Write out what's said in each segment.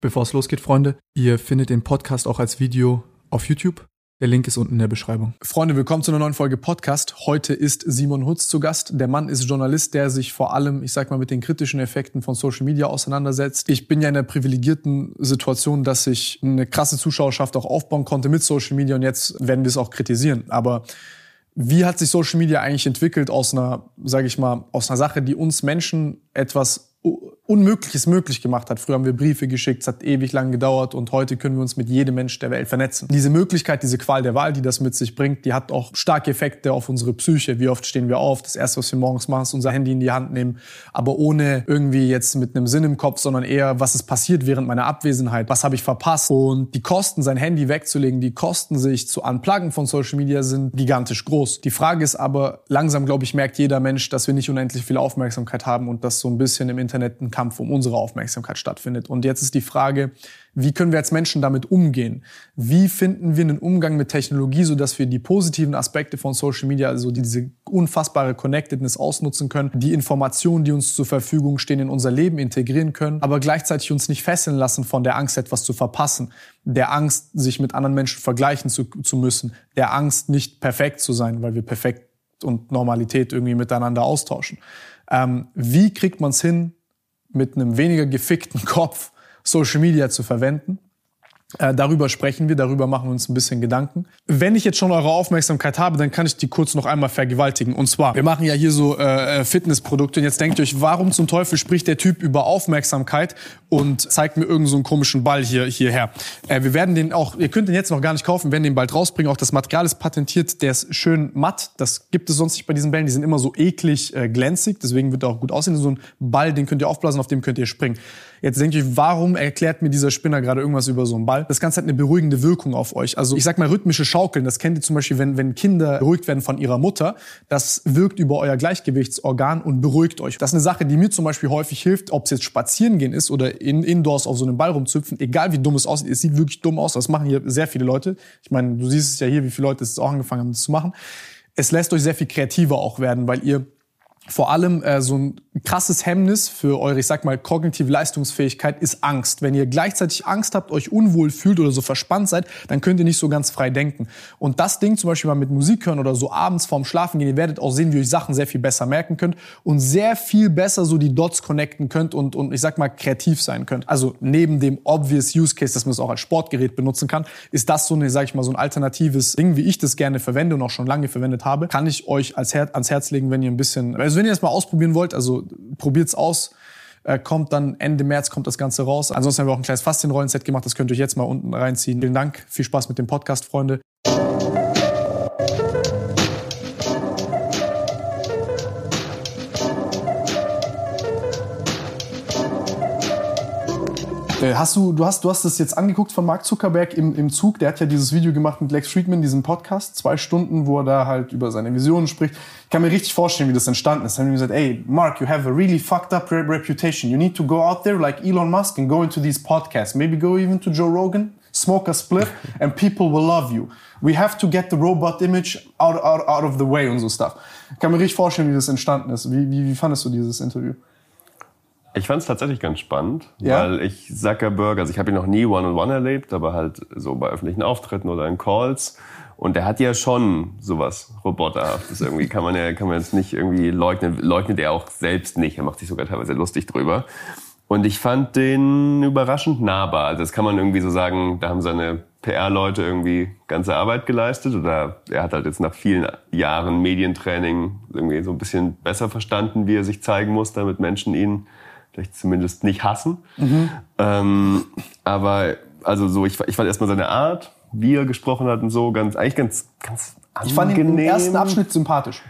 Bevor es losgeht, Freunde, ihr findet den Podcast auch als Video auf YouTube. Der Link ist unten in der Beschreibung. Freunde, willkommen zu einer neuen Folge Podcast. Heute ist Simon Hutz zu Gast. Der Mann ist Journalist, der sich vor allem, ich sag mal, mit den kritischen Effekten von Social Media auseinandersetzt. Ich bin ja in der privilegierten Situation, dass ich eine krasse Zuschauerschaft auch aufbauen konnte mit Social Media und jetzt werden wir es auch kritisieren. Aber wie hat sich Social Media eigentlich entwickelt aus einer, sage ich mal, aus einer Sache, die uns Menschen etwas Unmögliches möglich gemacht hat. Früher haben wir Briefe geschickt, es hat ewig lang gedauert und heute können wir uns mit jedem Mensch der Welt vernetzen. Diese Möglichkeit, diese Qual der Wahl, die das mit sich bringt, die hat auch starke Effekte auf unsere Psyche. Wie oft stehen wir auf? Das erste, was wir morgens machen, ist unser Handy in die Hand nehmen, aber ohne irgendwie jetzt mit einem Sinn im Kopf, sondern eher, was ist passiert während meiner Abwesenheit? Was habe ich verpasst? Und die Kosten, sein Handy wegzulegen, die Kosten, sich zu unpluggen von Social Media sind gigantisch groß. Die Frage ist aber, langsam, glaube ich, merkt jeder Mensch, dass wir nicht unendlich viel Aufmerksamkeit haben und dass so ein bisschen im Internet ein Kampf um unsere Aufmerksamkeit stattfindet. Und jetzt ist die Frage, wie können wir als Menschen damit umgehen? Wie finden wir einen Umgang mit Technologie, so dass wir die positiven Aspekte von Social Media, also diese unfassbare Connectedness ausnutzen können, die Informationen, die uns zur Verfügung stehen, in unser Leben integrieren können, aber gleichzeitig uns nicht fesseln lassen von der Angst, etwas zu verpassen, der Angst, sich mit anderen Menschen vergleichen zu, zu müssen, der Angst, nicht perfekt zu sein, weil wir perfekt und Normalität irgendwie miteinander austauschen. Ähm, wie kriegt man es hin, mit einem weniger gefickten Kopf Social Media zu verwenden. Äh, darüber sprechen wir, darüber machen wir uns ein bisschen Gedanken. Wenn ich jetzt schon eure Aufmerksamkeit habe, dann kann ich die kurz noch einmal vergewaltigen. Und zwar, wir machen ja hier so äh, Fitnessprodukte und jetzt denkt ihr euch, warum zum Teufel spricht der Typ über Aufmerksamkeit und zeigt mir irgendeinen so komischen Ball hier hierher. Äh, wir werden den auch, ihr könnt den jetzt noch gar nicht kaufen, werden den bald rausbringen. Auch das Material ist patentiert, der ist schön matt. Das gibt es sonst nicht bei diesen Bällen. Die sind immer so eklig äh, glänzig, deswegen wird er auch gut aussehen. So ein Ball, den könnt ihr aufblasen, auf dem könnt ihr springen. Jetzt denke ich, warum erklärt mir dieser Spinner gerade irgendwas über so einen Ball? Das Ganze hat eine beruhigende Wirkung auf euch. Also ich sag mal rhythmische Schaukeln, das kennt ihr zum Beispiel, wenn, wenn Kinder beruhigt werden von ihrer Mutter. Das wirkt über euer Gleichgewichtsorgan und beruhigt euch. Das ist eine Sache, die mir zum Beispiel häufig hilft, ob es jetzt spazieren gehen ist oder in, indoors auf so einem Ball rumzüpfen, egal wie dumm es aussieht. Es sieht wirklich dumm aus. Das machen hier sehr viele Leute. Ich meine, du siehst es ja hier, wie viele Leute es auch angefangen haben, das zu machen. Es lässt euch sehr viel kreativer auch werden, weil ihr vor allem äh, so ein krasses Hemmnis für eure, ich sag mal, kognitive Leistungsfähigkeit ist Angst. Wenn ihr gleichzeitig Angst habt, euch unwohl fühlt oder so verspannt seid, dann könnt ihr nicht so ganz frei denken. Und das Ding zum Beispiel mal mit Musik hören oder so abends vorm Schlafen gehen, ihr werdet auch sehen, wie ihr euch Sachen sehr viel besser merken könnt und sehr viel besser so die Dots connecten könnt und, und ich sag mal, kreativ sein könnt. Also neben dem obvious Use Case, dass man es auch als Sportgerät benutzen kann, ist das so eine, sag ich mal, so ein alternatives Ding, wie ich das gerne verwende und auch schon lange verwendet habe, kann ich euch als Her ans Herz legen, wenn ihr ein bisschen, also wenn ihr das mal ausprobieren wollt, also probiert's aus. Äh, kommt dann Ende März kommt das Ganze raus. Ansonsten haben wir auch ein kleines Faszienrollenset gemacht. Das könnt ihr euch jetzt mal unten reinziehen. Vielen Dank. Viel Spaß mit dem Podcast, Freunde. Äh, Hast du, du hast, du hast das jetzt angeguckt von Mark Zuckerberg im, im Zug. Der hat ja dieses Video gemacht mit Lex Friedman, diesen Podcast, zwei Stunden, wo er da halt über seine Visionen spricht. Ich kann mir richtig vorstellen, wie das entstanden ist. Dann haben die gesagt, ey, Mark, you have a really fucked up re- reputation. You need to go out there like Elon Musk and go into these podcasts. Maybe go even to Joe Rogan, smoke a split, and people will love you. We have to get the robot image out, out, out of the way und so stuff. Ich kann mir richtig vorstellen, wie das entstanden ist. Wie, wie, wie fandest du dieses Interview? Ich fand es tatsächlich ganz spannend, Ja? weil ich Zuckerberg, also ich habe ihn noch nie one-on-one erlebt, aber halt so bei öffentlichen Auftritten oder in Calls. Und der hat ja schon sowas Roboterhaftes. Irgendwie kann man ja, kann man jetzt nicht irgendwie leugnen. Leugnet er auch selbst nicht. Er macht sich sogar teilweise lustig drüber. Und ich fand den überraschend nahbar. Also das kann man irgendwie so sagen, da haben seine PR-Leute irgendwie ganze Arbeit geleistet. Oder er hat halt jetzt nach vielen Jahren Medientraining irgendwie so ein bisschen besser verstanden, wie er sich zeigen muss, damit Menschen ihn vielleicht zumindest nicht hassen. Ähm, aber also so, ich, ich fand erstmal seine Art, wie er gesprochen hat und so, ganz, eigentlich ganz, ganz Ich fand ihn im angenehm. ersten Abschnitt sympathisch.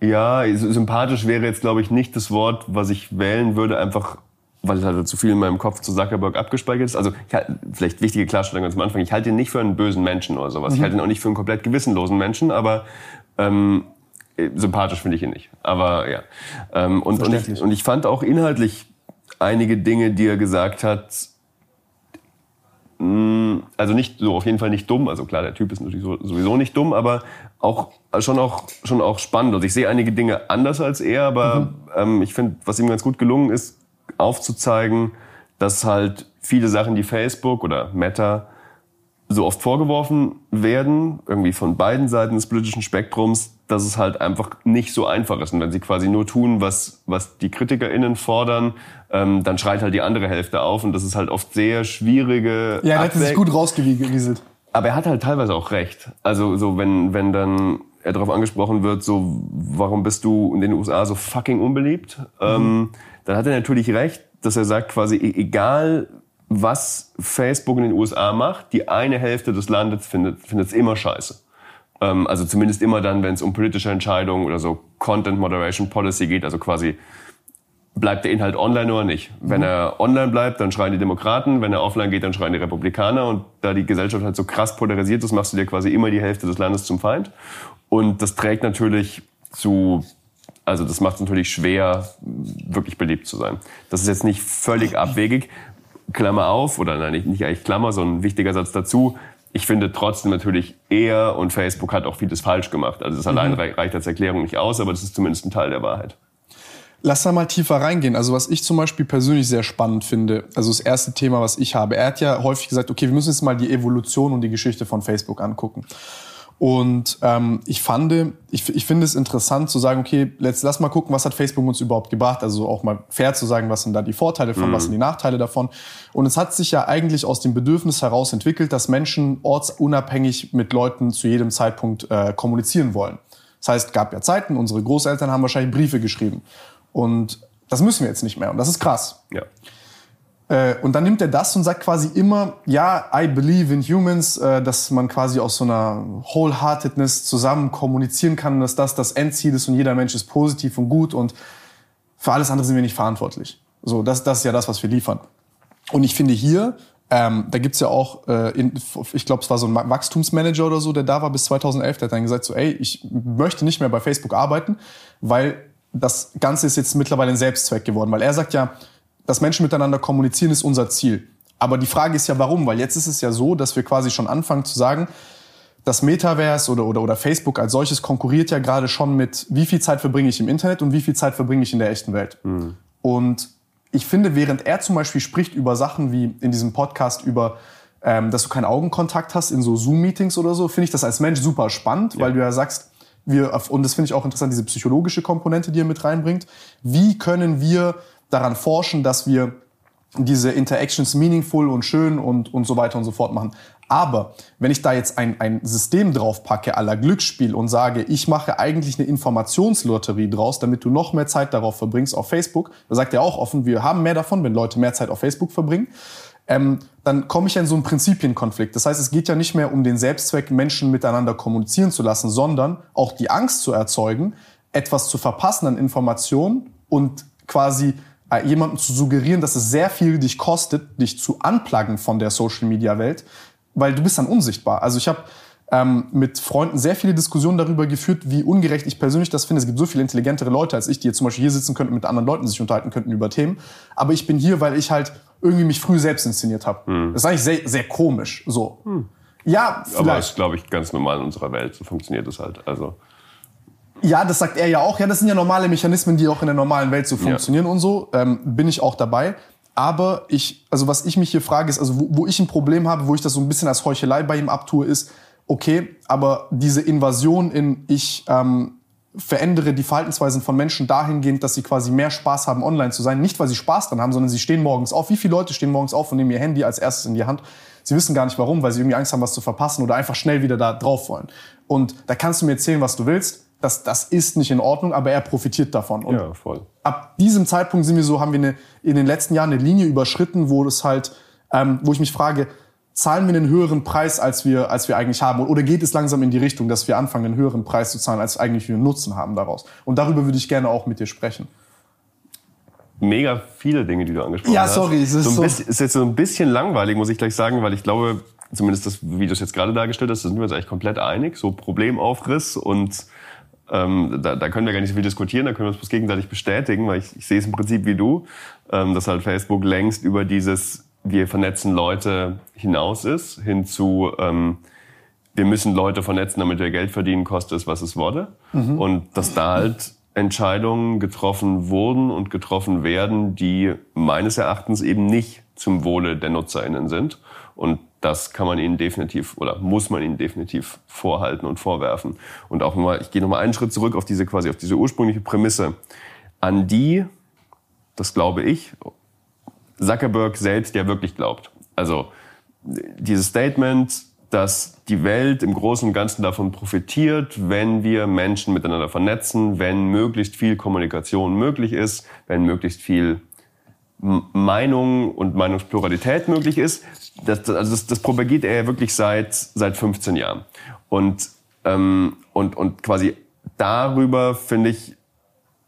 Ja, sy- sympathisch wäre jetzt, glaube ich, nicht das Wort, was ich wählen würde. Einfach weil es halt zu viel in meinem Kopf zu Zuckerberg abgespeichert ist. Also ich halt, vielleicht wichtige Klarstellung ganz am Anfang. Ich halte ihn nicht für einen bösen Menschen oder sowas. Mhm. Ich halte ihn auch nicht für einen komplett gewissenlosen Menschen, aber ähm, sympathisch finde ich ihn nicht. Aber ja. Ähm, und, und, ich, und ich fand auch inhaltlich einige Dinge, die er gesagt hat, also nicht so auf jeden Fall nicht dumm. Also klar, der Typ ist natürlich sowieso nicht dumm, aber auch schon auch schon auch spannend. Also ich sehe einige Dinge anders als er, aber mhm. ähm, ich finde, was ihm ganz gut gelungen ist, aufzuzeigen, dass halt viele Sachen, die Facebook oder Meta so oft vorgeworfen werden, irgendwie von beiden Seiten des politischen Spektrums, dass es halt einfach nicht so einfach ist. Und wenn sie quasi nur tun, was, was die KritikerInnen fordern, ähm, dann schreit halt die andere Hälfte auf. Und das ist halt oft sehr schwierige. Ja, er hat sich gut rausgewieselt. Aber er hat halt teilweise auch recht. Also so, wenn, wenn dann er darauf angesprochen wird, so, warum bist du in den USA so fucking unbeliebt? Mhm. Ähm, dann hat er natürlich recht, dass er sagt quasi, e-, egal was Facebook in den USA macht, die eine Hälfte des Landes findet es immer scheiße. Ähm, also zumindest immer dann, wenn es um politische Entscheidungen oder so Content Moderation Policy geht, also quasi bleibt der Inhalt online oder nicht. Wenn mhm. er online bleibt, dann schreien die Demokraten, wenn er offline geht, dann schreien die Republikaner und da die Gesellschaft halt so krass polarisiert ist, machst du dir quasi immer die Hälfte des Landes zum Feind und das trägt natürlich zu also das macht es natürlich schwer, wirklich beliebt zu sein. Das ist jetzt nicht völlig abwegig. Klammer auf, oder nein, nicht, nicht eigentlich Klammer, sondern ein wichtiger Satz dazu. Ich finde trotzdem natürlich, er und Facebook hat auch vieles falsch gemacht. Also das mhm. allein reicht als Erklärung nicht aus, aber das ist zumindest ein Teil der Wahrheit. Lass da mal tiefer reingehen. Also was ich zum Beispiel persönlich sehr spannend finde, also das erste Thema, was ich habe. Er hat ja häufig gesagt, okay, wir müssen jetzt mal die Evolution und die Geschichte von Facebook angucken. Und ähm, ich fand, ich, ich finde es interessant zu sagen, okay, let's, lass mal gucken, was hat Facebook uns überhaupt gebracht. Also auch mal fair zu sagen, was sind da die Vorteile von, mhm. was sind die Nachteile davon. Und es hat sich ja eigentlich aus dem Bedürfnis heraus entwickelt, dass Menschen ortsunabhängig mit Leuten zu jedem Zeitpunkt äh, kommunizieren wollen. Das heißt, gab ja Zeiten, unsere Großeltern haben wahrscheinlich Briefe geschrieben. Und das müssen wir jetzt nicht mehr. Und das ist krass. Ja. Äh, und dann nimmt er das und sagt quasi immer, ja, I believe in humans, äh, dass man quasi aus so einer Wholeheartedness zusammen kommunizieren kann, dass das das Endziel ist und jeder Mensch ist positiv und gut und für alles andere sind wir nicht verantwortlich. So, das, das ist ja das, was wir liefern. Und ich finde hier, ähm, da gibt's ja auch, äh, in, ich glaube, es war so ein Wachstumsmanager oder so, der da war bis 2011, der hat dann gesagt, so, ey, ich möchte nicht mehr bei Facebook arbeiten, weil das Ganze ist jetzt mittlerweile ein Selbstzweck geworden. Weil er sagt ja, dass Menschen miteinander kommunizieren, ist unser Ziel. Aber die Frage ist ja, warum? Weil jetzt ist es ja so, dass wir quasi schon anfangen zu sagen, das Metaverse oder, oder, oder Facebook als solches konkurriert ja gerade schon mit, wie viel Zeit verbringe ich im Internet und wie viel Zeit verbringe ich in der echten Welt. Mhm. Und ich finde, während er zum Beispiel spricht über Sachen wie in diesem Podcast über, ähm, dass du keinen Augenkontakt hast in so Zoom-Meetings oder so, finde ich das als Mensch super spannend, ja. weil du ja sagst, wir, und das finde ich auch interessant, diese psychologische Komponente, die er mit reinbringt. Wie können wir daran forschen, dass wir diese Interactions meaningful und schön und, und so weiter und so fort machen. Aber wenn ich da jetzt ein, ein System drauf packe aller Glücksspiel und sage, ich mache eigentlich eine Informationslotterie draus, damit du noch mehr Zeit darauf verbringst auf Facebook, da sagt er auch offen, wir haben mehr davon, wenn Leute mehr Zeit auf Facebook verbringen, ähm, dann komme ich in so einen Prinzipienkonflikt. Das heißt, es geht ja nicht mehr um den Selbstzweck, Menschen miteinander kommunizieren zu lassen, sondern auch die Angst zu erzeugen, etwas zu verpassen an Informationen und quasi jemandem zu suggerieren, dass es sehr viel dich kostet, dich zu unpluggen von der Social-Media-Welt, weil du bist dann unsichtbar. Also ich habe ähm, mit Freunden sehr viele Diskussionen darüber geführt, wie ungerecht ich persönlich das finde. Es gibt so viele intelligentere Leute als ich, die jetzt zum Beispiel hier sitzen könnten, mit anderen Leuten sich unterhalten könnten über Themen. Aber ich bin hier, weil ich halt irgendwie mich früh selbst inszeniert habe. Hm. Das ist eigentlich sehr, sehr komisch. So. Hm. Ja, vielleicht. Aber ist, glaube ich, ganz normal in unserer Welt. So funktioniert es halt. Also ja, das sagt er ja auch. Ja, das sind ja normale Mechanismen, die auch in der normalen Welt so funktionieren ja. und so. Ähm, bin ich auch dabei. Aber ich, also was ich mich hier frage, ist, also wo, wo ich ein Problem habe, wo ich das so ein bisschen als Heuchelei bei ihm abtue, ist, okay, aber diese Invasion in ich ähm, verändere die Verhaltensweisen von Menschen dahingehend, dass sie quasi mehr Spaß haben, online zu sein. Nicht, weil sie Spaß dran haben, sondern sie stehen morgens auf. Wie viele Leute stehen morgens auf und nehmen ihr Handy als erstes in die Hand? Sie wissen gar nicht warum, weil sie irgendwie Angst haben, was zu verpassen oder einfach schnell wieder da drauf wollen. Und da kannst du mir erzählen, was du willst das, das ist nicht in Ordnung, aber er profitiert davon. Und ja, voll. ab diesem Zeitpunkt sind wir so, haben wir eine, in den letzten Jahren eine Linie überschritten, wo das halt, ähm, wo ich mich frage, zahlen wir einen höheren Preis, als wir, als wir eigentlich haben? Oder geht es langsam in die Richtung, dass wir anfangen, einen höheren Preis zu zahlen, als eigentlich wir Nutzen haben daraus? Und darüber würde ich gerne auch mit dir sprechen. mega viele Dinge, die du angesprochen Ja, hast. sorry, es ist so bisschen, ist jetzt so ein bisschen langweilig, muss ich gleich sagen, weil ich glaube, zumindest das, wie du es jetzt gerade dargestellt hast, da sind wir uns eigentlich komplett einig. So Problemaufriss und ähm, da, da können wir gar nicht so viel diskutieren, da können wir uns bloß gegenseitig bestätigen, weil ich, ich sehe es im Prinzip wie du, ähm, dass halt Facebook längst über dieses wir vernetzen Leute hinaus ist, hin zu ähm, wir müssen Leute vernetzen, damit wir Geld verdienen, kostet es, was es wolle. Und dass da halt Entscheidungen getroffen wurden und getroffen werden, die meines Erachtens eben nicht zum Wohle der NutzerInnen sind. Und das kann man ihnen definitiv oder muss man ihnen definitiv vorhalten und vorwerfen. Und auch mal, ich gehe nochmal einen Schritt zurück auf diese quasi auf diese ursprüngliche Prämisse, an die, das glaube ich, Zuckerberg selbst ja wirklich glaubt. Also dieses Statement, dass die Welt im Großen und Ganzen davon profitiert, wenn wir Menschen miteinander vernetzen, wenn möglichst viel Kommunikation möglich ist, wenn möglichst viel Meinung und Meinungspluralität möglich ist. Das, das, also das, das propagiert er ja wirklich seit, seit 15 Jahren. Und, ähm, und, und quasi darüber, finde ich,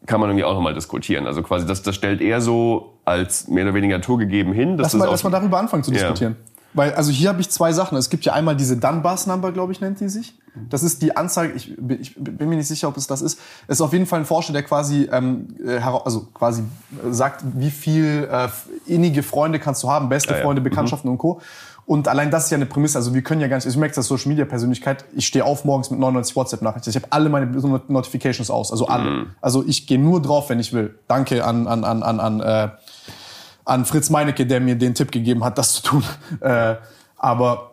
kann man irgendwie auch nochmal diskutieren. Also quasi, das, das stellt er so als mehr oder weniger naturgegeben hin. dass Lass mal, lass mal darüber anfangen zu Ja. diskutieren. Weil, also hier habe ich zwei Sachen. Es gibt ja einmal diese Dunbar-Number, glaube ich, nennt die sich. Das ist die Anzahl, ich, bin- ich bin mir nicht sicher, ob es das ist. Es ist auf jeden Fall ein Forscher, der quasi, ähm, äh, also quasi äh, sagt, wie viel äh, innige Freunde kannst du haben, beste Ja, ja. Freunde, Bekanntschaften und Co. Und allein das ist ja eine Prämisse. Also wir können ja gar nicht, ich merke das Social Media Persönlichkeit. Ich stehe auf morgens mit 99 WhatsApp-Nachrichten. Ich habe alle meine Not- Notifications aus, also alle. Also ich gehe nur drauf, wenn ich will. Danke an an an an an äh, an Fritz Meinecke, der mir den Tipp gegeben hat, das zu tun. Äh, aber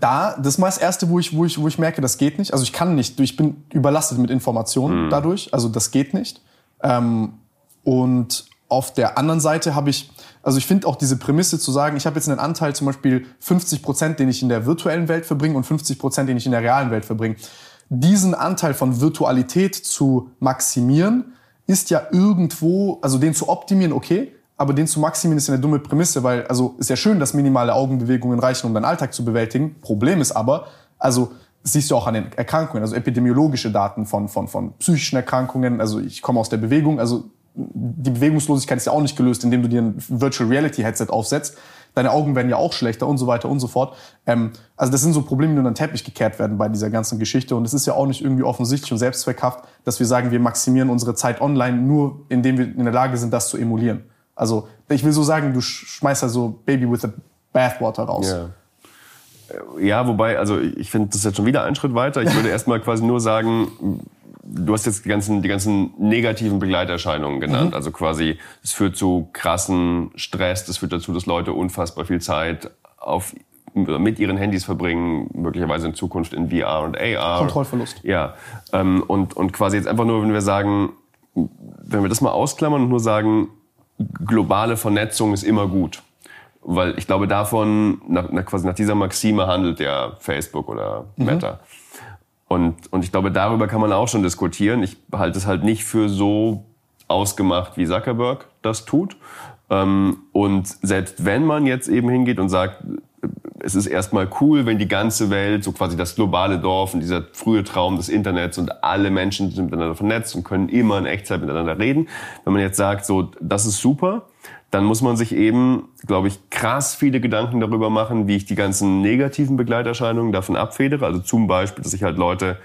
Da, das ist mal das Erste, wo ich, wo, ich, wo ich merke, das geht nicht. Also ich kann nicht, ich bin überlastet mit Informationen dadurch. Also das geht nicht. Ähm, und auf der anderen Seite habe ich, also ich finde auch diese Prämisse zu sagen, ich habe jetzt einen Anteil zum Beispiel 50 Prozent, den ich in der virtuellen Welt verbringe und 50 Prozent, den ich in der realen Welt verbringe. Diesen Anteil von Virtualität zu maximieren, ist ja irgendwo, also den zu optimieren, okay, aber den zu maximieren ist eine dumme Prämisse, weil, also ist ja schön, dass minimale Augenbewegungen reichen, um deinen Alltag zu bewältigen. Problem ist aber, also siehst du auch an den Erkrankungen, also epidemiologische Daten von, von, von psychischen Erkrankungen, also ich komme aus der Bewegung, also die Bewegungslosigkeit ist ja auch nicht gelöst, indem du dir ein Virtual Reality Headset aufsetzt. Deine Augen werden ja auch schlechter und so weiter und so fort. Ähm, also das sind so Probleme, die unter den Teppich gekehrt werden bei dieser ganzen Geschichte. Und es ist ja auch nicht irgendwie offensichtlich und selbstzweckhaft, dass wir sagen, wir maximieren unsere Zeit online nur, indem wir in der Lage sind, das zu emulieren. Also ich will so sagen, du sch- schmeißt da so Baby with the Bathwater raus. Ja. Ja, wobei, also ich finde, das ist jetzt schon wieder ein Schritt weiter. Ich würde erstmal quasi nur sagen, du hast jetzt die ganzen, die ganzen negativen Begleiterscheinungen genannt. Also quasi, es führt zu krassen Stress, das führt dazu, dass Leute unfassbar viel Zeit auf mit ihren Handys verbringen, möglicherweise in Zukunft in VR und AR. Kontrollverlust. Ja, ähm, und, und quasi jetzt einfach nur, wenn wir sagen, wenn wir das mal ausklammern und nur sagen, globale Vernetzung ist immer gut. Weil ich glaube, davon, nach, nach, quasi nach dieser Maxime handelt ja Facebook oder Meta. Und, und ich glaube, darüber kann man auch schon diskutieren. Ich halte es halt nicht für so ausgemacht, wie Zuckerberg das tut. Ähm, und selbst wenn man jetzt eben hingeht und sagt, es ist erstmal cool, wenn die ganze Welt, so quasi das globale Dorf und dieser frühe Traum des Internets und alle Menschen sind miteinander vernetzt und können immer in Echtzeit miteinander reden. Wenn man jetzt sagt, so, das ist super, dann muss man sich eben, glaube ich, krass viele Gedanken darüber machen, wie ich die ganzen negativen Begleiterscheinungen davon abfedere. Also zum Beispiel, dass ich halt Leute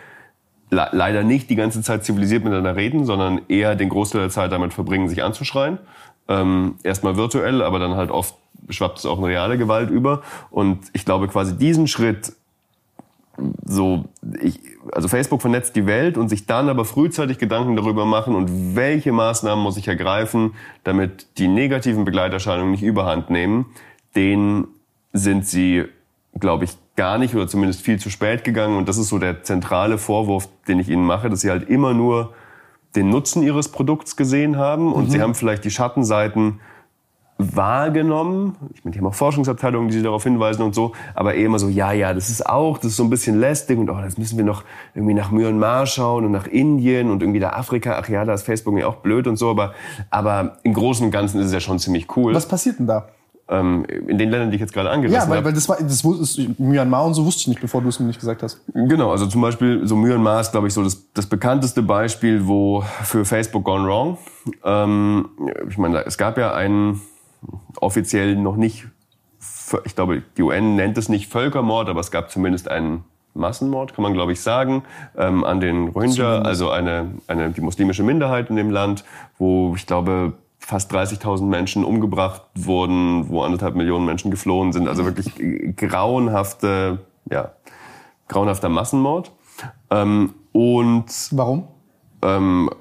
le leider nicht die ganze Zeit zivilisiert miteinander reden, sondern eher den Großteil der Zeit damit verbringen, sich anzuschreien. Ähm, erstmal virtuell, aber dann halt oft schwappt es auch in reale Gewalt über. Und ich glaube quasi diesen Schritt, so, ich, also Facebook vernetzt die Welt und sich dann aber frühzeitig Gedanken darüber machen und welche Maßnahmen muss ich ergreifen, damit die negativen Begleiterscheinungen nicht überhand nehmen, den sind sie, glaube ich, gar nicht oder zumindest viel zu spät gegangen. Und das ist so der zentrale Vorwurf, den ich ihnen mache, dass sie halt immer nur den Nutzen ihres Produkts gesehen haben und mhm. sie haben vielleicht die Schattenseiten wahrgenommen. Ich meine, die haben auch Forschungsabteilungen, die sie darauf hinweisen und so, aber eh immer so, ja, ja, das ist auch, das ist so ein bisschen lästig und oh, jetzt müssen wir noch irgendwie nach Myanmar schauen und nach Indien und irgendwie da Afrika, ach ja, da ist Facebook ja auch blöd und so, aber, aber im Großen und Ganzen ist es ja schon ziemlich cool. Was passiert denn da? Ähm, in den Ländern, die ich jetzt gerade angerissen habe. Ja, weil, weil das war, das wusste Myanmar und so wusste ich nicht, bevor du es mir nicht gesagt hast. Genau, also zum Beispiel so Myanmar ist, glaube ich, so das, das bekannteste Beispiel, wo für Facebook gone wrong. Ähm, ich meine, es gab ja einen offiziell noch nicht, ich glaube, die UN nennt es nicht Völkermord, aber es gab zumindest einen Massenmord, kann man glaube ich sagen, ähm, an den Rohingya, also eine, eine die muslimische Minderheit in dem Land, wo ich glaube fast 30.000 Menschen umgebracht wurden, wo anderthalb Millionen Menschen geflohen sind. Also wirklich grauenhafte, ja, grauenhafter Massenmord. Ähm, und warum? Ähm,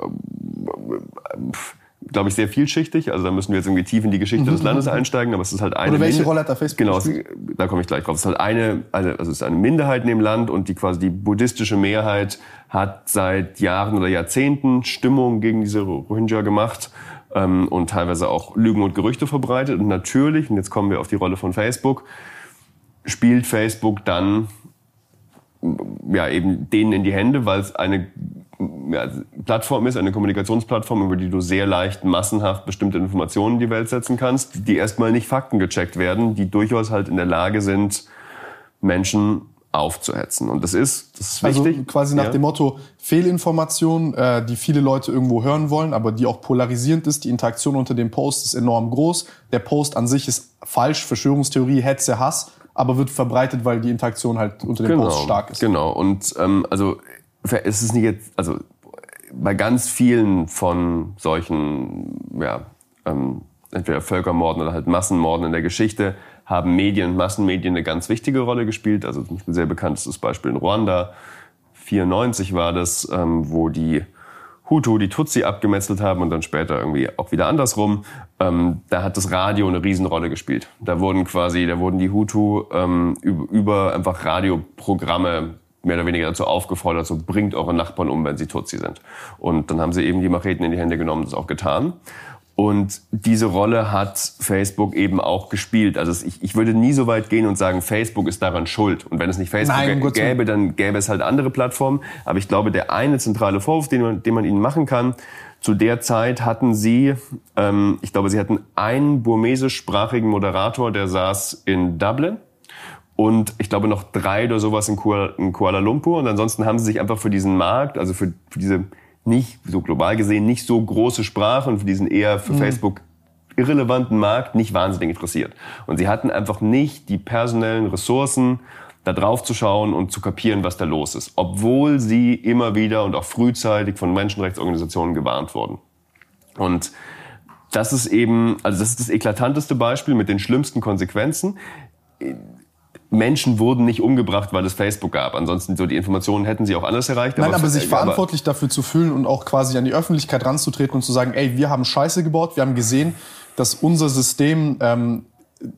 glaube ich, sehr vielschichtig. Also da müssen wir jetzt irgendwie tief in die Geschichte des mhm. Landes einsteigen, aber es ist halt eine. Oder welche Rolle hat da Facebook Genau, es, da komme ich gleich drauf. Es ist halt eine, also es ist eine Minderheit in dem Land und die quasi die buddhistische Mehrheit hat seit Jahren oder Jahrzehnten Stimmung gegen diese Rohingya gemacht ähm, und teilweise auch Lügen und Gerüchte verbreitet. Und natürlich, und jetzt kommen wir auf die Rolle von Facebook, spielt Facebook dann ja eben denen in die Hände, weil es eine ja, Plattform ist, eine Kommunikationsplattform, über die du sehr leicht massenhaft bestimmte Informationen in die Welt setzen kannst, die erstmal nicht faktengecheckt werden, die durchaus halt in der Lage sind, Menschen aufzuhetzen. Und das ist, das ist also wichtig. Also quasi nach ja. dem Motto Fehlinformation, äh, die viele Leute irgendwo hören wollen, aber die auch polarisierend ist. Die Interaktion unter dem Post ist enorm groß. Der Post an sich ist falsch, Verschwörungstheorie, Hetze, Hass, aber wird verbreitet, weil die Interaktion halt unter dem genau, Post stark ist. Genau. Und ähm, also es ist nicht jetzt, also bei ganz vielen von solchen, ja, ähm, entweder Völkermorden oder halt Massenmorden in der Geschichte haben Medien und Massenmedien eine ganz wichtige Rolle gespielt. Also ein sehr bekanntes Beispiel in Ruanda. 94 war das, ähm, wo die Hutu die Tutsi abgemetzelt haben und dann später irgendwie auch wieder andersrum. Ähm, da hat das Radio eine Riesenrolle gespielt. Da wurden quasi, da wurden die Hutu ähm, über, über einfach Radioprogramme mehr oder weniger dazu aufgefordert, so bringt eure Nachbarn um, wenn sie Tutsi sind. Und dann haben sie eben die Macheten in die Hände genommen und das auch getan. Und diese Rolle hat Facebook eben auch gespielt. Also ich, ich würde nie so weit gehen und sagen, Facebook ist daran schuld. Und wenn es nicht Facebook Nein, gäbe, dann gäbe es halt andere Plattformen. Aber ich glaube, der eine zentrale Vorwurf, den man, den man ihnen machen kann, zu der Zeit hatten sie, ähm, ich glaube, sie hatten einen burmesischsprachigen Moderator, der saß in Dublin und ich glaube noch drei oder sowas in Kuala, in Kuala Lumpur. Und ansonsten haben sie sich einfach für diesen Markt, also für, für diese nicht so global gesehen nicht so große Sprache und für diesen eher für mhm. Facebook irrelevanten Markt nicht wahnsinnig interessiert. Und sie hatten einfach nicht die personellen Ressourcen, da drauf zu schauen und zu kapieren, was da los ist. Obwohl sie immer wieder und auch frühzeitig von Menschenrechtsorganisationen gewarnt wurden. Und das ist eben, also das ist das eklatanteste Beispiel mit den schlimmsten Konsequenzen. Menschen wurden nicht umgebracht, weil es Facebook gab. Ansonsten so die Informationen hätten sie auch anders erreicht. Nein, aber, aber sich verantwortlich aber dafür zu fühlen und auch quasi an die Öffentlichkeit ranzutreten und zu sagen, ey, wir haben Scheiße gebaut, wir haben gesehen, dass unser System ähm,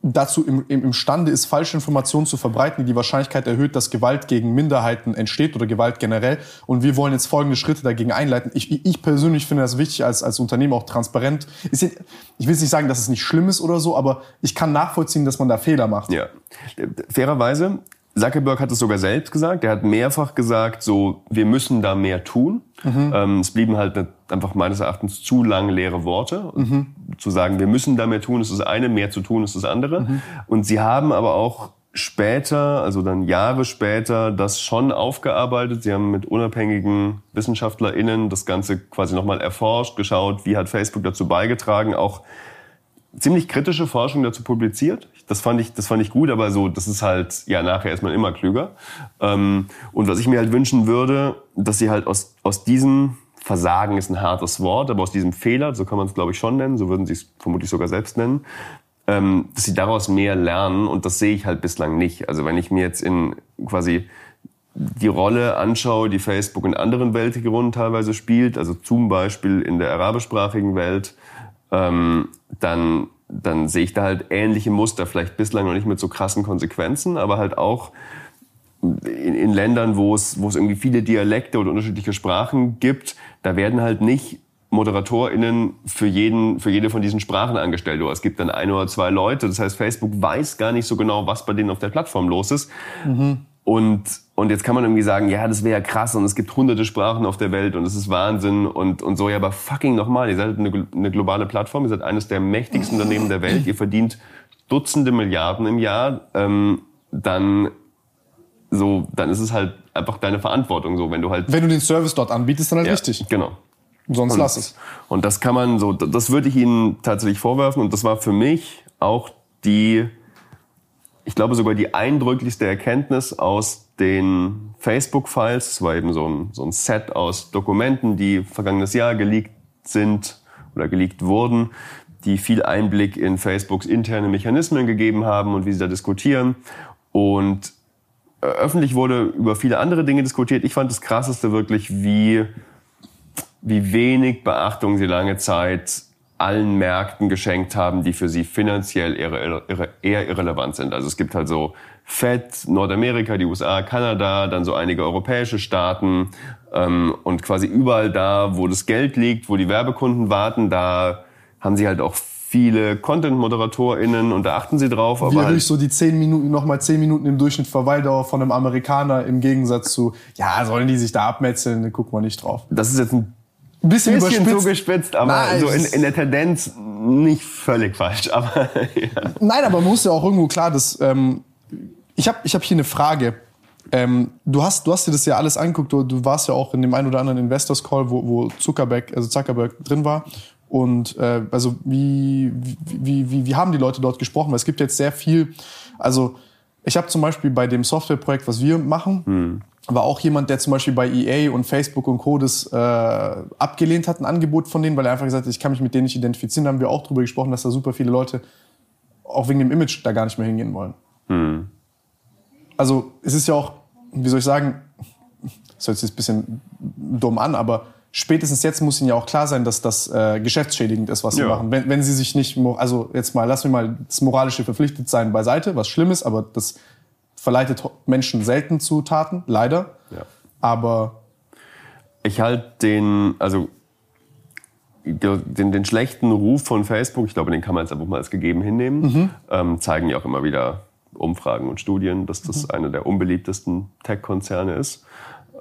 dazu im, im, imstande ist, falsche Informationen zu verbreiten, die die Wahrscheinlichkeit erhöht, dass Gewalt gegen Minderheiten entsteht oder Gewalt generell. Und wir wollen jetzt folgende Schritte dagegen einleiten. Ich, ich persönlich finde das wichtig, als, als Unternehmen auch transparent. Ich will jetzt nicht sagen, dass es nicht schlimm ist oder so, aber ich kann nachvollziehen, dass man da Fehler macht. Ja. Fairerweise Zuckerberg hat es sogar selbst gesagt. Er hat mehrfach gesagt, so, wir müssen da mehr tun. Mhm. Ähm, es blieben halt einfach meines Erachtens zu lange leere Worte. Mhm. Zu sagen, wir müssen da mehr tun, ist das eine, mehr zu tun ist das andere. Mhm. Und sie haben aber auch später, also dann Jahre später, das schon aufgearbeitet. Sie haben mit unabhängigen WissenschaftlerInnen das Ganze quasi nochmal erforscht, geschaut, wie hat Facebook dazu beigetragen, auch ziemlich kritische Forschung dazu publiziert. Das fand ich, das fand ich gut, aber so, das ist halt, ja, nachher ist man immer klüger. Ähm, und was ich mir halt wünschen würde, dass sie halt aus, aus diesem Versagen ist ein hartes Wort, aber aus diesem Fehler, so kann man es glaube ich schon nennen, so würden sie es vermutlich sogar selbst nennen, ähm, dass sie daraus mehr lernen und das sehe ich halt bislang nicht. Also wenn ich mir jetzt in quasi die Rolle anschaue, die Facebook in anderen Weltregionen teilweise spielt, also zum Beispiel in der arabischsprachigen Welt, ähm, dann, dann sehe ich da halt ähnliche Muster, vielleicht bislang noch nicht mit so krassen Konsequenzen, aber halt auch in, in Ländern, wo es, wo es irgendwie viele Dialekte oder unterschiedliche Sprachen gibt, da werden halt nicht ModeratorInnen für jeden, für jede von diesen Sprachen angestellt. Oder es gibt dann ein oder zwei Leute. Das heißt, Facebook weiß gar nicht so genau, was bei denen auf der Plattform los ist. Mhm. Und, und jetzt kann man irgendwie sagen, ja, das wäre ja krass und es gibt hunderte Sprachen auf der Welt und es ist Wahnsinn und, und so. Ja, aber fucking nochmal, ihr seid eine, eine globale Plattform, ihr seid eines der mächtigsten Unternehmen der Welt, ihr verdient Dutzende Milliarden im Jahr. Ähm, dann so, dann ist es halt einfach deine Verantwortung so, wenn du halt. Wenn du den Service dort anbietest, dann halt ja, richtig. Genau. Sonst und, lass es. Und das kann man so, das würde ich Ihnen tatsächlich vorwerfen und das war für mich auch die, ich glaube sogar die eindrücklichste Erkenntnis aus den Facebook-Files. Es war eben so ein, so ein Set aus Dokumenten, die vergangenes Jahr geleakt sind oder geleakt wurden, die viel Einblick in Facebooks interne Mechanismen gegeben haben und wie sie da diskutieren. Und öffentlich wurde über viele andere Dinge diskutiert. Ich fand das Krasseste wirklich, wie, wie wenig Beachtung sie lange Zeit allen Märkten geschenkt haben, die für sie finanziell eher, eher irrelevant sind. Also es gibt halt so FED, Nordamerika, die USA, Kanada, dann so einige europäische Staaten ähm, und quasi überall da, wo das Geld liegt, wo die Werbekunden warten, da haben sie halt auch viele Content-ModeratorInnen und da achten sie drauf. Aber Wie halt so die zehn Minuten, nochmal zehn Minuten im Durchschnitt Verweildauer von einem Amerikaner im Gegensatz zu, ja, sollen die sich da abmetzeln, da gucken wir nicht drauf. Das ist jetzt ein bisschen, bisschen überspitzt. zugespitzt, aber Nein, so in, in, der Tendenz nicht völlig falsch. Aber, ja. Nein, aber man muss ja auch irgendwo klar, dass ähm, ich habe ich hab hier eine Frage. Ähm, du, hast, du hast dir das ja alles angeguckt, du, du warst ja auch in dem einen oder anderen Investors Call, wo, wo Zuckerberg, also Zuckerberg drin war. Und äh, also wie, wie, wie, wie haben die Leute dort gesprochen? Weil es gibt jetzt sehr viel, also ich habe zum Beispiel bei dem Softwareprojekt, was wir machen, hm. war auch jemand, der zum Beispiel bei EA und Facebook und Co. das äh, abgelehnt hat, ein Angebot von denen, weil er einfach gesagt hat, ich kann mich mit denen nicht identifizieren. Da haben wir auch drüber gesprochen, dass da super viele Leute auch wegen dem Image da gar nicht mehr hingehen wollen. Hm. Also es ist ja auch, wie soll ich sagen, das hört sich jetzt ein bisschen dumm an, aber spätestens jetzt muss ihnen ja auch klar sein, dass das äh, geschäftsschädigend ist, was sie ja. machen. Wenn, wenn sie sich nicht, also jetzt mal, lassen wir mal das moralische verpflichtet sein beiseite, was schlimm ist, aber das verleitet Menschen selten zu Taten, leider. Ja. Aber ich halte den, also den, den schlechten Ruf von Facebook, ich glaube, den kann man jetzt einfach mal als gegeben hinnehmen, mhm. ähm, zeigen ja auch immer wieder Umfragen und Studien, dass das mhm. einer der unbeliebtesten Tech-Konzerne ist.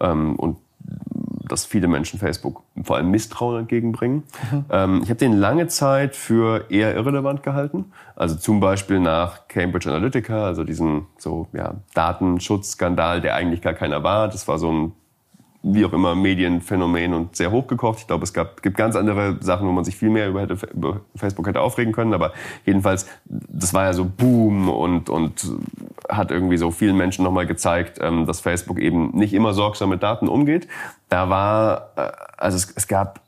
Ähm, und dass viele Menschen Facebook vor allem Misstrauen entgegenbringen. Mhm. Ähm, ich habe den lange Zeit für eher irrelevant gehalten. Also zum Beispiel nach Cambridge Analytica, also diesen so ja, Datenschutzskandal, der eigentlich gar keiner war. Das war so ein wie auch immer Medienphänomen und sehr hochgekocht. Ich glaube, es gab, gibt ganz andere Sachen, wo man sich viel mehr über, hätte, über Facebook hätte aufregen können. Aber jedenfalls, das war ja so Boom und, und hat irgendwie so vielen Menschen nochmal gezeigt, ähm, dass Facebook eben nicht immer sorgsam mit Daten umgeht. Da war, äh, also es, es gab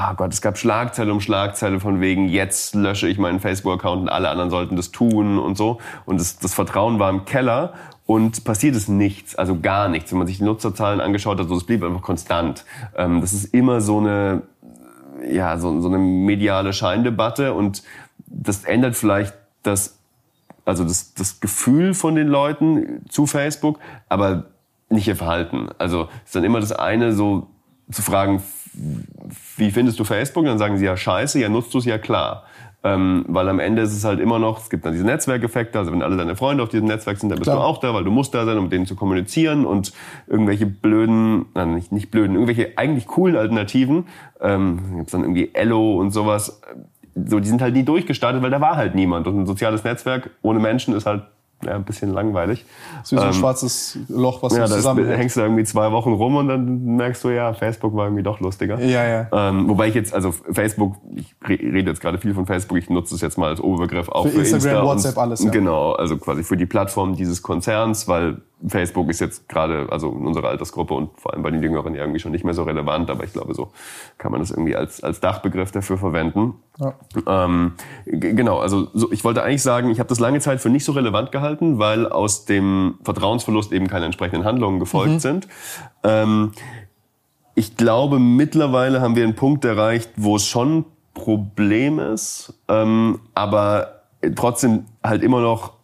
ah Gott, es gab Schlagzeile um Schlagzeile von wegen, jetzt lösche ich meinen Facebook-Account und alle anderen sollten das tun und so. Und das, das Vertrauen war im Keller und passiert ist nichts, also gar nichts. Wenn man sich die Nutzerzahlen angeschaut hat, so es blieb einfach konstant. Ähm, das ist immer so eine, ja, so, so eine mediale Scheindebatte und das ändert vielleicht das, also das, das Gefühl von den Leuten zu Facebook, aber nicht ihr Verhalten. Also ist dann immer das eine, so zu fragen, wie findest du Facebook? dann sagen sie ja scheiße, ja nutzt du es ja klar. Ähm, weil am Ende ist es halt immer noch, es gibt dann diese Netzwerkeffekte, also wenn alle deine Freunde auf diesem Netzwerk sind, dann bist Klar. du auch da, weil du musst da sein, um mit denen zu kommunizieren und irgendwelche blöden, nein, nicht, nicht blöden, irgendwelche eigentlich coolen Alternativen, ähm, gibt's dann irgendwie Ello und sowas, so, die sind halt nie durchgestartet, weil da war halt niemand. Und ein soziales Netzwerk ohne Menschen ist halt ja, ein bisschen langweilig. So wie so ein ähm, schwarzes Loch, was ja, du zusammen da hängst du irgendwie zwei Wochen rum und dann merkst du, ja, Facebook war irgendwie doch lustiger. Ja, ja. Ähm, wobei ich jetzt, also Facebook, ich rede jetzt gerade viel von Facebook, ich nutze es jetzt mal als Oberbegriff auch für, für Instagram, Insta WhatsApp, und, alles. Ja. Genau, also quasi für die Plattform dieses Konzerns, weil Facebook ist jetzt gerade, also in unserer Altersgruppe und vor allem bei den Jüngeren ja irgendwie schon nicht mehr so relevant, aber ich glaube, so kann man das irgendwie als, als Dachbegriff dafür verwenden. Ja. Ähm, genau, also so, ich wollte eigentlich sagen, ich habe das lange Zeit für nicht so relevant gehalten, weil aus dem Vertrauensverlust eben keine entsprechenden Handlungen gefolgt mhm. sind. Ähm, ich glaube, mittlerweile haben wir einen Punkt erreicht, wo es schon ein Problem ist, ähm, aber trotzdem halt immer noch,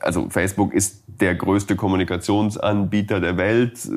also Facebook ist der größte Kommunikationsanbieter der Welt.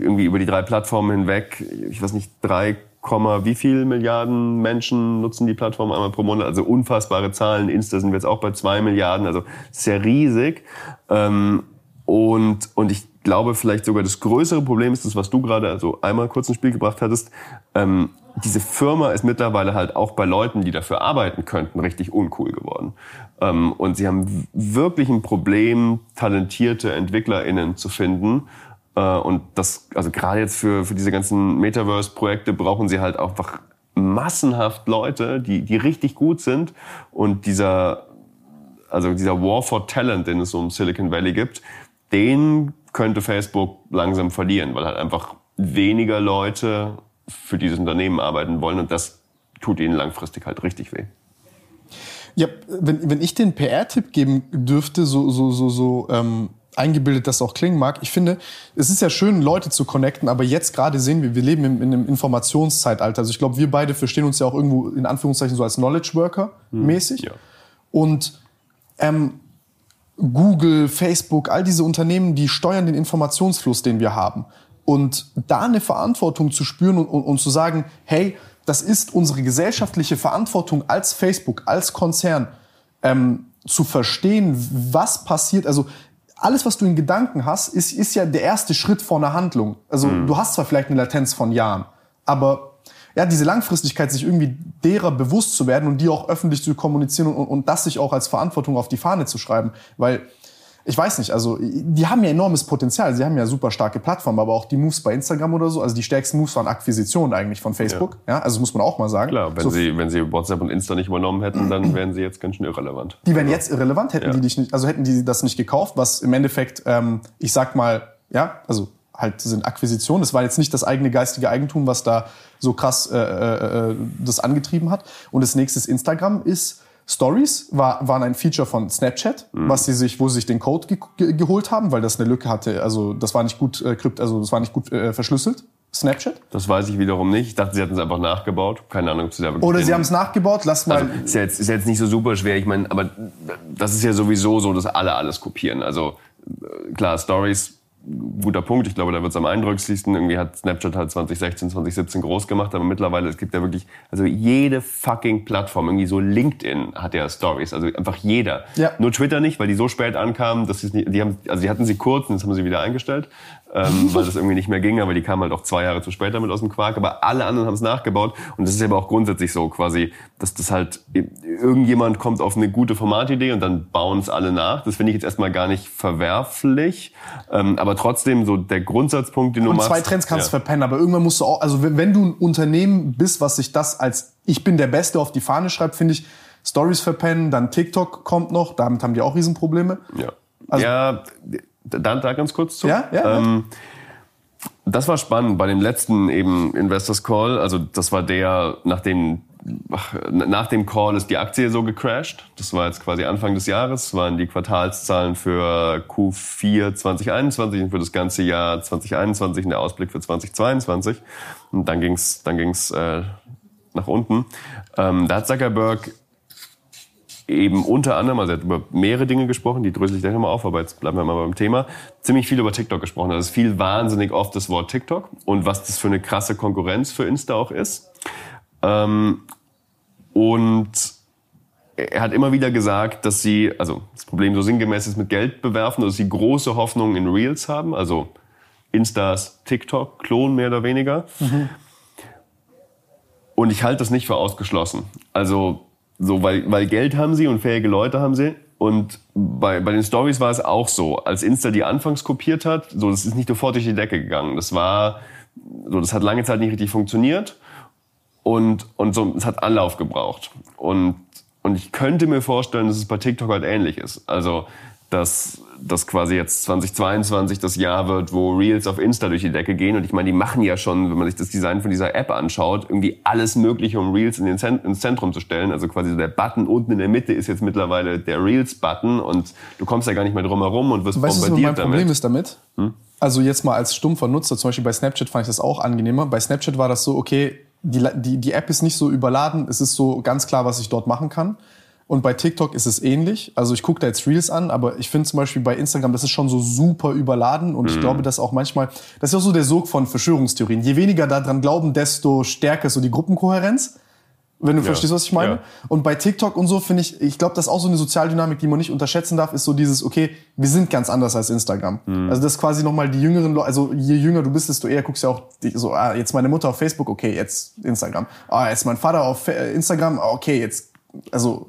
Irgendwie über die drei Plattformen hinweg, ich weiß nicht, drei wie viel Milliarden Menschen nutzen die Plattform einmal pro Monat? Also unfassbare Zahlen. Insta sind wir jetzt auch bei zwei Milliarden, also sehr riesig. Ähm, und, und ich glaube vielleicht sogar das größere Problem ist das, was du gerade also einmal kurz ins Spiel gebracht hattest. Ähm, diese Firma ist mittlerweile halt auch bei Leuten, die dafür arbeiten könnten, richtig uncool geworden. Ähm, und sie haben wirklich ein Problem, talentierte EntwicklerInnen zu finden. Äh, und das, also gerade jetzt für, für diese ganzen Metaverse-Projekte brauchen sie halt einfach massenhaft Leute, die, die richtig gut sind. Und dieser, also dieser War for Talent, den es um Silicon Valley gibt, den könnte Facebook langsam verlieren, weil halt einfach weniger Leute für dieses Unternehmen arbeiten wollen und das tut ihnen langfristig halt richtig weh. Ja, wenn, wenn ich den PR-Tipp geben dürfte, so, so, so, so ähm, eingebildet das auch klingen mag, ich finde, es ist ja schön, Leute zu connecten, aber jetzt gerade sehen wir, wir leben in, in einem Informationszeitalter. Also ich glaube, wir beide verstehen uns ja auch irgendwo in Anführungszeichen so als Knowledge Worker hm, mäßig. Ja. Und ähm, Google, Facebook, all diese Unternehmen, die steuern den Informationsfluss, den wir haben. Und da eine Verantwortung zu spüren und, und, und zu sagen, hey, das ist unsere gesellschaftliche Verantwortung als Facebook, als Konzern, ähm, zu verstehen, was passiert. Also alles, was du in Gedanken hast, ist, ist ja der erste Schritt vor einer Handlung. Also mhm. du hast zwar vielleicht eine Latenz von Jahren, aber ja, diese Langfristigkeit, sich irgendwie derer bewusst zu werden und die auch öffentlich zu kommunizieren und, und das sich auch als Verantwortung auf die Fahne zu schreiben, weil ich weiß nicht, also die haben ja enormes Potenzial. Sie haben ja super starke Plattformen, aber auch die Moves bei Instagram oder so, also die stärksten Moves waren Akquisitionen eigentlich von Facebook. Ja, ja also muss man auch mal sagen. Klar, wenn so, sie wenn sie WhatsApp und Insta nicht übernommen hätten, dann wären sie jetzt ganz schön irrelevant. Die wären jetzt irrelevant, hätten ja. die dich nicht, also hätten die das nicht gekauft, was im Endeffekt, ähm, ich sag mal, ja, also halt sind Akquisitionen. Das war jetzt nicht das eigene geistige Eigentum, was da so krass äh, äh, äh das angetrieben hat. Und das nächste ist Instagram ist Stories war, waren ein Feature von Snapchat, mhm. was sie sich, wo sie sich den Code ge ge geholt haben, weil das eine Lücke hatte. Also das war nicht gut äh, krypt, also das war nicht gut äh, verschlüsselt. Snapchat? Das weiß ich wiederum nicht. Ich dachte, sie hätten es einfach nachgebaut. Keine Ahnung, ob sie da wirklich Oder sie haben es nachgebaut. Lass mal. Also, ist, ja jetzt, ist jetzt nicht so super schwer. Ich meine, aber das ist ja sowieso so, dass alle alles kopieren. Also äh, klar, Stories guter Punkt. Ich glaube, da wird es am eindrücklichsten. Irgendwie hat Snapchat halt 2016, 2017 groß gemacht, aber mittlerweile, es gibt ja wirklich, also jede fucking Plattform, irgendwie so LinkedIn hat ja Stories, also einfach jeder. Ja. Nur Twitter nicht, weil die so spät ankamen, dass sie die haben, also die hatten sie kurz und jetzt haben sie wieder eingestellt ähm, weil das irgendwie nicht mehr ging, aber die kamen halt auch zwei Jahre zu spät damit aus dem Quark. Aber alle anderen haben es nachgebaut und das ist aber auch grundsätzlich so quasi, dass das halt irgendjemand kommt auf eine gute Formatidee und dann bauen es alle nach. Das finde ich jetzt erstmal gar nicht verwerflich, ähm, aber trotzdem so der Grundsatzpunkt, den du und machst. zwei Trends kannst du ja. verpennen, aber irgendwann musst du auch, also wenn, wenn du ein Unternehmen bist, was sich das als ich bin der Beste auf die Fahne schreibt, finde ich Stories verpennen, dann TikTok kommt noch, damit haben die auch Riesenprobleme. Ja. Also, ja, da, da ganz kurz zu. Ja, ja. Ähm, das war spannend bei dem letzten eben Investors Call. Also das war der, nach dem, nach dem Call ist die Aktie so gecrashed. Das war jetzt quasi Anfang des Jahres. Das waren die Quartalszahlen für Q4 2021 und für das ganze Jahr 2021 und der Ausblick für 2022. Und dann ging's, dann ging's äh, nach unten. Ähm, da hat Zuckerberg eben unter anderem, also er hat über mehrere Dinge gesprochen, die drösel ich gleich nochmal auf, aber jetzt bleiben wir mal beim Thema, ziemlich viel über TikTok gesprochen. Also es fiel wahnsinnig oft das Wort TikTok und was das für eine krasse Konkurrenz für Insta auch ist. Ähm, und er hat immer wieder gesagt, dass sie, also das Problem so sinngemäß ist mit Geld bewerfen, dass sie große Hoffnungen in Reels haben, also Instas TikTok-Klon mehr oder weniger. Mhm. Und ich halte das nicht für ausgeschlossen. Also so, weil, weil Geld haben sie und fähige Leute haben sie. Und bei, bei den Stories war es auch so. Als Insta die anfangs kopiert hat, so, das ist nicht sofort durch die Decke gegangen. Das war, so, das hat lange Zeit nicht richtig funktioniert. Und, und so, es hat Anlauf gebraucht. Und, und ich könnte mir vorstellen, dass es bei TikTok halt ähnlich ist. Also, dass, dass quasi jetzt 2022 das Jahr wird, wo Reels auf Insta durch die Decke gehen. Und ich meine, die machen ja schon, wenn man sich das Design von dieser App anschaut, irgendwie alles Mögliche, um Reels in den Zent ins Zentrum zu stellen. Also quasi der Button unten in der Mitte ist jetzt mittlerweile der Reels-Button und du kommst ja gar nicht mehr drum herum und wirst weißt bombardiert du, was mein Problem ist damit? Hm? Also jetzt mal als stumpfer Nutzer, zum Beispiel bei Snapchat fand ich das auch angenehmer. Bei Snapchat war das so, okay, die, die, die App ist nicht so überladen, es ist so ganz klar, was ich dort machen kann. Und bei TikTok ist es ähnlich. Also ich gucke da jetzt Reels an, aber ich finde zum Beispiel bei Instagram, das ist schon so super überladen. Und ich glaube, dass auch manchmal, das ist auch so der Sog von Verschwörungstheorien. Je weniger daran glauben, desto stärker ist so die Gruppenkohärenz. Wenn du Ja. verstehst, was ich meine. Ja. Und bei TikTok und so finde ich, ich glaube, das ist auch so eine Sozialdynamik, die man nicht unterschätzen darf, ist so dieses, okay, wir sind ganz anders als Instagram. Mhm. Also das ist quasi nochmal die jüngeren Leute, also je jünger du bist, desto eher guckst du ja auch so, ah, jetzt meine Mutter auf Facebook, okay, jetzt Instagram. Ah, jetzt mein Vater auf Instagram, ah, okay, jetzt, also,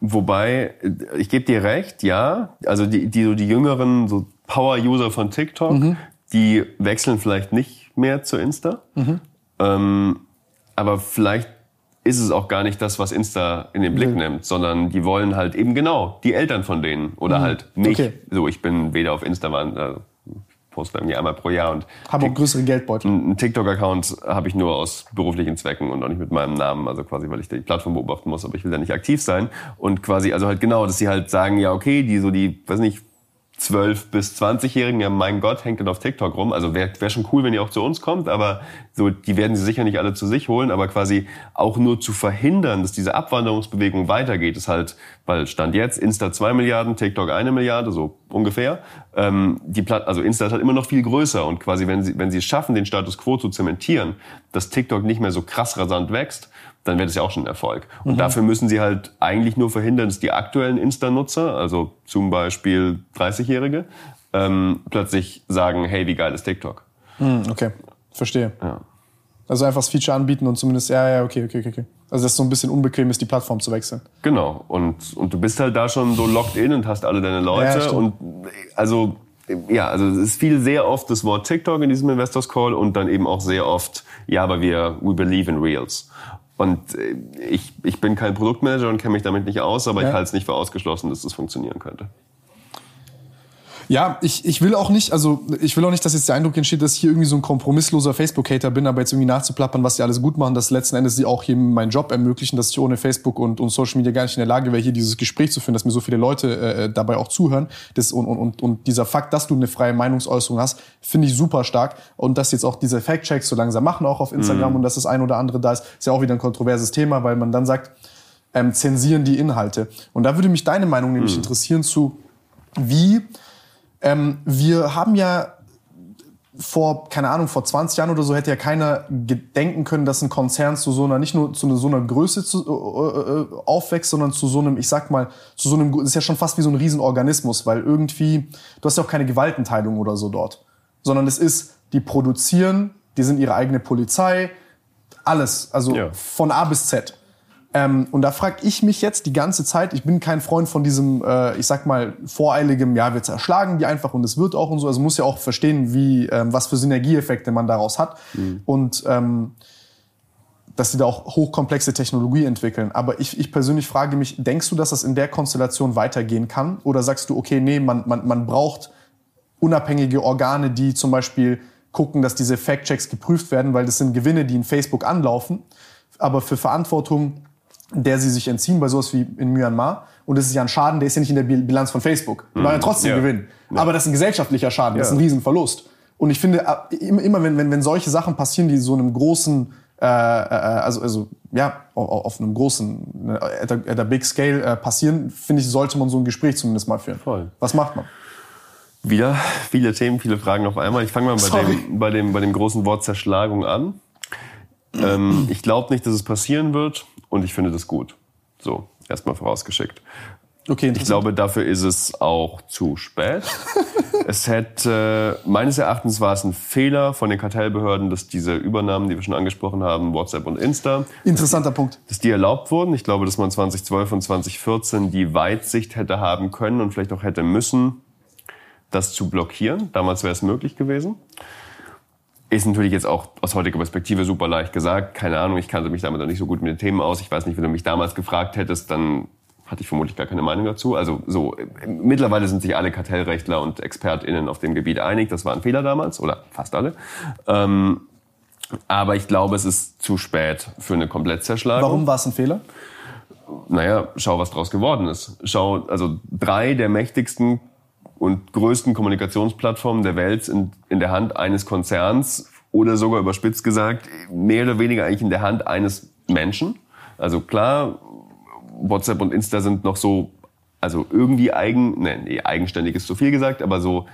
Wobei, ich gebe dir recht, ja. Also die, die, so die jüngeren so Power-User von TikTok, Mhm. die wechseln vielleicht nicht mehr zu Insta. Mhm. Ähm, aber vielleicht ist es auch gar nicht das, was Insta in den Blick nimmt, sondern die wollen halt eben genau die Eltern von denen oder halt nicht. Mhm. Okay. So, ich bin weder auf Insta, äh, poste irgendwie einmal pro Jahr und haben auch größere Geldbeutel. einen TikTok-Account habe ich nur aus beruflichen Zwecken und auch nicht mit meinem Namen, also quasi, weil ich die Plattform beobachten muss, aber ich will da nicht aktiv sein. Und quasi, also halt genau, dass sie halt sagen, ja, okay, die so die, weiß nicht, 12 bis 20-Jährigen, ja, mein Gott, hängt dann auf TikTok rum. Also wäre wär schon cool, wenn ihr auch zu uns kommt, aber so, die werden sie sicher nicht alle zu sich holen, aber quasi auch nur zu verhindern, dass diese Abwanderungsbewegung weitergeht, ist halt, weil Stand jetzt Insta 2 Milliarden, TikTok eine Milliarde, so ungefähr. Ähm, die Platt, also Insta ist halt immer noch viel größer und quasi, wenn sie, wenn sie es schaffen, den Status quo zu zementieren, dass TikTok nicht mehr so krass rasant wächst, dann wäre das ja auch schon ein Erfolg. Und dafür müssen sie halt eigentlich nur verhindern, dass die aktuellen Insta-Nutzer, also zum Beispiel 30-Jährige, ähm, plötzlich sagen, hey, wie geil ist TikTok? Hm, okay, verstehe. Ja. Also einfach das Feature anbieten und zumindest, ja, ja, okay, okay, okay. Also dass es so ein bisschen unbequem ist, die Plattform zu wechseln. Genau. Und, und du bist halt da schon so locked in und hast alle deine Ja, Leute. stimmt. und also, ja, also es fiel sehr oft das Wort TikTok in diesem Investors Call und dann eben auch sehr oft, ja, aber wir, we believe in Reels. Und äh, ich, ich bin kein Produktmanager und kenne mich damit nicht aus, aber Ja. ich halte es nicht für ausgeschlossen, dass das funktionieren könnte. Ja, ich, ich will auch nicht, also ich will auch nicht, dass jetzt der Eindruck entsteht, dass ich hier irgendwie so ein kompromissloser Facebook-Hater bin, aber jetzt irgendwie nachzuplappern, was die alles gut machen, dass letzten Endes sie auch hier meinen Job ermöglichen, dass ich ohne Facebook und, und Social Media gar nicht in der Lage wäre, hier dieses Gespräch zu führen, dass mir so viele Leute äh, dabei auch zuhören. Das, und, und, und, dieser Fakt, dass du eine freie Meinungsäußerung hast, finde ich super stark. Und dass jetzt auch diese Fact-Checks so langsam machen, auch auf Instagram und dass das ein oder andere da ist, ist ja auch wieder ein kontroverses Thema, weil man dann sagt, ähm, zensieren die Inhalte. Und da würde mich deine Meinung nämlich interessieren zu, wie ähm, wir haben ja vor, keine Ahnung, vor 20 Jahren oder so hätte ja keiner gedenken können, dass ein Konzern zu so einer, nicht nur zu so einer Größe zu, äh, äh, aufwächst, sondern zu so einem, ich sag mal, zu so einem, das ist ja schon fast wie so ein Riesenorganismus, weil irgendwie, du hast ja auch keine Gewaltenteilung oder so dort, sondern es ist, die produzieren, die sind ihre eigene Polizei, alles, also Ja. von A bis Z. Ähm, und da frage ich mich jetzt die ganze Zeit, ich bin kein Freund von diesem, äh, ich sag mal, voreiligem, ja, wir zerschlagen die einfach und es wird auch und so. Also muss ja auch verstehen, wie, ähm, was für Synergieeffekte man daraus hat. Und ähm, dass sie da auch hochkomplexe Technologie entwickeln. Aber ich, ich persönlich frage mich, denkst du, dass das in der Konstellation weitergehen kann? Oder sagst du, okay, nee, man, man, man braucht unabhängige Organe, die zum Beispiel gucken, dass diese Fact-Checks geprüft werden, weil das sind Gewinne, die in Facebook anlaufen, aber für Verantwortung, der sie sich entziehen, bei sowas wie in Myanmar. Und das ist ja ein Schaden, der ist ja nicht in der Bil- Bilanz von Facebook. Die waren ja trotzdem Ja. Gewinn. Aber das ist ein gesellschaftlicher Schaden, das ist ein Ja. Riesenverlust. Und ich finde, ab- immer, wenn, wenn, wenn solche Sachen passieren, die so einem großen, äh, äh, also, also ja, auf, einem großen, ne, at a, at a big scale äh, passieren, finde ich, sollte man so ein Gespräch zumindest mal führen. Voll. Was macht man? Wieder viele Themen, viele Fragen auf einmal. Ich fange mal bei Sorry. dem, bei, dem, bei dem großen Wort Zerschlagung an. Ähm, ich glaube nicht, dass es passieren wird und ich finde das gut. So, erstmal vorausgeschickt. Okay, Ich glaube, dafür ist es auch zu spät. es hätte, meines Erachtens war es ein Fehler von den Kartellbehörden, dass diese Übernahmen, die wir schon angesprochen haben, WhatsApp und Insta, Interessanter Punkt. dass die erlaubt wurden. Ich glaube, dass man 2012 und 2014 die Weitsicht hätte haben können und vielleicht auch hätte müssen, das zu blockieren. Damals wäre es möglich gewesen. Ist natürlich jetzt auch aus heutiger Perspektive super leicht gesagt. Keine Ahnung, ich kannte mich damit noch nicht so gut mit den Themen aus. Ich weiß nicht, wenn du mich damals gefragt hättest, dann hatte ich vermutlich gar keine Meinung dazu. Also so, mittlerweile sind sich alle Kartellrechtler und ExpertInnen auf dem Gebiet einig. Das war ein Fehler damals, oder fast alle. Ähm, aber ich glaube, es ist zu spät für eine Komplettzerschlagung. Warum war es ein Fehler? Naja, schau, was draus geworden ist. Schau, also drei der mächtigsten und größten Kommunikationsplattformen der Welt sind in der Hand eines Konzerns oder sogar überspitzt gesagt, mehr oder weniger eigentlich in der Hand eines Menschen. Also klar, WhatsApp und Insta sind noch so, also irgendwie eigen, nee, nee, eigenständig ist zu viel gesagt, aber so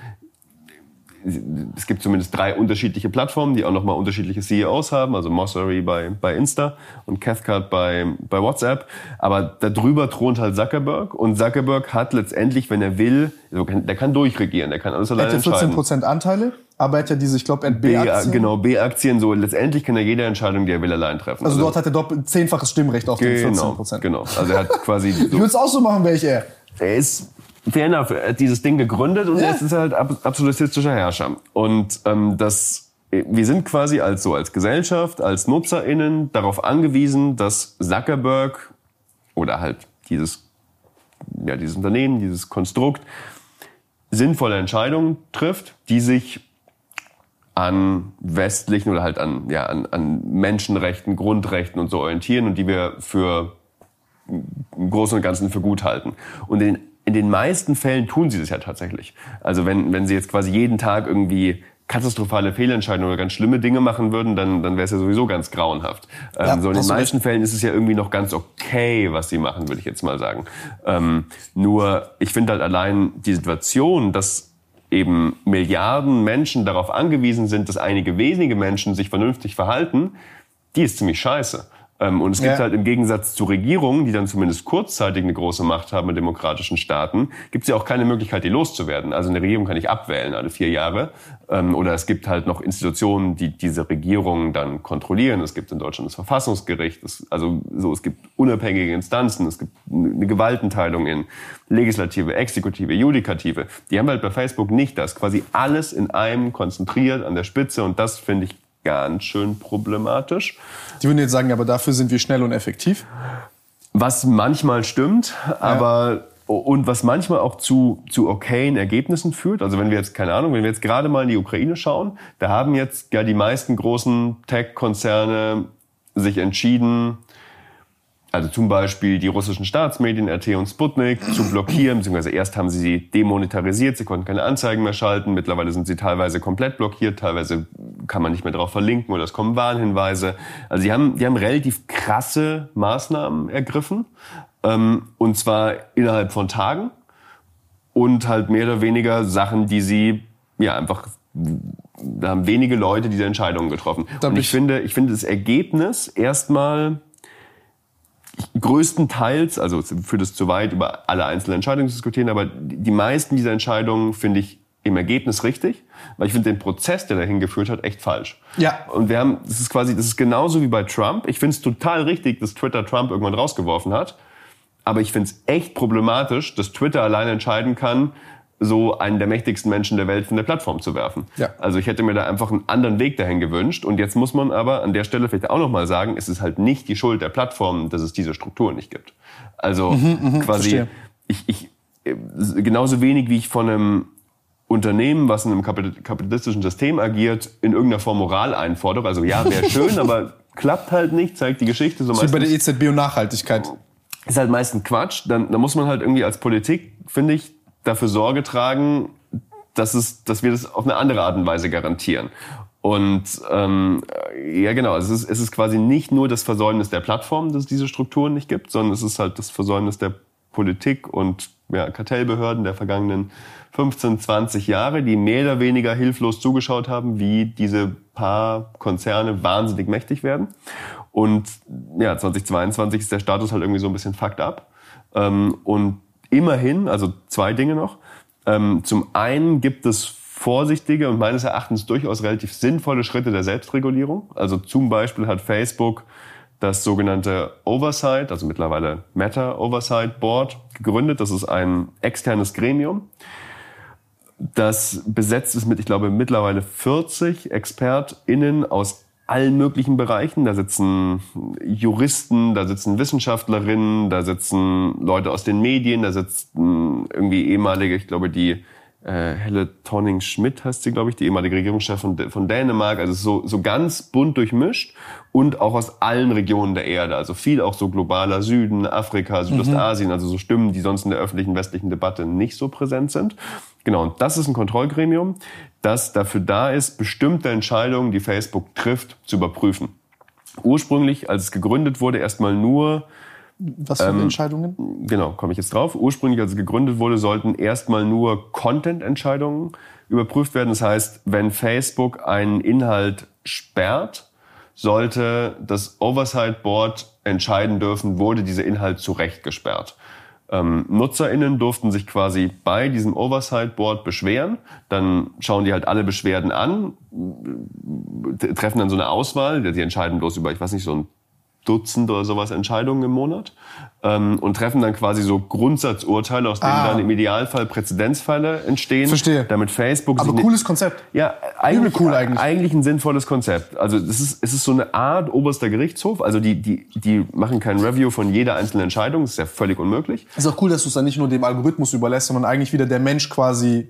es gibt zumindest drei unterschiedliche Plattformen, die auch nochmal unterschiedliche CEOs haben, also Mossery bei, bei Insta und Cathcart bei, bei WhatsApp. Aber darüber thront halt Zuckerberg und Zuckerberg hat letztendlich, wenn er will, der kann durchregieren, der kann alles alleine er hat ja 14 Prozent Anteile, aber er hat ja diese, ich glaube, B-Aktien. Genau, B-Aktien, so letztendlich kann er jede Entscheidung, die er will, allein treffen. Also, also dort hat er doppelt, zehnfaches Stimmrecht auf genau, den 14 Prozent. Genau, also er hat quasi... So, ich würde es auch so machen, wäre ich er. Er ist er hat dieses Ding gegründet und ja. jetzt ist er halt absolutistischer Herrscher. Und ähm, das, wir sind quasi als so als Gesellschaft, als NutzerInnen darauf angewiesen, dass Zuckerberg oder halt dieses, ja, dieses Unternehmen, dieses Konstrukt sinnvolle Entscheidungen trifft, die sich an westlichen oder halt an, ja, an, an Menschenrechten, Grundrechten und so orientieren und die wir für im Großen und Ganzen für gut halten. Und in in den meisten Fällen tun sie das ja tatsächlich. Also wenn, wenn sie jetzt quasi jeden Tag irgendwie katastrophale Fehlentscheidungen oder ganz schlimme Dinge machen würden, dann, dann wäre es ja sowieso ganz grauenhaft. Ja, ähm, so in den meisten recht. Fällen ist es ja irgendwie noch ganz okay, was sie machen, würde ich jetzt mal sagen. Ähm, nur ich finde halt allein die Situation, dass eben Milliarden Menschen darauf angewiesen sind, dass einige wenige Menschen sich vernünftig verhalten, die ist ziemlich scheiße. Ähm, und es gibt ja. halt im Gegensatz zu Regierungen, die dann zumindest kurzzeitig eine große Macht haben in demokratischen Staaten, gibt es ja auch keine Möglichkeit, die loszuwerden. Also eine Regierung kann ich abwählen alle vier Jahre. Ähm, oder es gibt halt noch Institutionen, die diese Regierungen dann kontrollieren. Es gibt in Deutschland das Verfassungsgericht. Es, also so, es gibt unabhängige Instanzen. Es gibt eine Gewaltenteilung in Legislative, Exekutive, Judikative. Die haben halt bei Facebook nicht das. Quasi alles in einem konzentriert an der Spitze. Und das finde ich ganz schön problematisch. Die würden jetzt sagen, aber dafür sind wir schnell und effektiv. Was manchmal stimmt, aber ja. und was manchmal auch zu, zu okayen Ergebnissen führt. Also wenn wir jetzt, keine Ahnung, wenn wir jetzt gerade mal in die Ukraine schauen, da haben jetzt ja die meisten großen Tech-Konzerne sich entschieden, also zum Beispiel die russischen Staatsmedien RT und Sputnik zu blockieren, beziehungsweise erst haben sie sie demonetarisiert, sie konnten keine Anzeigen mehr schalten, mittlerweile sind sie teilweise komplett blockiert, teilweise kann man nicht mehr darauf verlinken oder es kommen Warnhinweise. Also die haben, die haben relativ krasse Maßnahmen ergriffen, ähm, und zwar innerhalb von Tagen und halt mehr oder weniger Sachen, die sie ja einfach da haben wenige Leute diese Entscheidungen getroffen. und ich finde, ich finde das Ergebnis erstmal größtenteils, also führt es zu weit, über alle einzelnen Entscheidungen zu diskutieren, aber die meisten dieser Entscheidungen finde ich im Ergebnis richtig, weil ich finde den Prozess, der dahin geführt hat, echt falsch. Ja. Und wir haben, das ist quasi, das ist genauso wie bei Trump. Ich finde es total richtig, dass Twitter Trump irgendwann rausgeworfen hat. Aber ich finde es echt problematisch, dass Twitter alleine entscheiden kann, so einen der mächtigsten Menschen der Welt von der Plattform zu werfen. Ja. Also ich hätte mir da einfach einen anderen Weg dahin gewünscht. Und jetzt muss man aber an der Stelle vielleicht auch nochmal sagen, es ist halt nicht die Schuld der Plattform, dass es diese Strukturen nicht gibt. Also mhm, mhm quasi, ich, ich, genauso wenig wie ich von einem Unternehmen, was in einem kapitalistischen System agiert, in irgendeiner Form Moral einfordere. Also ja, wäre schön, aber klappt halt nicht, zeigt die Geschichte so meistens. Wie bei der EZB und Nachhaltigkeit. Ist halt meistens Quatsch. Dann, dann muss man halt irgendwie als Politik, finde ich, dafür Sorge tragen, dass, es, dass wir das auf eine andere Art und Weise garantieren. Und ähm, ja, genau, es ist, es ist quasi nicht nur das Versäumnis der Plattform, dass es diese Strukturen nicht gibt, sondern es ist halt das Versäumnis der Politik und ja, Kartellbehörden der vergangenen 15, 20 Jahre, die mehr oder weniger hilflos zugeschaut haben, wie diese paar Konzerne wahnsinnig mächtig werden. Und ja, 2022 ist der Status halt irgendwie so ein bisschen fucked up. Ähm, und Immerhin, also zwei Dinge noch. Ähm, zum einen gibt es vorsichtige und meines Erachtens durchaus relativ sinnvolle Schritte der Selbstregulierung. Also zum Beispiel hat Facebook das sogenannte Oversight, also mittlerweile Meta Oversight Board gegründet. Das ist ein externes Gremium, das besetzt ist mit, ich glaube, mittlerweile 40 ExpertInnen aus allen möglichen Bereichen. Da sitzen Juristen, da sitzen Wissenschaftlerinnen, da sitzen Leute aus den Medien, da sitzen irgendwie ehemalige, ich glaube, die äh, Helle Tonning-Schmidt heißt sie, glaube ich, die ehemalige Regierungschefin von, von Dänemark. Also so, so ganz bunt durchmischt und auch aus allen Regionen der Erde. Also viel auch so globaler Süden, Afrika, Südostasien, mhm. also so Stimmen, die sonst in der öffentlichen westlichen Debatte nicht so präsent sind. Genau, und das ist ein Kontrollgremium, das dafür da ist, bestimmte Entscheidungen, die Facebook trifft, zu überprüfen. Ursprünglich, als es gegründet wurde, erstmal nur Was für ähm, Entscheidungen? Genau, komme ich jetzt drauf. Ursprünglich, als es gegründet wurde, sollten erstmal nur Content-Entscheidungen überprüft werden. Das heißt, wenn Facebook einen Inhalt sperrt, sollte das Oversight Board entscheiden dürfen, wurde dieser Inhalt zu Recht gesperrt. Ähm, NutzerInnen durften sich quasi bei diesem Oversight Board beschweren. Dann schauen die halt alle Beschwerden an, treffen dann so eine Auswahl. Die entscheiden bloß über, ich weiß nicht, so ein Dutzend oder sowas Entscheidungen im Monat ähm, und treffen dann quasi so Grundsatzurteile, aus denen ah. dann im Idealfall Präzedenzfälle entstehen. Verstehe. Damit Facebook Aber cooles Konzept. Ja, eigentlich, cool eigentlich. eigentlich ein sinnvolles Konzept. Also es ist, es ist so eine Art oberster Gerichtshof. Also die, die, die machen kein Review von jeder einzelnen Entscheidung. Das ist ja völlig unmöglich. Es ist auch cool, dass du es dann nicht nur dem Algorithmus überlässt, sondern eigentlich wieder der Mensch quasi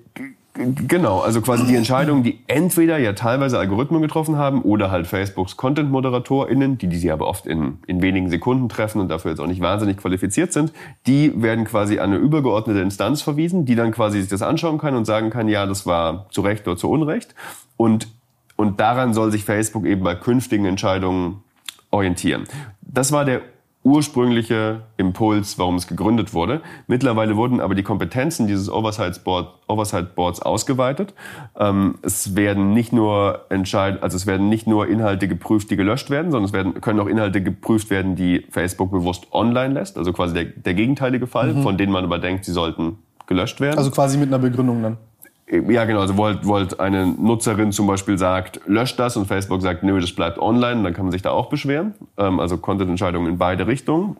Genau, also quasi die Entscheidungen, die entweder ja teilweise Algorithmen getroffen haben oder halt Facebooks Content-ModeratorInnen, die, die sie aber oft in, in wenigen Sekunden treffen und dafür jetzt auch nicht wahnsinnig qualifiziert sind, die werden quasi an eine übergeordnete Instanz verwiesen, die dann quasi sich das anschauen kann und sagen kann, ja, das war zu Recht oder zu Unrecht. Und, und daran soll sich Facebook eben bei künftigen Entscheidungen orientieren. Das war der ursprüngliche Impuls, warum es gegründet wurde. Mittlerweile wurden aber die Kompetenzen dieses Oversight, Board, Oversight Boards ausgeweitet. Ähm, es werden nicht nur entscheid also es werden nicht nur Inhalte geprüft, die gelöscht werden, sondern es werden, können auch Inhalte geprüft werden, die Facebook bewusst online lässt. Also quasi der, der gegenteilige Fall, mhm. von denen man aber denkt, sie sollten gelöscht werden. Also quasi mit einer Begründung dann. Ja, genau. Also wollt, wollt eine Nutzerin zum Beispiel sagt, löscht das und Facebook sagt, nö, das bleibt online, dann kann man sich da auch beschweren. Ähm, also Content-Entscheidungen in beide Richtungen.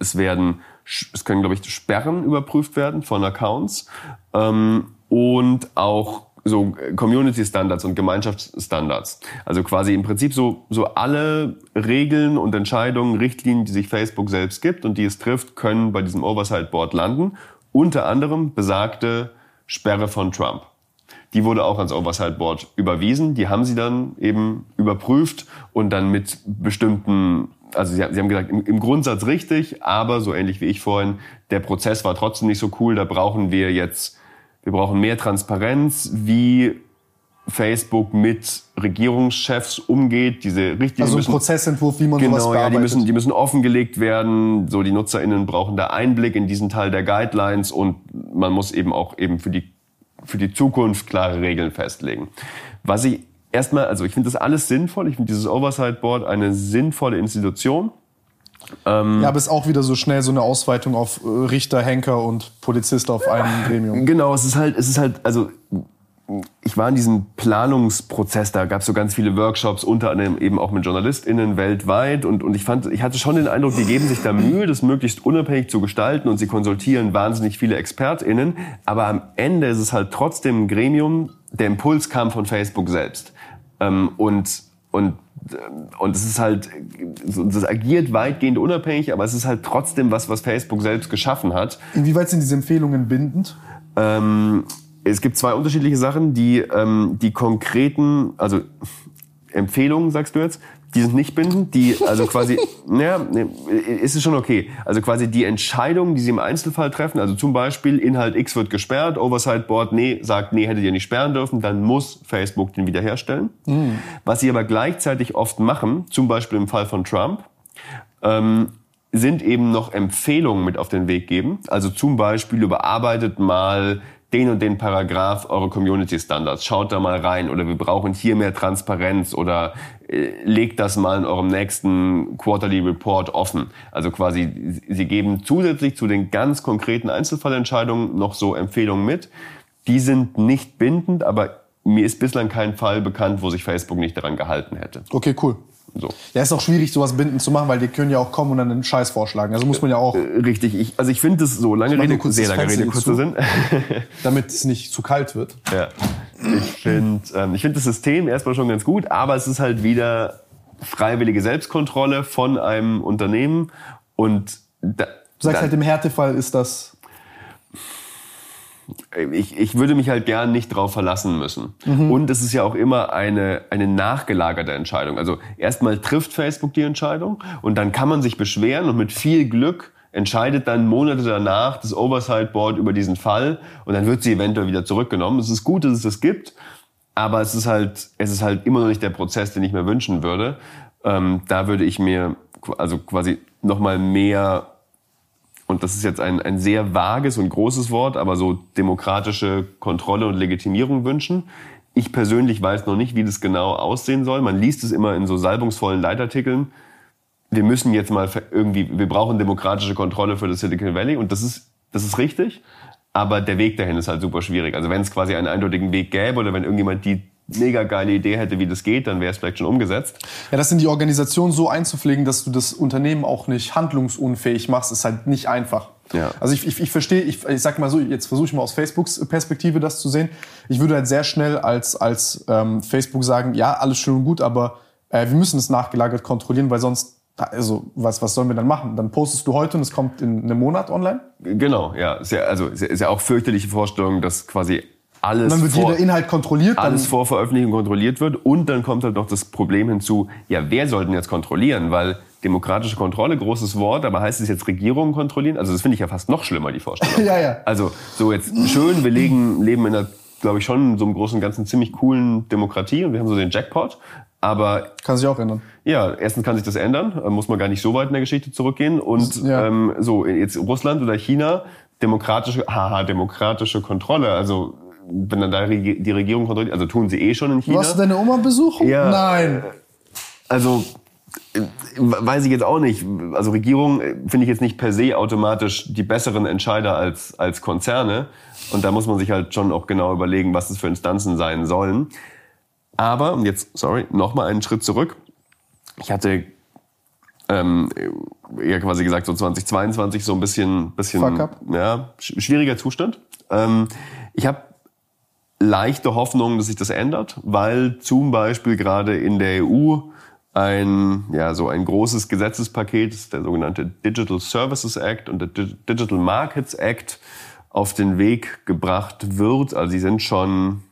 Es werden, es können, glaube ich, Sperren überprüft werden von Accounts ähm, und auch so Community Standards und Gemeinschaftsstandards. Also quasi im Prinzip so, so alle Regeln und Entscheidungen, Richtlinien, die sich Facebook selbst gibt und die es trifft, können bei diesem Oversight Board landen. Unter anderem besagte Sperre von Trump. Die wurde auch ans Oversight Board überwiesen. Die haben sie dann eben überprüft und dann mit bestimmten, also sie, haben gesagt, im, Grundsatz richtig, aber so ähnlich wie ich vorhin, der Prozess war trotzdem nicht so cool. Da brauchen wir jetzt, wir brauchen mehr Transparenz, wie Facebook mit Regierungschefs umgeht. Diese richtigen also ein Prozessentwurf, wie man genau, sowas bearbeitet. Ja, die müssen, die müssen offengelegt werden. So die NutzerInnen brauchen da Einblick in diesen Teil der Guidelines und man muss eben auch eben für die für die Zukunft klare Regeln festlegen. Was ich erstmal, also ich finde das alles sinnvoll. Ich finde dieses Oversight Board eine sinnvolle Institution. Ähm, ja, aber es ist auch wieder so schnell so eine Ausweitung auf äh, Richter, Henker und Polizist auf einem Gremium. Genau, es ist halt, es ist halt, also ich war in diesem Planungsprozess, da gab es so ganz viele Workshops, unter anderem eben auch mit JournalistInnen weltweit und, und ich fand, ich hatte schon den Eindruck, die geben sich da Mühe, das möglichst unabhängig zu gestalten und sie konsultieren wahnsinnig viele ExpertInnen, aber am Ende ist es halt trotzdem ein Gremium, der Impuls kam von Facebook selbst. Ähm, und, und und es ist halt, das agiert weitgehend unabhängig, aber es ist halt trotzdem was, was Facebook selbst geschaffen hat. Inwieweit sind diese Empfehlungen bindend? Ähm, es gibt zwei unterschiedliche Sachen, die ähm, die konkreten, also Empfehlungen, sagst du jetzt, die sind nicht bindend, die also quasi, naja, ist es schon okay. Also quasi die Entscheidungen, die sie im Einzelfall treffen, also zum Beispiel Inhalt X wird gesperrt, Oversight Board nee, sagt, nee, hättet ihr nicht sperren dürfen, dann muss Facebook den wiederherstellen. Mhm. Was sie aber gleichzeitig oft machen, zum Beispiel im Fall von Trump, ähm, sind eben noch Empfehlungen mit auf den Weg geben. Also zum Beispiel überarbeitet mal den und den Paragraph eure Community Standards. Schaut da mal rein oder wir brauchen hier mehr Transparenz oder äh, legt das mal in eurem nächsten Quarterly Report offen. Also quasi, sie geben zusätzlich zu den ganz konkreten Einzelfallentscheidungen noch so Empfehlungen mit. Die sind nicht bindend, aber mir ist bislang kein Fall bekannt, wo sich Facebook nicht daran gehalten hätte. Okay, cool. So. Ja, ist auch schwierig, sowas bindend zu machen, weil die können ja auch kommen und dann einen Scheiß vorschlagen. Also muss man ja auch. Äh, richtig. Ich, also ich finde es so lange Rede, sehr lange Rede, kurzer Sinn. damit es nicht zu kalt wird. Ja. Ich finde ähm, ich finde das System erstmal schon ganz gut, aber es ist halt wieder freiwillige Selbstkontrolle von einem Unternehmen und da, Du sagst halt, im Härtefall ist das ich, ich würde mich halt gern nicht drauf verlassen müssen. Mhm. Und es ist ja auch immer eine, eine nachgelagerte Entscheidung. Also erstmal trifft Facebook die Entscheidung und dann kann man sich beschweren und mit viel Glück entscheidet dann Monate danach das Oversight Board über diesen Fall und dann wird sie eventuell wieder zurückgenommen. Es ist gut, dass es das gibt, aber es ist halt, es ist halt immer noch nicht der Prozess, den ich mir wünschen würde. Ähm, da würde ich mir also quasi nochmal mehr, und das ist jetzt ein, ein sehr vages und großes Wort, aber so demokratische Kontrolle und Legitimierung wünschen. Ich persönlich weiß noch nicht, wie das genau aussehen soll. Man liest es immer in so salbungsvollen Leitartikeln. Wir müssen jetzt mal irgendwie, wir brauchen demokratische Kontrolle für das Silicon Valley und das ist, das ist richtig. Aber der Weg dahin ist halt super schwierig. Also wenn es quasi einen eindeutigen Weg gäbe oder wenn irgendjemand die mega geile Idee hätte, wie das geht, dann wäre es vielleicht schon umgesetzt. Ja, das in die Organisation so einzupflegen, dass du das Unternehmen auch nicht handlungsunfähig machst, ist halt nicht einfach. Ja. Also ich, ich, ich verstehe, ich, ich sag mal so, jetzt versuche ich mal aus Facebooks Perspektive das zu sehen. Ich würde halt sehr schnell als, als ähm, Facebook sagen, ja, alles schön und gut, aber äh, wir müssen es nachgelagert kontrollieren, weil sonst also was, was sollen wir dann machen? Dann postest du heute und es kommt in einem Monat online? Genau, ja. Ist ja also ist ja auch fürchterliche Vorstellung, dass quasi alles und dann wird vor, jeder Inhalt kontrolliert. Alles vor Veröffentlichung kontrolliert wird. Und dann kommt halt noch das Problem hinzu, ja, wer soll denn jetzt kontrollieren? Weil demokratische Kontrolle, großes Wort, aber heißt es jetzt Regierungen kontrollieren? Also das finde ich ja fast noch schlimmer, die Vorstellung. ja, ja. Also so jetzt schön, wir legen, leben in einer, glaube ich, schon so einem großen ganzen ziemlich coolen Demokratie und wir haben so den Jackpot. Aber kann sich auch ändern. Ja, erstens kann sich das ändern, muss man gar nicht so weit in der Geschichte zurückgehen. Und ja. ähm, so jetzt Russland oder China demokratische, haha, demokratische Kontrolle. Also wenn dann da die Regierung kontrolliert, also tun sie eh schon in China. Warst du deine Oma besuchen? Ja. Nein. Also weiß ich jetzt auch nicht. Also Regierung finde ich jetzt nicht per se automatisch die besseren Entscheider als, als Konzerne. Und da muss man sich halt schon auch genau überlegen, was das für Instanzen sein sollen. Aber, und jetzt, sorry, nochmal einen Schritt zurück. Ich hatte ähm, ja quasi gesagt, so 2022 so ein bisschen, bisschen ja, schwieriger Zustand. Ähm, ich habe leichte Hoffnung, dass sich das ändert, weil zum Beispiel gerade in der EU ein, ja, so ein großes Gesetzespaket, der sogenannte Digital Services Act und der Digital Markets Act auf den Weg gebracht wird. Also sie sind schon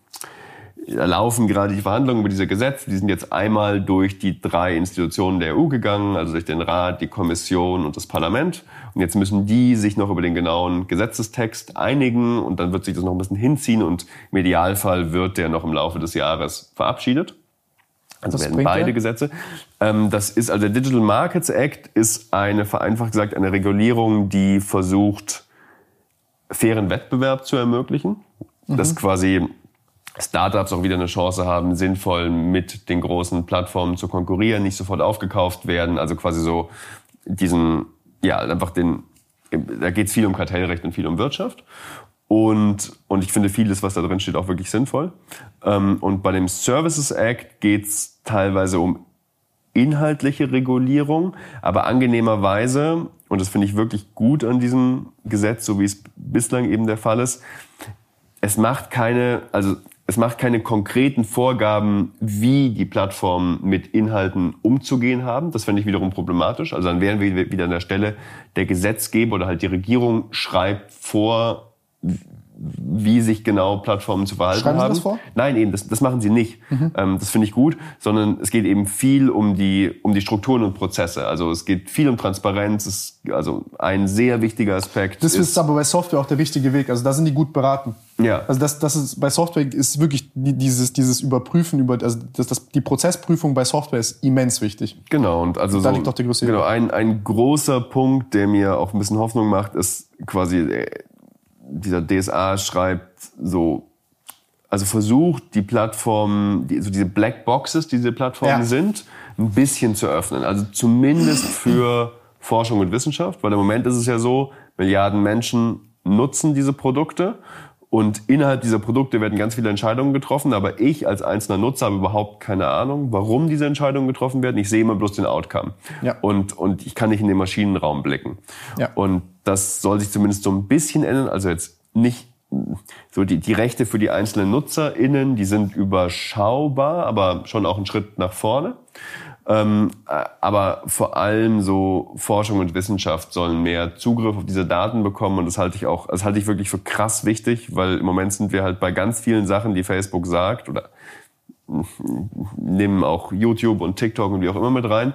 laufen gerade die Verhandlungen über diese Gesetze. Die sind jetzt einmal durch die drei Institutionen der EU gegangen, also durch den Rat, die Kommission und das Parlament. Und jetzt müssen die sich noch über den genauen Gesetzestext einigen und dann wird sich das noch ein bisschen hinziehen und im Idealfall wird der noch im Laufe des Jahres verabschiedet. Also das werden beide der? Gesetze. Ähm, das ist also der Digital Markets Act ist eine vereinfacht gesagt eine Regulierung, die versucht fairen Wettbewerb zu ermöglichen. Mhm. Das quasi Startups auch wieder eine Chance haben, sinnvoll mit den großen Plattformen zu konkurrieren, nicht sofort aufgekauft werden. Also quasi so diesen, ja, einfach den, da geht es viel um Kartellrecht und viel um Wirtschaft. Und, und ich finde vieles, was da drin steht, auch wirklich sinnvoll. Ähm, und bei dem Services Act geht es teilweise um inhaltliche Regulierung, aber angenehmerweise, und das finde ich wirklich gut an diesem Gesetz, so wie es bislang eben der Fall ist, es macht keine, also es macht keine konkreten Vorgaben, wie die Plattformen mit Inhalten umzugehen haben. Das fände ich wiederum problematisch. Also dann wären wir wieder an der Stelle, der Gesetzgeber oder halt die Regierung schreibt vor, wie sich genau Plattformen zu verhalten Schreiben haben. Sie das vor? Nein, eben, das, das machen sie nicht. Mhm. Ähm, das finde ich gut, sondern es geht eben viel um die, um die Strukturen und Prozesse. Also es geht viel um Transparenz. Es, also ein sehr wichtiger Aspekt. Das ist aber bei Software auch der richtige Weg. Also da sind die gut beraten. Ja. Also das, das ist bei Software ist wirklich dieses dieses Überprüfen über also das, das die Prozessprüfung bei Software ist immens wichtig. Genau und also da so, liegt doch der größte Genau ein ein großer Punkt, der mir auch ein bisschen Hoffnung macht, ist quasi äh, dieser DSA schreibt so, also versucht die Plattformen, die, so diese Black Boxes, die diese Plattformen ja. sind, ein bisschen zu öffnen. Also zumindest für Forschung und Wissenschaft, weil im Moment ist es ja so, Milliarden Menschen nutzen diese Produkte und innerhalb dieser Produkte werden ganz viele Entscheidungen getroffen, aber ich als einzelner Nutzer habe überhaupt keine Ahnung, warum diese Entscheidungen getroffen werden. Ich sehe immer bloß den Outcome. Ja. Und, und ich kann nicht in den Maschinenraum blicken. Ja. Und das soll sich zumindest so ein bisschen ändern. Also jetzt nicht so die, die Rechte für die einzelnen NutzerInnen, die sind überschaubar, aber schon auch ein Schritt nach vorne. Ähm, äh, aber vor allem so Forschung und Wissenschaft sollen mehr Zugriff auf diese Daten bekommen und das halte ich auch, das halte ich wirklich für krass wichtig, weil im Moment sind wir halt bei ganz vielen Sachen, die Facebook sagt oder nehmen auch YouTube und TikTok und wie auch immer mit rein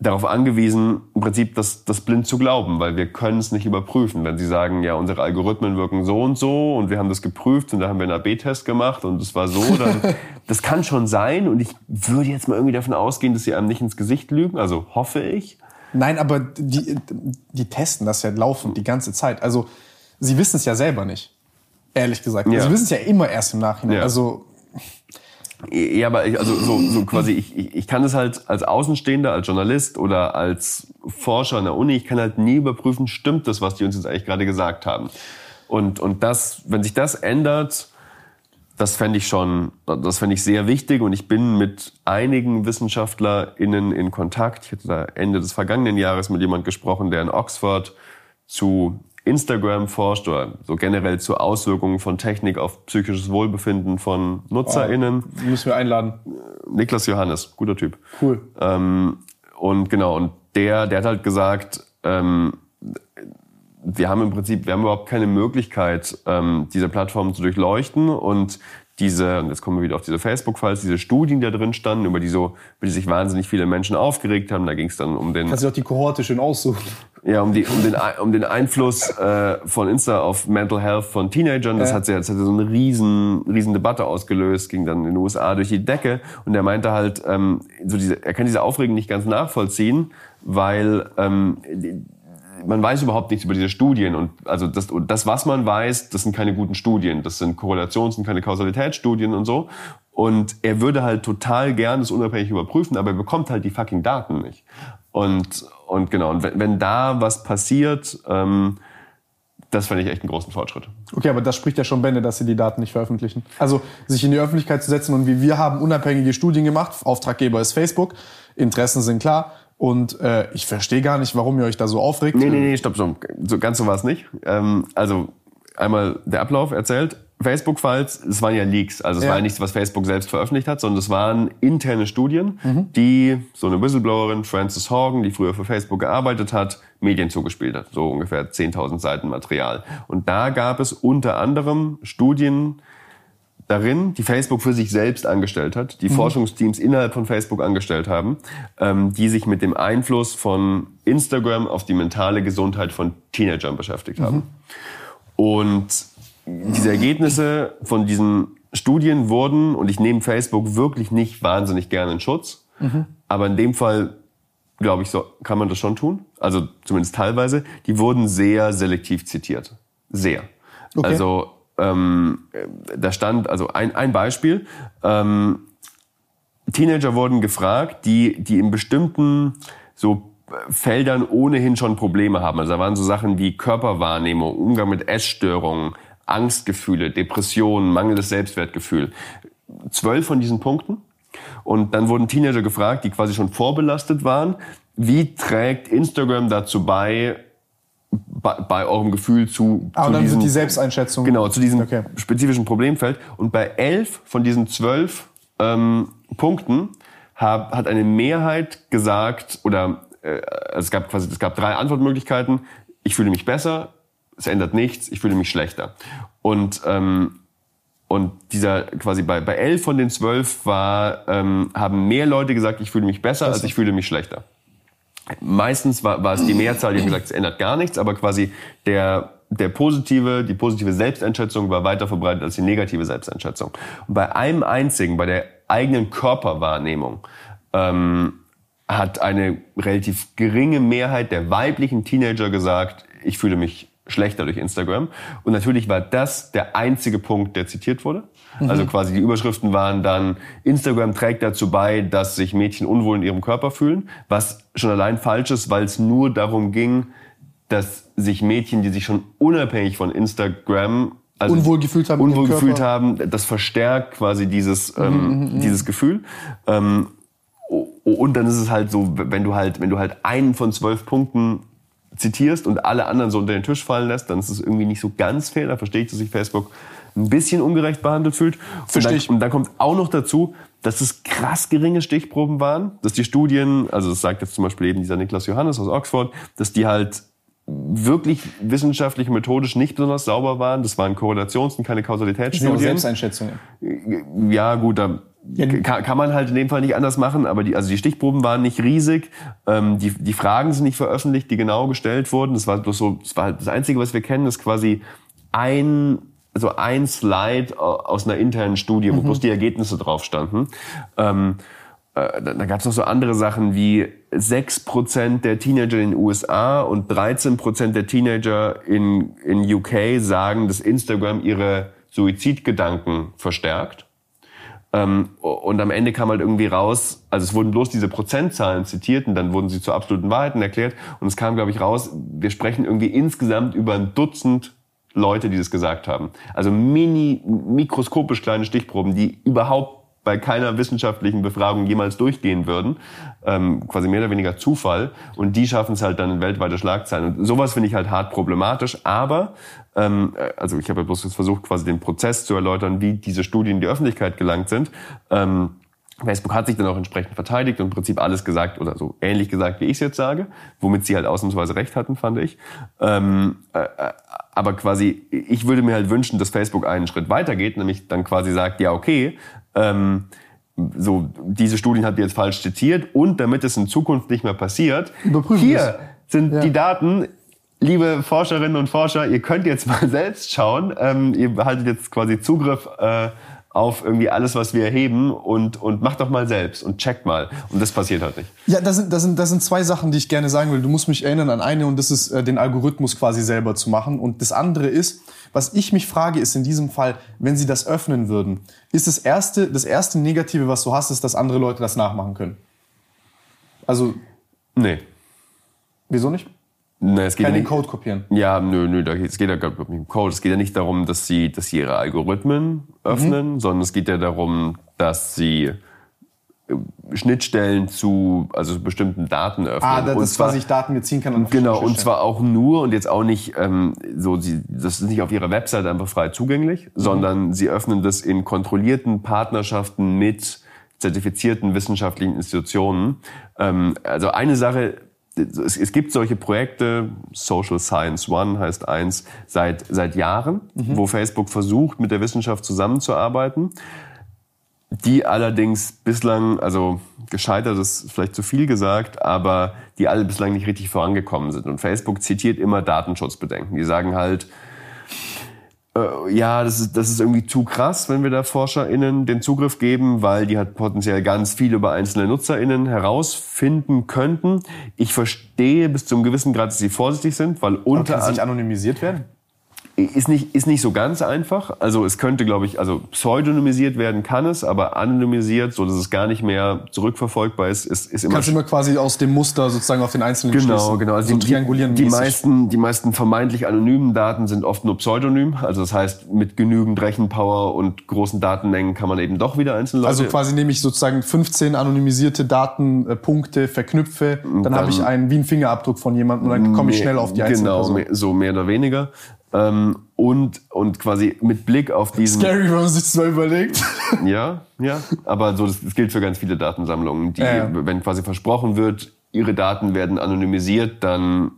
darauf angewiesen, im Prinzip das, das blind zu glauben, weil wir können es nicht überprüfen. Wenn Sie sagen, ja, unsere Algorithmen wirken so und so und wir haben das geprüft und da haben wir einen AB-Test gemacht und es war so, dann das kann schon sein und ich würde jetzt mal irgendwie davon ausgehen, dass Sie einem nicht ins Gesicht lügen, also hoffe ich. Nein, aber die, die testen das ja laufend die ganze Zeit. Also sie wissen es ja selber nicht. Ehrlich gesagt. Ja. Sie wissen es ja immer erst im Nachhinein. Ja. Also Ja, aber ich, also so, so quasi, ich, ich, kann es halt als Außenstehender, als Journalist oder als Forscher an der Uni, ich kann halt nie überprüfen, stimmt das, was die uns jetzt eigentlich gerade gesagt haben. Und, und das, wenn sich das ändert, das fände ich schon, das fände ich sehr wichtig und ich bin mit einigen WissenschaftlerInnen in Kontakt. Ich hatte da Ende des vergangenen Jahres mit jemand gesprochen, der in Oxford zu Instagram forscht oder so generell zu Auswirkungen von Technik auf psychisches Wohlbefinden von NutzerInnen. müssen wir einladen. Niklas Johannes, guter Typ. Cool. Ähm, und genau, und der, der hat halt gesagt, ähm, wir haben im Prinzip, wir haben überhaupt keine Möglichkeit, ähm, diese Plattformen zu durchleuchten und diese, und jetzt kommen wir wieder auf diese Facebook-Files, diese Studien, die da drin standen, über die so, über die sich wahnsinnig viele Menschen aufgeregt haben. Da ging es dann um den, Kannst du auch die Kohorte schön aussuchen. ja, um, die, um, den, um den Einfluss äh, von Insta auf Mental Health von Teenagern. Das Ja. hat, sehr- das hat so eine riesen, riesen Debatte ausgelöst, ging dann in den USA durch die Decke. Und er meinte halt, ähm, so diese, er kann diese Aufregung nicht ganz nachvollziehen, weil ähm, die- man weiß überhaupt nichts über diese Studien und also das, das, was man weiß, das sind keine guten Studien, das sind Korrelations- und keine Kausalitätsstudien und so. Und er würde halt total gern das unabhängig überprüfen, aber er bekommt halt die fucking Daten nicht. Und, und genau, und wenn, wenn da was passiert, ähm, das fände ich echt einen großen Fortschritt. Okay, aber das spricht ja schon Bände, dass sie die Daten nicht veröffentlichen. Also sich in die Öffentlichkeit zu setzen und wie wir haben unabhängige Studien gemacht. Auftraggeber ist Facebook. Interessen sind klar. Und äh, ich verstehe gar nicht, warum ihr euch da so aufregt. Nee, nee, nee, stopp, stopp. So, ganz so war es nicht. Ähm, also einmal der Ablauf erzählt. Facebook-Files, es waren ja Leaks. Also es Ja. war ja nichts, was Facebook selbst veröffentlicht hat, sondern es waren interne Studien, die so eine Whistleblowerin, Frances Horgan, die früher für Facebook gearbeitet hat, Medien zugespielt hat. So ungefähr 10.000 Seiten Material. Und da gab es unter anderem Studien, darin, die Facebook für sich selbst angestellt hat, die Forschungsteams innerhalb von Facebook angestellt haben, ähm, die sich mit dem Einfluss von Instagram auf die mentale Gesundheit von Teenagern beschäftigt haben. Und diese Ergebnisse von diesen Studien wurden, und ich nehme Facebook wirklich nicht wahnsinnig gerne in Schutz, aber in dem Fall glaube ich, so kann man das schon tun. Also zumindest teilweise. Die wurden sehr selektiv zitiert. Sehr. Okay. Also ähm, äh, da stand, also ein, ein Beispiel. Ähm, Teenager wurden gefragt, die, die in bestimmten so Feldern ohnehin schon Probleme haben. Also da waren so Sachen wie Körperwahrnehmung, Umgang mit Essstörungen, Angstgefühle, Depressionen, mangelndes Selbstwertgefühl. Zwölf von diesen Punkten. Und dann wurden Teenager gefragt, die quasi schon vorbelastet waren, wie trägt Instagram dazu bei, bei, bei eurem Gefühl zu, Ah, zu dann diesen, wird die Selbsteinschätzung. Genau, zu diesem Okay. spezifischen Problemfeld. Und bei elf von diesen zwölf ähm, Punkten hab, hat eine Mehrheit gesagt, oder äh, es gab quasi, es gab drei Antwortmöglichkeiten. Ich fühle mich besser, es ändert nichts, ich fühle mich schlechter. Und ähm, und dieser quasi bei, bei elf von den zwölf war, ähm, haben mehr Leute gesagt, ich fühle mich besser, als ich fühle mich schlechter. Meistens war, war es die Mehrzahl, die haben gesagt, es ändert gar nichts, aber quasi der, der positive, die positive Selbsteinschätzung war weiter verbreitet als die negative Selbsteinschätzung. Und bei einem einzigen, bei der eigenen Körperwahrnehmung, ähm, hat eine relativ geringe Mehrheit der weiblichen Teenager gesagt, ich fühle mich schlechter durch Instagram. Und natürlich war das der einzige Punkt, der zitiert wurde. Also quasi die Überschriften waren dann, Instagram trägt dazu bei, dass sich Mädchen unwohl in ihrem Körper fühlen, was schon allein falsch ist, weil es nur darum ging, dass sich Mädchen, die sich schon unabhängig von Instagram also Unwohl gefühlt haben unwohl gefühlt haben, das verstärkt quasi dieses, Mhm, ähm, dieses Gefühl. Ähm, und dann ist es halt so, wenn du halt, wenn du halt einen von zwölf Punkten zitierst und alle anderen so unter den Tisch fallen lässt, dann ist es irgendwie nicht so ganz fair. Da verstehe ich, dass sich Facebook ein bisschen ungerecht behandelt fühlt. Und Verstehe dann, ich. und dann kommt auch noch dazu, dass es krass geringe Stichproben waren, dass die Studien, also das sagt jetzt zum Beispiel eben dieser Niklas Johannes aus Oxford, dass die halt wirklich wissenschaftlich, methodisch nicht besonders sauber waren. Das waren Korrelations- und keine Kausalitätsstudien. Selbsteinschätzungen. Ja, gut, da die- kann, kann man halt in dem Fall nicht anders machen, aber die, also die Stichproben waren nicht riesig. Ähm, die, die Fragen sind nicht veröffentlicht, die genau gestellt wurden. Das war bloß so, das war halt das Einzige, was wir kennen, ist quasi ein, also ein Slide aus einer internen Studie, wo bloß die Ergebnisse drauf standen. Ähm, äh, da, da gab es noch so andere Sachen wie 6% der Teenager in den USA und 13% der Teenager in, in UK sagen, dass Instagram ihre Suizidgedanken verstärkt. Ähm, und am Ende kam halt irgendwie raus, also es wurden bloß diese Prozentzahlen zitiert und dann wurden sie zu absoluten Wahrheiten erklärt. Und es kam, glaube ich, raus, wir sprechen irgendwie insgesamt über ein Dutzend Leute, die das gesagt haben. Also mini, mikroskopisch kleine Stichproben, die überhaupt bei keiner wissenschaftlichen Befragung jemals durchgehen würden. Ähm, quasi mehr oder weniger Zufall. Und die schaffen es halt dann in weltweite Schlagzeilen. Und sowas finde ich halt hart problematisch. Aber, ähm, äh, also ich habe ja bloß versucht, quasi den Prozess zu erläutern, wie diese Studien in die Öffentlichkeit gelangt sind. Ähm, Facebook hat sich dann auch entsprechend verteidigt und im Prinzip alles gesagt oder so ähnlich gesagt, wie ich es jetzt sage, womit sie halt ausnahmsweise recht hatten, fand ich. Ähm, äh, äh aber quasi, ich würde mir halt wünschen, dass Facebook einen Schritt weitergeht, nämlich dann quasi sagt, ja okay, ähm, so diese Studien habt ihr jetzt falsch zitiert und damit es in Zukunft nicht mehr passiert, Überprüfen hier es. sind Ja. die Daten. Liebe Forscherinnen und Forscher, ihr könnt jetzt mal selbst schauen. Ähm, ihr behaltet jetzt quasi Zugriff äh, auf irgendwie alles, was wir erheben und, und macht doch mal selbst und checkt mal. Und das passiert halt nicht. Ja, das sind, das, sind, das sind zwei Sachen, die ich gerne sagen will. Du musst mich erinnern an eine und das ist, äh, den Algorithmus quasi selber zu machen. Und das andere ist, was ich mich frage, ist in diesem Fall, wenn sie das öffnen würden, ist das erste, das erste Negative, was du hast, ist, dass andere Leute das nachmachen können. Also, Nee. wieso nicht? Nee es geht Kann ja den nicht, Code kopieren. Ja, nö, nö, da- es geht ja gar nicht um Code. Es geht ja nicht darum, dass sie, dass sie ihre Algorithmen öffnen, sondern es geht ja darum, dass sie äh, Schnittstellen zu also bestimmten Daten öffnen. Ah, das, Und das zwar- quasi ich Daten mir ziehen kann. an Genau, und zwar auch nur und jetzt auch nicht ähm, so, sie, das ist nicht auf ihrer Website einfach frei zugänglich, sondern sie öffnen das in kontrollierten Partnerschaften mit zertifizierten wissenschaftlichen Institutionen. Ähm, also eine Sache, es, es gibt solche Projekte, Social Science One heißt eins, seit, seit Jahren, wo Facebook versucht, mit der Wissenschaft zusammenzuarbeiten die allerdings bislang, also gescheitert ist vielleicht zu viel gesagt, aber die alle bislang nicht richtig vorangekommen sind. Und Facebook zitiert immer Datenschutzbedenken. Die sagen halt, äh, ja, das ist, das ist irgendwie zu krass, wenn wir da ForscherInnen den Zugriff geben, weil die halt potenziell ganz viel über einzelne NutzerInnen herausfinden könnten. Ich verstehe bis zu einem gewissen Grad, dass sie vorsichtig sind, weil Aber unter kann es nicht anonymisiert werden? Ist nicht, ist nicht so ganz einfach. Also es könnte, glaube ich, also pseudonymisiert werden kann es, aber anonymisiert, so dass es gar nicht mehr zurückverfolgbar ist, ist, ist immer Kannst du immer quasi aus dem Muster sozusagen auf den einzelnen Genau, schließen. genau. Also so die, triangulieren die, mäßig. meisten, die meisten vermeintlich anonymen Daten sind oft nur pseudonym. Also das heißt, mit genügend Rechenpower und großen Datenmengen kann man eben doch wieder einzelne Leute. Also quasi nehme ich sozusagen 15 anonymisierte Datenpunkte, verknüpfe, dann, dann- habe ich einen wie einen Fingerabdruck von jemandem und dann komme ich schnell auf die einzelne Genau, Person. so mehr oder weniger. Ähm, und, und quasi mit Blick auf diesen... Scary, wenn man sich das mal überlegt. Ja, ja. Aber so, das, das gilt für ganz viele Datensammlungen, die, Ja, wenn quasi versprochen wird, ihre Daten werden anonymisiert, dann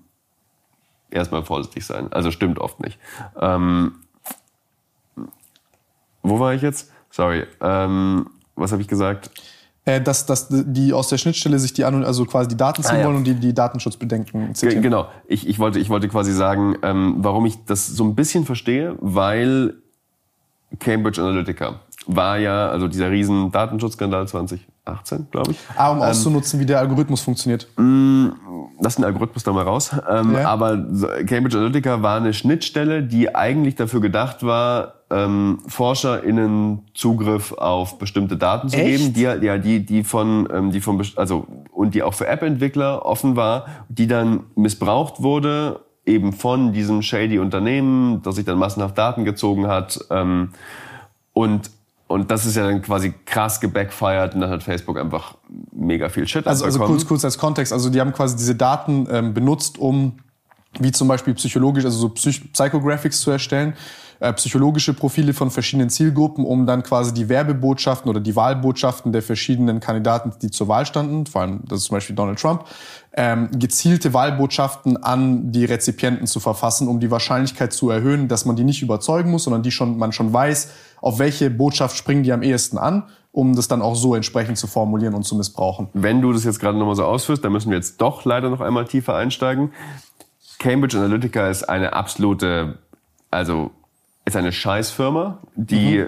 erstmal vorsichtig sein. Also stimmt oft nicht. Ähm, wo war ich jetzt? Sorry. Ähm, was habe ich gesagt? Äh, dass, dass die aus der Schnittstelle sich die anon also quasi die Daten ziehen Ah, ja. wollen und die, die Datenschutzbedenken zitieren. Genau. Ich, ich, wollte, ich wollte quasi sagen, ähm, warum ich das so ein bisschen verstehe, weil Cambridge Analytica war ja, also dieser riesen Datenschutzskandal 2018, glaube ich. Ah, um auszunutzen, wie der Algorithmus funktioniert. lass den Algorithmus da mal raus. Ähm, Ja. Aber Cambridge Analytica war eine Schnittstelle, die eigentlich dafür gedacht war, ähm, ForscherInnen Zugriff auf bestimmte Daten zu Echt? geben, die ja die die von ähm, die von also und die auch für App-Entwickler offen war, die dann missbraucht wurde eben von diesem shady Unternehmen, das sich dann massenhaft Daten gezogen hat ähm, und und das ist ja dann quasi krass gebackfired und dann hat Facebook einfach mega viel Shit Also, also kurz, kurz als Kontext. Also die haben quasi diese Daten ähm, benutzt, um wie zum Beispiel psychologisch, also so Psych Psychographics zu erstellen, äh, psychologische Profile von verschiedenen Zielgruppen, um dann quasi die Werbebotschaften oder die Wahlbotschaften der verschiedenen Kandidaten, die zur Wahl standen, vor allem das ist zum Beispiel Donald Trump, ähm, gezielte Wahlbotschaften an die Rezipienten zu verfassen, um die Wahrscheinlichkeit zu erhöhen, dass man die nicht überzeugen muss, sondern die schon, man schon weiß, auf welche Botschaft springen die am ehesten an, um das dann auch so entsprechend zu formulieren und zu missbrauchen. wenn du das jetzt gerade nochmal so ausführst, dann müssen wir jetzt doch leider noch einmal tiefer einsteigen. Cambridge Analytica ist eine absolute, also ist eine Scheißfirma, die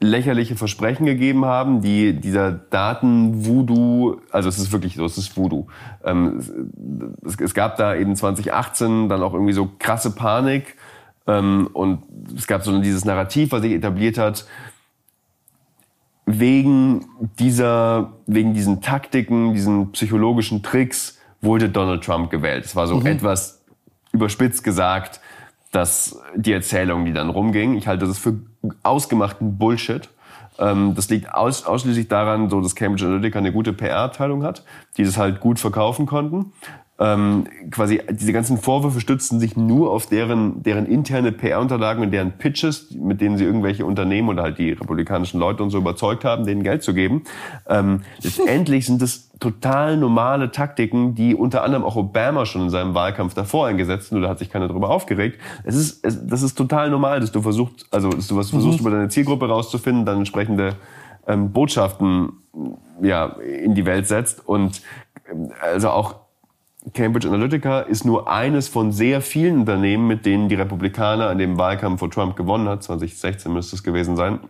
lächerliche Versprechen gegeben haben, die dieser Daten-Voodoo, also es ist wirklich so, es ist Voodoo. Ähm, es, es, gab da eben 2018 dann auch irgendwie so krasse Panik ähm, und es gab so dieses Narrativ, was sich etabliert hat, wegen dieser, wegen diesen Taktiken, diesen psychologischen Tricks wurde Donald Trump gewählt. Es war so mhm. etwas überspitzt gesagt, dass die Erzählung, die dann rumging, ich halte das für ausgemachten Bullshit. Ähm, das liegt aus, ausschließlich daran, so dass Cambridge Analytica eine gute PR-Abteilung hat, die das halt gut verkaufen konnten ähm, quasi diese ganzen Vorwürfe stützen sich nur auf deren, deren interne PR-Unterlagen und deren Pitches, mit denen sie irgendwelche Unternehmen oder halt die republikanischen Leute und so überzeugt haben, denen Geld zu geben. Ähm, letztendlich sind das total normale Taktiken, die unter anderem auch Obama schon in seinem Wahlkampf davor eingesetzt hat, nur da hat sich keiner darüber aufgeregt. Es ist, es, das ist total normal, dass du versuchst, also dass du was versuchst, mhm. über deine Zielgruppe rauszufinden, dann entsprechende ähm, Botschaften ja, in die Welt setzt und ähm, also auch Cambridge Analytica ist nur eines von sehr vielen Unternehmen, mit denen die Republikaner an dem Wahlkampf vor Trump gewonnen hat, 2016 müsste es gewesen sein,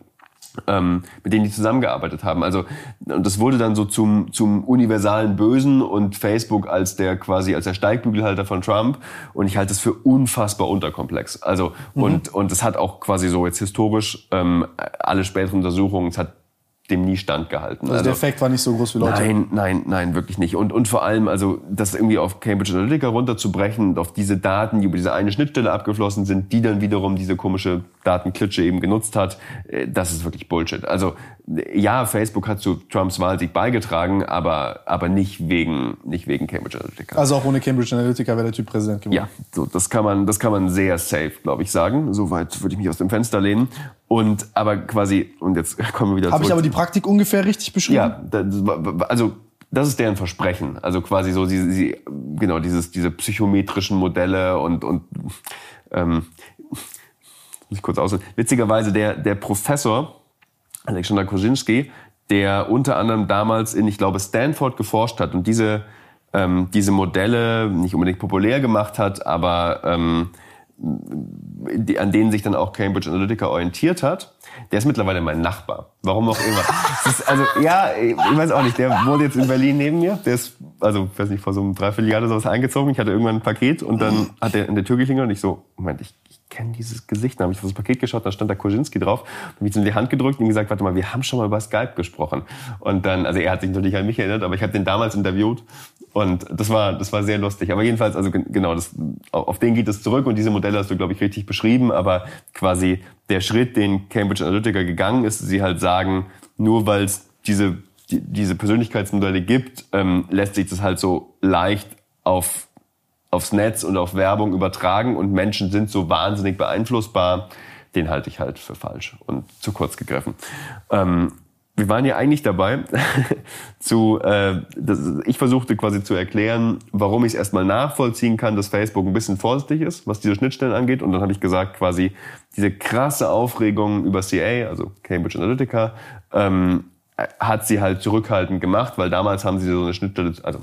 ähm, mit denen die zusammengearbeitet haben. Also und das wurde dann so zum zum universalen Bösen und Facebook als der quasi als der Steigbügelhalter von Trump und ich halte es für unfassbar unterkomplex. Also mhm. und und es hat auch quasi so jetzt historisch ähm, alle späteren Untersuchungen, es hat dem nie standgehalten. Also, also der Effekt war nicht so groß wie Leute. Nein, nein, nein, wirklich nicht. Und, und vor allem, also das irgendwie auf Cambridge Analytica runterzubrechen, auf diese Daten, die über diese eine Schnittstelle abgeflossen sind, die dann wiederum diese komische Datenklitsche eben genutzt hat, äh, das ist wirklich Bullshit. Also ja, Facebook hat zu Trumps Wahlsieg beigetragen, aber, aber nicht wegen, nicht wegen Cambridge Analytica. Also auch ohne Cambridge Analytica wäre der Typ Präsident geworden. Ja, so, das kann man, das kann man sehr safe, glaube ich, sagen. Soweit würde ich mich aus dem Fenster lehnen. Und, aber quasi, und jetzt kommen wir wieder Habe ich aber die Praktik ungefähr richtig beschrieben? Ja, das, also, das ist deren Versprechen. Also quasi so, sie, sie, genau, dieses, diese psychometrischen Modelle und, und, ähm, muss ich kurz aus. Witzigerweise, der, der Professor, Alexander Kosinski, der unter anderem damals in, ich glaube, Stanford geforscht hat und diese, ähm, diese Modelle nicht unbedingt populär gemacht hat, aber ähm, die, an denen sich dann auch Cambridge Analytica orientiert hat, der ist mittlerweile mein Nachbar. Warum auch immer. ist, also ja, ich weiß auch nicht. Der wohnt jetzt in Berlin neben mir. Der ist, also weiß nicht, vor so einem Dreivierteljahr oder sowas eingezogen. Ich hatte irgendwann ein Paket und dann hat er in der Tür geklingelt und ich so, Moment, ich, kenne dieses Gesicht. Dann habe ich auf das Paket geschaut, da stand da Kozinski drauf. Dann habe ich ihm in die Hand gedrückt und gesagt, warte mal, wir haben schon mal über Skype gesprochen. Und dann, also er hat sich natürlich an mich erinnert, aber ich habe den damals interviewt und das war, das war sehr lustig. Aber jedenfalls, also genau, das, auf den geht es zurück und diese Modelle hast du, glaube ich, richtig beschrieben. Aber quasi der Schritt, den Cambridge Analytica gegangen ist, sie halt sagen, nur weil es diese, die, diese Persönlichkeitsmodelle gibt, ähm, lässt sich das halt so leicht auf aufs Netz und auf Werbung übertragen und Menschen sind so wahnsinnig beeinflussbar, den halte ich halt für falsch und zu kurz gegriffen. Ähm, wir waren ja eigentlich dabei, zu, äh, das, ich versuchte quasi zu erklären, warum ich es erstmal nachvollziehen kann, dass Facebook ein bisschen vorsichtig ist, was diese Schnittstellen angeht. Und dann habe ich gesagt, quasi diese krasse Aufregung über CA, also Cambridge Analytica, ähm, hat sie halt zurückhaltend gemacht, weil damals haben sie so eine Schnittstelle, also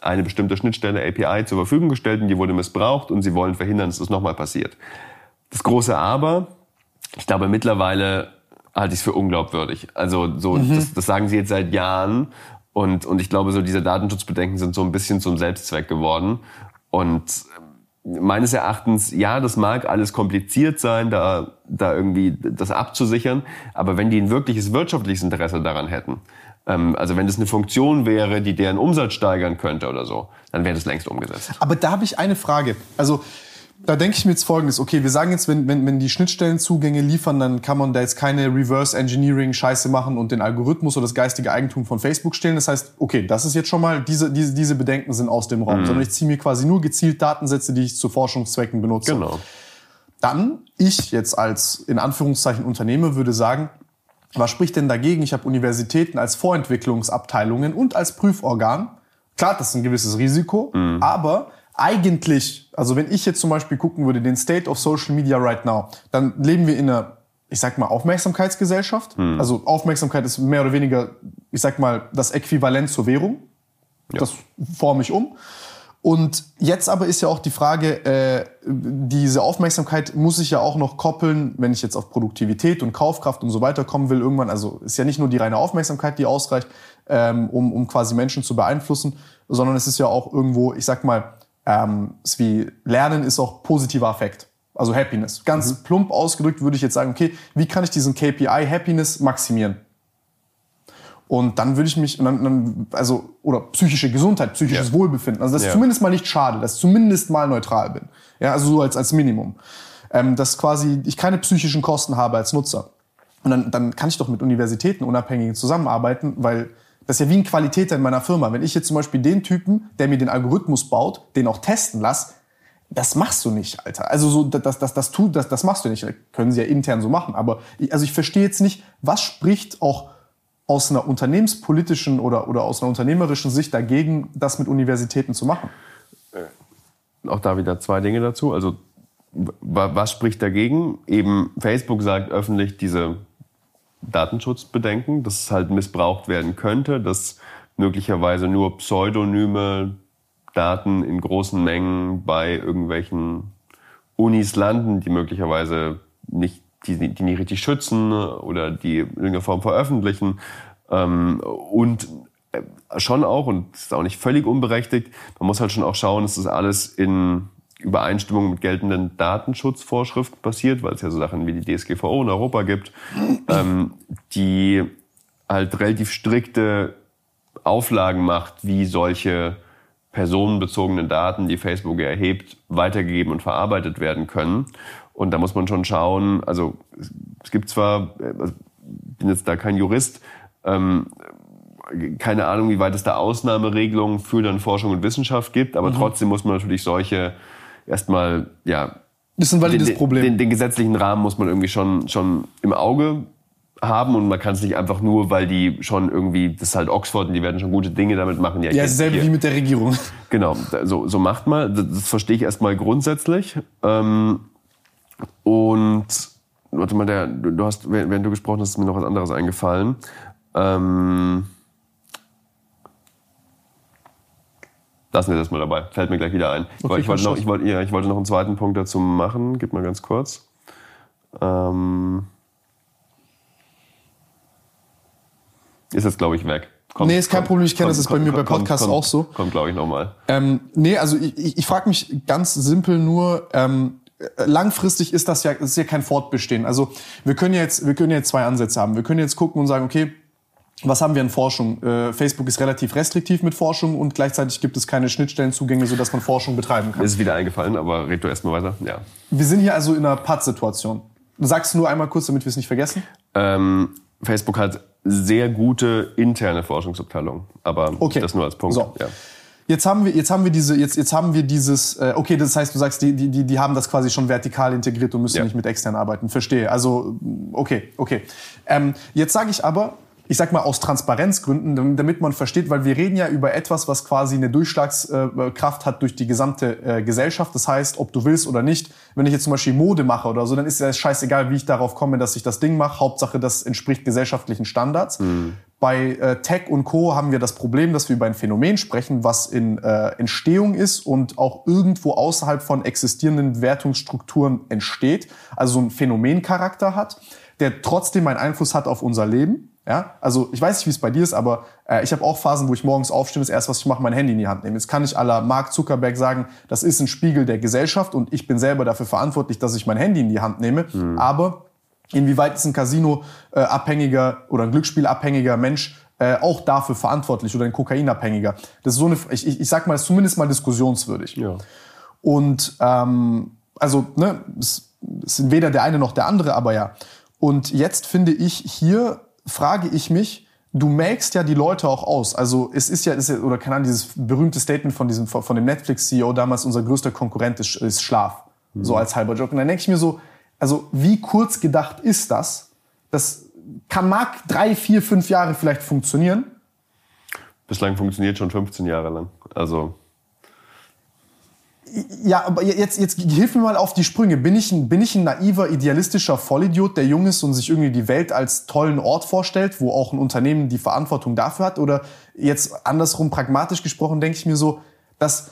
eine bestimmte Schnittstelle API zur Verfügung gestellt und die wurde missbraucht und sie wollen verhindern, dass das nochmal passiert. Das große Aber, ich glaube mittlerweile halte ich es für unglaubwürdig. Also so, mhm. das, das sagen sie jetzt seit Jahren und, und ich glaube, so diese Datenschutzbedenken sind so ein bisschen zum Selbstzweck geworden. Und meines Erachtens, ja, das mag alles kompliziert sein, da, da irgendwie das abzusichern, aber wenn die ein wirkliches wirtschaftliches Interesse daran hätten, ähm, also wenn das eine Funktion wäre, die deren Umsatz steigern könnte oder so, dann wäre das längst umgesetzt. Aber da habe ich eine Frage. Also da denke ich mir jetzt Folgendes. Okay, wir sagen jetzt, wenn, wenn, wenn die Schnittstellenzugänge liefern, dann kann man da jetzt keine Reverse Engineering Scheiße machen und den Algorithmus oder das geistige Eigentum von Facebook stehlen. Das heißt, okay, das ist jetzt schon mal, diese, diese, diese Bedenken sind aus dem Raum, mhm. sondern ich ziehe mir quasi nur gezielt Datensätze, die ich zu Forschungszwecken benutze. Genau. Dann, ich jetzt als in Anführungszeichen Unternehmer würde sagen, was spricht denn dagegen? Ich habe Universitäten als Vorentwicklungsabteilungen und als Prüforgan. Klar, das ist ein gewisses Risiko, mhm. aber eigentlich, also wenn ich jetzt zum Beispiel gucken würde, den State of Social Media right now, dann leben wir in einer, ich sag mal, Aufmerksamkeitsgesellschaft. Mhm. Also Aufmerksamkeit ist mehr oder weniger, ich sag mal, das Äquivalent zur Währung. Ja. Das forme ich um. Und jetzt aber ist ja auch die Frage, äh, diese Aufmerksamkeit muss ich ja auch noch koppeln, wenn ich jetzt auf Produktivität und Kaufkraft und so weiter kommen will irgendwann. Also ist ja nicht nur die reine Aufmerksamkeit, die ausreicht, ähm, um, um quasi Menschen zu beeinflussen, sondern es ist ja auch irgendwo, ich sag mal, ähm, es wie Lernen ist auch positiver Affekt. Also Happiness. Ganz mhm. plump ausgedrückt würde ich jetzt sagen, okay, wie kann ich diesen KPI Happiness maximieren? Und dann würde ich mich, dann, dann, also, oder psychische Gesundheit, psychisches ja. Wohlbefinden. Also, dass ja. ich zumindest mal nicht schade, dass ich zumindest mal neutral bin. Ja, also so als, als Minimum. Ähm, dass quasi ich keine psychischen Kosten habe als Nutzer. Und dann, dann kann ich doch mit Universitäten unabhängig zusammenarbeiten, weil das ist ja wie ein Qualitäter in meiner Firma. Wenn ich jetzt zum Beispiel den Typen, der mir den Algorithmus baut, den auch testen lasse, das machst du nicht, Alter. Also so, das, das, das, tut, das, das machst du nicht. Das können sie ja intern so machen. Aber ich, also ich verstehe jetzt nicht, was spricht auch aus einer unternehmenspolitischen oder, oder aus einer unternehmerischen Sicht dagegen, das mit Universitäten zu machen? Äh, auch da wieder zwei Dinge dazu. Also was spricht dagegen? Eben Facebook sagt öffentlich diese Datenschutzbedenken, dass es halt missbraucht werden könnte, dass möglicherweise nur pseudonyme Daten in großen Mengen bei irgendwelchen Unis landen, die möglicherweise nicht die, die nicht richtig schützen oder die in irgendeiner Form veröffentlichen. Ähm, und äh, schon auch, und das ist auch nicht völlig unberechtigt, man muss halt schon auch schauen, dass das alles in Übereinstimmung mit geltenden Datenschutzvorschriften passiert, weil es ja so Sachen wie die DSGVO in Europa gibt, ähm, die halt relativ strikte Auflagen macht, wie solche personenbezogenen Daten, die Facebook erhebt, weitergegeben und verarbeitet werden können. Und da muss man schon schauen, also es gibt zwar, ich also, bin jetzt da kein Jurist, ähm, keine Ahnung, wie weit es da Ausnahmeregelungen für dann Forschung und Wissenschaft gibt, aber mhm. trotzdem muss man natürlich solche erstmal, ja. Das ist ein valides den, Problem. Den, den, gesetzlichen Rahmen muss man irgendwie schon, schon im Auge haben und man kann es nicht einfach nur, weil die schon irgendwie, das ist halt Oxford und die werden schon gute Dinge damit machen. Ja, ja dasselbe wie mit der Regierung. Genau, so, so macht man. Das, das verstehe ich erstmal grundsätzlich. Ähm, und warte mal, der, du hast, während du gesprochen hast, ist mir noch was anderes eingefallen. Ähm, lassen wir das mal dabei. Fällt mir gleich wieder ein. Okay, ich, wollte noch, ich, wollte, ja, ich wollte noch einen zweiten Punkt dazu machen. Gib mal ganz kurz. Ähm, ist jetzt, glaube ich, weg. Kommt, nee, ist kein kommt, Problem. Ich kenne das, ist bei mir bei Podcasts kommt, auch so. Kommt, glaube ich, nochmal. Ähm, nee, also ich, ich, ich frage mich ganz simpel nur, ähm, langfristig ist das ja, das ist ja kein Fortbestehen. Also wir können jetzt, wir können jetzt zwei Ansätze haben. Wir können jetzt gucken und sagen, okay, was haben wir in Forschung? Äh, Facebook ist relativ restriktiv mit Forschung und gleichzeitig gibt es keine Schnittstellenzugänge, sodass man Forschung betreiben kann. Mir ist wieder eingefallen, aber red du erstmal weiter. Ja. Wir sind hier also in einer Pattsituation. Sagst du nur einmal kurz, damit wir es nicht vergessen? Ähm, Facebook hat sehr gute interne Forschungsabteilungen, aber okay. das nur als Punkt. So. Ja. Jetzt haben wir, jetzt haben wir diese, jetzt, jetzt haben wir dieses, äh, okay, das heißt, du sagst, die, die, die haben das quasi schon vertikal integriert und müssen ja. nicht mit extern arbeiten. Verstehe. Also, okay, okay. Ähm, jetzt sage ich aber, ich sag mal aus Transparenzgründen, damit man versteht, weil wir reden ja über etwas, was quasi eine Durchschlagskraft hat durch die gesamte äh, Gesellschaft. Das heißt, ob du willst oder nicht, wenn ich jetzt zum Beispiel Mode mache oder so, dann ist es scheißegal, wie ich darauf komme, dass ich das Ding mache. Hauptsache, das entspricht gesellschaftlichen Standards. Mhm. Bei äh, Tech und Co. haben wir das Problem, dass wir über ein Phänomen sprechen, was in äh, Entstehung ist und auch irgendwo außerhalb von existierenden Wertungsstrukturen entsteht, also so einen Phänomencharakter hat, der trotzdem einen Einfluss hat auf unser Leben ja, also ich weiß nicht, wie es bei dir ist, aber äh, ich habe auch Phasen, wo ich morgens aufstehe, das erste, was ich mache, mein Handy in die Hand nehmen. Jetzt kann ich aller Mark Zuckerberg sagen, das ist ein Spiegel der Gesellschaft und ich bin selber dafür verantwortlich, dass ich mein Handy in die Hand nehme. Mhm. Aber inwieweit ist ein Casino-abhängiger oder ein Glücksspielabhängiger Mensch äh, auch dafür verantwortlich oder ein Kokainabhängiger? Das ist so eine, ich, ich, ich sag mal, ist zumindest mal diskussionswürdig. Ja. Und ähm, also, ne, es, es sind weder der eine noch der andere, aber ja. Und jetzt finde ich hier frage ich mich, du melkst ja die Leute auch aus. Also es ist ja, ist ja oder keine Ahnung, dieses berühmte Statement von diesem von dem Netflix-CEO damals, unser größter Konkurrent ist, ist Schlaf. Mhm. So als halber Joke. Und dann denke ich mir so, also wie kurz gedacht ist das? Das kann mag drei, vier, fünf Jahre vielleicht funktionieren. Bislang funktioniert schon 15 Jahre lang. Also ja, aber jetzt, jetzt hilf mir mal auf die Sprünge. Bin ich, ein, bin ich ein naiver, idealistischer Vollidiot, der jung ist und sich irgendwie die Welt als tollen Ort vorstellt, wo auch ein Unternehmen die Verantwortung dafür hat? Oder jetzt andersrum pragmatisch gesprochen, denke ich mir so, dass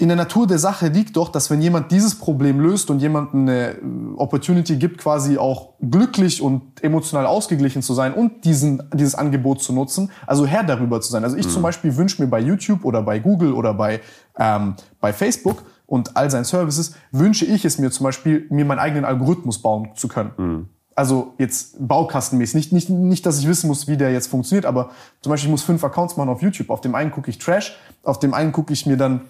in der Natur der Sache liegt doch, dass wenn jemand dieses Problem löst und jemandem eine äh, Opportunity gibt, quasi auch glücklich und emotional ausgeglichen zu sein und diesen, dieses Angebot zu nutzen, also Herr darüber zu sein. Also ich mhm. zum Beispiel wünsche mir bei YouTube oder bei Google oder bei, ähm, bei Facebook und all seinen Services, wünsche ich es mir zum Beispiel, mir meinen eigenen Algorithmus bauen zu können. Mhm. Also jetzt baukastenmäßig. Nicht, nicht, nicht, dass ich wissen muss, wie der jetzt funktioniert, aber zum Beispiel ich muss fünf Accounts machen auf YouTube. Auf dem einen gucke ich Trash, auf dem einen gucke ich mir dann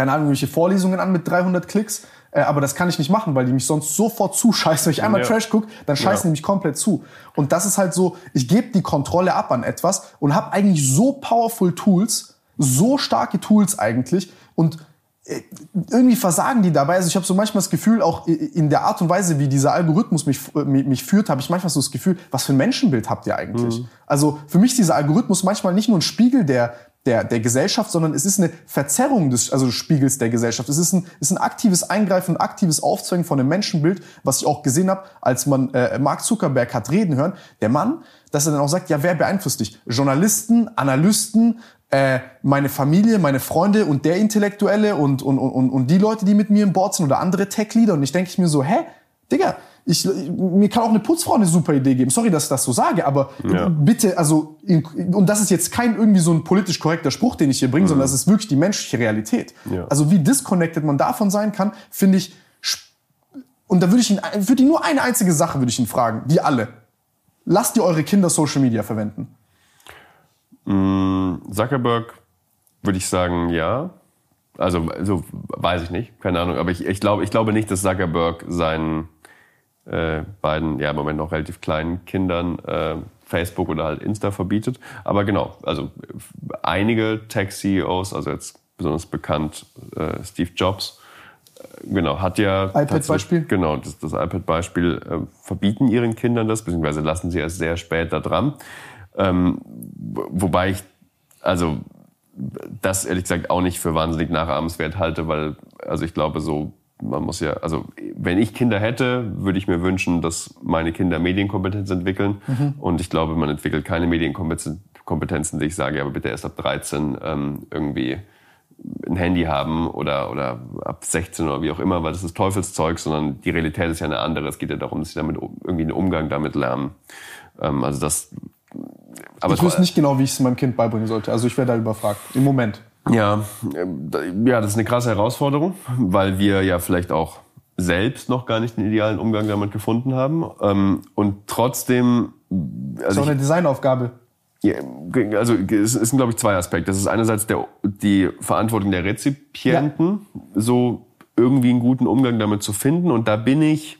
keine Ahnung, welche Vorlesungen an mit 300 Klicks. Äh, aber das kann ich nicht machen, weil die mich sonst sofort zuscheißen. Wenn ich einmal ja. Trash gucke, dann scheißen ja. die mich komplett zu. Und das ist halt so, ich gebe die Kontrolle ab an etwas und habe eigentlich so powerful Tools, so starke Tools eigentlich. Und äh, irgendwie versagen die dabei. Also ich habe so manchmal das Gefühl, auch in der Art und Weise, wie dieser Algorithmus mich, äh, mich führt, habe ich manchmal so das Gefühl, was für ein Menschenbild habt ihr eigentlich? Mhm. Also für mich ist dieser Algorithmus manchmal nicht nur ein Spiegel der, der, der Gesellschaft, sondern es ist eine Verzerrung des, also des Spiegels der Gesellschaft. Es ist ein, ist ein aktives Eingreifen, ein aktives Aufzeigen von einem Menschenbild, was ich auch gesehen habe, als man äh, Mark Zuckerberg hat reden hören. Der Mann, dass er dann auch sagt, ja, wer beeinflusst dich? Journalisten, Analysten, äh, meine Familie, meine Freunde und der Intellektuelle und, und, und, und die Leute, die mit mir im Board sind oder andere Tech-Leader. Und ich denke ich mir so, hä, Digga, ich, mir kann auch eine Putzfrau eine super Idee geben. Sorry, dass ich das so sage, aber ja. bitte, also, und das ist jetzt kein irgendwie so ein politisch korrekter Spruch, den ich hier bringe, mhm. sondern das ist wirklich die menschliche Realität. Ja. Also wie disconnected man davon sein kann, finde ich, und da würde ich ihn, würde ihn nur eine einzige Sache würde ich ihn fragen, die alle. Lasst ihr eure Kinder Social Media verwenden? Mm, Zuckerberg würde ich sagen, ja. Also, also weiß ich nicht, keine Ahnung. Aber ich, ich, glaube, ich glaube nicht, dass Zuckerberg seinen äh, beiden, ja im Moment noch relativ kleinen Kindern äh, Facebook oder halt Insta verbietet. Aber genau, also einige Tech-CEOs, also jetzt besonders bekannt äh, Steve Jobs, äh, genau, hat ja iPad-Beispiel. Genau, das, das iPad-Beispiel äh, verbieten ihren Kindern das, beziehungsweise lassen sie erst sehr spät da dran. Ähm, wobei ich, also das ehrlich gesagt auch nicht für wahnsinnig nachahmenswert halte, weil, also ich glaube, so man muss ja, also wenn ich Kinder hätte, würde ich mir wünschen, dass meine Kinder Medienkompetenz entwickeln. Mhm. Und ich glaube, man entwickelt keine Medienkompetenzen, die ich sage, aber bitte erst ab 13 ähm, irgendwie ein Handy haben oder, oder ab 16 oder wie auch immer, weil das ist Teufelszeug, sondern die Realität ist ja eine andere. Es geht ja darum, dass sie damit irgendwie einen Umgang damit lernen. Ähm, also das. Aber ich wüsste nicht genau, wie ich es meinem Kind beibringen sollte. Also ich werde da überfragt. Im Moment. Ja, ja, das ist eine krasse Herausforderung, weil wir ja vielleicht auch selbst noch gar nicht den idealen Umgang damit gefunden haben. Ähm, und trotzdem. Also das ist auch eine Designaufgabe. Ja, also es sind, glaube ich, zwei Aspekte. Das ist einerseits der, die Verantwortung der Rezipienten, ja. so irgendwie einen guten Umgang damit zu finden. Und da bin ich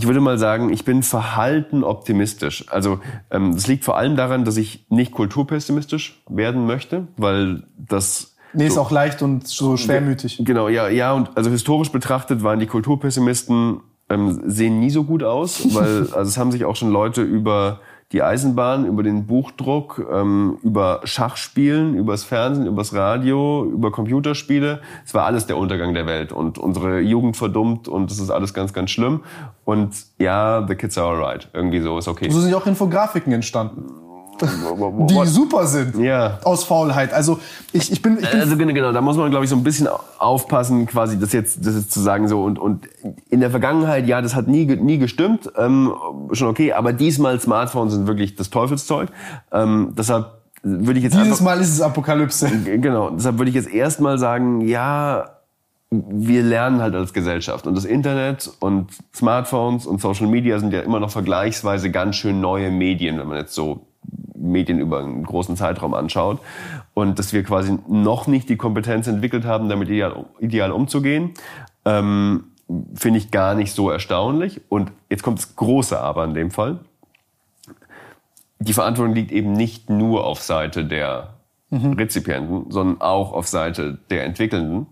ich würde mal sagen, ich bin verhalten optimistisch. Also ähm, das liegt vor allem daran, dass ich nicht kulturpessimistisch werden möchte, weil das Nee, so, ist auch leicht und so schwermütig. Genau, ja, ja, und also historisch betrachtet waren die Kulturpessimisten ähm, sehen nie so gut aus, weil also es haben sich auch schon Leute über die Eisenbahn, über den Buchdruck, ähm, über Schachspielen, übers Fernsehen, übers Radio, über Computerspiele. Es war alles der Untergang der Welt und unsere Jugend verdummt und das ist alles ganz, ganz schlimm. Und ja, the kids are alright. Irgendwie so ist okay. So sind ja auch Infografiken entstanden die super sind. Ja. Aus Faulheit. Also ich, ich bin. Ich bin also genau, genau, da muss man, glaube ich, so ein bisschen aufpassen, quasi das jetzt, das jetzt zu sagen so und und in der Vergangenheit, ja, das hat nie nie gestimmt, ähm, schon okay, aber diesmal Smartphones sind wirklich das Teufelszeug. Ähm, deshalb würde ich jetzt dieses einfach, Mal ist es Apokalypse. Genau, deshalb würde ich jetzt erstmal sagen, ja, wir lernen halt als Gesellschaft. Und das Internet und Smartphones und Social Media sind ja immer noch vergleichsweise ganz schön neue Medien, wenn man jetzt so Medien über einen großen Zeitraum anschaut und dass wir quasi noch nicht die Kompetenz entwickelt haben, damit ideal, ideal umzugehen, ähm, finde ich gar nicht so erstaunlich. Und jetzt kommt das große Aber in dem Fall. Die Verantwortung liegt eben nicht nur auf Seite der mhm. Rezipienten, sondern auch auf Seite der Entwickelnden.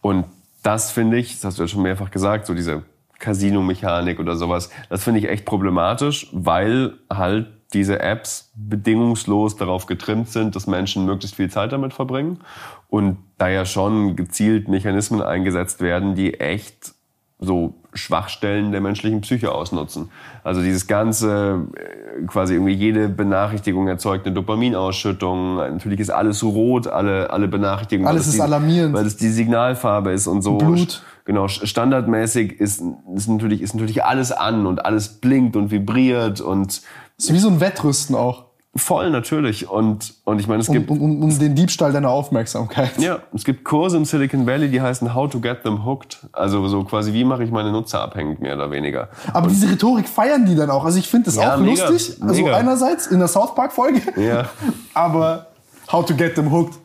Und das finde ich, das hast du ja schon mehrfach gesagt, so diese Casino-Mechanik oder sowas, das finde ich echt problematisch, weil halt diese Apps bedingungslos darauf getrimmt sind, dass Menschen möglichst viel Zeit damit verbringen und da ja schon gezielt Mechanismen eingesetzt werden, die echt so Schwachstellen der menschlichen Psyche ausnutzen. Also dieses ganze, äh, quasi irgendwie jede Benachrichtigung erzeugt eine Dopaminausschüttung. Natürlich ist alles rot, alle, alle Benachrichtigungen. Alles ist die, alarmierend. Weil es die Signalfarbe ist und so. Blut. Genau, standardmäßig ist, ist, natürlich, ist natürlich alles an und alles blinkt und vibriert und ist wie so ein Wettrüsten auch. Voll, natürlich. Und, und ich meine, es um, gibt. Um, um, um den Diebstahl deiner Aufmerksamkeit. Ja, es gibt Kurse im Silicon Valley, die heißen How to Get Them Hooked. Also so quasi, wie mache ich meine Nutzer abhängig, mehr oder weniger. Aber und, diese Rhetorik feiern die dann auch. Also ich finde das ja, auch mega, lustig. Also mega. einerseits in der South Park-Folge. Ja. aber How to Get Them Hooked.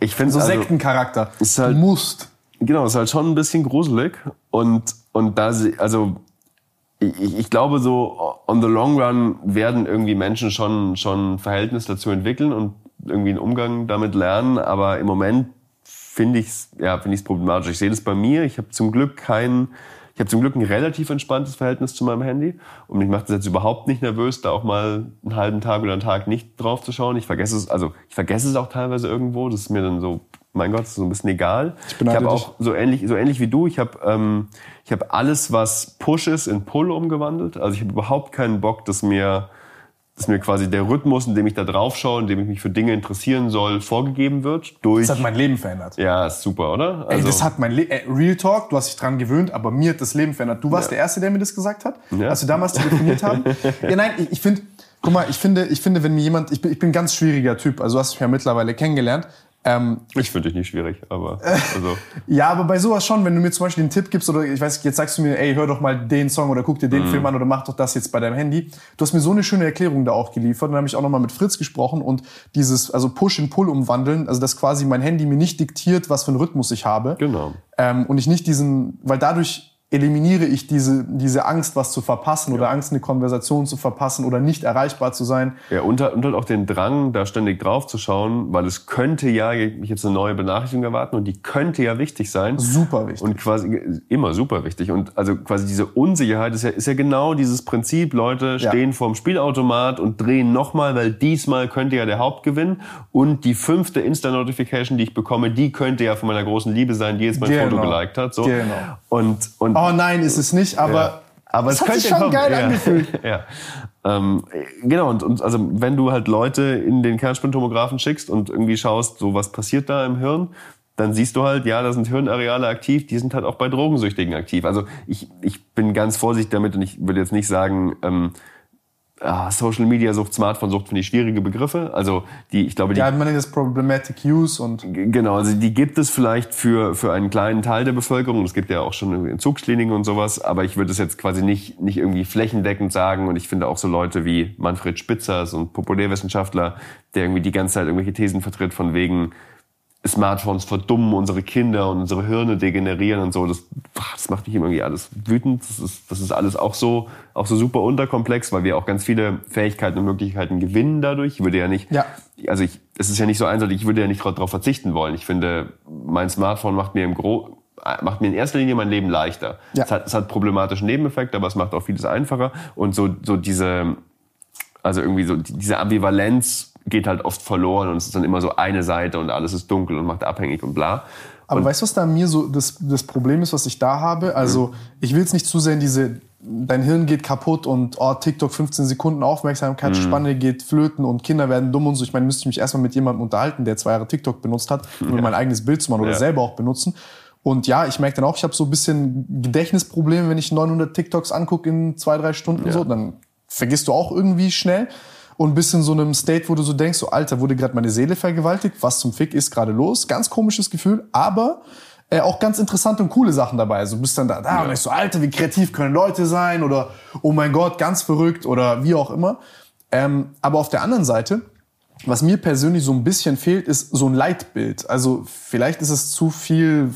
Ich finde so also, Sektencharakter. Ist halt, du musst. Genau, ist halt schon ein bisschen gruselig. Und, und da, also ich, ich glaube so, on the long run werden irgendwie Menschen schon, schon ein Verhältnis dazu entwickeln und irgendwie einen Umgang damit lernen. Aber im Moment finde ich es ja, finde ich problematisch. Ich sehe das bei mir. Ich habe zum Glück kein, ich habe zum Glück ein relativ entspanntes Verhältnis zu meinem Handy und mich macht es jetzt überhaupt nicht nervös, da auch mal einen halben Tag oder einen Tag nicht drauf zu schauen. Ich vergesse es, also ich vergesse es auch teilweise irgendwo. Das ist mir dann so mein Gott, ist so ein bisschen egal. Ich, ich habe auch so ähnlich, so ähnlich wie du. Ich habe ähm, ich habe alles, was Push ist, in Pull umgewandelt. Also ich habe überhaupt keinen Bock, dass mir dass mir quasi der Rhythmus, in dem ich da drauf schaue, in dem ich mich für Dinge interessieren soll, vorgegeben wird. Durch das hat mein Leben verändert. Ja, ist super, oder? Also Ey, das hat mein Le äh, Real Talk, du hast dich dran gewöhnt, aber mir hat das Leben verändert. Du warst ja. der Erste, der mir das gesagt hat, ja. als wir damals telefoniert haben. ja, nein, ich, ich finde, guck mal, ich finde, ich finde, wenn mir jemand, ich bin, ich bin ein ganz schwieriger Typ, also du hast mich ja mittlerweile kennengelernt, ähm, ich finde dich nicht schwierig, aber also. ja, aber bei sowas schon, wenn du mir zum Beispiel einen Tipp gibst oder ich weiß, jetzt sagst du mir, ey, hör doch mal den Song oder guck dir den mm. Film an oder mach doch das jetzt bei deinem Handy. Du hast mir so eine schöne Erklärung da auch geliefert. Dann habe ich auch nochmal mit Fritz gesprochen und dieses, also Push in Pull umwandeln, also dass quasi mein Handy mir nicht diktiert, was für einen Rhythmus ich habe. Genau. Ähm, und ich nicht diesen, weil dadurch eliminiere ich diese, diese Angst, was zu verpassen oder Angst, eine Konversation zu verpassen oder nicht erreichbar zu sein. Ja, und, und halt auch den Drang, da ständig drauf zu schauen, weil es könnte ja mich jetzt eine neue Benachrichtigung erwarten und die könnte ja wichtig sein. Super wichtig. Und quasi immer super wichtig. Und also quasi diese Unsicherheit ist ja, ist ja genau dieses Prinzip, Leute stehen ja. vorm Spielautomat und drehen nochmal, weil diesmal könnte ja der Hauptgewinn und die fünfte Insta-Notification, die ich bekomme, die könnte ja von meiner großen Liebe sein, die jetzt mein genau. Foto geliked hat. So. Genau. Und, und oh nein, ist es nicht, aber, ja. aber es hat könnte sich schon geil ja. angefühlt. ja. Ähm, genau, und, und also wenn du halt Leute in den Kernspintomographen schickst und irgendwie schaust, so was passiert da im Hirn, dann siehst du halt, ja, da sind Hirnareale aktiv, die sind halt auch bei Drogensüchtigen aktiv. Also ich, ich bin ganz vorsichtig damit und ich würde jetzt nicht sagen, ähm, ah, Social Media Sucht, Smartphone Sucht finde ich schwierige Begriffe. Also die, ich glaube, die. Ja, man nennt das Problematic Use und. Genau, also die gibt es vielleicht für, für einen kleinen Teil der Bevölkerung. Es gibt ja auch schon Entzugskliniken und sowas, aber ich würde es jetzt quasi nicht, nicht irgendwie flächendeckend sagen. Und ich finde auch so Leute wie Manfred Spitzer, so ein Populärwissenschaftler, der irgendwie die ganze Zeit irgendwelche Thesen vertritt von wegen, Smartphones verdummen unsere Kinder und unsere Hirne degenerieren und so. Das, das macht mich irgendwie alles wütend. Das ist, das ist alles auch so, auch so super unterkomplex, weil wir auch ganz viele Fähigkeiten und Möglichkeiten gewinnen dadurch. Ich würde ja nicht, ja. also ich, es ist ja nicht so eindeutig, ich würde ja nicht darauf verzichten wollen. Ich finde, mein Smartphone macht mir im Gro macht mir in erster Linie mein Leben leichter. Ja. Es, hat, es hat problematische Nebeneffekte, aber es macht auch vieles einfacher. Und so, so diese, also irgendwie so diese Ambivalenz geht halt oft verloren und es ist dann immer so eine Seite und alles ist dunkel und macht abhängig und bla. Aber und weißt du, was da mir so das, das Problem ist, was ich da habe? Also, mhm. ich will jetzt nicht zu sehr in diese, dein Hirn geht kaputt und oh, TikTok 15 Sekunden Aufmerksamkeitsspanne mhm. geht flöten und Kinder werden dumm und so. Ich meine, müsste ich mich erstmal mit jemandem unterhalten, der zwei Jahre TikTok benutzt hat, um ja. mein eigenes Bild zu machen oder ja. selber auch benutzen. Und ja, ich merke dann auch, ich habe so ein bisschen Gedächtnisprobleme, wenn ich 900 TikToks angucke in zwei, drei Stunden ja. so, dann vergisst du auch irgendwie schnell und bist in so einem State, wo du so denkst, so Alter, wurde gerade meine Seele vergewaltigt, was zum Fick ist gerade los? Ganz komisches Gefühl, aber äh, auch ganz interessante und coole Sachen dabei. Also du bist dann da, da ja. und ich so, Alter, wie kreativ können Leute sein oder oh mein Gott, ganz verrückt oder wie auch immer. Ähm, aber auf der anderen Seite, was mir persönlich so ein bisschen fehlt, ist so ein Leitbild. Also vielleicht ist es zu viel,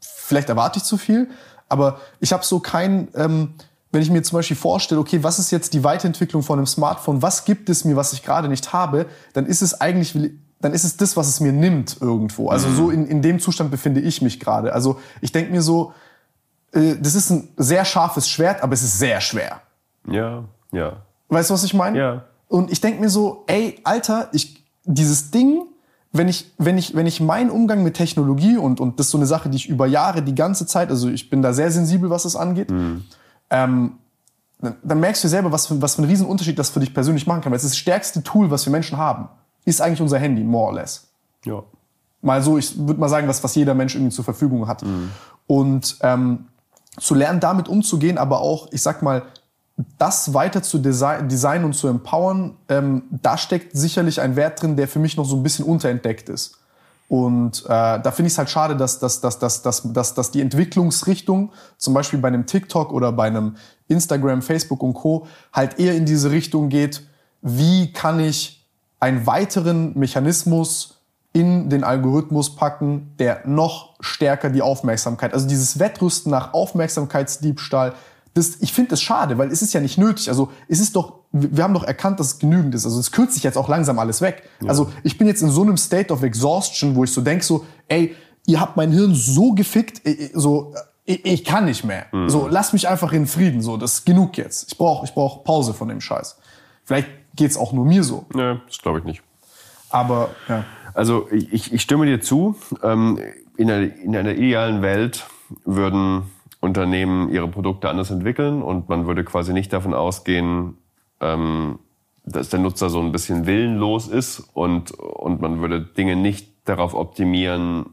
vielleicht erwarte ich zu viel, aber ich habe so kein ähm, wenn ich mir zum Beispiel vorstelle, okay, was ist jetzt die Weiterentwicklung von einem Smartphone, was gibt es mir, was ich gerade nicht habe, dann ist es eigentlich, dann ist es das, was es mir nimmt irgendwo. Also mhm. so in, in dem Zustand befinde ich mich gerade. Also ich denke mir so, äh, das ist ein sehr scharfes Schwert, aber es ist sehr schwer. Ja, ja. Weißt du, was ich meine? Ja. Und ich denke mir so, ey, Alter, ich, dieses Ding, wenn ich, wenn ich, wenn ich meinen Umgang mit Technologie und, und das ist so eine Sache, die ich über Jahre die ganze Zeit, also ich bin da sehr sensibel, was das angeht, Mhm. Ähm, dann, dann merkst du selber, was für, was für einen riesen Unterschied das für dich persönlich machen kann. Weil es ist das stärkste Tool, was wir Menschen haben, ist eigentlich unser Handy, more or less. Ja. Mal so, ich würde mal sagen, was, was jeder Mensch irgendwie zur Verfügung hat. Und ähm, zu lernen, damit umzugehen, aber auch, ich sag mal, das weiter zu design, designen und zu empowern, ähm, da steckt sicherlich ein Wert drin, der für mich noch so ein bisschen unterentdeckt ist. Und äh, da finde ich es halt schade, dass, dass, dass, dass, dass, dass, dass die Entwicklungsrichtung, zum Beispiel bei einem TikTok oder bei einem Instagram, Facebook und Co., halt eher in diese Richtung geht, wie kann ich einen weiteren Mechanismus in den Algorithmus packen, der noch stärker die Aufmerksamkeit, also dieses Wettrüsten nach Aufmerksamkeitsdiebstahl, das, ich finde das schade, weil es ist ja nicht nötig. Also es ist doch, wir haben doch erkannt, dass es genügend ist. Also es kürzt sich jetzt auch langsam alles weg. Also ich bin jetzt in so einem State of Exhaustion, wo ich so denk so, ey, ihr habt mein Hirn so gefickt, so ich, ich kann nicht mehr. So lass mich einfach in Frieden. So das ist genug jetzt. Ich brauche ich brauch Pause von dem Scheiß. Vielleicht geht's auch nur mir so. Nee, das glaube ich nicht. Aber ja. Also ich, ich stimme dir zu. Ähm, in, einer, in einer idealen Welt würden Unternehmen ihre Produkte anders entwickeln und man würde quasi nicht davon ausgehen, ähm, dass der Nutzer so ein bisschen willenlos ist und, und man würde Dinge nicht darauf optimieren,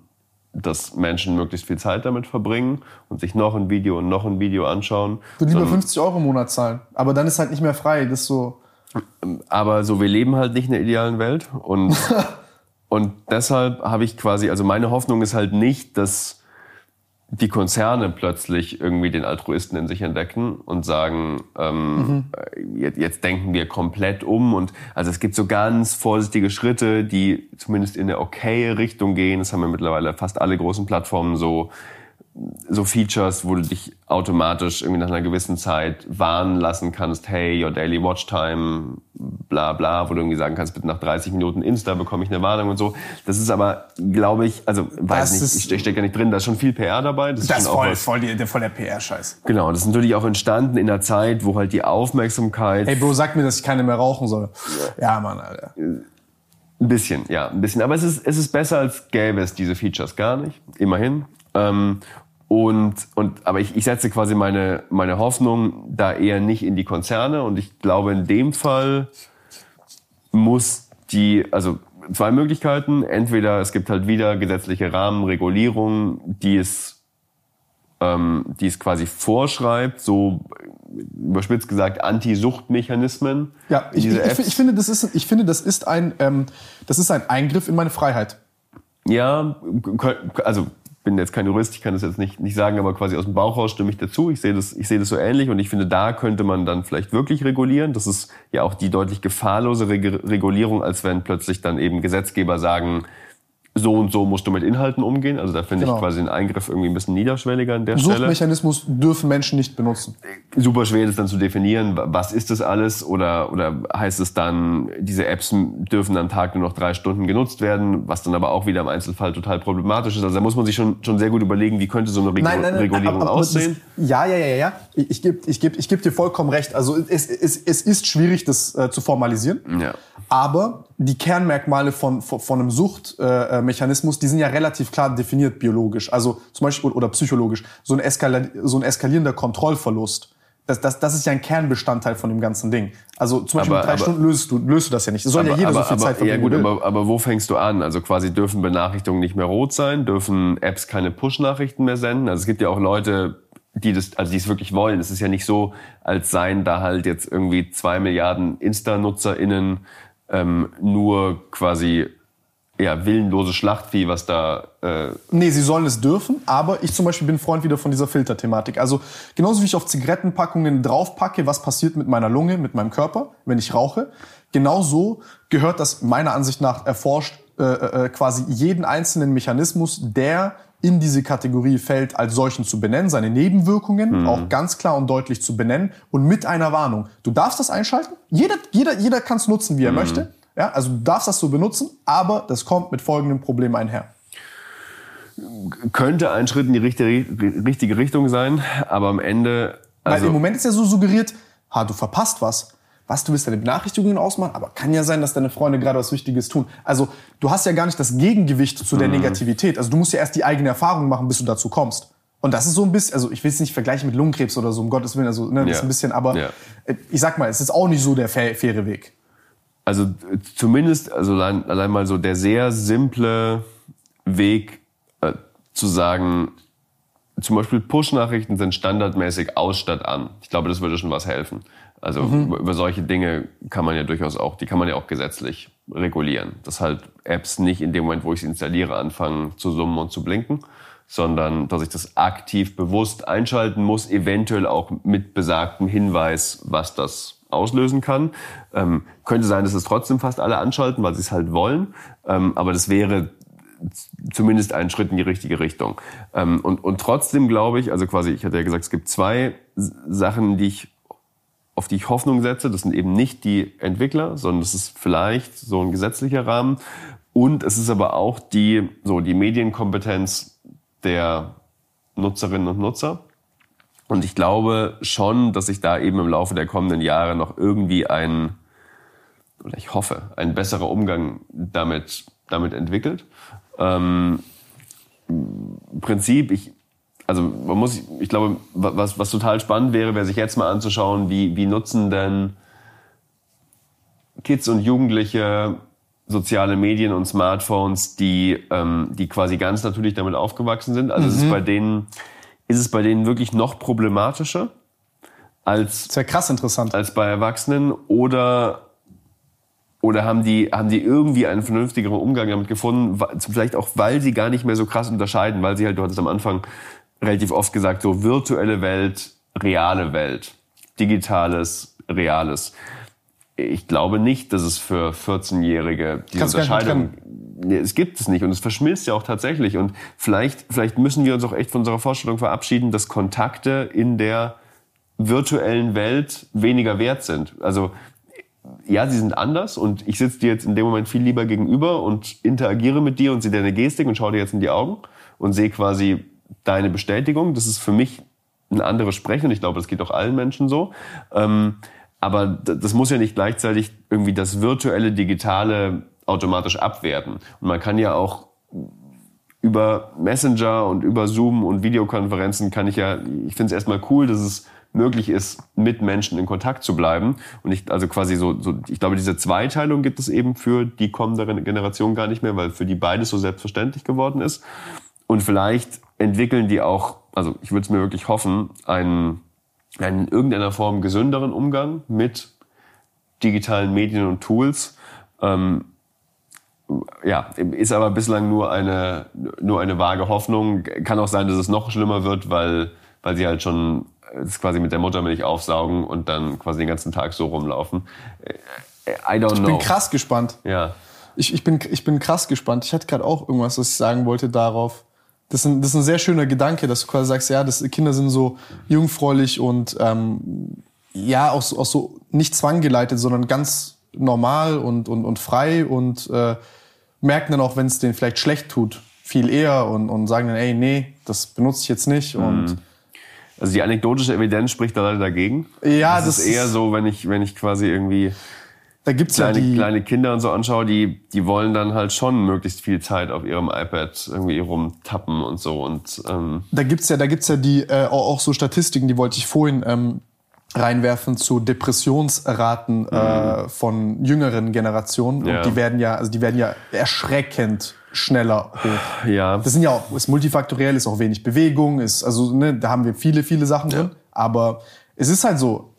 dass Menschen möglichst viel Zeit damit verbringen und sich noch ein Video und noch ein Video anschauen. Würde lieber sondern- 50 Euro im Monat zahlen. Aber dann ist halt nicht mehr frei. Das so. aber so, wir leben halt nicht in der idealen Welt und, und deshalb habe ich quasi, also meine Hoffnung ist halt nicht, dass die Konzerne plötzlich irgendwie den Altruisten in sich entdecken und sagen, ähm, äh, jetzt, jetzt denken wir komplett um. Und also es gibt so ganz vorsichtige Schritte, die zumindest in eine okaye Richtung gehen. Das haben wir mittlerweile fast alle großen Plattformen so so Features, wo du dich automatisch irgendwie nach einer gewissen Zeit warnen lassen kannst, hey, your daily watch time, bla bla, wo du irgendwie sagen kannst, bitte nach 30 Minuten Insta bekomme ich eine Warnung und so. Das ist aber, glaube ich, also weiß Das nicht, ich ste- stecke ja nicht drin, da ist schon viel PR dabei. Das, Das ist voll, was, voll, die, der, voll der PR-Scheiß. Genau, das ist natürlich auch entstanden in einer Zeit, wo halt die Aufmerksamkeit Ey, Bro, sag mir, dass ich keine mehr rauchen soll. Ja, Mann, Alter. ein bisschen, ja, ein bisschen. Aber es ist, es ist besser, als gäbe es diese Features gar nicht. Immerhin. Ähm, und, und, aber ich, ich setze quasi meine, meine Hoffnung da eher nicht in die Konzerne. Und ich glaube, in dem Fall muss die, also zwei Möglichkeiten. Entweder es gibt halt wieder gesetzliche Rahmen, Regulierung, die es, ähm, die es quasi vorschreibt, so überspitzt gesagt Anti-Suchtmechanismen. Ja, ich, ich, ich, ich, finde, das ist, ich finde, das ist ein, ähm, das ist ein Eingriff in meine Freiheit. Ja, also bin jetzt kein Jurist, ich kann das jetzt nicht, nicht sagen, aber quasi aus dem Bauch raus stimme ich dazu. Ich sehe das, ich sehe das so ähnlich und ich finde, da könnte man dann vielleicht wirklich regulieren. Das ist ja auch die deutlich gefahrlose Reg Regulierung, als wenn plötzlich dann eben Gesetzgeber sagen, so und so musst du mit Inhalten umgehen. Also da finde Genau. ich quasi den Eingriff irgendwie ein bisschen niederschwelliger an der Stelle. Suchtmechanismus dürfen Menschen nicht benutzen. super schwer, das dann zu definieren. Was ist das alles? Oder, oder heißt es dann, diese Apps dürfen am Tag nur noch drei Stunden genutzt werden, was dann aber auch wieder im Einzelfall total problematisch ist. Also da muss man sich schon, schon sehr gut überlegen, wie könnte so eine Regu Regulierung aber- aber aussehen. Das, ja, ja, ja, ja, ich gebe ich geb, ich geb dir vollkommen recht. Also es, es, es ist schwierig, das äh, zu formalisieren. Ja. Aber die Kernmerkmale von, von, von einem Suchtmechanismus, äh, Mechanismus, die sind ja relativ klar definiert biologisch. Also zum Beispiel oder psychologisch. So ein, Eskala so ein eskalierender Kontrollverlust. Das, das, das ist ja ein Kernbestandteil von dem ganzen Ding. Also zum Beispiel Aber- mit drei aber- Stunden löst du, löst du das ja nicht. Das soll ja jeder so viel Zeit ja verbringen. gut, wie will. aber, aber wo fängst du an? Also quasi dürfen Benachrichtigungen nicht mehr rot sein, dürfen Apps keine Push-Nachrichten mehr senden. Also es gibt ja auch Leute, die das, also die es wirklich wollen. Es ist ja nicht so, als seien da halt jetzt irgendwie zwei Milliarden Insta-NutzerInnen ähm, nur quasi ja, willenlose Schlachtvieh, was da äh, Nee, sie sollen es dürfen, aber ich zum Beispiel bin Freund wieder von dieser Filterthematik. Also genauso wie ich auf Zigarettenpackungen draufpacke, was passiert mit meiner Lunge, mit meinem Körper, wenn ich rauche, genauso gehört das meiner Ansicht nach erforscht äh, äh, quasi jeden einzelnen Mechanismus, der in diese Kategorie fällt, als solchen zu benennen, seine Nebenwirkungen auch ganz klar und deutlich zu benennen und mit einer Warnung. Du darfst das einschalten, jeder, jeder, jeder kann es nutzen, wie er möchte. Ja, also du darfst das so benutzen, aber das kommt mit folgendem Problem einher. könnte ein Schritt in die richtige, richtige Richtung sein, aber am Ende Weil also im Moment ist ja so suggeriert, ha, du verpasst was. Was, du willst deine Benachrichtigungen ausmachen, aber kann ja sein, dass deine Freunde gerade was Wichtiges tun. Also du hast ja gar nicht das Gegengewicht zu der Negativität. Also du musst ja erst die eigene Erfahrung machen, bis du dazu kommst. Und das ist so ein bisschen, also ich will es nicht vergleichen mit Lungenkrebs oder so, um Gottes Willen, also ne, das Ja. ist ein bisschen, aber Ja. äh, ich sag mal, es ist auch nicht so der fa- faire Weg. Also äh, zumindest, also allein, allein mal so der sehr simple Weg äh, zu sagen, zum Beispiel Push-Nachrichten sind standardmäßig aus statt an. Ich glaube, das würde schon was helfen. Also über, über solche Dinge kann man ja durchaus auch, die kann man ja auch gesetzlich regulieren. Dass halt Apps nicht in dem Moment, wo ich sie installiere, anfangen zu summen und zu blinken, sondern dass ich das aktiv bewusst einschalten muss, eventuell auch mit besagtem Hinweis, was das auslösen kann. Ähm, könnte sein, dass es trotzdem fast alle anschalten, weil sie es halt wollen. Ähm, aber das wäre zumindest ein Schritt in die richtige Richtung. Ähm, und, und trotzdem glaube ich, also quasi, ich hatte ja gesagt, es gibt zwei Sachen, die ich, auf die ich Hoffnung setze. Das sind eben nicht die Entwickler, sondern das ist vielleicht so ein gesetzlicher Rahmen. Und es ist aber auch die, so die Medienkompetenz der Nutzerinnen und Nutzer. Und ich glaube schon, dass sich da eben im Laufe der kommenden Jahre noch irgendwie ein, oder ich hoffe, ein besserer Umgang damit, damit entwickelt. Ähm, Prinzip, ich, also man muss, ich glaube, was, was total spannend wäre, wäre sich jetzt mal anzuschauen, wie, wie nutzen denn Kids und Jugendliche soziale Medien und Smartphones, die, ähm, die quasi ganz natürlich damit aufgewachsen sind. Also es ist bei denen, ist es bei denen wirklich noch problematischer als Das wäre krass interessant. als bei Erwachsenen oder oder haben die haben die irgendwie einen vernünftigeren Umgang damit gefunden, vielleicht auch weil sie gar nicht mehr so krass unterscheiden, weil sie halt du hattest am Anfang relativ oft gesagt so virtuelle Welt, reale Welt, digitales, reales. Ich glaube nicht, dass es für 14-Jährige diese Kannst Unterscheidung Nee, es gibt es nicht und es verschmilzt ja auch tatsächlich und vielleicht vielleicht müssen wir uns auch echt von unserer Vorstellung verabschieden, dass Kontakte in der virtuellen Welt weniger wert sind. Also ja, sie sind anders und ich sitze dir jetzt in dem Moment viel lieber gegenüber und interagiere mit dir und sehe deine Gestik und schaue dir jetzt in die Augen und sehe quasi deine Bestätigung. Das ist für mich ein anderes Sprechen und ich glaube, das geht auch allen Menschen so. Ähm, aber das muss ja nicht gleichzeitig irgendwie das virtuelle, digitale automatisch abwerten. Und man kann ja auch über Messenger und über Zoom und Videokonferenzen kann ich ja, ich finde es erstmal cool, dass es möglich ist, mit Menschen in Kontakt zu bleiben. Und ich, also quasi so, so, ich glaube, diese Zweiteilung gibt es eben für die kommende Generation gar nicht mehr, weil für die beides so selbstverständlich geworden ist. Und vielleicht entwickeln die auch, also ich würde es mir wirklich hoffen, einen, einen in irgendeiner Form gesünderen Umgang mit digitalen Medien und Tools. Ähm, ja, ist aber bislang nur eine, nur eine vage Hoffnung. Kann auch sein, dass es noch schlimmer wird, weil, weil sie halt schon es quasi mit der Muttermilch aufsaugen und dann quasi den ganzen Tag so rumlaufen. I don't Ich know. bin krass gespannt. Ja. Ich, ich, bin, ich bin krass gespannt. Ich hatte gerade auch irgendwas, was ich sagen wollte darauf. Das ist, ein, das ist ein sehr schöner Gedanke, dass du quasi sagst, ja, das, Kinder sind so jungfräulich und ähm, ja, auch so, auch so nicht zwanggeleitet, sondern ganz normal und, und, und frei und äh, merken dann auch, wenn es denen vielleicht schlecht tut, viel eher und, und sagen dann, ey, nee, das benutze ich jetzt nicht. Und Also die anekdotische Evidenz spricht da leider dagegen. Ja, das, das ist eher so, wenn ich, wenn ich quasi irgendwie da gibt's kleine, ja die, kleine Kinder und so anschaue, die, die wollen dann halt schon möglichst viel Zeit auf ihrem iPad irgendwie rumtappen und so. Und ähm, da gibt's ja, da gibt's ja die äh, auch, so Statistiken, die wollte ich vorhin ähm, reinwerfen zu Depressionsraten äh, von jüngeren Generationen. Ja. Und die werden ja, also die werden ja erschreckend schneller hoch. ja, Das sind ja auch, ist multifaktoriell, ist auch wenig Bewegung, ist, also, ne, da haben wir viele, viele Sachen drin. Aber es ist halt so,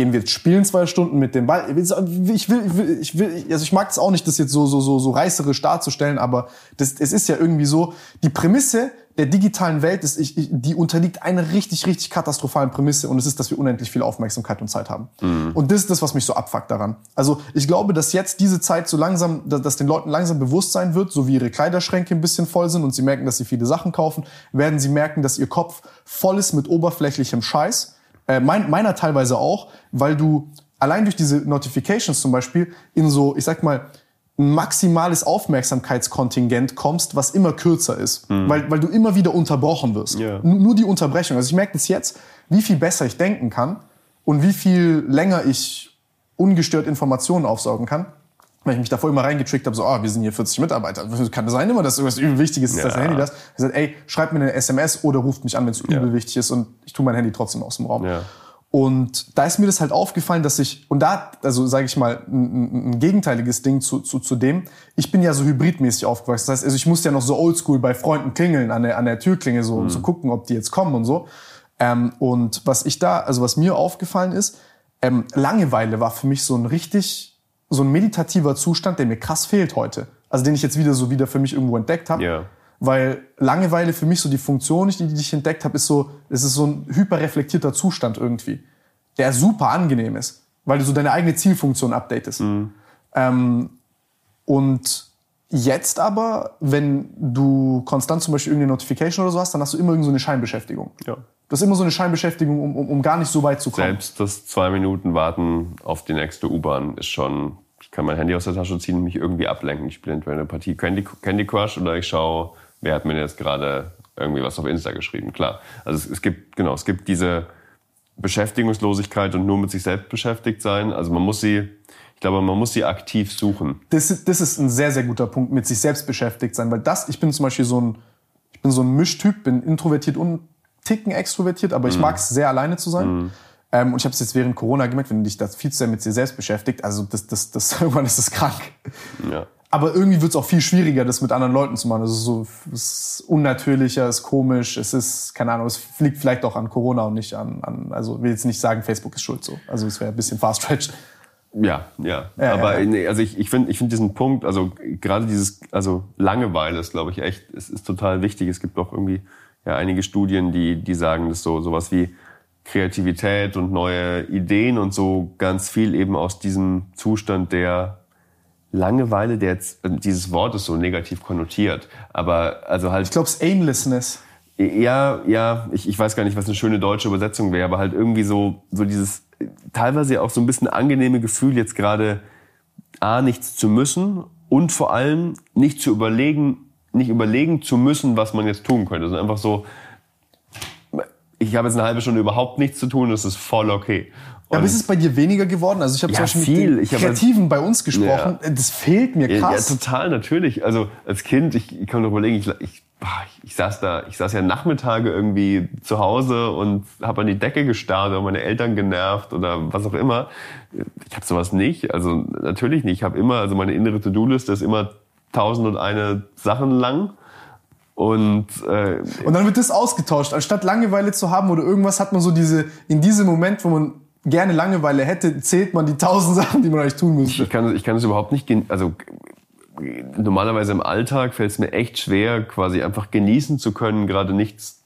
gehen wir jetzt spielen zwei Stunden mit dem Ball. Ich will, ich will, ich will, also ich mag es auch nicht, das jetzt so, so, so, so reißerisch darzustellen, aber das, es ist ja irgendwie so, die Prämisse der digitalen Welt ist, ich, ich, die unterliegt einer richtig, richtig katastrophalen Prämisse und es ist, dass wir unendlich viel Aufmerksamkeit und Zeit haben. Und das ist das, was mich so abfuckt daran. Also ich glaube, dass jetzt diese Zeit so langsam, dass, dass den Leuten langsam bewusst sein wird, so wie ihre Kleiderschränke ein bisschen voll sind und sie merken, dass sie viele Sachen kaufen, werden sie merken, dass ihr Kopf voll ist mit oberflächlichem Scheiß. Äh, mein, meiner teilweise auch, weil du allein durch diese Notifications zum Beispiel in so, ich sag mal, ein maximales Aufmerksamkeitskontingent kommst, was immer kürzer ist, weil, weil du immer wieder unterbrochen wirst. N- Nur die Unterbrechung. Also ich merke das jetzt, wie viel besser ich denken kann und wie viel länger ich ungestört Informationen aufsaugen kann. Weil ich mich davor immer reingetrickt habe, so, ah, wir sind hier 40 Mitarbeiter. Kann das sein immer, dass irgendwas übel wichtig ist, ist das Ja. Handy das? Ich gesagt, ey, schreibt mir eine SMS oder ruft mich an, wenn es übel wichtig ist und ich tue mein Handy trotzdem aus dem Raum. Ja. Und da ist mir das halt aufgefallen, dass ich, und da, also sage ich mal, ein, ein, gegenteiliges Ding zu, zu, zu dem, ich bin ja so hybridmäßig aufgewachsen. Das heißt, also ich musste ja noch so oldschool bei Freunden klingeln an der, an der Türklinge, so, um zu gucken, ob die jetzt kommen und so. Ähm, und was ich da, also was mir aufgefallen ist, ähm, Langeweile war für mich so ein richtig, so ein meditativer Zustand, der mir krass fehlt heute. Also den ich jetzt wieder so wieder für mich irgendwo entdeckt habe. Ja. Weil Langeweile für mich so die Funktion, die, die ich entdeckt habe, ist so, es ist so ein hyperreflektierter Zustand irgendwie, der super angenehm ist, weil du so deine eigene Zielfunktion updatest. Ähm, und jetzt aber, wenn du konstant zum Beispiel irgendeine Notification oder so hast, dann hast du immer irgend so eine Scheinbeschäftigung. Ja. Du hast immer so eine Scheinbeschäftigung, um, um, um gar nicht so weit zu kommen. Selbst das zwei Minuten warten auf die nächste U-Bahn ist schon. Ich kann mein Handy aus der Tasche ziehen und mich irgendwie ablenken. Ich spiele entweder eine Partie Candy, Candy Crush oder ich schaue, wer hat mir jetzt gerade irgendwie was auf Insta geschrieben. Klar. Also es, es gibt, genau, es gibt diese Beschäftigungslosigkeit und nur mit sich selbst beschäftigt sein. Also man muss sie, ich glaube, man muss sie aktiv suchen. das, ist- das ist ein sehr, sehr guter Punkt, mit sich selbst beschäftigt sein, weil das, ich bin zum Beispiel so ein, ich bin so ein Mischtyp, bin introvertiert und Ticken extrovertiert, aber ich mag es sehr alleine zu sein. Ähm, und ich habe es jetzt während Corona gemerkt, wenn du dich da viel zu sehr mit dir selbst beschäftigt, also das, das, das, irgendwann ist es krank. Ja. Aber irgendwie wird es auch viel schwieriger, das mit anderen Leuten zu machen. Also so, es ist unnatürlicher, es ist komisch, es ist, keine Ahnung, es liegt vielleicht auch an Corona und nicht an, an also ich will jetzt nicht sagen, Facebook ist schuld so. Also es wäre ein bisschen fast stretched. Ja, ja. Ja, Aber ja. nee, also ich, ich finde ich find diesen Punkt, also gerade dieses, also Langeweile ist, glaube ich, echt, es ist total wichtig. Es gibt auch irgendwie ja einige Studien, die, die sagen, dass so sowas wie Kreativität und neue Ideen und so ganz viel eben aus diesem Zustand der Langeweile, der jetzt, dieses Wort ist so negativ konnotiert, aber also halt Ich glaube, es Aimlessness. ja, ja, ich, ich weiß gar nicht, was eine schöne deutsche Übersetzung wäre, aber halt irgendwie so, so dieses äh, teilweise auch so ein bisschen angenehme Gefühl, jetzt gerade A, nichts zu müssen und vor allem nicht zu überlegen, nicht überlegen zu müssen, was man jetzt tun könnte, sondern einfach so, ich habe jetzt eine halbe Stunde überhaupt nichts zu tun, das ist voll okay. Ja, aber Und- ist es bei dir weniger geworden? Also ich habe Ja, zum Beispiel viel. mit den Kreativen bei uns gesprochen. Das fehlt mir Ja, ja, krass. total, natürlich. Also als Kind, ich, ich kann mir überlegen, ich, ich, ich saß da, ich saß ja Nachmittage irgendwie zu Hause und habe an die Decke gestarrt oder meine Eltern genervt oder was auch immer. Ich habe sowas nicht, also natürlich nicht. Ich habe immer, also meine innere To-Do-Liste ist immer tausend und eine Sachen lang. Und äh, Und dann wird das ausgetauscht. Anstatt Langeweile zu haben oder irgendwas, hat man so diese, in diesem Moment, wo man gerne Langeweile hätte, zählt man die tausend Sachen, die man eigentlich tun müsste. ich kann, ich kann es überhaupt nicht, also normalerweise im Alltag fällt es mir echt schwer, quasi einfach genießen zu können, gerade nichts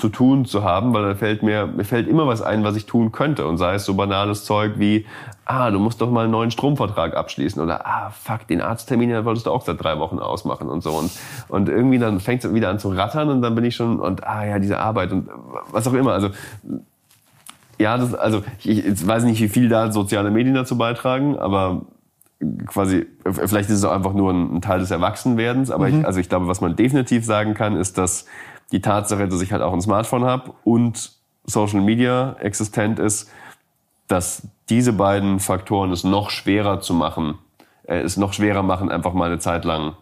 zu tun zu haben, weil da fällt mir, mir fällt immer was ein, was ich tun könnte. Und sei es so banales Zeug wie, ah, du musst doch mal einen neuen Stromvertrag abschließen oder ah, fuck, den Arzttermin den wolltest du auch seit drei Wochen ausmachen und so. Und, und irgendwie dann fängt es wieder an zu rattern und dann bin ich schon, und ah ja, diese Arbeit und was auch immer. Also ja, das, also ich, ich weiß nicht, wie viel da soziale Medien dazu beitragen, aber quasi, vielleicht ist es auch einfach nur ein, ein Teil des Erwachsenwerdens, aber ich, also ich glaube, was man definitiv sagen kann, ist, dass die Tatsache, dass ich halt auch ein Smartphone habe und Social Media existent ist, dass diese beiden Faktoren es noch schwerer zu machen, äh, es noch schwerer machen, einfach mal eine Zeit lang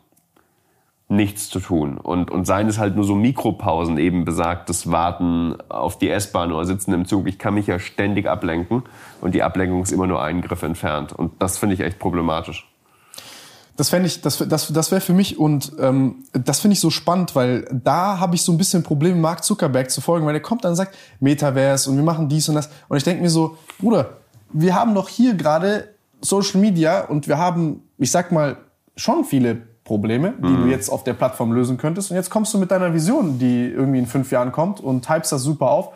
nichts zu tun. Und, und seien es halt nur so Mikropausen, eben besagtes Warten auf die S-Bahn oder Sitzen im Zug. Ich kann mich ja ständig ablenken und die Ablenkung ist immer nur einen Griff entfernt. Und das finde ich echt problematisch. Das fände ich, das, das, das wäre für mich und ähm, das finde ich so spannend, weil da habe ich so ein bisschen Probleme, Mark Zuckerberg zu folgen, weil der kommt dann und sagt, Metaverse und wir machen dies und das. Und ich denke mir so, Bruder, wir haben doch hier gerade Social Media und wir haben, ich sag mal, schon viele Probleme, die du jetzt auf der Plattform lösen könntest. Und jetzt kommst du mit deiner Vision, die irgendwie in fünf Jahren kommt und hypst das super auf.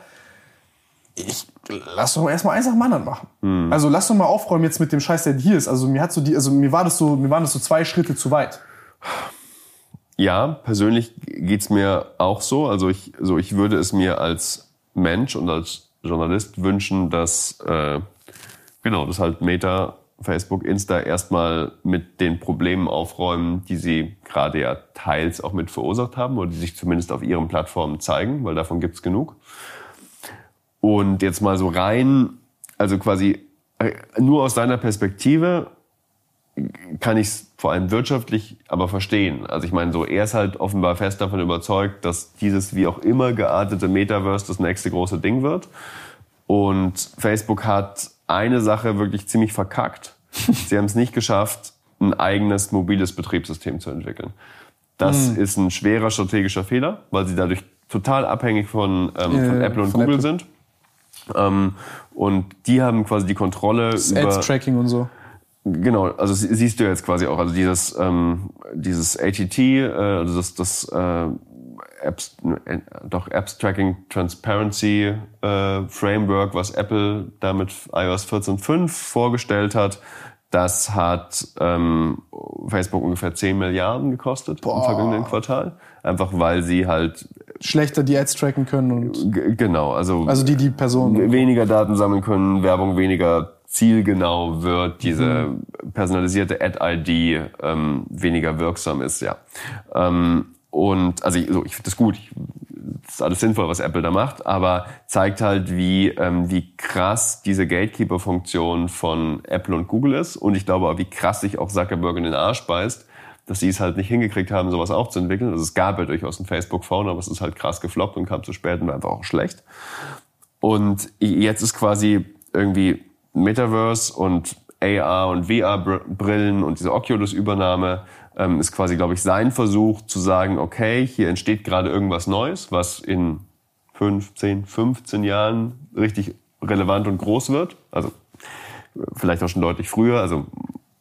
Ich lass doch erstmal eins nach dem anderen machen. Also lass doch mal aufräumen jetzt mit dem Scheiß, der hier ist. Also mir hat so die, also mir war das so, mir waren das so zwei Schritte zu weit. Ja, persönlich geht's mir auch so. Also ich, so ich würde es mir als Mensch und als Journalist wünschen, dass äh, genau, dass halt Meta, Facebook, Insta erstmal mit den Problemen aufräumen, die sie gerade ja teils auch mit verursacht haben oder die sich zumindest auf ihren Plattformen zeigen, weil davon gibt's genug. Und jetzt mal so rein, also quasi äh, nur aus seiner Perspektive kann ich es vor allem wirtschaftlich aber verstehen. Also ich meine, so er ist halt offenbar fest davon überzeugt, dass dieses wie auch immer geartete Metaverse das nächste große Ding wird. Und Facebook hat eine Sache wirklich ziemlich verkackt. Sie haben es nicht geschafft, ein eigenes mobiles Betriebssystem zu entwickeln. Das Hm. ist ein schwerer strategischer Fehler, weil sie dadurch total abhängig von, ähm, von Ja, Apple und von Google Apple. sind. Ähm, und die haben quasi die Kontrolle Das über Ads-Tracking und so. Genau, also sie- siehst du jetzt quasi auch, also dieses ähm, dieses ATT, äh, also das das äh, Apps, äh, doch Apps Tracking Transparency äh, Framework, was Apple da mit iOS 14.5 vorgestellt hat, das hat ähm, Facebook ungefähr 10 Milliarden gekostet im vergangenen Quartal, einfach weil sie halt Schlechter die Ads tracken können und genau, also also die die Person. weniger Daten sammeln können, Werbung weniger zielgenau wird, diese personalisierte Ad-ID ähm, weniger wirksam ist, ja. Ähm, und also ich, so, ich finde das gut, ich, das ist alles sinnvoll, was Apple da macht, aber zeigt halt, wie, ähm, wie krass diese Gatekeeper-Funktion von Apple und Google ist und ich glaube auch, wie krass sich auch Zuckerberg in den Arsch beißt, dass sie es halt nicht hingekriegt haben, sowas auch zu entwickeln. Also es gab ja durchaus ein Facebook-Phone, aber es ist halt krass gefloppt und kam zu spät und war einfach auch schlecht. Und jetzt ist quasi irgendwie Metaverse und AR und VR-Brillen und diese Oculus-Übernahme ähm, ist quasi, glaube ich, sein Versuch zu sagen, okay, hier entsteht gerade irgendwas Neues, was in 15, 15 Jahren richtig relevant und groß wird. Also äh, vielleicht auch schon deutlich früher. Also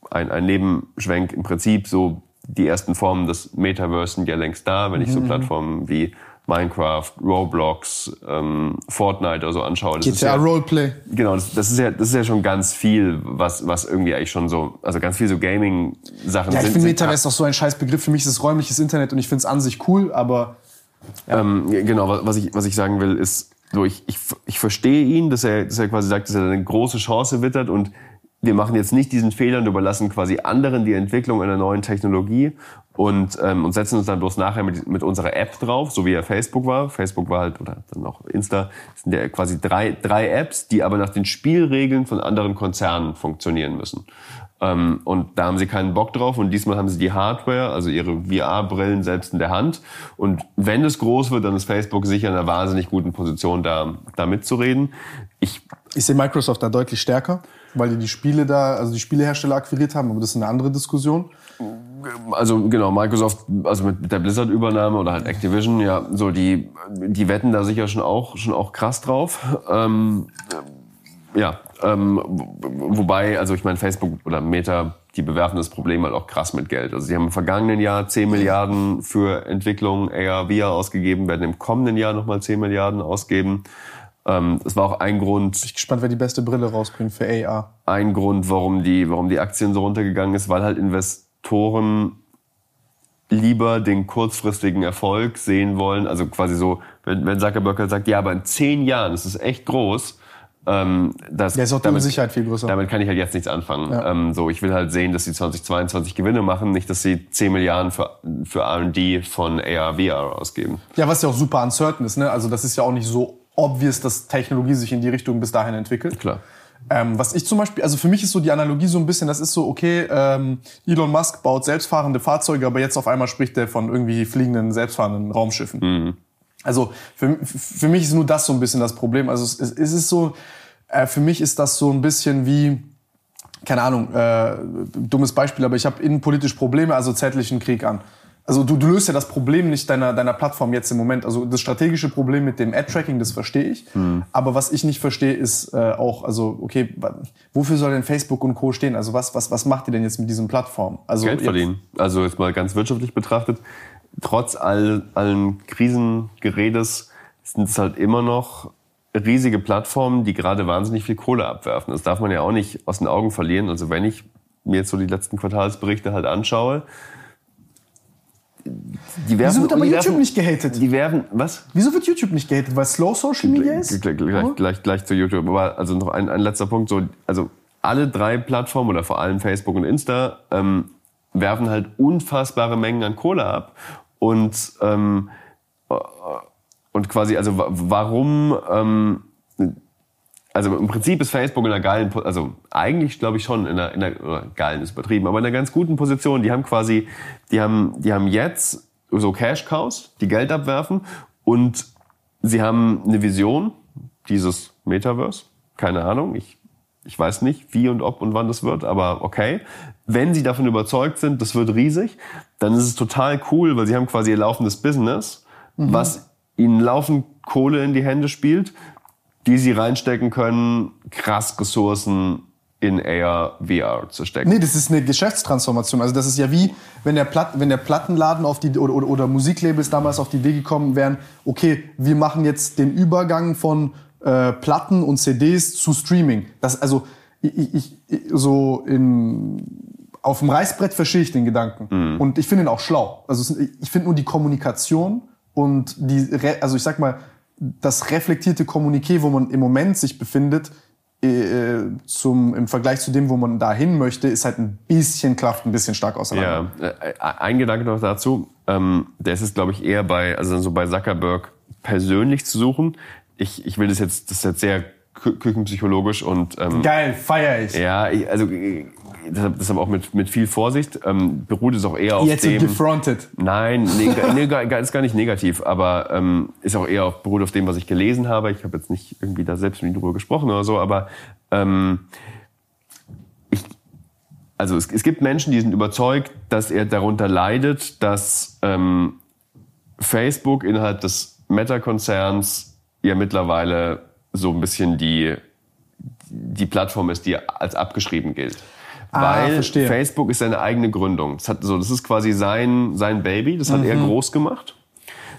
ein, ein Nebenschwenk im Prinzip so die ersten Formen des Metaverse sind ja längst da, wenn ich so Plattformen wie Minecraft, Roblox, ähm, Fortnite oder so anschaue. Das ist GTA ja, Roleplay. Genau, das, das ist ja das ist ja schon ganz viel, was was irgendwie eigentlich schon so, also ganz viel so Gaming-Sachen Ja, ich sind. finde sind Metaverse auch so ein scheiß Begriff. Für mich ist es räumliches Internet und ich finde es an sich cool, aber Ähm, genau, wa- was ich, was ich sagen will, ist, so ich, ich, ich verstehe ihn, dass er, dass er quasi sagt, dass er eine große Chance wittert und wir machen jetzt nicht diesen Fehler und überlassen quasi anderen die Entwicklung einer neuen Technologie und, ähm, und setzen uns dann bloß nachher mit, mit unserer App drauf, so wie ja Facebook war. Facebook war halt, oder dann auch Insta, sind ja quasi drei, drei Apps, die aber nach den Spielregeln von anderen Konzernen funktionieren müssen. Ähm, und da haben sie keinen Bock drauf und diesmal haben sie die Hardware, also ihre VR-Brillen selbst in der Hand. Und wenn es groß wird, dann ist Facebook sicher in einer wahnsinnig guten Position, da, da mitzureden. Ich, ich sehe Microsoft da deutlich stärker, weil die die Spiele da, also die Spielehersteller akquiriert haben, aber das ist eine andere Diskussion. also genau, Microsoft, also mit der Blizzard-Übernahme oder halt Activision, ja, so die, die wetten da sicher schon auch, schon auch krass drauf. Ähm, ja, ähm, wo- wobei, also ich meine, Facebook oder Meta, die bewerfen das Problem halt auch krass mit Geld. Also sie haben im vergangenen Jahr 10 Milliarden für Entwicklung AR, VR ausgegeben, werden im kommenden Jahr nochmal 10 Milliarden ausgeben. Ähm, das war auch ein Grund, Ich bin gespannt, wer die beste Brille rausbringt für AR. ein Grund, warum die, warum die Aktien so runtergegangen ist, weil halt Investoren lieber den kurzfristigen Erfolg sehen wollen. Also quasi so, wenn, wenn Zuckerberg halt sagt, ja, aber in zehn Jahren, das ist echt groß, ähm, das, Der ist auch die Unsicherheit viel größer. damit kann ich halt jetzt nichts anfangen. Ja. Ähm, so, ich will halt sehen, dass sie 2022 Gewinne machen, nicht, dass sie 10 Milliarden für, für R&D von AR, VR ausgeben. Ja, was ja auch super uncertain ist, ne? Also das ist ja auch nicht so obvious, dass Technologie sich in die Richtung bis dahin entwickelt. Klar. Ähm, was ich zum Beispiel, also für mich ist so die Analogie so ein bisschen, das ist so, okay, ähm, Elon Musk baut selbstfahrende Fahrzeuge, aber jetzt auf einmal spricht er von irgendwie fliegenden, selbstfahrenden Raumschiffen. Also für, für mich ist nur das so ein bisschen das Problem. Also es, es ist so, äh, für mich ist das so ein bisschen wie, keine Ahnung, äh, dummes Beispiel, aber ich habe innenpolitisch Probleme, also zettlichen Krieg an. Also du, du löst ja das Problem nicht deiner, deiner Plattform jetzt im Moment. Also das strategische Problem mit dem Ad-Tracking, das verstehe ich. Aber was ich nicht verstehe, ist äh, auch, also okay, wofür soll denn Facebook und Co. stehen? Also was, was, was macht ihr denn jetzt mit diesen Plattformen? Also Geld verdienen. Also jetzt mal ganz wirtschaftlich betrachtet, trotz all, allen Krisengeredes sind es halt immer noch riesige Plattformen, die gerade wahnsinnig viel Kohle abwerfen. Das darf man ja auch nicht aus den Augen verlieren. Also wenn ich mir jetzt so die letzten Quartalsberichte halt anschaue, die werfen, Wieso wird aber YouTube werfen, nicht gehatet? Die werfen, was? Wieso wird YouTube nicht gehatet? Weil Slow Social Media ist? Gleich, gleich, gleich, gleich zu YouTube. Aber also noch ein, ein letzter Punkt. So, also alle drei Plattformen oder vor allem Facebook und Insta ähm, werfen halt unfassbare Mengen an Kohle ab. Und, ähm, äh, und quasi, also wa- warum, ähm, also im Prinzip ist Facebook in einer geilen, also eigentlich glaube ich schon in einer, in einer geilen ist übertrieben, aber in einer ganz guten Position. Die haben quasi, die haben, die haben jetzt so Cash Cows, die Geld abwerfen und sie haben eine Vision dieses Metaverse. Keine Ahnung, ich ich weiß nicht, wie und ob und wann das wird, aber okay. Wenn Sie davon überzeugt sind, das wird riesig, dann ist es total cool, weil Sie haben quasi Ihr laufendes Business, was Ihnen laufend Kohle in die Hände spielt, die Sie reinstecken können, krass Ressourcen in AR, VR zu stecken. Nee, das ist eine Geschäftstransformation. Also das ist ja wie, wenn der, Platt, wenn der Plattenladen auf die, oder, oder, oder Musiklabels damals auf die Idee gekommen wären, okay, wir machen jetzt den Übergang von äh, Platten und CDs zu Streaming. Das, also ich, ich, ich, so in, auf dem Reißbrett verstehe ich den Gedanken. Und ich finde ihn auch schlau. Also ich finde nur die Kommunikation und die, also ich sag mal, das reflektierte Kommuniqué, wo man im Moment sich befindet, äh, zum, im Vergleich zu dem, wo man dahin möchte, ist halt ein bisschen klafft, ein bisschen stark auseinander. Ja, äh, ein Gedanke noch dazu. Ähm, der ist glaube ich, eher bei, also so bei Zuckerberg persönlich zu suchen. Ich, ich will das jetzt, das ist jetzt sehr kü küchenpsychologisch und ähm, Geil, feier ich. ja, ich, also äh, deshalb, deshalb auch mit, mit viel Vorsicht. Ähm, beruht es auch eher auf Jetzt dem. gefrontet. Nein, nee, nee, ist gar nicht negativ, aber ähm, ist auch eher auf, beruht auf dem, was ich gelesen habe. Ich habe jetzt nicht irgendwie da selbst mit ihm drüber gesprochen oder so, aber ähm, ich, also es, es gibt Menschen, die sind überzeugt, dass er darunter leidet, dass ähm, Facebook innerhalb des Meta-Konzerns ja mittlerweile so ein bisschen die, die Plattform ist, die als abgeschrieben gilt. Ah, Weil verstehe. Facebook ist seine eigene Gründung. Das, hat, so, das ist quasi sein, sein Baby, das hat er Mhm. groß gemacht.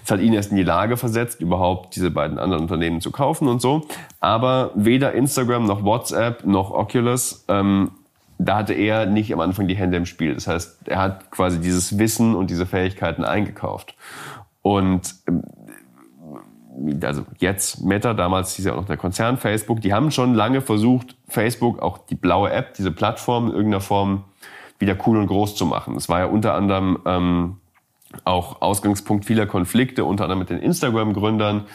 Das hat ihn erst in die Lage versetzt, überhaupt diese beiden anderen Unternehmen zu kaufen und so. Aber weder Instagram noch WhatsApp noch Oculus, ähm, da hatte er nicht am Anfang die Hände im Spiel. Das heißt, er hat quasi dieses Wissen und diese Fähigkeiten eingekauft. Und ähm, also jetzt Meta, damals hieß ja auch noch der Konzern Facebook, die haben schon lange versucht, Facebook, auch die blaue App, diese Plattform in irgendeiner Form wieder cool und groß zu machen. Das war ja unter anderem ähm, auch Ausgangspunkt vieler Konflikte, unter anderem mit den Instagram-Gründern,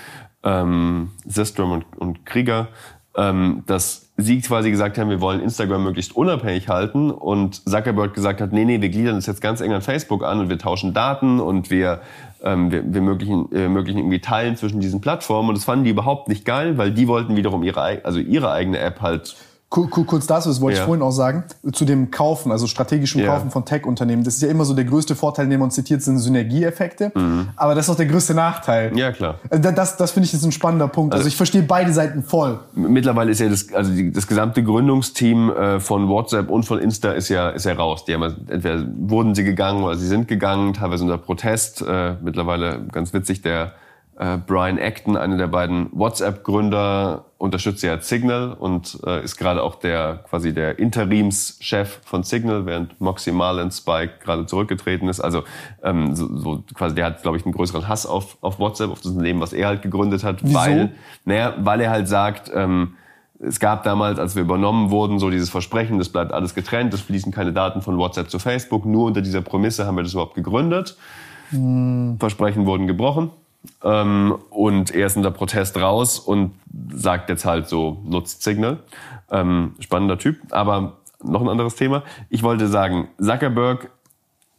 ähm, Systrom und, und Krieger, ähm, dass sie quasi gesagt haben, wir wollen Instagram möglichst unabhängig halten und Zuckerberg gesagt hat, nee, nee, wir gliedern das jetzt ganz eng an Facebook an und wir tauschen Daten und wir, ähm, wir, wir möglichen, äh, möglichen irgendwie Teilen zwischen diesen Plattformen und das fanden die überhaupt nicht geil, weil die wollten wiederum ihre, also ihre eigene App halt Kurz dazu, das wollte Ja. ich vorhin auch sagen, zu dem Kaufen, also strategischen Ja. Kaufen von Tech-Unternehmen. Das ist ja immer so der größte Vorteil, den man zitiert, sind Synergieeffekte. Aber das ist auch der größte Nachteil. Mhm. Ja, klar. Also da- Das, das finde ich ist ein spannender Punkt. Also, Also- ich verstehe beide Seiten voll. Mittlerweile ist ja das, also die, das gesamte Gründungsteam äh, von WhatsApp und von Insta ist ja, ist ja raus. Die haben entweder wurden sie gegangen oder sie sind gegangen, teilweise unter Protest. Äh, mittlerweile ganz witzig, der äh, Brian Acton, einer der beiden WhatsApp-Gründer, unterstützt ja Signal und äh, ist gerade auch der quasi der Interimschef von Signal, während Moxie Marlin Spike gerade zurückgetreten ist. Also ähm, so, so quasi der hat, glaube ich, einen größeren Hass auf, auf WhatsApp, auf das Unternehmen, was er halt gegründet hat, Wieso? weil naja, weil er halt sagt, ähm, es gab damals, als wir übernommen wurden, so dieses Versprechen, das bleibt alles getrennt, es fließen keine Daten von WhatsApp zu Facebook. Nur unter dieser Prämisse haben wir das überhaupt gegründet. Versprechen wurden gebrochen. Ähm, und er ist unter Protest raus und sagt jetzt halt so, nutzt Signal. Ähm, spannender Typ. Aber noch ein anderes Thema. Ich wollte sagen, Zuckerberg,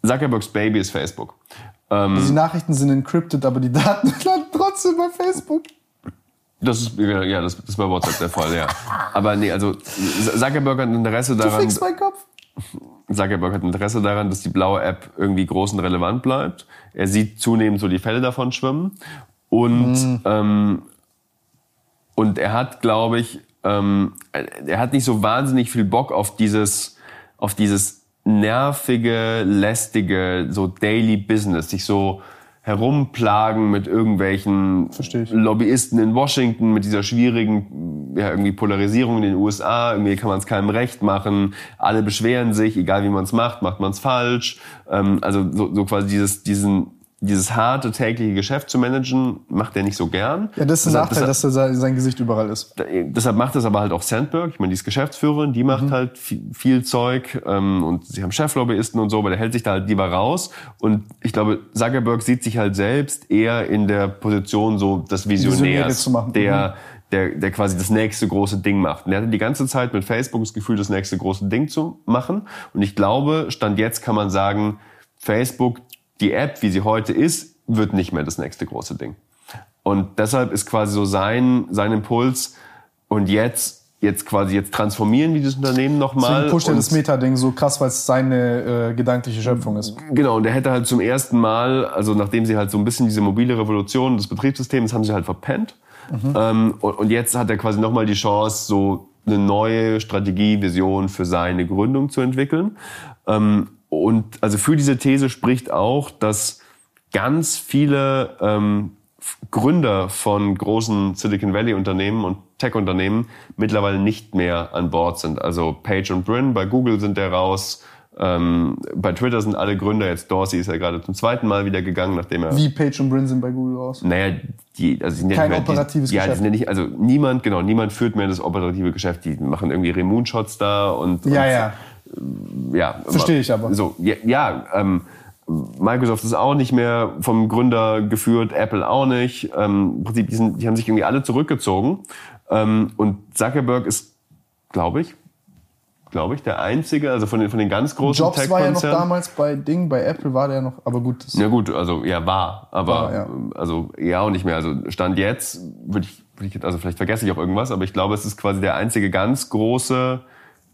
Zuckerbergs Baby ist Facebook. Ähm, Also die Nachrichten sind encrypted, aber die Daten landen trotzdem bei Facebook. Das ist, ja, das, ist bei WhatsApp der Fall, ja. Aber nee, also Zuckerberg hat Interesse Du daran, fickst meinen Kopf. Zuckerberg hat Interesse daran, dass die blaue App irgendwie groß und relevant bleibt. Er sieht zunehmend so die Fälle davon schwimmen. Und, ähm, und er hat, glaube ich, ähm, er hat nicht so wahnsinnig viel Bock auf dieses, auf dieses nervige, lästige, so Daily Business, sich so herumplagen mit irgendwelchen. Lobbyisten in Washington, mit dieser schwierigen ja, irgendwie Polarisierung in den USA. Irgendwie kann man es keinem recht machen. Alle beschweren sich, egal wie man es macht, macht man es falsch. Ähm, also so, so quasi dieses, diesen, dieses harte tägliche Geschäft zu managen, macht er nicht so gern. Ja, das ist ein Deshalb- Nachteil, deshalb- dass da sein Gesicht überall ist. deshalb macht das aber halt auch Sandberg. Ich meine, die ist Geschäftsführerin, die Mhm. macht halt viel, viel Zeug ähm, und sie haben Cheflobbyisten und so, aber der hält sich da halt lieber raus. Und ich glaube, Zuckerberg sieht sich halt selbst eher in der Position so des Visionäre Visionärs, zu machen. der der, der quasi das nächste große Ding macht. Und er hatte die ganze Zeit mit Facebook das Gefühl, das nächste große Ding zu machen. Und ich glaube, Stand jetzt kann man sagen, Facebook, die App, wie sie heute ist, wird nicht mehr das nächste große Ding. Und deshalb ist quasi so sein, sein Impuls, und jetzt, jetzt quasi jetzt transformieren wir dieses Unternehmen nochmal. Deswegen pusht er das Meta-Ding so krass, weil es seine äh, gedankliche Schöpfung ist. Genau, und der hätte halt zum ersten Mal, also nachdem sie halt so ein bisschen diese mobile Revolution des Betriebssystems haben sie halt verpennt. Ähm, und, und jetzt hat er quasi nochmal die Chance, so eine neue Strategie, Vision für seine Gründung zu entwickeln. Ähm, und also für diese These spricht auch, dass ganz viele ähm, Gründer von großen Silicon Valley Unternehmen und Tech-Unternehmen mittlerweile nicht mehr an Bord sind. Also Page und Brin bei Google sind der raus. Ähm, bei Twitter sind alle Gründer, jetzt Dorsey ist ja gerade zum zweiten Mal wieder gegangen, nachdem er... Wie Page und Brin sind bei Google raus. Naja, die, also die sind ja Kein nicht mehr, operatives die, Ja, die Geschäft. sind ja nicht, also niemand, genau, niemand führt mehr das operative Geschäft. Die machen irgendwie Remoon-Shots da und, Ja, und ja. Ja. Verstehe ich aber. So, ja, ja ähm, Microsoft ist auch nicht mehr vom Gründer geführt, Apple auch nicht. Ähm, Im Prinzip, die, sind, die haben sich irgendwie alle zurückgezogen. Ähm, und Zuckerberg ist, glaube ich, glaube ich, der einzige, also von den, von den ganz großen Jobs war ja noch damals bei Ding, bei Apple war der noch, aber gut. Ja gut, also ja war, aber War, ja. also ja auch nicht mehr. Also stand jetzt würde ich, würde ich jetzt- also vielleicht vergesse ich auch irgendwas, aber ich glaube, es ist quasi der einzige ganz große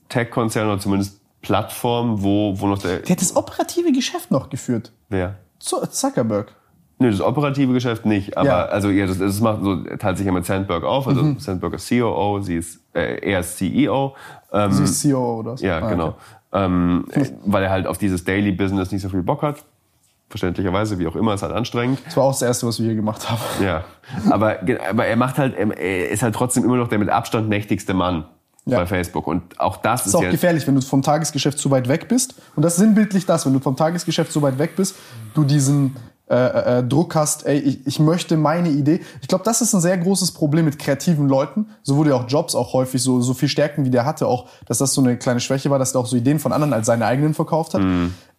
Tech-Konzern oder zumindest Plattform, wo wo noch der der hat das operative Geschäft noch geführt. wer Zu- Zuckerberg. Nö, das operative Geschäft nicht, aber Ja. Mhm. also ja, das, das macht so teilt sich ja mit Sandberg auf, also Sandberg ist COO, sie ist äh, er ist CEO. Ähm, Sie ist CEO oder so. Ja, Ah, genau. okay. Ähm, weil er halt auf dieses Daily Business nicht so viel Bock hat. Verständlicherweise, wie auch immer, ist halt anstrengend. Das war auch das Erste, was wir hier gemacht haben. Ja, aber, aber er macht halt, er ist halt trotzdem immer noch der mit Abstand mächtigste Mann Ja. bei Facebook. Und auch das Das ist, ist auch ja. gefährlich, wenn du vom Tagesgeschäft zu weit weg bist. Und das ist sinnbildlich das, wenn du vom Tagesgeschäft so weit weg bist, du diesen äh, äh, Druck hast, ey, ich, ich möchte meine Idee. Ich glaube, das ist ein sehr großes Problem mit kreativen Leuten. So wurde ja auch Jobs auch häufig so, so viel Stärken, wie der hatte, auch, dass das so eine kleine Schwäche war, dass er auch so Ideen von anderen als seine eigenen verkauft hat.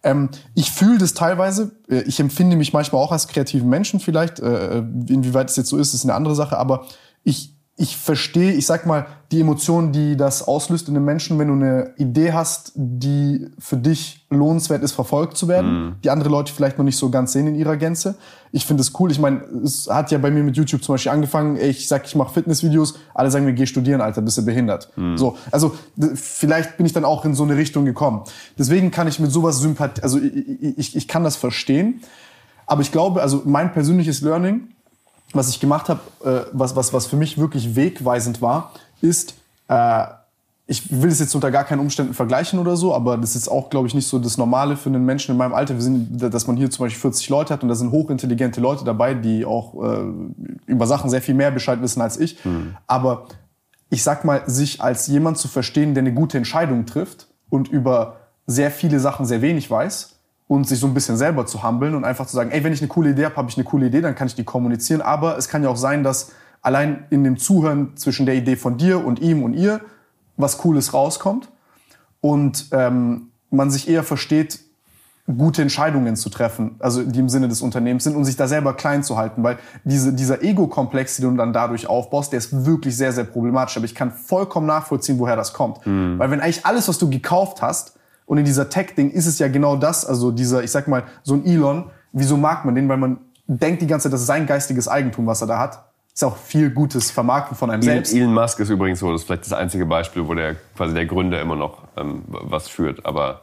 Ähm, ich fühle das teilweise. Äh, Ich empfinde mich manchmal auch als kreativen Menschen vielleicht. Äh, inwieweit es jetzt so ist, ist eine andere Sache. Aber ich, ich verstehe, ich sag mal, die Emotionen, die das auslöst in einem Menschen, wenn du eine Idee hast, die für dich lohnenswert ist, verfolgt zu werden, die andere Leute vielleicht noch nicht so ganz sehen in ihrer Gänze. Ich finde es cool. Ich meine, es hat ja bei mir mit YouTube zum Beispiel angefangen. Ich sag, ich mache Fitnessvideos. Alle sagen mir, geh studieren, Alter, bist du behindert. So, also vielleicht bin ich dann auch in so eine Richtung gekommen. Deswegen kann ich mit sowas sympath, also ich, ich, ich kann das verstehen. Aber ich glaube, also mein persönliches Learning, was ich gemacht habe, äh, was, was, was für mich wirklich wegweisend war, ist, äh, ich will es jetzt unter gar keinen Umständen vergleichen oder so, aber das ist jetzt auch, glaube ich, nicht so das Normale für einen Menschen in meinem Alter. Wir sind, dass man hier zum Beispiel 40 Leute hat und da sind hochintelligente Leute dabei, die auch äh, über Sachen sehr viel mehr Bescheid wissen als ich. Aber ich sag mal, sich als jemand zu verstehen, der eine gute Entscheidung trifft und über sehr viele Sachen sehr wenig weiß und sich so ein bisschen selber zu humbeln und einfach zu sagen, ey, wenn ich eine coole Idee habe, habe ich eine coole Idee, dann kann ich die kommunizieren. Aber es kann ja auch sein, dass allein in dem Zuhören zwischen der Idee von dir und ihm und ihr was Cooles rauskommt und ähm, man sich eher versteht, gute Entscheidungen zu treffen, also die im Sinne des Unternehmens sind und sich da selber klein zu halten, weil diese, dieser Ego-Komplex, den du dann dadurch aufbaust, der ist wirklich sehr, sehr problematisch. Aber ich kann vollkommen nachvollziehen, woher das kommt. Weil wenn eigentlich alles, was du gekauft hast, und in dieser Tech-Ding ist es ja genau das, also dieser, ich sag mal, so ein Elon, wieso mag man den? Weil man denkt die ganze Zeit, das ist sein geistiges Eigentum, was er da hat. Ist auch viel gutes Vermarkten von einem Elon, selbst. Elon Musk ist übrigens so, das ist vielleicht das einzige Beispiel, wo der quasi der Gründer immer noch ähm, was führt. Aber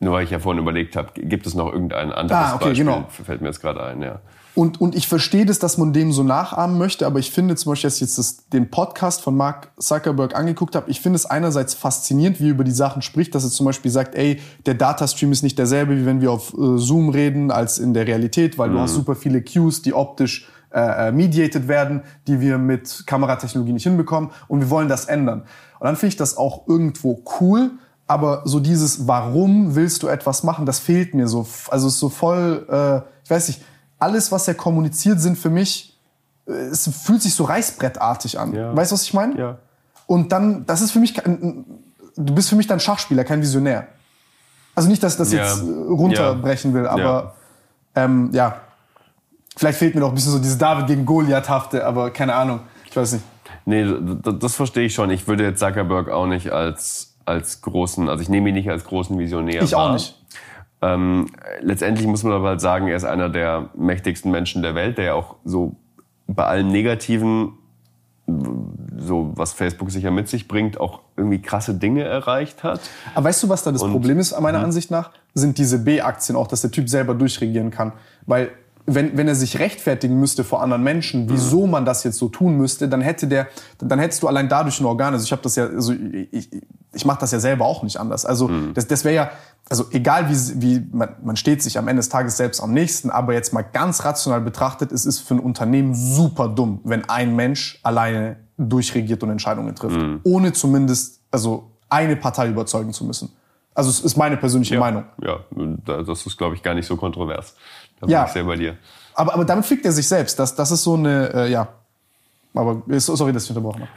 nur weil ich ja vorhin überlegt habe, gibt es noch irgendein anderes Ah, okay, Beispiel? genau. Fällt mir jetzt gerade ein, ja. Und, und ich verstehe das, dass man dem so nachahmen möchte, aber ich finde zum Beispiel, als ich jetzt das, den Podcast von Mark Zuckerberg angeguckt habe, ich finde es einerseits faszinierend, wie er über die Sachen spricht, dass er zum Beispiel sagt, ey, der Datastream ist nicht derselbe, wie wenn wir auf äh, Zoom reden, als in der Realität, weil du hast super viele Cues, die optisch äh, äh, mediated werden, die wir mit Kameratechnologie nicht hinbekommen und wir wollen das ändern. Und dann finde ich das auch irgendwo cool, aber so dieses, warum willst du etwas machen, das fehlt mir so. Also es ist so voll, äh, ich weiß nicht, alles, was er kommuniziert, sind für mich, äh, es fühlt sich so reißbrettartig an. Ja. Weißt du, was ich meine? Ja. Und dann, das ist für mich, kein, du bist für mich dann Schachspieler, kein Visionär. Also nicht, dass ich das Ja. jetzt äh, runterbrechen will, aber ähm, ja, vielleicht fehlt mir doch ein bisschen so dieses David gegen Goliath-hafte, aber keine Ahnung, ich weiß nicht. Nee, das, das verstehe ich schon. Ich würde jetzt Zuckerberg auch nicht als, als großen, also ich nehme ihn nicht als großen Visionär Ich auch nicht. Ähm, letztendlich muss man aber halt sagen, er ist einer der mächtigsten Menschen der Welt, der ja auch so bei allem Negativen, so was Facebook sicher mit sich bringt, auch irgendwie krasse Dinge erreicht hat. Aber weißt du, was da das Und- Problem ist, meiner Ansicht nach? Sind diese B-Aktien auch, dass der Typ selber durchregieren kann. Weil, wenn, wenn er sich rechtfertigen müsste vor anderen Menschen, wieso man das jetzt so tun müsste, dann hätte der, dann hättest du allein dadurch ein Organ. Also ich habe das ja, also ich, ich, mache das ja selber auch nicht anders. Also das, das wäre ja, also egal wie, wie man, man steht sich am Ende des Tages selbst am nächsten, aber jetzt mal ganz rational betrachtet, es ist für ein Unternehmen super dumm, wenn ein Mensch alleine durchregiert und Entscheidungen trifft, ohne zumindest also eine Partei überzeugen zu müssen. Also es ist meine persönliche Meinung. Ja, da- das ist, glaube ich, gar nicht so kontrovers. Da Ja. bin ich sehr bei dir. Aber, aber damit fickt er sich selbst. Das, das ist so eine, äh, ja. Aber äh, sorry, dass ich unterbrochen habe.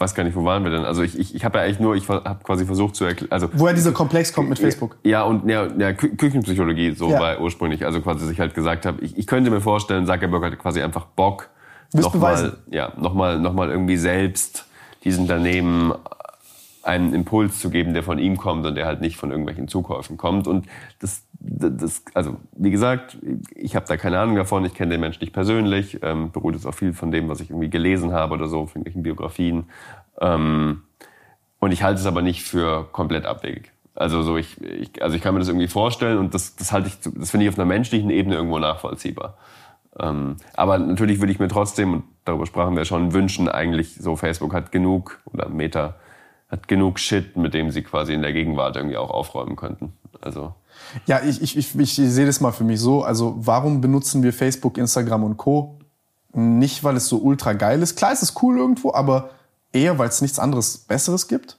Ich weiß gar nicht, wo waren wir denn? Also ich, ich, ich habe ja eigentlich nur, ich habe quasi versucht zu erklären, also Woher dieser Komplex kommt mit Facebook. Ja, und ja, ja, Kü Küchenpsychologie, so Ja. war ursprünglich. Also quasi, dass ich halt gesagt habe, ich, ich könnte mir vorstellen, Zuckerberg hatte quasi einfach Bock, nochmal ja, noch mal, noch mal irgendwie selbst diesen Unternehmen einen Impuls zu geben, der von ihm kommt und der halt nicht von irgendwelchen Zukäufen kommt. Und das, das also wie gesagt, ich habe da keine Ahnung davon, ich kenne den Menschen nicht persönlich, ähm, beruht jetzt auch viel von dem, was ich irgendwie gelesen habe oder so, von irgendwelchen Biografien. Ähm, und ich halte es aber nicht für komplett abwegig. Also so ich, ich also ich kann mir das irgendwie vorstellen und das, das halte ich, das finde ich auf einer menschlichen Ebene irgendwo nachvollziehbar. Ähm, aber natürlich würde ich mir trotzdem, und darüber sprachen wir schon, wünschen eigentlich, so Facebook hat genug, oder Meta hat genug Shit, mit dem sie quasi in der Gegenwart irgendwie auch aufräumen könnten. Also, Ja, ich, ich, ich, ich sehe das mal für mich so. Also warum benutzen wir Facebook, Instagram und Co. Nicht, weil es so ultra geil ist. Klar, es ist cool irgendwo, aber eher, weil es nichts anderes Besseres gibt.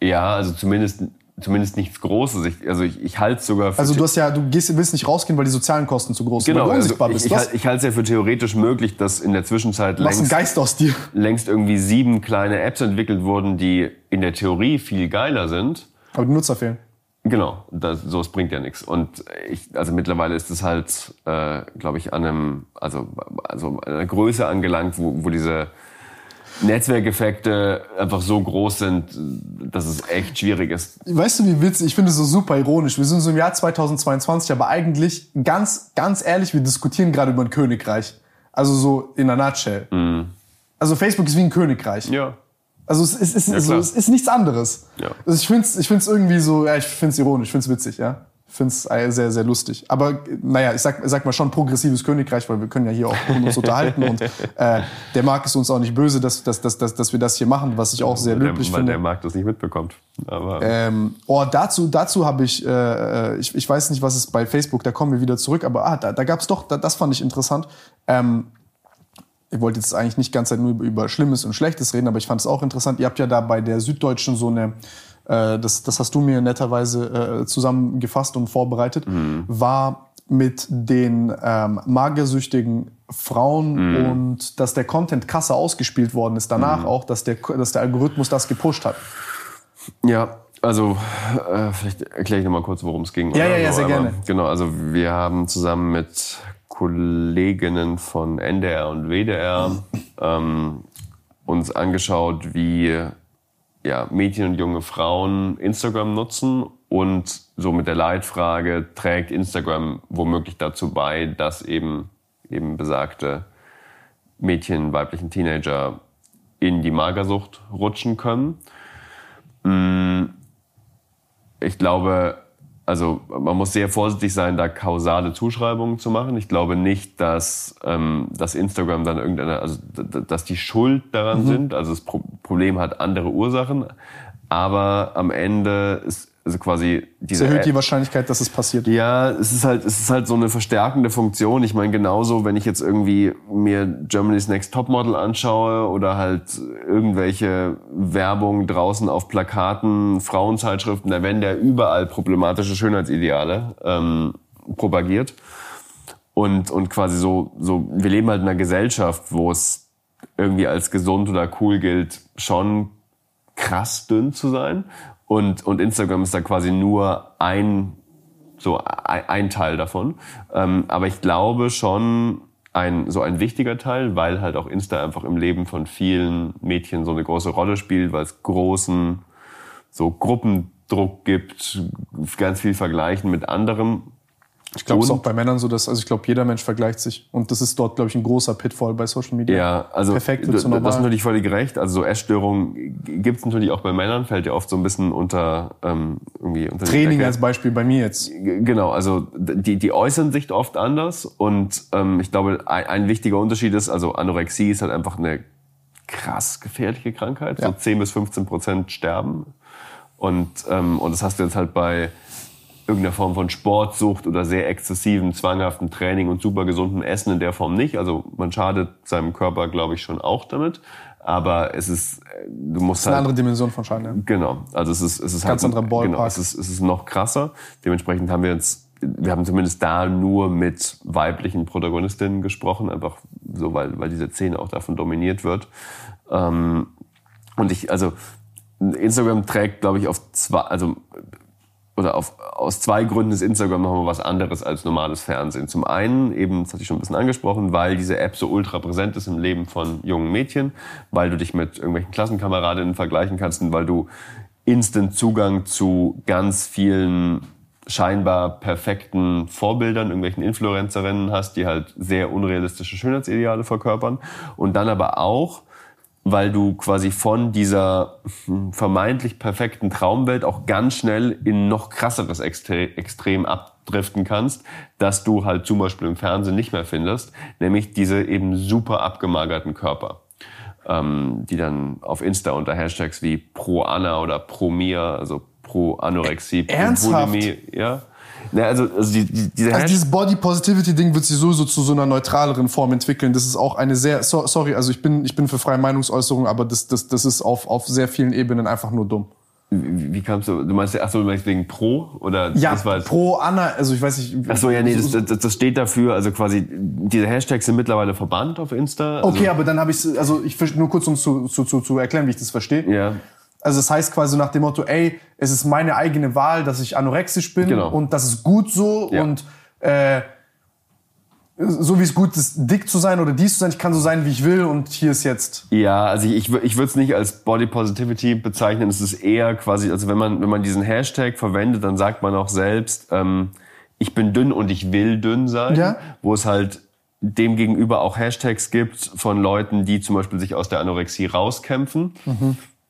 ja, also zumindest, zumindest nichts Großes. Ich, also ich, ich halte es sogar für Also du hast ja, du gehst, willst nicht rausgehen, weil die sozialen Kosten zu groß sind, Genau, weil du also unsichtbar ich, bist. ich, ich halte es ja für theoretisch möglich, dass in der Zwischenzeit längst, Geist aus dir. längst irgendwie sieben kleine Apps entwickelt wurden, die in der Theorie viel geiler sind. Aber die Nutzer fehlen. Genau, das, so es bringt ja nichts. Und ich, also mittlerweile ist es halt, äh, glaube ich, an einem, also, also an einer Größe angelangt, wo, wo diese Netzwerkeffekte einfach so groß sind, dass es echt schwierig ist. Weißt du, wie witzig? Ich finde es so super ironisch. Wir sind so im Jahr 2022, aber eigentlich ganz, ganz ehrlich, wir diskutieren gerade über ein Königreich. Also so in einer Nutshell. Also Facebook ist wie ein Königreich. Ja. Also es ist, es, ist, so, klar. es ist nichts anderes. Ja. Also ich finde es ich find's irgendwie so, ja, ich finde es ironisch, ich finde es witzig, ja. Ich finde es sehr, sehr lustig. Aber äh, naja, ich sag, sag mal schon progressives Königreich, weil wir können ja hier auch uns unterhalten. Und äh, der Marc ist uns auch nicht böse, dass, dass, dass, dass, dass wir das hier machen, was ich auch sehr weil löblich der, weil finde. der Markt das nicht mitbekommt. Aber Ähm, oh, dazu, dazu habe ich, äh, ich, ich weiß nicht, was es bei Facebook, da kommen wir wieder zurück, aber ah, da, da gab es doch, da, das fand ich interessant. Ähm, ich wollte jetzt eigentlich nicht die ganze Zeit nur über, über Schlimmes und Schlechtes reden, aber ich fand es auch interessant. Ihr habt ja da bei der Süddeutschen so eine, äh, das, das hast du mir netterweise äh, zusammengefasst und vorbereitet, war mit den ähm, magersüchtigen Frauen und dass der Content krasser ausgespielt worden ist danach auch, dass der, dass der Algorithmus das gepusht hat. Ja, also äh, vielleicht erkläre ich noch mal kurz, worum es ging. Ja, ja, ja, sehr aber gerne. Genau, also wir haben zusammen mit Kolleginnen von NDR und WDR ähm, uns angeschaut, wie ja, Mädchen und junge Frauen Instagram nutzen und so mit der Leitfrage, trägt Instagram womöglich dazu bei, dass eben, eben besagte Mädchen, weiblichen Teenager in die Magersucht rutschen können. Ich glaube, also man muss sehr vorsichtig sein, da kausale Zuschreibungen zu machen. Ich glaube nicht, dass, ähm, dass Instagram dann irgendeine, also dass die schuld daran sind. Also das Pro Problem hat andere Ursachen. Aber am Ende ist also quasi Das diese erhöht die Wahrscheinlichkeit, dass es passiert. ja, es ist halt, es ist halt so eine verstärkende Funktion. Ich meine, genauso, wenn ich jetzt irgendwie mir Germany's Next Topmodel anschaue oder halt irgendwelche Werbung draußen auf Plakaten, Frauenzeitschriften, da werden ja überall problematische Schönheitsideale ähm, propagiert. Und, und quasi so, so, wir leben halt in einer Gesellschaft, wo es irgendwie als gesund oder cool gilt, schon krass dünn zu sein. Und, und Instagram ist da quasi nur ein, so ein, Teil davon. Ähm, aber ich glaube schon, ein, so ein wichtiger Teil, weil halt auch Insta einfach im Leben von vielen Mädchen so eine große Rolle spielt, weil es großen so Gruppendruck gibt, ganz viel vergleichen mit anderem. Ich glaube, es ist auch bei Männern so, dass, also ich glaube, jeder Mensch vergleicht sich. Und das ist dort, glaube ich, ein großer Pitfall bei Social Media. Ja, also Perfekt wird so das ist natürlich völlig recht. Also so Essstörungen gibt es natürlich auch bei Männern, fällt ja oft so ein bisschen unter ähm, irgendwie unter Training als Beispiel bei mir jetzt. Genau, also die, die äußern sich oft anders und ähm, ich glaube, ein, ein wichtiger Unterschied ist, also Anorexie ist halt einfach eine krass gefährliche Krankheit. Ja. So 10 bis 15 Prozent sterben. Und, ähm, und das hast du jetzt halt bei irgendeiner Form von Sportsucht oder sehr exzessiven, zwanghaften Training und super gesundem Essen in der Form nicht. Also man schadet seinem Körper, glaube ich, schon auch damit. Aber es ist, äh, du musst Eine halt andere Dimension von Schaden, ja. Genau, also es ist, es ist Ganz halt anderer Ballpark. Genau, es ist, es ist noch krasser. Dementsprechend haben wir jetzt, wir haben zumindest da nur mit weiblichen Protagonistinnen gesprochen, einfach so, weil, weil diese Szene auch davon dominiert wird. Ähm, und ich, also Instagram trägt, glaube ich, auf zwei, also oder auf, aus zwei Gründen ist Instagram nochmal was anderes als normales Fernsehen. Zum einen, eben, das hatte ich schon ein bisschen angesprochen, weil diese App so ultra präsent ist im Leben von jungen Mädchen, weil du dich mit irgendwelchen Klassenkameradinnen vergleichen kannst und weil du instant Zugang zu ganz vielen scheinbar perfekten Vorbildern, irgendwelchen Influencerinnen hast, die halt sehr unrealistische Schönheitsideale verkörpern. Und dann aber auch, weil du quasi von dieser hm, vermeintlich perfekten Traumwelt auch ganz schnell in noch krasseres Extre Extrem abdriften kannst, dass du halt zum Beispiel im Fernsehen nicht mehr findest, nämlich diese eben super abgemagerten Körper, ähm, die dann auf Insta unter Hashtags wie pro Anna oder pro mir, also pro Anorexie, pro Ernsthaft? Bulimie, ja. Na, also, also die, die, diese Also dieses Body Positivity Ding wird sich sowieso zu so einer neutraleren Form entwickeln. Das ist auch eine sehr, so, sorry, also ich bin, ich bin für freie Meinungsäußerung, aber das, das, das ist auf, auf sehr vielen Ebenen einfach nur dumm. wie, wie kamst du, du meinst, ach so, du meinst wegen pro oder Ja, das war jetzt- pro Anna, also ich weiß nicht. Ach so, ja, nee, das, das, das steht dafür, also quasi, diese Hashtags sind mittlerweile verbannt auf Insta. Also, Okay, aber dann habe ich also ich nur kurz um zu, zu, zu, zu erklären, wie ich das verstehe. Ja, Also es heißt quasi nach dem Motto, ey, es ist meine eigene Wahl, dass ich anorexisch bin Genau. und das ist gut so Ja. und äh, so wie es gut ist, dick zu sein oder dies zu sein, ich kann so sein, wie ich will und hier ist jetzt. ja, also ich, ich, ich würde es nicht als Body Positivity bezeichnen. Es ist eher quasi, also wenn man, wenn man diesen Hashtag verwendet, dann sagt man auch selbst, ähm, ich bin dünn und ich will dünn sein. Ja. Wo es halt dem gegenüber auch Hashtags gibt von Leuten, die zum Beispiel sich aus der Anorexie rauskämpfen,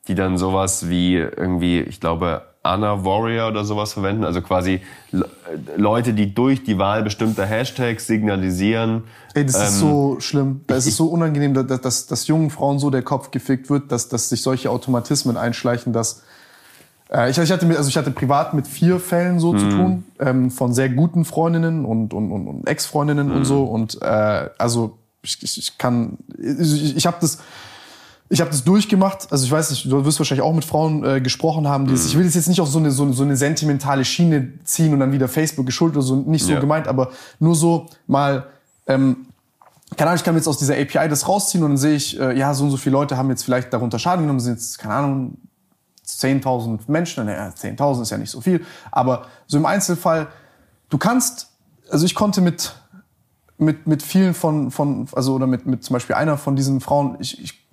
die dann sowas wie irgendwie, ich glaube, Anna Warrior oder sowas verwenden. Also quasi Le- Leute, die durch die Wahl bestimmter Hashtags signalisieren, Ey, das ist Ähm, so schlimm. Das ist so unangenehm, dass, dass, dass jungen Frauen so der Kopf gefickt wird, dass, dass sich solche Automatismen einschleichen, dass äh, ich, ich hatte mit, also ich hatte privat mit vier Fällen so Mhm. zu tun ähm, von sehr guten Freundinnen und und, und, und Ex-Freundinnen Mhm. und so und äh, also ich, ich, ich kann ich, ich habe das ich habe das durchgemacht. Also ich weiß nicht, du wirst wahrscheinlich auch mit Frauen äh, gesprochen haben. Die Mhm. Ich will das jetzt nicht auf so eine, so, eine, so eine sentimentale Schiene ziehen und dann wieder Facebook geschuldet oder so, nicht so Ja. gemeint, aber nur so mal, ähm, keine Ahnung, ich kann jetzt aus dieser API das rausziehen und dann sehe ich, äh, ja, so und so viele Leute haben jetzt vielleicht darunter Schaden genommen, sind jetzt, keine Ahnung, 10.000 Menschen, naja, 10.000 ist ja nicht so viel, aber so im Einzelfall, du kannst, also ich konnte mit, mit, mit vielen von, von, also oder mit, mit zum Beispiel einer von diesen Frauen, ich, ich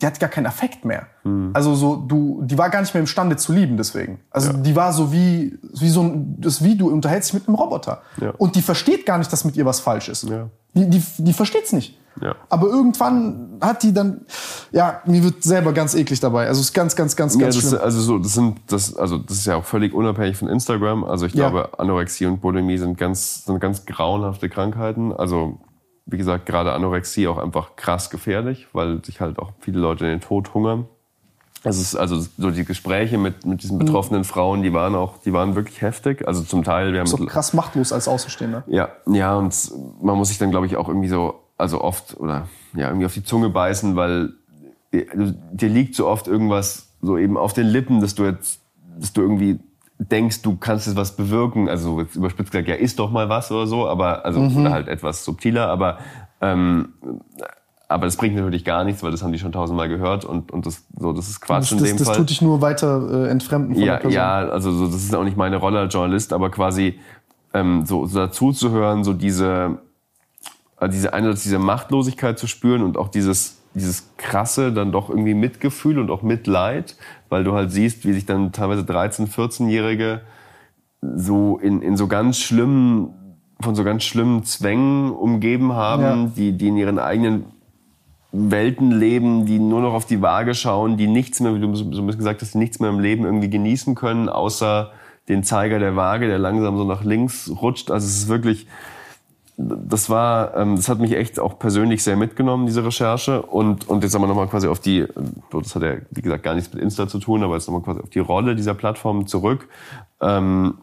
die hat gar keinen Affekt mehr. Hm. Also so, du, die war gar nicht mehr imstande zu lieben deswegen. Also die war so wie, wie so ein, das wie du unterhältst dich mit einem Roboter. Ja. Und die versteht gar nicht, dass mit ihr was falsch ist. Ja. Die, die, die versteht's nicht. Ja. Aber irgendwann hat die dann, ja, mir wird selber ganz eklig dabei. Also es ist ganz, ganz, ganz, Ja, ganz das, schlimm. also so, das sind, das, also das ist ja auch völlig unabhängig von Instagram. Also ich Ja. glaube, Anorexie und Bulimie sind ganz, sind ganz grauenhafte Krankheiten. Also wie gesagt, gerade Anorexie auch einfach krass gefährlich, weil sich halt auch viele Leute in den Tod hungern. Es ist also so die Gespräche mit, mit Mhm. diesen betroffenen Frauen, die waren auch, die waren wirklich heftig. Also zum Teil, wir haben so krass machtlos als Außenstehender. ja, ja, und man muss sich dann, glaube ich, auch irgendwie so, also oft oder ja, irgendwie auf die Zunge beißen, weil dir dir liegt so oft irgendwas so eben auf den Lippen, dass du jetzt, dass du irgendwie denkst, du kannst jetzt was bewirken. Also jetzt überspitzt gesagt, ja, isst doch mal was oder so, aber also oder halt etwas subtiler, aber ähm, aber das bringt natürlich gar nichts, weil das haben die schon tausendmal gehört und und das so das ist Quatsch Das, in das, dem das Fall. tut dich nur weiter äh, entfremden von Ja, der Person. ja, also so, das ist auch nicht meine Rolle als Journalist, aber quasi ähm, so, so dazu zu hören, so diese, also diese einerseits diese Machtlosigkeit zu spüren und auch dieses dieses krasse dann doch irgendwie Mitgefühl und auch Mitleid, weil du halt siehst, wie sich dann teilweise 13, 14-Jährige so in, in so ganz schlimmen, von so ganz schlimmen Zwängen umgeben haben, ja. die, die in ihren eigenen Welten leben, die nur noch auf die Waage schauen, die nichts mehr, wie du so ein bisschen gesagt hast, die nichts mehr im Leben irgendwie genießen können, außer den Zeiger der Waage, der langsam so nach links rutscht. Also es ist wirklich, das war, ähm, das hat mich echt auch persönlich sehr mitgenommen, diese Recherche. Und, und jetzt haben nochmal quasi auf die, das hat ja, wie gesagt, gar nichts mit Insta zu tun, aber jetzt nochmal quasi auf die Rolle dieser Plattform zurück. Ähm,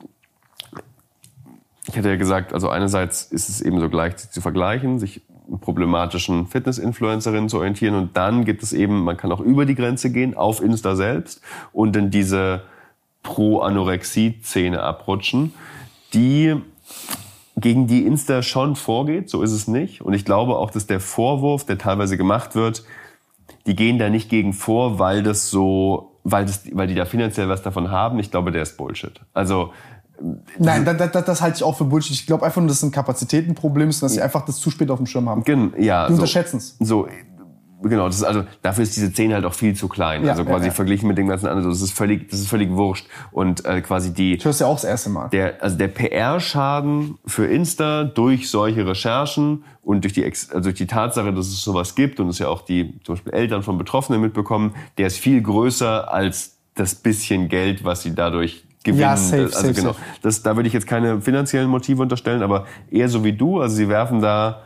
ich hatte ja gesagt, also einerseits ist es eben so gleich zu vergleichen, sich problematischen Fitness-Influencerinnen zu orientieren und dann gibt es eben, man kann auch über die Grenze gehen, auf Insta selbst und in diese Pro-Anorexie-Szene abrutschen, die gegen die Insta schon vorgeht, so ist es nicht. Und ich glaube auch, dass der Vorwurf, der teilweise gemacht wird, die gehen da nicht gegen vor, weil das so, weil, das, weil die da finanziell was davon haben. Ich glaube, der ist Bullshit. Also Nein, das, das, das halte ich auch für Bullshit. Ich glaube einfach nur, dass es ein Kapazitätenproblem ist und dass sie einfach das zu spät auf dem Schirm haben. Gen, ja, die unterschätzen es. So, genau, das ist also dafür ist diese Szene halt auch viel zu klein. Ja, also quasi ja, ja. verglichen mit dem ganzen anderen, das ist völlig, das ist völlig wurscht. Und äh, quasi die. Ich höre ja auch das erste Mal. Der, also der PR-Schaden für Insta durch solche Recherchen und durch die, also durch die Tatsache, dass es sowas gibt und es ja auch die zum Beispiel Eltern von Betroffenen mitbekommen, der ist viel größer als das bisschen Geld, was sie dadurch gewinnen. Ja, safe, also safe, genau. Safe. Das, da würde ich jetzt keine finanziellen Motive unterstellen, aber eher so wie du. Also sie werfen da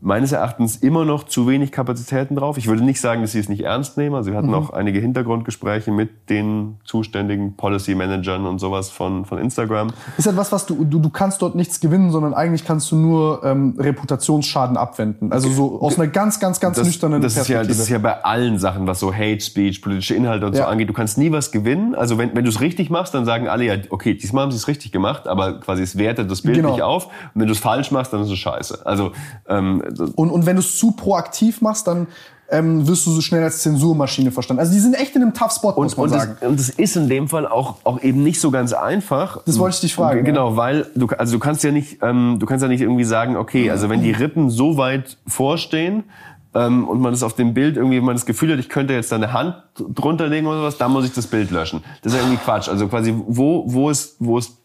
meines Erachtens immer noch zu wenig Kapazitäten drauf. Ich würde nicht sagen, dass sie es nicht ernst nehmen. Also wir hatten mhm. auch einige Hintergrundgespräche mit den zuständigen Policy Managern und sowas von, von Instagram. Ist etwas, was du, du, du kannst dort nichts gewinnen, sondern eigentlich kannst du nur ähm, Reputationsschaden abwenden. Also so aus einer ganz, ganz, ganz das, nüchternen das Perspektive. Ist ja, das ist ja bei allen Sachen, was so Hate Speech, politische Inhalte und ja. so angeht. Du kannst nie was gewinnen. Also wenn, wenn du es richtig machst, dann sagen alle ja, okay, diesmal haben sie es richtig gemacht, aber quasi es wertet das Bild genau. nicht auf. Und wenn du es falsch machst, dann ist es scheiße. Also ähm, und, und wenn du es zu proaktiv machst, dann ähm, wirst du so schnell als Zensurmaschine verstanden. Also die sind echt in einem tough Spot, muss man und sagen. Das, und das ist in dem Fall auch, auch eben nicht so ganz einfach. Das wollte ich dich fragen. Genau, ja. weil du, also du kannst ja nicht, ähm, du kannst ja nicht irgendwie sagen, okay, also wenn die Rippen so weit vorstehen, ähm, und man das auf dem Bild irgendwie, wenn man das Gefühl hat, ich könnte jetzt da eine Hand drunter legen oder sowas, dann muss ich das Bild löschen. Das ist ja irgendwie Quatsch. Also quasi, wo, wo ist, wo ist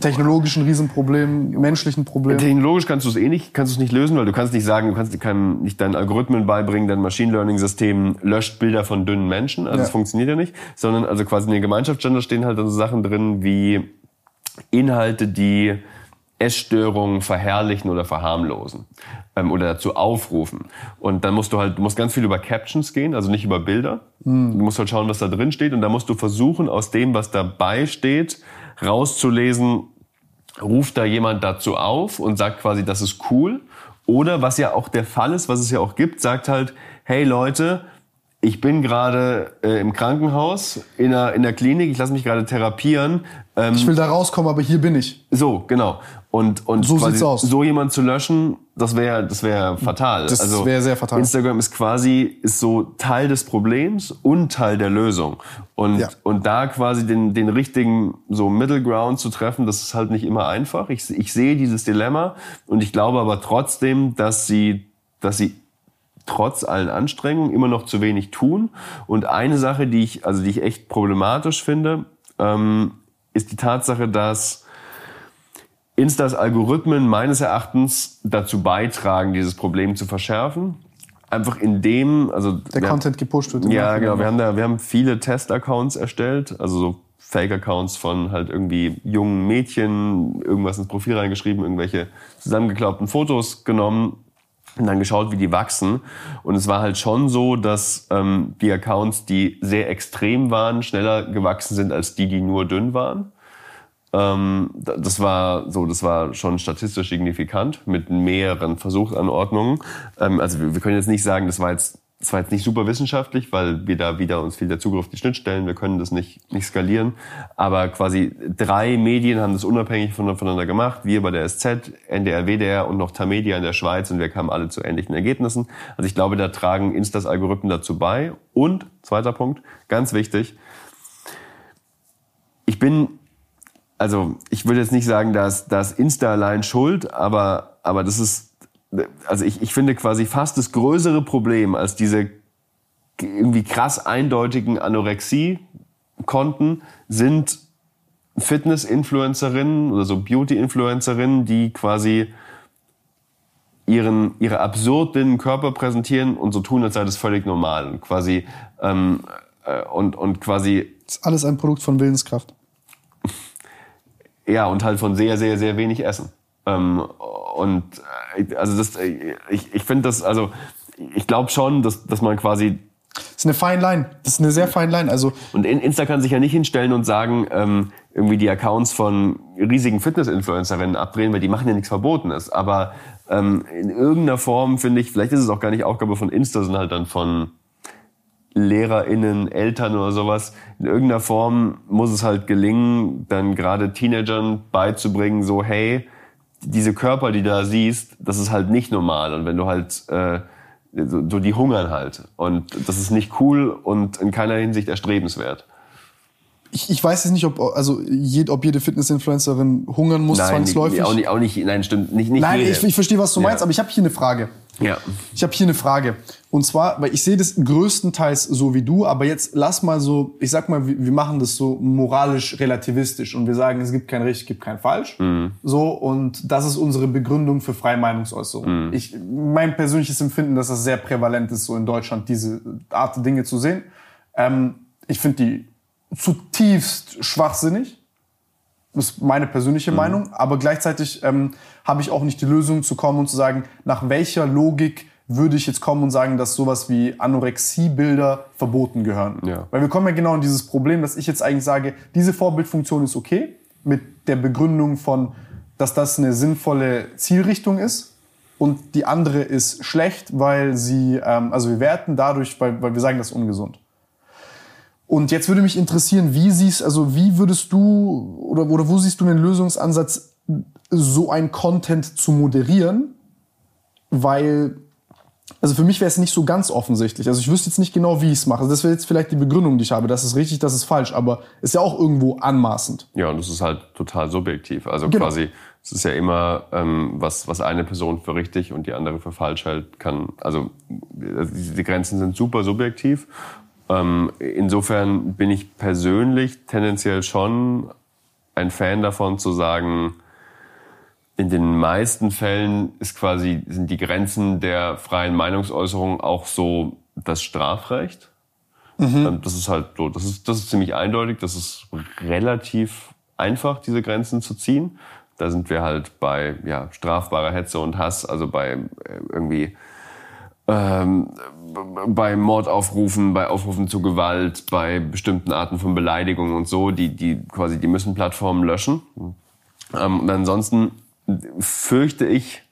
technologischen Riesenproblem, menschlichen Problem. Technologisch kannst du es eh nicht, kannst du es nicht lösen, weil du kannst nicht sagen, du kannst kann nicht deinen Algorithmen beibringen, dein Machine Learning System löscht Bilder von dünnen Menschen, also ja. das funktioniert ja nicht, sondern also quasi in den Gemeinschaftsgender stehen halt so Sachen drin wie Inhalte, die Essstörungen verherrlichen oder verharmlosen ähm, oder dazu aufrufen. Und dann musst du halt, du musst ganz viel über Captions gehen, also nicht über Bilder. Mhm. Du musst halt schauen, was da drin steht und da musst du versuchen, aus dem, was dabei steht, rauszulesen, ruft da jemand dazu auf und sagt quasi, das ist cool. Oder was ja auch der Fall ist, was es ja auch gibt, sagt halt, hey Leute, ich bin gerade äh, im Krankenhaus, in der, in der Klinik, ich lasse mich gerade therapieren. Ähm, ich will da rauskommen, aber hier bin ich. So, genau. Und, und so aus. so jemand zu löschen, das wäre das wäre fatal. Das also wäre sehr fatal. Instagram ist quasi ist so Teil des Problems und Teil der Lösung. Und ja. und da quasi den den richtigen so Middle Ground zu treffen, das ist halt nicht immer einfach. Ich ich sehe dieses Dilemma und ich glaube aber trotzdem, dass sie dass sie trotz allen Anstrengungen immer noch zu wenig tun. Und eine Sache, die ich, also die ich echt problematisch finde, ähm, ist die Tatsache, dass Instas Algorithmen meines Erachtens dazu beitragen, dieses Problem zu verschärfen. Einfach indem, also der Content gepusht wird. Ja, genau. Wir haben da, wir haben viele Test-Accounts erstellt, also so Fake-Accounts von halt irgendwie jungen Mädchen, irgendwas ins Profil reingeschrieben, irgendwelche zusammengeklaubten Fotos genommen und dann geschaut, wie die wachsen. Und es war halt schon so, dass ähm, die Accounts, die sehr extrem waren, schneller gewachsen sind als die, die nur dünn waren. Ähm, das war so, das war schon statistisch signifikant mit mehreren Versuchsanordnungen. Ähm, also wir, wir können jetzt nicht sagen, das war jetzt das war jetzt nicht super wissenschaftlich, weil wir da wieder uns viel der Zugriff auf die Schnittstellen, wir können das nicht, nicht skalieren. Aber quasi drei Medien haben das unabhängig voneinander gemacht. Wir bei der SZ, NDR, WDR und noch Tamedia in der Schweiz und wir kamen alle zu ähnlichen Ergebnissen. Also ich glaube, da tragen Instas Algorithmen dazu bei. Und, zweiter Punkt, ganz wichtig, ich bin, also ich würde jetzt nicht sagen, dass, dass Insta allein schuld, aber, aber das ist also ich, ich finde quasi fast das größere Problem als diese irgendwie krass eindeutigen Anorexie-Konten sind Fitness-Influencerinnen oder so Beauty-Influencerinnen, die quasi ihren, ihre absurd Körper präsentieren und so tun, als sei das völlig normal. Und quasi, ähm, äh, und, und quasi. Das ist alles ein Produkt von Willenskraft. Ja, und halt von sehr, sehr, sehr wenig Essen. Ähm, und äh, also das, äh, ich, ich finde das, also ich glaube schon, dass, dass man quasi das ist eine fine Line. Das ist eine sehr fine Line. Also und Insta kann sich ja nicht hinstellen und sagen, ähm, irgendwie die Accounts von riesigen Fitness-Influencerinnen abdrehen, weil die machen ja nichts Verbotenes. Aber ähm, in irgendeiner Form finde ich, vielleicht ist es auch gar nicht Aufgabe von Insta, sondern halt dann von LehrerInnen, Eltern oder sowas. In irgendeiner Form muss es halt gelingen, dann gerade Teenagern beizubringen, so hey, diese Körper, die du da siehst, das ist halt nicht normal. Und wenn du halt äh, so, die hungern halt. Und das ist nicht cool und in keiner Hinsicht erstrebenswert. Ich, ich weiß jetzt nicht, ob, also jed, ob jede Fitness-Influencerin hungern muss, nein, zwangsläufig. Auch nicht, auch nicht, nein, stimmt, nicht, nicht Nein, jede. ich, ich verstehe, was du Ja. meinst, aber ich habe hier eine Frage. Ja. Ich habe hier eine Frage. Und zwar, weil ich sehe das größtenteils so wie du, aber jetzt lass mal so, ich sag mal, wir wir machen das so moralisch relativistisch und wir sagen, es gibt kein richtig, gibt kein falsch. So, und das ist unsere Begründung für freie Meinungsäußerung. Ich, mein persönliches Empfinden, dass das sehr prävalent ist, so in Deutschland diese Art Dinge zu sehen. Ähm, ich finde die zutiefst schwachsinnig. Das ist meine persönliche Meinung. Aber gleichzeitig ähm, habe ich auch nicht die Lösung zu kommen und zu sagen, nach welcher Logik würde ich jetzt kommen und sagen, dass sowas wie Anorexiebilder verboten gehören. Ja. Weil wir kommen ja genau in dieses Problem, dass ich jetzt eigentlich sage, diese Vorbildfunktion ist okay, mit der Begründung von, dass das eine sinnvolle Zielrichtung ist. Und die andere ist schlecht, weil sie, ähm, also wir werten dadurch, weil, weil wir sagen, das ist ungesund. Und jetzt würde mich interessieren, wie siehst, also wie würdest du oder, oder wo siehst du den Lösungsansatz, so ein Content zu moderieren? Weil, also für mich wäre es nicht so ganz offensichtlich. Also ich wüsste jetzt nicht genau, wie ich es mache. Also das wäre jetzt vielleicht die Begründung, die ich habe. Das ist richtig, das ist falsch, aber ist ja auch irgendwo anmaßend. Ja, und das ist halt total subjektiv. Also Genau. quasi, es ist ja immer, ähm, was, was eine Person für richtig und die andere für falsch hält, kann, also die, die Grenzen sind super subjektiv. Ähm, insofern bin ich persönlich tendenziell schon ein Fan davon zu sagen, in den meisten Fällen ist quasi, sind die Grenzen der freien Meinungsäußerung auch so das Strafrecht. Ähm, Das ist halt so, das ist, das ist ziemlich eindeutig, das ist relativ einfach, diese Grenzen zu ziehen. Da sind wir halt bei ja, strafbarer Hetze und Hass, also bei äh, irgendwie ähm, bei Mordaufrufen, bei Aufrufen zu Gewalt, bei bestimmten Arten von Beleidigungen und so, die, die quasi, die müssen Plattformen löschen. Ähm, und ansonsten fürchte ich,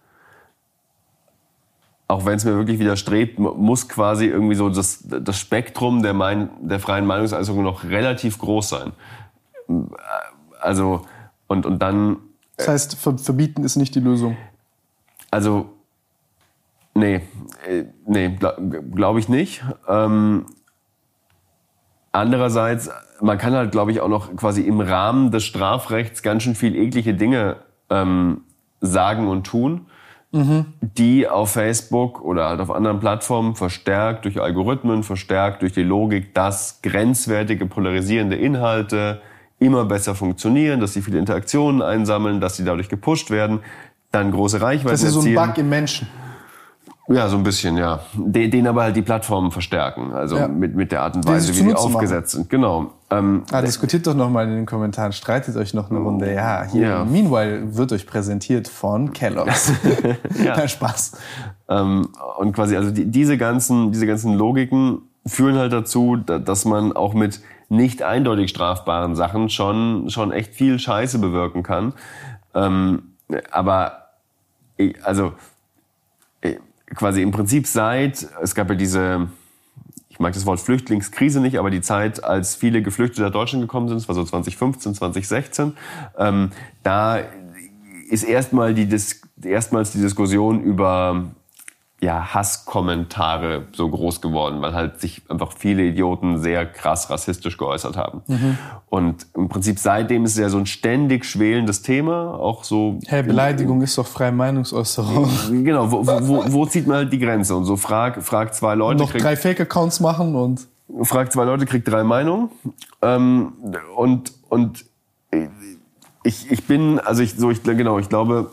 auch wenn es mir wirklich widerstrebt, mu- muss quasi irgendwie so das, das Spektrum der, mein, der freien Meinungsäußerung noch relativ groß sein. Also, und, und dann, Das heißt, ver verbieten ist nicht die Lösung. also, nee, äh, nee, glaube glaub ich nicht. Ähm, andererseits, man kann halt, glaube ich, auch noch quasi im Rahmen des Strafrechts ganz schön viel eklige Dinge ähm, sagen und tun, die auf Facebook oder halt auf anderen Plattformen verstärkt durch Algorithmen, verstärkt durch die Logik, dass grenzwertige, polarisierende Inhalte immer besser funktionieren, dass sie viele Interaktionen einsammeln, dass sie dadurch gepusht werden, dann große Reichweiten Das ist so ein erzielen. Bug im Menschen. Ja, so ein bisschen, ja. Den, den aber halt die Plattformen verstärken, also Ja. mit, mit der Art und Weise, wie die aufgesetzt sind. Genau. Ähm, Ah, diskutiert doch noch mal in den Kommentaren, streitet euch noch eine Runde. Ja, hier, Ja. Meanwhile wird euch präsentiert von Kellogg's. ja. Spaß. Ähm, und quasi, also die, diese ganzen, diese ganzen Logiken führen halt dazu, da, dass man auch mit nicht eindeutig strafbaren Sachen schon, schon echt viel Scheiße bewirken kann. Ähm, aber, ich- also, quasi im Prinzip seit, es gab ja diese, ich mag das Wort Flüchtlingskrise nicht, aber die Zeit, als viele Geflüchtete nach Deutschland gekommen sind, das war so 2015, 2016, ähm, da ist erstmal die Dis erstmals die Diskussion über ja, Hasskommentare so groß geworden, weil halt sich einfach viele Idioten sehr krass rassistisch geäußert haben. Mhm. Und im Prinzip seitdem ist es ja so ein ständig schwelendes Thema, auch so. Hey, Beleidigung ist doch freie Meinungsäußerung. Genau, wo, wo, wo zieht man halt die Grenze? Und so frag, frag zwei Leute. Noch drei Fake-Accounts machen und. Frag zwei Leute, kriegt drei Meinungen. Ähm, und, und ich, ich bin, also ich, so, ich, genau, ich glaube,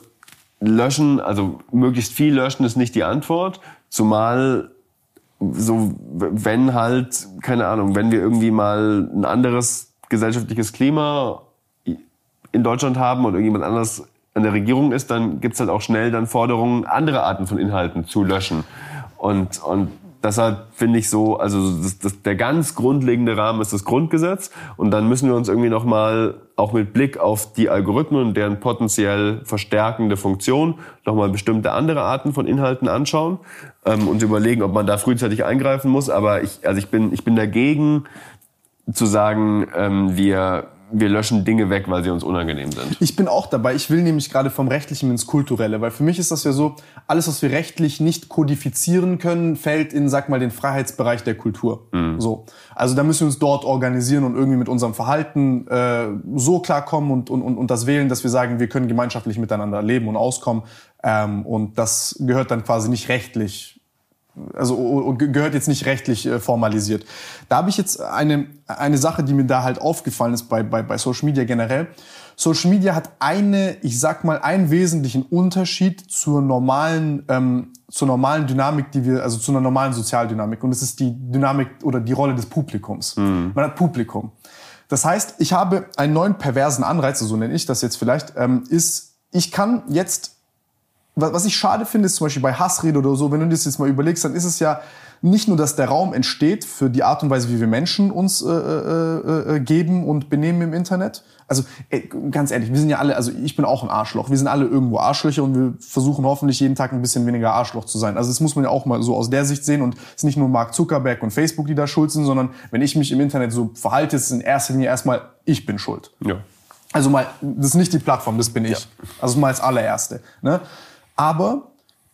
löschen, also möglichst viel löschen ist nicht die Antwort, zumal so, wenn halt, keine Ahnung, wenn wir irgendwie mal ein anderes gesellschaftliches Klima in Deutschland haben und irgendjemand anders an der Regierung ist, dann gibt's halt auch schnell dann Forderungen, andere Arten von Inhalten zu löschen. Und, und deshalb finde ich so, also das, das, der ganz grundlegende Rahmen ist das Grundgesetz und dann müssen wir uns irgendwie nochmal auch mit Blick auf die Algorithmen und deren potenziell verstärkende Funktion nochmal bestimmte andere Arten von Inhalten anschauen ähm, und überlegen, ob man da frühzeitig eingreifen muss. Aber ich, also ich bin, ich bin dagegen zu sagen, ähm, wir wir löschen Dinge weg, weil sie uns unangenehm sind. Ich bin auch dabei. Ich will nämlich gerade vom Rechtlichen ins Kulturelle, weil für mich ist das ja so, alles, was wir rechtlich nicht kodifizieren können, fällt in, sag mal, den Freiheitsbereich der Kultur. Mhm. So. Also da müssen wir uns dort organisieren und irgendwie mit unserem Verhalten äh, so klarkommen und, und, und, und das wählen, dass wir sagen, wir können gemeinschaftlich miteinander leben und auskommen. Ähm, und das gehört dann quasi nicht rechtlich also gehört jetzt nicht rechtlich äh, formalisiert. Da habe ich jetzt eine, eine Sache, die mir da halt aufgefallen ist bei, bei, bei Social Media generell. Social Media hat eine, ich sag mal, einen wesentlichen Unterschied zur normalen, ähm, zur normalen Dynamik, die wir, also zu einer normalen Sozialdynamik. Und das ist die Dynamik oder die Rolle des Publikums. Mhm. Man hat Publikum. Das heißt, ich habe einen neuen perversen Anreiz, so nenne ich das jetzt vielleicht, ähm, ist, ich kann jetzt was ich schade finde, ist zum Beispiel bei Hassrede oder so, wenn du das jetzt mal überlegst, dann ist es ja nicht nur, dass der Raum entsteht für die Art und Weise, wie wir Menschen uns äh, äh, äh, geben und benehmen im Internet. Also ey, ganz ehrlich, wir sind ja alle, also ich bin auch ein Arschloch. Wir sind alle irgendwo Arschlöcher und wir versuchen hoffentlich jeden Tag ein bisschen weniger Arschloch zu sein. Also das muss man ja auch mal so aus der Sicht sehen und es ist nicht nur Mark Zuckerberg und Facebook, die da schuld sind, sondern wenn ich mich im Internet so verhalte, ist es in erster Linie erstmal ich bin schuld. Ja. Also mal, das ist nicht die Plattform, das bin ich. Ja. Also mal als allererste. Ne? Aber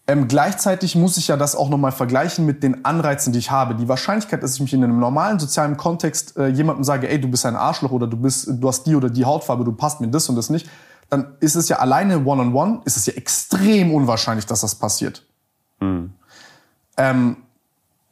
ähm, gleichzeitig muss ich ja das auch nochmal vergleichen mit den Anreizen, die ich habe. Die Wahrscheinlichkeit, dass ich mich in einem normalen sozialen Kontext äh, jemandem sage, ey, du bist ein Arschloch oder du bist, du hast die oder die Hautfarbe, du passt mir das und das nicht, dann ist es ja alleine one-on-one, -on -one, ist es ja extrem unwahrscheinlich, dass das passiert. Mhm. Ähm,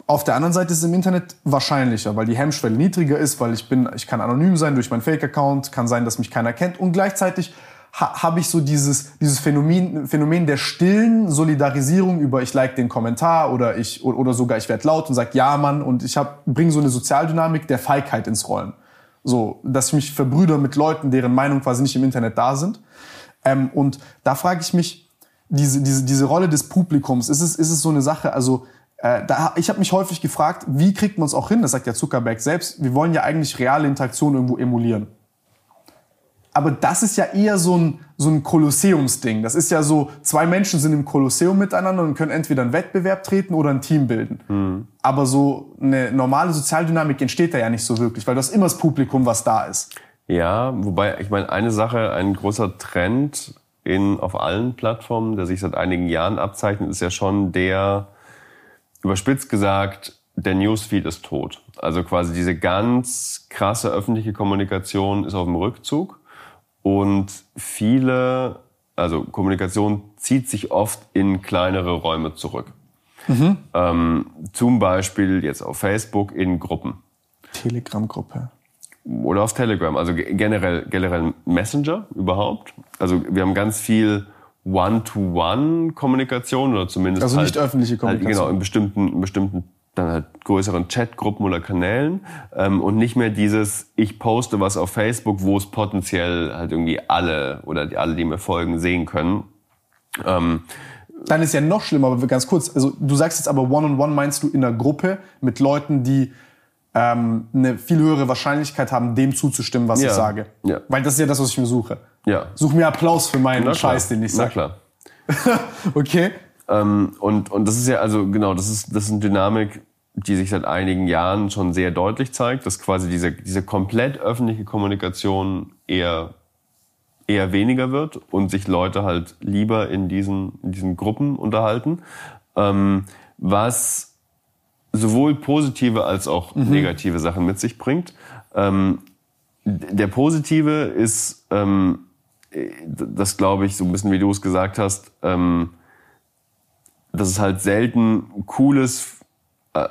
auf der anderen Seite ist es im Internet wahrscheinlicher, weil die Hemmschwelle niedriger ist, weil ich bin, ich kann anonym sein durch meinen Fake-Account, kann sein, dass mich keiner kennt und gleichzeitig ha, habe ich so dieses, dieses Phänomen, Phänomen der stillen Solidarisierung über ich like den Kommentar oder ich oder sogar ich werde laut und sag ja Mann und ich bringe so eine Sozialdynamik der Feigheit ins Rollen. So, dass ich mich verbrüder mit Leuten, deren Meinung quasi nicht im Internet da sind. Ähm, und da frage ich mich, diese, diese, diese Rolle des Publikums, ist es, ist es so eine Sache, also äh, da, ich habe mich häufig gefragt, wie kriegt man es auch hin, das sagt ja Zuckerberg selbst, wir wollen ja eigentlich reale Interaktion irgendwo emulieren. Aber das ist ja eher so ein, so ein Kolosseumsding. Das ist ja so, zwei Menschen sind im Kolosseum miteinander und können entweder einen Wettbewerb treten oder ein Team bilden. Mhm. Aber so eine normale Sozialdynamik entsteht da ja nicht so wirklich, weil das immer das Publikum, was da ist. Ja, wobei, ich meine, eine Sache, ein großer Trend in, auf allen Plattformen, der sich seit einigen Jahren abzeichnet, ist ja schon der, überspitzt gesagt, der Newsfeed ist tot. Also quasi diese ganz krasse öffentliche Kommunikation ist auf dem Rückzug. Und viele, also Kommunikation zieht sich oft in kleinere Räume zurück. Mhm. Ähm, zum Beispiel jetzt auf Facebook in Gruppen. Telegram-Gruppe. Oder auf Telegram, also generell, generell Messenger überhaupt. Also wir haben ganz viel One-to-One-Kommunikation oder zumindest also nicht halt, öffentliche Kommunikation. Halt, genau, in bestimmten, in bestimmten dann halt größeren Chatgruppen oder Kanälen ähm, und nicht mehr dieses, ich poste was auf Facebook, wo es potenziell halt irgendwie alle oder die, alle, die mir folgen, sehen können. Ähm, dann ist ja noch schlimmer, aber ganz kurz, also du sagst jetzt aber One-on-One -on -one meinst du in einer Gruppe mit Leuten, die ähm, eine viel höhere Wahrscheinlichkeit haben, dem zuzustimmen, was ja. ich sage. Ja. Weil das ist ja das, was ich mir suche. Ja. Such mir Applaus für meinen Scheiß, den ich sage. Na klar. okay. Ähm, und, und das ist ja, also genau, das ist, das ist eine Dynamik, die sich seit einigen Jahren schon sehr deutlich zeigt, dass quasi diese, diese komplett öffentliche Kommunikation eher, eher weniger wird und sich Leute halt lieber in diesen, in diesen Gruppen unterhalten. ähm, was sowohl positive als auch Mhm. negative Sachen mit sich bringt. Ähm, der positive ist, ähm, das glaube ich, so ein bisschen wie du es gesagt hast, ähm, dass es halt selten cooles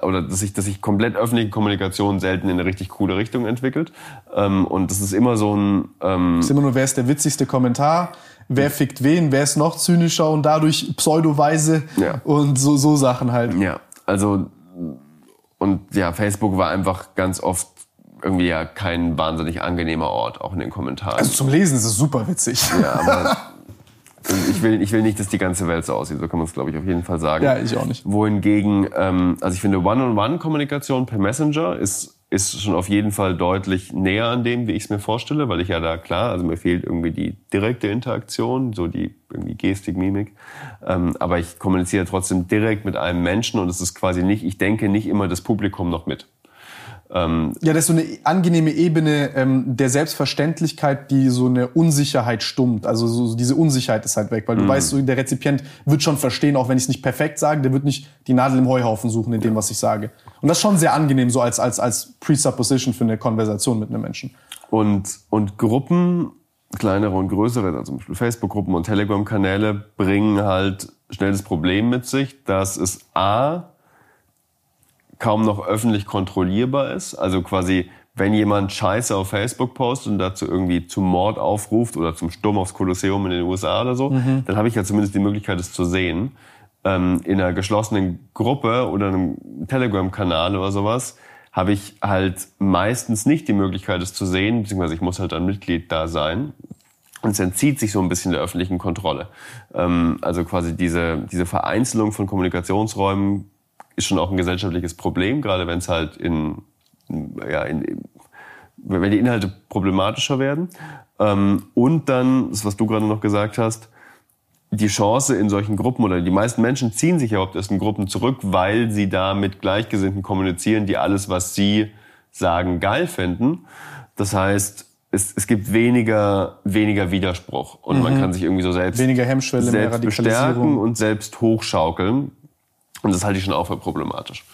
oder dass sich, dass sich komplett öffentliche Kommunikation selten in eine richtig coole Richtung entwickelt. Ähm, und das ist immer so ein, ähm, ist immer nur, wer ist der witzigste Kommentar, wer fickt wen, wer ist noch zynischer und dadurch pseudoweise Ja. und so, so Sachen halt. Ja, also und ja, Facebook war einfach ganz oft irgendwie ja kein wahnsinnig angenehmer Ort, auch in den Kommentaren. Also zum Lesen ist es super witzig. ja, aber ich will, ich will nicht, dass die ganze Welt so aussieht. So kann man es, glaube ich, auf jeden Fall sagen. Ja, ich auch nicht. Wohingegen, ähm, also ich finde, One-on-One-Kommunikation per Messenger ist, ist schon auf jeden Fall deutlich näher an dem, wie ich es mir vorstelle, weil ich ja da klar, also mir fehlt irgendwie die direkte Interaktion, so die irgendwie Gestik, Mimik. Ähm, aber ich kommuniziere trotzdem direkt mit einem Menschen und es ist quasi nicht, ich denke nicht immer das Publikum noch mit. Ja, das ist so eine angenehme Ebene ähm, der Selbstverständlichkeit, die so eine Unsicherheit stummt. Also so, diese Unsicherheit ist halt weg, weil du weißt, so, der Rezipient wird schon verstehen, auch wenn ich es nicht perfekt sage, der wird nicht die Nadel im Heuhaufen suchen in dem, was ich sage. Und das ist schon sehr angenehm, so als, als, als Presupposition für eine Konversation mit einem Menschen. Und, und Gruppen, kleinere und größere, also zum Beispiel Facebook-Gruppen und Telegram-Kanäle, bringen halt schnell das Problem mit sich, dass es A, kaum noch öffentlich kontrollierbar ist. Also quasi, wenn jemand Scheiße auf Facebook postet und dazu irgendwie zum Mord aufruft oder zum Sturm aufs Kolosseum in den USA oder so, dann habe ich ja zumindest die Möglichkeit, es zu sehen. Ähm, in einer geschlossenen Gruppe oder einem Telegram-Kanal oder sowas habe ich halt meistens nicht die Möglichkeit, es zu sehen, beziehungsweise ich muss halt ein Mitglied da sein. Und es entzieht sich so ein bisschen der öffentlichen Kontrolle. Ähm, also quasi diese, diese Vereinzelung von Kommunikationsräumen ist schon auch ein gesellschaftliches Problem, gerade wenn es halt in, ja, in, wenn die Inhalte problematischer werden. Ähm, und dann, das, was du gerade noch gesagt hast, die Chance in solchen Gruppen oder die meisten Menschen ziehen sich ja überhaupt erst in Gruppen zurück, weil sie da mit Gleichgesinnten kommunizieren, die alles, was sie sagen, geil finden. Das heißt, es, es gibt weniger, weniger Widerspruch und man kann sich irgendwie so selbst, Weniger Hemmschwelle, mehr selbst bestärken und selbst hochschaukeln. Und das halte ich schon auch für problematisch.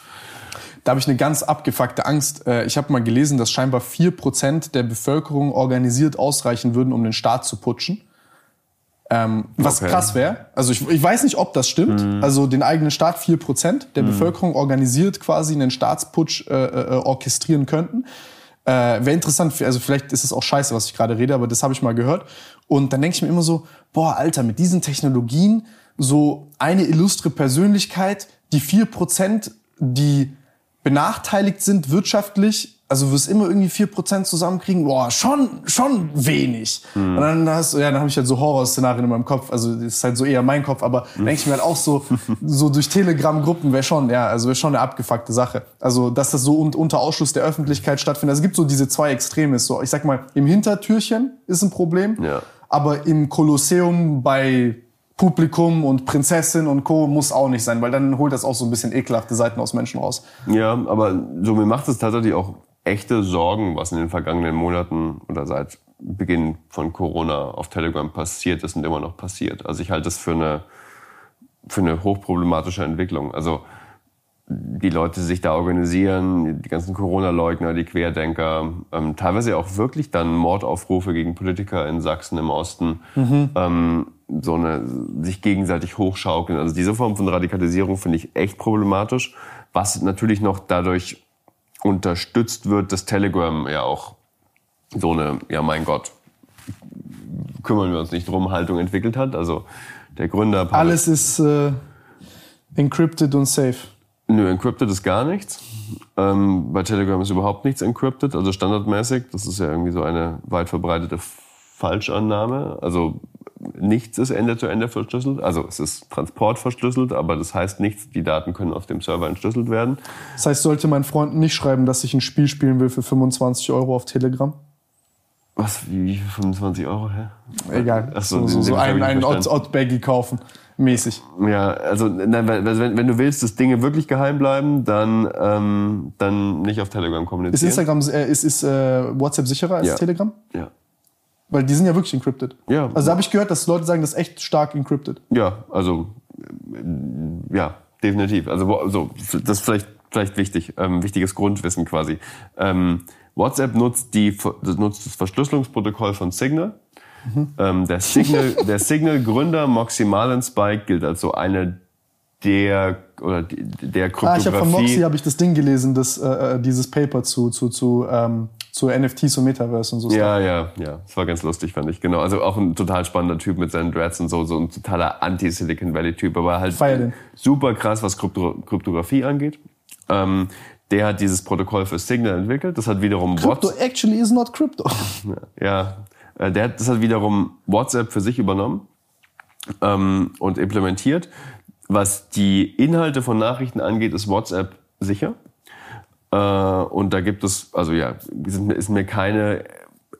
Da habe ich eine ganz abgefuckte Angst. Äh, Ich habe mal gelesen, dass scheinbar 4% der Bevölkerung organisiert ausreichen würden, um den Staat zu putschen. Ähm, was Okay. krass wäre. Also ich, ich weiß nicht, ob das stimmt. Also den eigenen Staat 4% der Bevölkerung organisiert quasi einen Staatsputsch äh, äh, orchestrieren könnten. Äh, Wäre interessant, also vielleicht ist es auch scheiße, was ich gerade rede, aber das habe ich mal gehört. Und dann denke ich mir immer so, boah, Alter, mit diesen Technologien so eine illustre Persönlichkeit, die 4%, die benachteiligt sind wirtschaftlich, also wirst immer irgendwie 4% zusammenkriegen, boah, schon, schon wenig. Und dann hast du, ja, dann habe ich halt so Horrorszenarien in meinem Kopf, also das ist halt so eher mein Kopf, aber denke ich mir halt auch so, so durch Telegram-Gruppen wäre schon, ja, also wäre schon eine abgefuckte Sache. Also, dass das so un unter Ausschluss der Öffentlichkeit stattfindet. Also, es gibt so diese zwei Extreme, so, ich sag mal, im Hintertürchen ist ein Problem, Ja. aber im Kolosseum bei Publikum und Prinzessin und Co. muss auch nicht sein, weil dann holt das auch so ein bisschen ekelhafte Seiten aus Menschen raus. Ja, aber so mir macht es tatsächlich auch echte Sorgen, was in den vergangenen Monaten oder seit Beginn von Corona auf Telegram passiert ist und immer noch passiert. Also ich halte das für eine, für eine hochproblematische Entwicklung. Also die Leute die sich da organisieren, die ganzen Corona-Leugner, die Querdenker, ähm, teilweise auch wirklich dann Mordaufrufe gegen Politiker in Sachsen im Osten, ähm, so eine sich gegenseitig hochschaukeln. Also diese Form von Radikalisierung finde ich echt problematisch, was natürlich noch dadurch unterstützt wird, dass Telegram ja auch so eine, ja mein Gott, kümmern wir uns nicht drum, Haltung entwickelt hat. Also der Gründer Alles ist äh, encrypted und safe. Nö, encrypted ist gar nichts. Ähm, bei Telegram ist überhaupt nichts encrypted, also standardmäßig. Das ist ja irgendwie so eine weit verbreitete Falschannahme. Also nichts ist Ende-zu-Ende verschlüsselt. Also es ist Transport verschlüsselt, aber das heißt nichts, die Daten können auf dem Server entschlüsselt werden. Das heißt, sollte mein Freund nicht schreiben, dass ich ein Spiel spielen will für 25 Euro auf Telegram? Was, wie, wie viel? 25 Euro, hä? Egal. Ach so, so, so, einen, einen verstanden. Odd, Odd Baggy kaufen. Mäßig. Ja, also nein, wenn, wenn du willst, dass Dinge wirklich geheim bleiben, dann, ähm, dann nicht auf Telegram Ist kommunizieren. Instagram, äh, ist, ist äh, WhatsApp sicherer als Ja. Telegram? Ja. Weil die sind ja wirklich encrypted. Ja. Also da habe ich gehört, dass Leute sagen, das ist echt stark encrypted. Ja, also äh, ja, definitiv. Also so, das ist vielleicht, vielleicht wichtig, ähm, wichtiges Grundwissen quasi. Ähm, WhatsApp nutzt, die, das nutzt das Verschlüsselungsprotokoll von Signal. Ähm, der Signal, der Signal-Gründer Maximalian Spike gilt als so eine der oder der Ah, Kryptographie. ich habe von Moxie habe ich das Ding gelesen, das, äh, äh, dieses Paper zu, zu, zu, ähm, zu NFTs und Metaverse und so. Ja, ja, ja. Das war ganz lustig, fand ich. Genau. Also auch ein total spannender Typ mit seinen Dreads und so, so ein totaler Anti-Silicon Valley-Typ, aber halt super krass, was Krypto Kryptographie angeht. Ähm, der hat dieses Protokoll für Signal entwickelt. Das hat wiederum Crypto WhatsApp, actually is not crypto. ja, äh, der hat, das hat wiederum WhatsApp für sich übernommen ähm, und implementiert. Was die Inhalte von Nachrichten angeht, ist WhatsApp sicher. Äh, und da gibt es, also ja, sind, mir- ist mir keine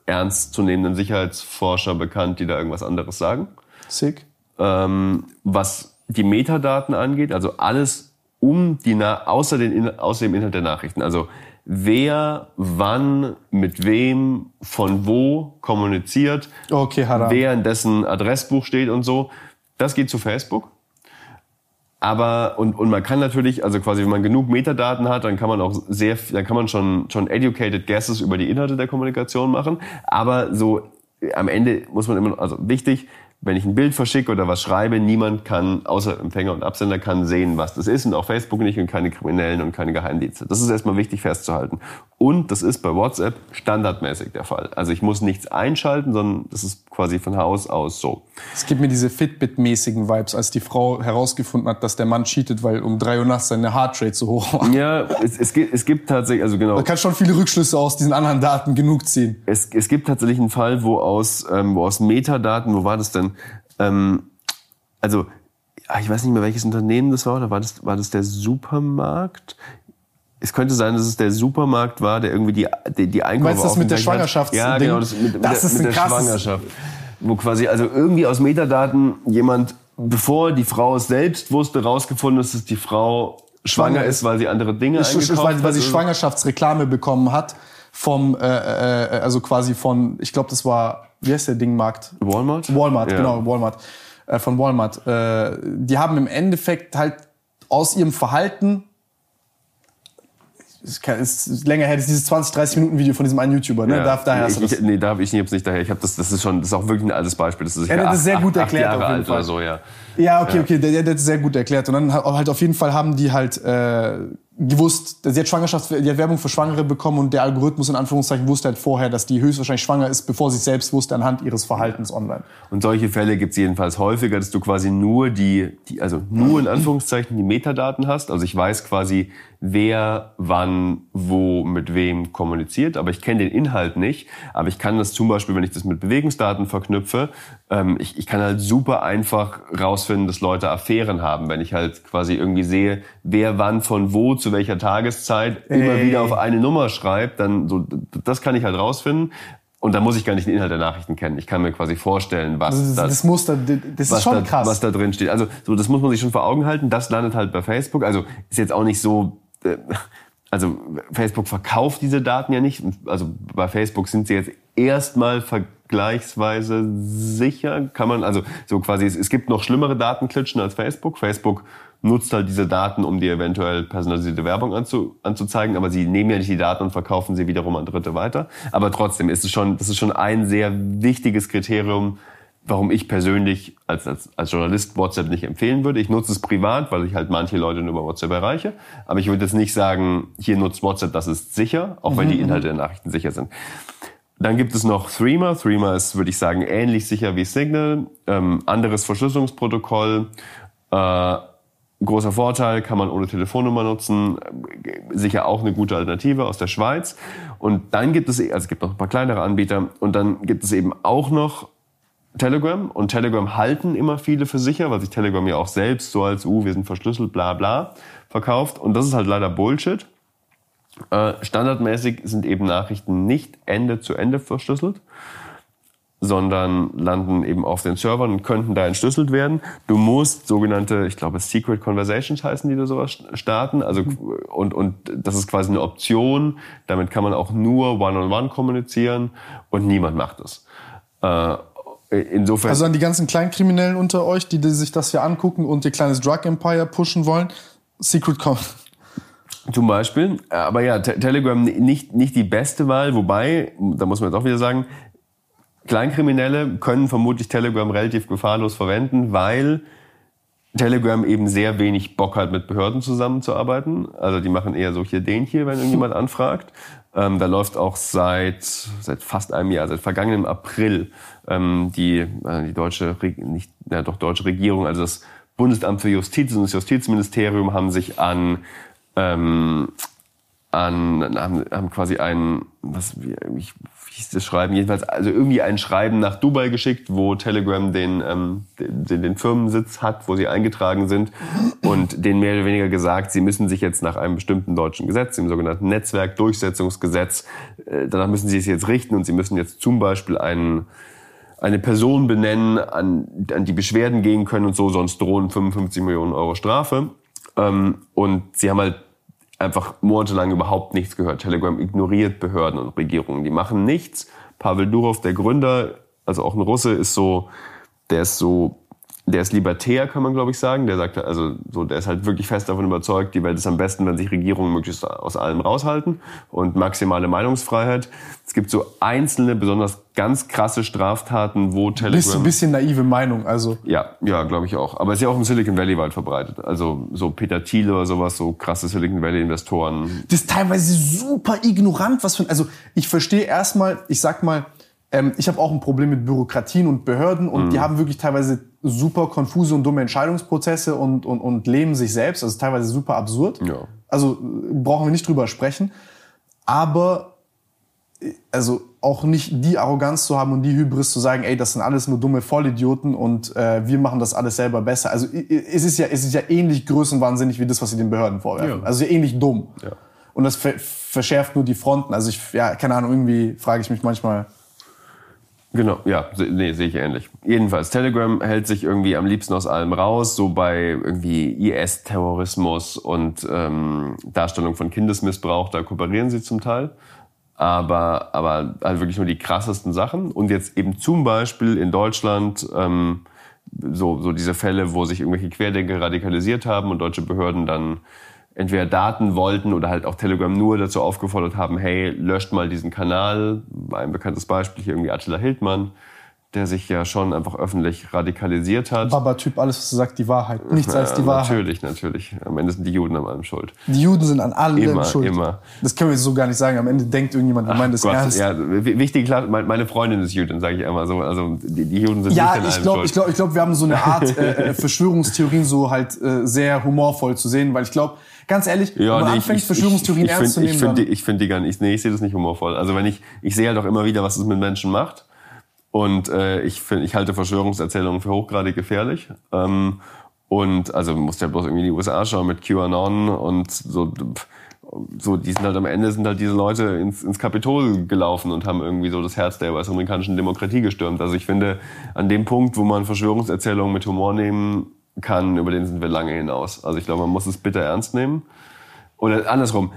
ernstzunehmenden Sicherheitsforscher bekannt, die da irgendwas anderes sagen. Sick. Ähm, was die Metadaten angeht, also alles um die Na außer, den außer dem Inhalt der Nachrichten. Also wer, wann, mit wem, von wo kommuniziert, Okay, haram. wer in dessen Adressbuch steht und so. Das geht zu Facebook. Aber, und, und man kann natürlich, also quasi, wenn man genug Metadaten hat, dann kann man auch sehr, dann kann man schon, schon educated guesses über die Inhalte der Kommunikation machen. Aber so, am Ende muss man immer, also wichtig, wenn ich ein Bild verschicke oder was schreibe, niemand kann, außer Empfänger und Absender, kann sehen, was das ist und auch Facebook nicht und keine Kriminellen und keine Geheimdienste. Das ist erstmal wichtig festzuhalten. Und das ist bei WhatsApp standardmäßig der Fall. Also ich muss nichts einschalten, sondern das ist quasi von Haus aus so. Es gibt mir diese Fitbit-mäßigen Vibes, als die Frau herausgefunden hat, dass der Mann cheatet, weil um drei Uhr nachts seine Heartrate so hoch war. Ja, es, es, gibt, es gibt tatsächlich, also genau. Man kann schon viele Rückschlüsse aus diesen anderen Daten genug ziehen. Es, es gibt tatsächlich einen Fall, wo aus, ähm, wo aus Metadaten, wo war das denn? Ähm, also, ja, ich weiß nicht mehr, welches Unternehmen das war, oder war das, war das der Supermarkt? Es könnte sein, dass es der Supermarkt war, der irgendwie die, die, die Einkäufe meinst das mit der. Schwangerschafts- Ja, Ding? genau, das mit, mit, Das der, ist mit der Schwangerschaft. Wo quasi, also irgendwie aus Metadaten jemand, bevor die Frau es selbst wusste, rausgefunden ist, dass die Frau schwanger Schwanger ist, weil sie andere Dinge sch- eingekauft weil, weil hat sie. Schwangerschaftsreklame bekommen hat vom, äh, äh, also quasi von, ich glaube, das war, wie heißt der Dingmarkt? Walmart? Walmart, Ja. genau, Walmart. Äh, von Walmart. Äh, die haben im Endeffekt halt aus ihrem Verhalten, es ist länger her, das ist dieses 20, 30 Minuten Video von diesem einen YouTuber, ne? Ja. Da, daher hast du das. ich, nee, da habe ich nicht, nicht daher. Ich habe das, das ist schon, das ist auch wirklich ein altes Beispiel. Das ist, Ja, das ist sehr gut acht, erklärt Acht Jahre alt Fall. oder so, ja. Ja, okay, okay, der, der, der hat sehr gut erklärt. Und dann halt auf jeden Fall haben die halt äh, gewusst, sie hat Schwangerschafts, die hat Werbung für Schwangere bekommen und der Algorithmus in Anführungszeichen wusste halt vorher, dass die höchstwahrscheinlich schwanger ist, bevor sie es selbst wusste anhand ihres Verhaltens online. Und solche Fälle gibt es jedenfalls häufiger, dass du quasi nur die, die, also nur in Anführungszeichen die Metadaten hast. Also ich weiß quasi, wer wann, wo, mit wem kommuniziert, aber ich kenne den Inhalt nicht. Aber ich kann das zum Beispiel, wenn ich das mit Bewegungsdaten verknüpfe, ähm, ich, ich kann halt super einfach rausfinden, dass Leute Affären haben, wenn ich halt quasi irgendwie sehe, wer wann von wo zu welcher Tageszeit immer Ey. wieder auf eine Nummer schreibt, dann so, das kann ich halt rausfinden. Und da muss ich gar nicht den Inhalt der Nachrichten kennen. Ich kann mir quasi vorstellen, was das, das, das Muster, das ist schon da, krass. was da drin steht. Also so, das muss man sich schon vor Augen halten. Das landet halt bei Facebook. Also ist jetzt auch nicht so. Äh, also Facebook verkauft diese Daten ja nicht. Also bei Facebook sind sie jetzt erstmal vergleichsweise sicher. Kann man also so quasi. Es, gibt noch schlimmere Datenklitschen als Facebook. Facebook nutzt halt diese Daten, um dir eventuell personalisierte Werbung anzu, anzuzeigen, aber sie nehmen ja nicht die Daten und verkaufen sie wiederum an Dritte weiter. Aber trotzdem ist es schon, das ist schon ein sehr wichtiges Kriterium, warum ich persönlich als, als, als Journalist WhatsApp nicht empfehlen würde. Ich nutze es privat, weil ich halt manche Leute nur über WhatsApp erreiche. Aber ich würde jetzt nicht sagen, hier nutzt WhatsApp, das ist sicher, auch wenn die Inhalte der Nachrichten sicher sind. Dann gibt es noch Threema. Threema ist, würde ich sagen, ähnlich sicher wie Signal. Ähm, anderes Verschlüsselungsprotokoll. Äh, großer Vorteil, kann man ohne Telefonnummer nutzen. Sicher auch eine gute Alternative aus der Schweiz. Und dann gibt es, also es gibt noch ein paar kleinere Anbieter. Und dann gibt es eben auch noch Telegram. Und Telegram halten immer viele für sicher, weil sich Telegram ja auch selbst so als, uh, wir sind verschlüsselt, bla bla, verkauft. Und das ist halt leider Bullshit. Äh, standardmäßig sind eben Nachrichten nicht Ende zu Ende verschlüsselt, sondern landen eben auf den Servern und könnten da entschlüsselt werden. Du musst sogenannte, ich glaube, Secret Conversations heißen die oder sowas starten. Also, und, und das ist quasi eine Option. Damit kann man auch nur one-on-one kommunizieren und niemand macht das. Äh, insofern. Also an die ganzen Kleinkriminellen unter euch, die, die sich das hier angucken und ihr kleines Drug Empire pushen wollen. Secret Com Zum Beispiel. Aber ja, Te Telegram nicht, nicht die beste Wahl, wobei, da muss man jetzt auch wieder sagen, Kleinkriminelle können vermutlich Telegram relativ gefahrlos verwenden, weil Telegram eben sehr wenig Bock hat, mit Behörden zusammenzuarbeiten. Also die machen eher so hier den hier, wenn irgendjemand anfragt. Ähm, da läuft auch seit, seit fast einem Jahr, seit vergangenem April, ähm, die, äh, die deutsche, nicht, ja, doch deutsche Regierung, also das Bundesamt für Justiz und das Justizministerium haben sich an ähm, an, haben, haben quasi ein, was, wie, wie hieß das Schreiben, jedenfalls, also irgendwie ein Schreiben nach Dubai geschickt, wo Telegram den, ähm, den, den Firmensitz hat, wo sie eingetragen sind und denen mehr oder weniger gesagt, sie müssen sich jetzt nach einem bestimmten deutschen Gesetz, dem sogenannten Netzwerkdurchsetzungsgesetz, äh, danach müssen sie es jetzt richten und sie müssen jetzt zum Beispiel einen, eine Person benennen, an, an die Beschwerden gehen können und so, sonst drohen 55 Millionen Euro Strafe. Ähm, und sie haben halt einfach monatelang überhaupt nichts gehört. Telegram ignoriert Behörden und Regierungen. Die machen nichts. Pavel Durov, der Gründer, also auch ein Russe, ist so, der ist so der ist libertär, kann man glaube ich sagen. Der sagt, also so, der ist halt wirklich fest davon überzeugt, die Welt ist am besten, wenn sich Regierungen möglichst aus allem raushalten und maximale Meinungsfreiheit. Es gibt so einzelne, besonders ganz krasse Straftaten, wo Telegram... Bisschen, bisschen naive Meinung, also... Ja, ja, glaube ich auch. Aber es ist ja auch im Silicon Valley weit verbreitet. Also so Peter Thiel oder sowas, so krasse Silicon Valley-Investoren. Das ist teilweise super ignorant, was für... Also ich verstehe erstmal, ich sag mal, ähm, ich habe auch ein Problem mit Bürokratien und Behörden und mhm. die haben wirklich teilweise super konfuse und dumme Entscheidungsprozesse und, und, und leben sich selbst. Also teilweise super absurd. Ja. Also brauchen wir nicht drüber sprechen. Aber also auch nicht die Arroganz zu haben und die Hybris zu sagen, ey, das sind alles nur dumme Vollidioten und äh, wir machen das alles selber besser. Also es ist ja, es ist ja ähnlich größenwahnsinnig wie das, was sie den Behörden vorwerfen. Ja. Also ähnlich dumm. Ja. Und das ver verschärft nur die Fronten. Also ich, ja, keine Ahnung, irgendwie frage ich mich manchmal, Genau, ja, nee, sehe ich ähnlich. Jedenfalls, Telegram hält sich irgendwie am liebsten aus allem raus, so bei irgendwie IS-Terrorismus und ähm, Darstellung von Kindesmissbrauch, da kooperieren sie zum Teil. Aber, aber halt wirklich nur die krassesten Sachen. Und jetzt eben zum Beispiel in Deutschland ähm, so, so diese Fälle, wo sich irgendwelche Querdenker radikalisiert haben und deutsche Behörden dann entweder Daten wollten oder halt auch Telegram nur dazu aufgefordert haben, hey, löscht mal diesen Kanal. Ein bekanntes Beispiel hier irgendwie Attila Hildmann, der sich ja schon einfach öffentlich radikalisiert hat. Baba-Typ, alles, was du sagst, die Wahrheit. Nichts ja, als die Wahrheit. Natürlich, natürlich. Am Ende sind die Juden an allem schuld. Die Juden sind an allem immer, schuld. Immer. Das können wir so gar nicht sagen. Am Ende denkt irgendjemand, wir meinen das Gott, ernst. Ja, wichtig, klar, meine Freundin ist Jüdin, sage ich einmal so. Also die, die Juden sind ja, nicht an ich glaub, schuld. Ich glaube, ich glaub, wir haben so eine Art äh, äh, Verschwörungstheorien so halt äh, sehr humorvoll zu sehen, weil ich glaube, ganz ehrlich, ja, nee, anfängt, ich, Verschwörungstheorien ich, ich, ernst find, zu nehmen, ich finde ich find die gar nicht, nee, ich sehe das nicht humorvoll. Also wenn ich, ich sehe halt auch immer wieder, was es mit Menschen macht. Und äh, ich, find, ich halte Verschwörungserzählungen für hochgradig gefährlich. Ähm, und also musst ja bloß irgendwie in die USA schauen mit QAnon und so, so, die sind halt am Ende sind halt diese Leute ins, ins Kapitol gelaufen und haben irgendwie so das Herz der US-amerikanischen Demokratie gestürmt. Also ich finde, an dem Punkt, wo man Verschwörungserzählungen mit Humor nehmen kann, über den sind wir lange hinaus. Also ich glaube, man muss es bitter ernst nehmen. Oder andersrum,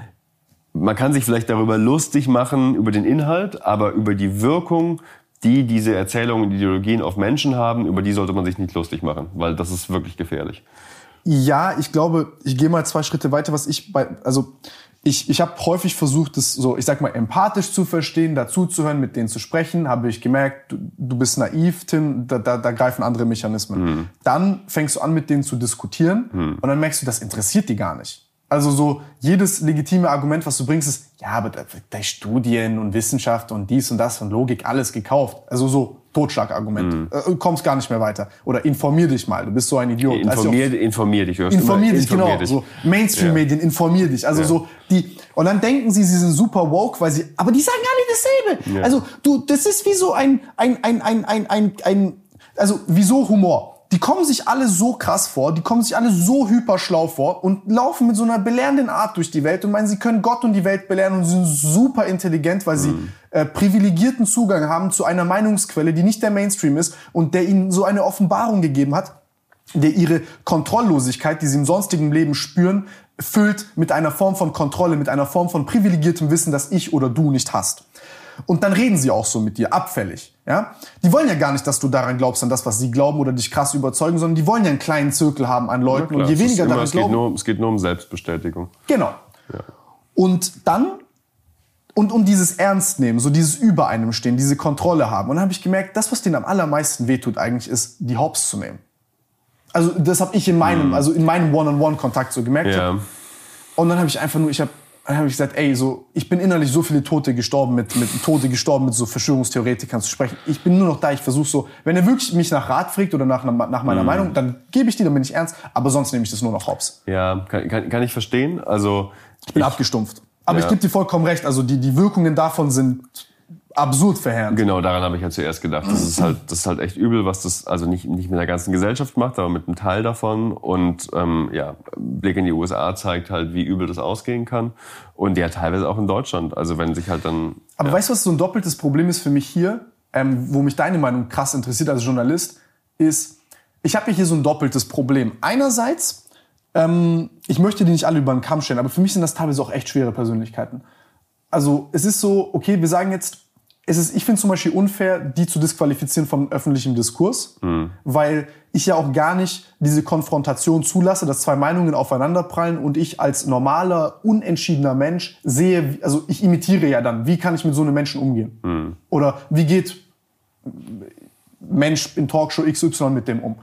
man kann sich vielleicht darüber lustig machen, über den Inhalt, aber über die Wirkung, die diese Erzählungen und Ideologien auf Menschen haben, über die sollte man sich nicht lustig machen, weil das ist wirklich gefährlich. Ja, ich glaube, ich gehe mal zwei Schritte weiter, was ich bei, also ich, ich habe häufig versucht, das so, ich sag mal, empathisch zu verstehen, dazuzuhören, mit denen zu sprechen, habe ich gemerkt, du, du bist naiv, Tim, da, da, da greifen andere Mechanismen. Dann fängst du an, mit denen zu diskutieren und dann merkst du, das interessiert die gar nicht. Also so jedes legitime Argument, was du bringst, ist, ja, aber da, da Studien und Wissenschaft und dies und das und Logik, alles gekauft. Also so Totschlagargument. Äh, kommst gar nicht mehr weiter. Oder informier dich mal, du bist so ein Idiot. Also Informier, informier dich. Informier dich, genau. dich. So Mainstream-Medien, informier dich. Also Ja. so die und dann denken sie, sie sind super woke, weil sie, aber die sagen alle dasselbe. Ja. Also du, das ist wie so ein ein ein ein ein ein, ein also wieso Humor? Die kommen sich alle so krass vor, die kommen sich alle so hyperschlau vor und laufen mit so einer belehrenden Art durch die Welt und meinen, sie können Gott und die Welt belehren und sind super intelligent, weil sie äh, privilegierten Zugang haben zu einer Meinungsquelle, die nicht der Mainstream ist und der ihnen so eine Offenbarung gegeben hat der ihre Kontrolllosigkeit, die sie im sonstigen Leben spüren, füllt mit einer Form von Kontrolle, mit einer Form von privilegiertem Wissen, das ich oder du nicht hast. Und dann reden sie auch so mit dir, abfällig. Ja? Die wollen ja gar nicht, dass du daran glaubst, an das, was sie glauben oder dich krass überzeugen, sondern die wollen ja einen kleinen Zirkel haben an Leuten. Klar, und je weniger immer, daran es geht, glauben. nur, es geht nur um Selbstbestätigung. Genau. Und dann und um dieses Ernst nehmen, so dieses über einem stehen, diese Kontrolle haben. Und dann habe ich gemerkt, das, was denen am allermeisten wehtut, eigentlich ist, die Hops zu nehmen. Also das habe ich in meinem, also in meinem One-on-One-Kontakt so gemerkt. Ja. Und dann habe ich einfach nur, ich habe dann habe ich gesagt, ey, so, ich bin innerlich so viele Tote gestorben mit, mit Tote gestorben mit so Verschwörungstheoretikern zu sprechen. Ich bin nur noch da, ich versuche so, wenn er wirklich mich nach Rat fragt oder nach, nach meiner Meinung, dann gebe ich die, dann bin ich ernst, aber sonst nehme ich das nur noch hops. Ja, kann, kann, kann ich verstehen. Also Ich bin abgestumpft. Aber ich Ja. gebe dir vollkommen recht, also die, die Wirkungen davon sind absurd verheerend. Genau, daran habe ich ja zuerst gedacht. Das ist halt, das ist halt echt übel, was das also nicht, nicht mit der ganzen Gesellschaft macht, aber mit einem Teil davon. Und ähm, ja, Blick in die USA zeigt halt, wie übel das ausgehen kann. Und ja, teilweise auch in Deutschland. Also wenn sich halt dann. Aber weißt du, was so ein doppeltes Problem ist für mich hier, ähm, wo mich deine Meinung krass interessiert als Journalist, ist, ich habe hier so ein doppeltes Problem. Einerseits, ähm, ich möchte die nicht alle über den Kamm stellen, aber für mich sind das teilweise auch echt schwere Persönlichkeiten. Also es ist so, okay, wir sagen jetzt, es ist, ich finde zum Beispiel unfair, die zu disqualifizieren vom öffentlichen Diskurs, weil ich ja auch gar nicht diese Konfrontation zulasse, dass zwei Meinungen aufeinanderprallen und ich als normaler, unentschiedener Mensch sehe, also ich imitiere ja dann, wie kann ich mit so einem Menschen umgehen? Oder wie geht Mensch in Talkshow XY mit dem um?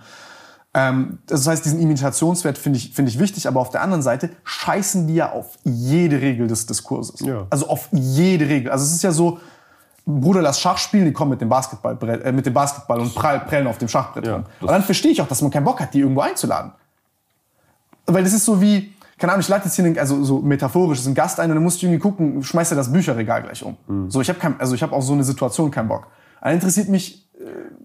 Ähm, das heißt, diesen Imitationswert finde ich, finde ich wichtig, aber auf der anderen Seite scheißen die ja auf jede Regel des Diskurses. Ja. Also auf jede Regel. Also es ist ja so, Bruder, lass Schach spielen, die kommen mit dem Basketball, äh, mit dem Basketball und prall, prellen auf dem Schachbrett Ja, rum. Und dann verstehe ich auch, dass man keinen Bock hat, die irgendwo einzuladen. Weil das ist so wie, keine Ahnung, ich lade jetzt hier, einen, also so metaphorisch, ist ein Gast ein und dann musst du irgendwie gucken, schmeißt er das Bücherregal gleich um. Mhm. So, ich habe also ich habe auf so eine Situation keinen Bock. Dann interessiert mich,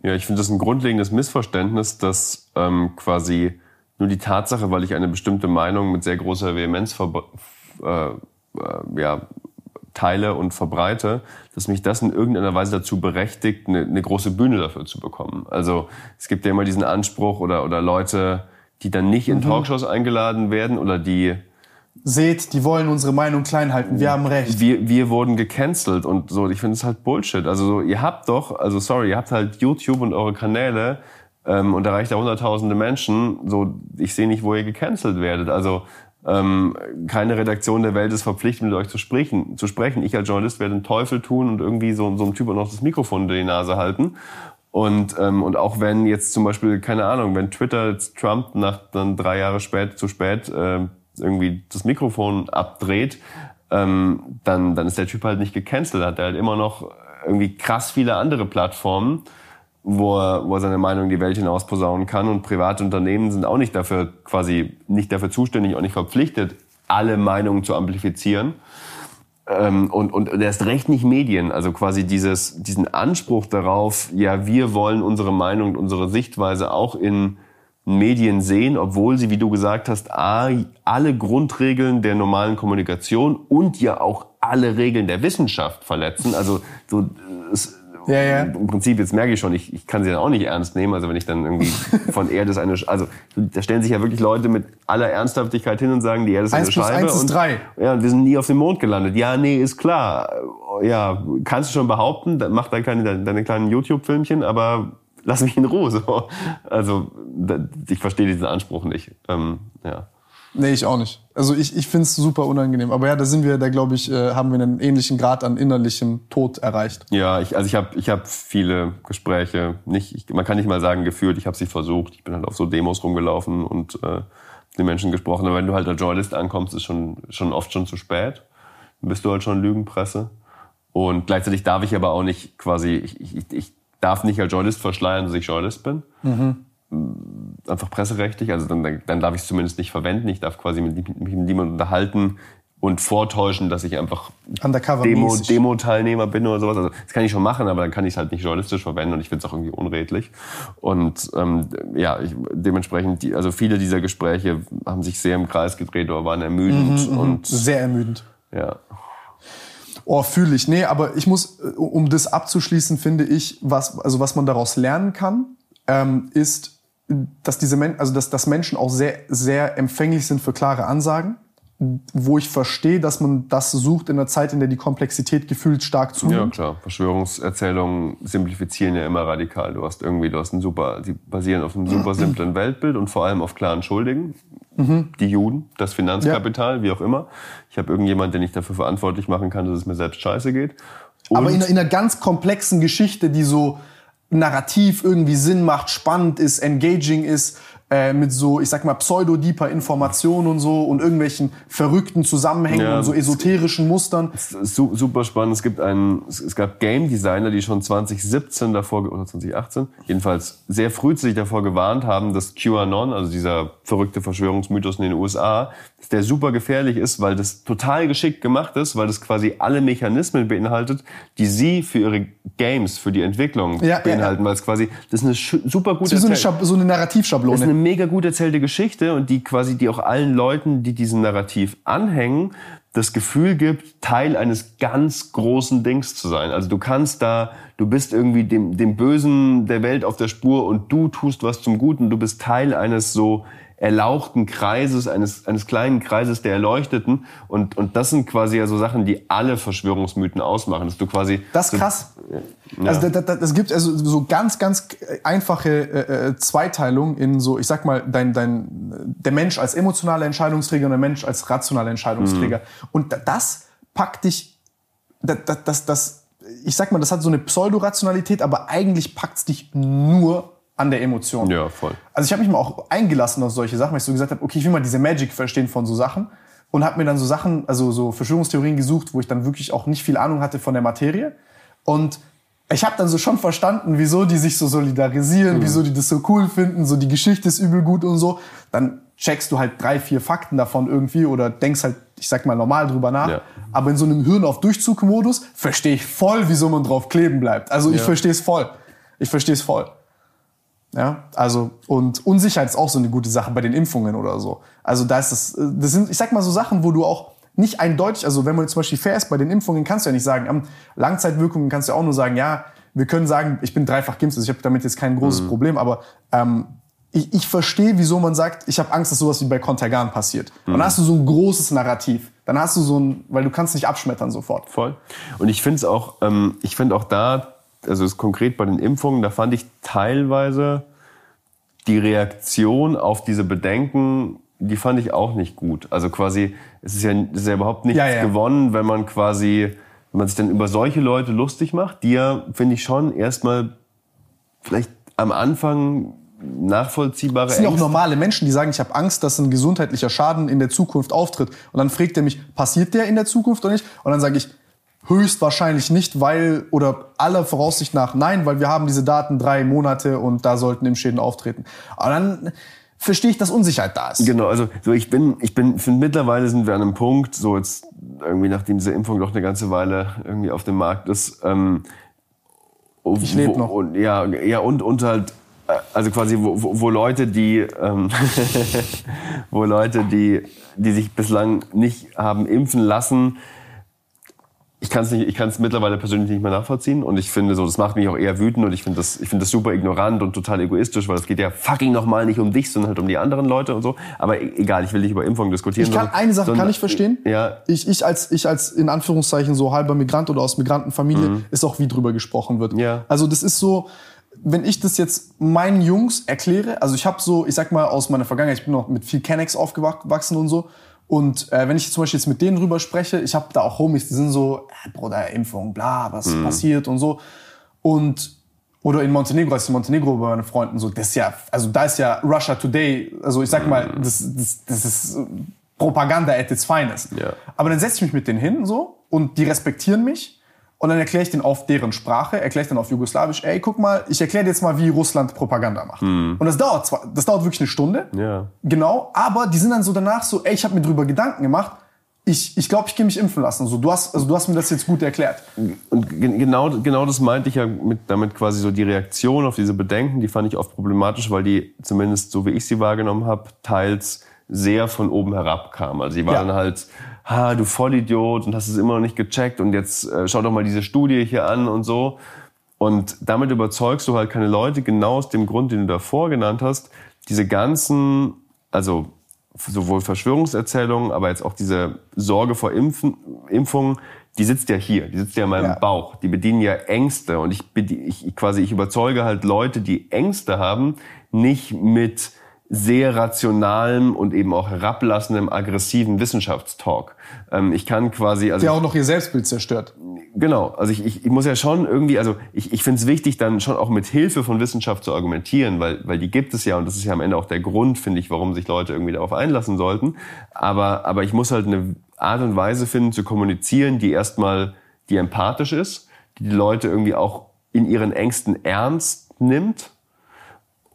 Ja, ich finde das ein grundlegendes Missverständnis, dass ähm, quasi nur die Tatsache, weil ich eine bestimmte Meinung mit sehr großer Vehemenz äh, äh, ja, teile und verbreite, dass mich das in irgendeiner Weise dazu berechtigt, eine, eine große Bühne dafür zu bekommen. Also es gibt ja immer diesen Anspruch oder, oder Leute, die dann nicht in Talkshows eingeladen werden oder die seht, die wollen unsere Meinung klein halten, wir haben recht. wir, wir wurden gecancelt und so. Ich finde es halt Bullshit. Also so, ihr habt doch, also sorry, ihr habt halt YouTube und eure Kanäle ähm, und erreicht da hunderttausende Menschen. So, ich sehe nicht, wo ihr gecancelt werdet. Also ähm, keine Redaktion der Welt ist verpflichtet, mit euch zu sprechen. Zu sprechen. Ich als Journalist werde den Teufel tun und irgendwie so, so einem Typ auch noch das Mikrofon unter die Nase halten. Und, ähm, und auch wenn jetzt zum Beispiel, keine Ahnung, wenn Twitter jetzt Trump nach dann drei Jahre spät, zu spät äh, irgendwie das Mikrofon abdreht, ähm, dann, dann ist der Typ halt nicht gecancelt. Hat er halt immer noch irgendwie krass viele andere Plattformen, wo er, wo er seine Meinung in die Welt hinaus posaunen kann. Und private Unternehmen sind auch nicht dafür quasi nicht dafür zuständig, auch nicht verpflichtet, alle Meinungen zu amplifizieren. Ähm, und, und erst recht nicht Medien, also quasi dieses, diesen Anspruch darauf, ja, wir wollen unsere Meinung und unsere Sichtweise auch in Medien sehen, obwohl sie, wie du gesagt hast, A, alle Grundregeln der normalen Kommunikation und ja auch alle Regeln der Wissenschaft verletzen. Also so, es, Ja, ja. im Prinzip, jetzt merke ich schon, ich, ich kann sie dann auch nicht ernst nehmen. Also wenn ich dann irgendwie von Erde ist eine, also da stellen sich ja wirklich Leute mit aller Ernsthaftigkeit hin und sagen, die Erde ist eine plus Scheibe. eins ist und, drei. Ja, und wir sind nie auf dem Mond gelandet. Ja, nee, ist klar. Ja, kannst du schon behaupten, mach deine, kleine, deine kleinen YouTube-Filmchen, aber lass mich in Ruhe. So. Also ich verstehe diesen Anspruch nicht. Ähm, ja. Nee, ich auch nicht. Also ich, ich finde es super unangenehm. Aber ja, da sind wir, da glaube ich, äh, haben wir einen ähnlichen Grad an innerlichem Tod erreicht. Ja, ich, also ich habe ich hab viele Gespräche, nicht, ich, man kann nicht mal sagen geführt, ich habe sie versucht. Ich bin halt auf so Demos rumgelaufen und äh, den Menschen gesprochen. Aber wenn du halt als Journalist ankommst, ist schon, schon oft schon zu spät. Dann bist du halt schon Lügenpresse. Und gleichzeitig darf ich aber auch nicht quasi, ich, ich, ich darf nicht als Journalist verschleiern, dass ich Journalist bin. Einfach presserechtlich, also dann, dann darf ich es zumindest nicht verwenden. Ich darf quasi mit, mich mit niemandem unterhalten und vortäuschen, dass ich einfach Undercover Demo. Demo-Teilnehmer bin oder sowas. Also das kann ich schon machen, aber dann kann ich es halt nicht journalistisch verwenden und ich finde es auch irgendwie unredlich. Und ähm, ja, ich, dementsprechend, die, also viele dieser Gespräche haben sich sehr im Kreis gedreht oder waren ermüdend Mhm, und Sehr ermüdend. ja. Oh, fühle ich. Nee, aber ich muss, äh, um das abzuschließen, finde ich, was, also was man daraus lernen kann, ähm, ist, dass diese Men also dass, dass Menschen auch sehr, sehr empfänglich sind für klare Ansagen. Wo ich verstehe, dass man das sucht in einer Zeit, in der die Komplexität gefühlt stark Ja, zunimmt. klar. Verschwörungserzählungen simplifizieren ja immer radikal. Du hast irgendwie, du hast ein super, die basieren auf einem super simplen Weltbild und vor allem auf klaren Schuldigen. Die Juden, das Finanzkapital, wie auch immer. Ich habe irgendjemand, den ich dafür verantwortlich machen kann, dass es mir selbst scheiße geht. Aber Und- in, einer- in einer ganz komplexen Geschichte, die so narrativ irgendwie Sinn macht, spannend ist, engaging ist, äh, mit so, ich sag mal, pseudo-deeper Informationen und so und irgendwelchen verrückten Zusammenhängen Ja, und so esoterischen Mustern. Su super spannend. Es gibt einen, es gab Game Designer, die schon 2017 davor oder 2018 jedenfalls sehr frühzeitig davor gewarnt haben, dass QAnon, also dieser verrückte Verschwörungsmythos in den USA, der super gefährlich ist, weil das total geschickt gemacht ist, weil das quasi alle Mechanismen beinhaltet, die sie für ihre Games, für die Entwicklung Ja, ja, beinhalten, weil es quasi das ist eine super gute Das ist wie so eine, Schab so eine das ist Narrativschablone. eine mega gut erzählte Geschichte und die quasi, die auch allen Leuten, die diesem Narrativ anhängen, das Gefühl gibt, Teil eines ganz großen Dings zu sein. Also du kannst da, du bist irgendwie dem, dem Bösen der Welt auf der Spur und du tust was zum Guten. Du bist Teil eines so erlauchten Kreises, eines, eines kleinen Kreises der Erleuchteten. Und, und das sind quasi ja so Sachen, die alle Verschwörungsmythen ausmachen. Dass du quasi Das ist so- krass. Also das, das, das gibt also so ganz, ganz einfache äh, äh, Zweiteilung in so, ich sag mal, dein, dein, der Mensch als emotionaler Entscheidungsträger und der Mensch als rationaler Entscheidungsträger. Und da- das packt dich, das, das, das, das, ich sag mal, das hat so eine Pseudorationalität, aber eigentlich packt's dich nur an der Emotion. Ja, voll. Also ich habe mich mal auch eingelassen auf solche Sachen, weil ich so gesagt habe, okay, ich will mal diese Magic verstehen von so Sachen und habe mir dann so Sachen, also so Verschwörungstheorien gesucht, wo ich dann wirklich auch nicht viel Ahnung hatte von der Materie und ich habe dann so schon verstanden, wieso die sich so solidarisieren, wieso die das so cool finden, so die Geschichte ist übel gut und so. Dann checkst du halt drei, vier Fakten davon irgendwie oder denkst halt, ich sag mal, normal drüber nach. Ja. Aber in so einem Hirn auf Durchzug-Modus verstehe ich voll, wieso man drauf kleben bleibt. Also ich Ja. verstehe es voll. Ich verstehe es voll. Ja, also und Unsicherheit ist auch so eine gute Sache bei den Impfungen oder so. Also da ist das, das sind, ich sag mal so Sachen, wo du auch nicht eindeutig, also wenn man jetzt zum Beispiel fair ist bei den Impfungen, kannst du ja nicht sagen, ähm, Langzeitwirkungen kannst du ja auch nur sagen, ja, wir können sagen, ich bin dreifach geimpft, also ich habe damit jetzt kein großes Problem, aber ähm, ich, ich verstehe, wieso man sagt, ich habe Angst, dass sowas wie bei Contagan passiert. Und dann hast du so ein großes Narrativ. Dann hast du so ein, weil du kannst nicht abschmettern sofort. Voll. Und ich finde es auch, ähm, ich finde auch da, also es ist konkret bei den Impfungen, da fand ich teilweise die Reaktion auf diese Bedenken, die fand ich auch nicht gut. Also quasi, es ist ja, es ist ja überhaupt nichts Ja, ja. gewonnen, wenn man quasi, wenn man sich dann über solche Leute lustig macht, die ja, finde ich schon, erstmal vielleicht am Anfang nachvollziehbare Das sind ja auch Ängste- normale Menschen, die sagen, ich habe Angst, dass ein gesundheitlicher Schaden in der Zukunft auftritt. Und dann fragt er mich, passiert der in der Zukunft oder nicht? Und dann sage ich, höchstwahrscheinlich nicht, weil, oder aller Voraussicht nach nein, weil wir haben diese Daten drei Monate und da sollten Impfschäden auftreten. Aber dann verstehe ich, dass Unsicherheit da ist. Genau, also so ich bin, ich bin, finde mittlerweile sind wir an einem Punkt, so jetzt irgendwie nachdem diese Impfung doch eine ganze Weile irgendwie auf dem Markt ist. Ähm, Ich leb wo- noch. Und, ja, ja und und halt äh, also quasi wo, wo, wo Leute, die ähm, wo Leute, die die sich bislang nicht haben impfen lassen, ich kann es nicht, ich kann es mittlerweile persönlich nicht mehr nachvollziehen und ich finde so, das macht mich auch eher wütend und ich finde das, ich finde das super ignorant und total egoistisch, weil es geht ja fucking nochmal nicht um dich, sondern halt um die anderen Leute und so. Aber e- egal, ich will nicht über Impfungen diskutieren. Ich kann sondern- eine Sache sondern- kann ich verstehen. Ja, Ich, ich als ich als in Anführungszeichen so halber Migrant oder aus Migrantenfamilie ist auch wie drüber gesprochen wird. Mhm. Ja. Also das ist so, wenn ich das jetzt meinen Jungs erkläre, also ich habe so, ich sag mal aus meiner Vergangenheit, ich bin noch mit viel Kennex aufgewachsen und so. Und äh, wenn ich zum Beispiel jetzt mit denen drüber spreche, ich habe da auch Homies, die sind so, äh, Bruder, Impfung, bla, was Mhm. passiert und so. Und oder in Montenegro, als ich in Montenegro bei meinen Freunden so, das ist ja, also da ist ja Russia Today, also ich sag mal, das, das, das ist Propaganda at its finest. Ja. Aber dann setze ich mich mit denen hin so und die respektieren mich und dann erkläre ich denen auf deren Sprache, erkläre ich dann auf Jugoslawisch, ey, guck mal, ich erkläre dir jetzt mal, wie Russland Propaganda macht. Und das dauert zwar, das dauert wirklich eine Stunde. Ja. Genau, aber die sind dann so danach so, ey, ich habe mir drüber Gedanken gemacht. Ich ich, glaube, ich gehe mich impfen lassen. So, du hast also du hast mir das jetzt gut erklärt. Und ge- genau, genau das meinte ich ja mit, damit quasi so die Reaktion auf diese Bedenken, die fand ich oft problematisch, weil die zumindest so wie ich sie wahrgenommen habe, teils sehr von oben herab kam. Also die war Ja. halt, ha, du Vollidiot und hast es immer noch nicht gecheckt und jetzt äh, schau doch mal diese Studie hier an und so. Und damit überzeugst du halt keine Leute, genau aus dem Grund, den du davor genannt hast, diese ganzen, also sowohl Verschwörungserzählungen, aber jetzt auch diese Sorge vor Impfen, Impfungen, die sitzt ja hier, die sitzt ja in meinem Ja. Bauch. Die bedienen ja Ängste und ich, ich quasi ich überzeuge halt Leute, die Ängste haben, nicht mit sehr rationalem und eben auch herablassendem, aggressiven Wissenschaftstalk. Ähm, ich kann quasi, also Der auch noch ihr Selbstbild zerstört. Genau, also ich, ich, ich muss ja schon irgendwie, also ich, ich finde es wichtig, dann schon auch mit Hilfe von Wissenschaft zu argumentieren, weil, weil die gibt es ja und das ist ja am Ende auch der Grund, finde ich, warum sich Leute irgendwie darauf einlassen sollten. Aber, aber ich muss halt eine Art und Weise finden zu kommunizieren, die erstmal, die empathisch ist, die die Leute irgendwie auch in ihren Ängsten ernst nimmt.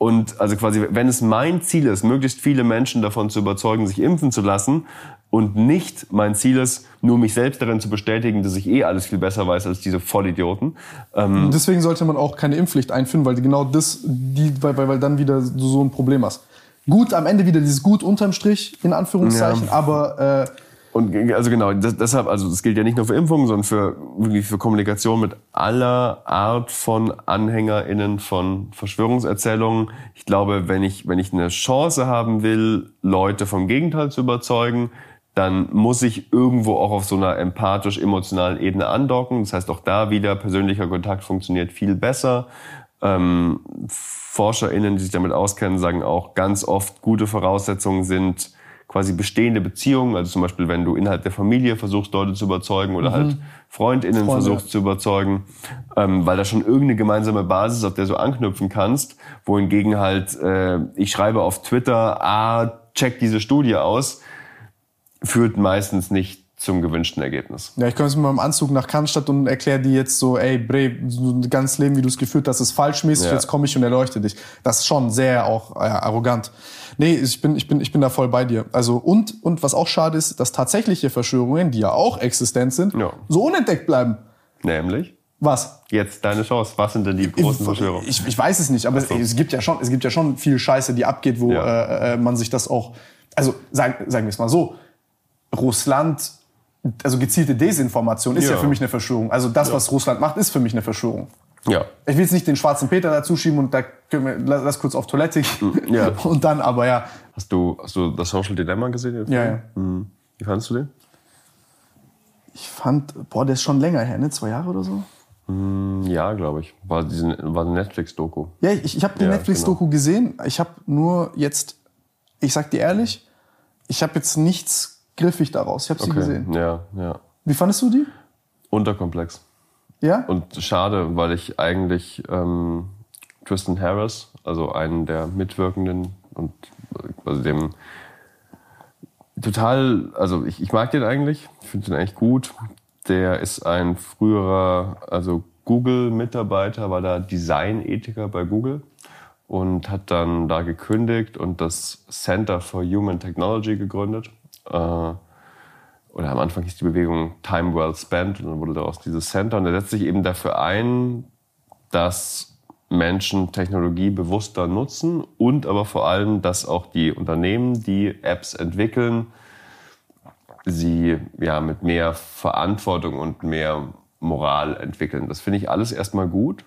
Und also quasi, wenn es mein Ziel ist, möglichst viele Menschen davon zu überzeugen, sich impfen zu lassen und nicht mein Ziel ist, nur mich selbst darin zu bestätigen, dass ich eh alles viel besser weiß als diese Vollidioten. Ähm, Und deswegen sollte man auch keine Impfpflicht einführen, weil genau das, die, weil, weil, weil dann wieder so, ein Problem hast. Gut, am Ende wieder dieses Gut unterm Strich, in Anführungszeichen, aber äh, Und also genau, das, deshalb, also das gilt ja nicht nur für Impfungen, sondern für wirklich für Kommunikation mit aller Art von AnhängerInnen von Verschwörungserzählungen. Ich glaube, wenn ich, wenn ich eine Chance haben will, Leute vom Gegenteil zu überzeugen, dann muss ich irgendwo auch auf so einer empathisch-emotionalen Ebene andocken. Das heißt, auch da wieder persönlicher Kontakt funktioniert viel besser. Ähm, ForscherInnen, die sich damit auskennen, sagen auch ganz oft, gute Voraussetzungen sind quasi bestehende Beziehungen. Also zum Beispiel, wenn du innerhalb der Familie versuchst, Leute zu überzeugen oder halt FreundInnen Freunde. versuchst zu überzeugen, ähm, weil da schon irgendeine gemeinsame Basis, auf der du anknüpfen kannst, wohingegen halt, äh, ich schreibe auf Twitter, ah, check diese Studie aus, führt meistens nicht zum gewünschten Ergebnis. ja, ich komme jetzt mit meinem Anzug nach Cannstatt und erkläre dir jetzt so, ey, Bre, so ein ganzes Leben, wie du es geführt hast, ist falschmäßig, Ja. jetzt komme ich und erleuchte dich. Das ist schon sehr auch äh, arrogant. Nee, ich bin, ich bin, ich bin da voll bei dir. Also, und, und was auch schade ist, dass tatsächliche Verschwörungen, die ja auch existent sind, Ja. so unentdeckt bleiben. Nämlich, Was? jetzt deine Chance. Was sind denn die großen Verschwörungen? Ich, ich weiß es nicht, aber so. es, es gibt ja schon, es gibt ja schon viel Scheiße, die abgeht, wo Ja. äh, äh, man sich das auch, also sagen, sagen wir es mal so, Russland, also gezielte Desinformation ist ja, Ja. für mich eine Verschwörung. Also das, was Russland macht, ist für mich eine Verschwörung. Ja. Ich will jetzt nicht den schwarzen Peter dazu schieben und da können wir, lass, kurz auf Toilette gehen. Ja. Und dann aber ja, Hast du, hast du das Social Dilemma gesehen? ja, ja. Hm. Wie fandest du den? Ich fand, boah, der ist schon länger her, ne? Zwei Jahre oder so? Hm, Ja, glaube ich. War, diesen, war eine Netflix-Doku. Ja, ich, ich habe die Ja, Netflix-Doku gesehen. Ich habe nur jetzt, ich sag dir ehrlich, ich habe jetzt nichts griffig daraus. Ich habe sie gesehen. Ja, ja. Wie fandest du die? Unterkomplex. Ja? Und schade, weil ich eigentlich ähm, Tristan Harris, also einen der Mitwirkenden und äh, also dem total, also ich, ich mag den eigentlich, ich finde den eigentlich gut. Der ist ein früherer, also Google-Mitarbeiter, war da Designethiker bei Google und hat dann da gekündigt und das Center for Human Technology gegründet. Äh, oder am Anfang hieß die Bewegung Time Well Spent und dann wurde daraus dieses Center und er setzt sich eben dafür ein, dass Menschen Technologie bewusster nutzen und aber vor allem, dass auch die Unternehmen, die Apps entwickeln, sie ja mit mehr Verantwortung und mehr Moral entwickeln. Das finde ich alles erstmal gut.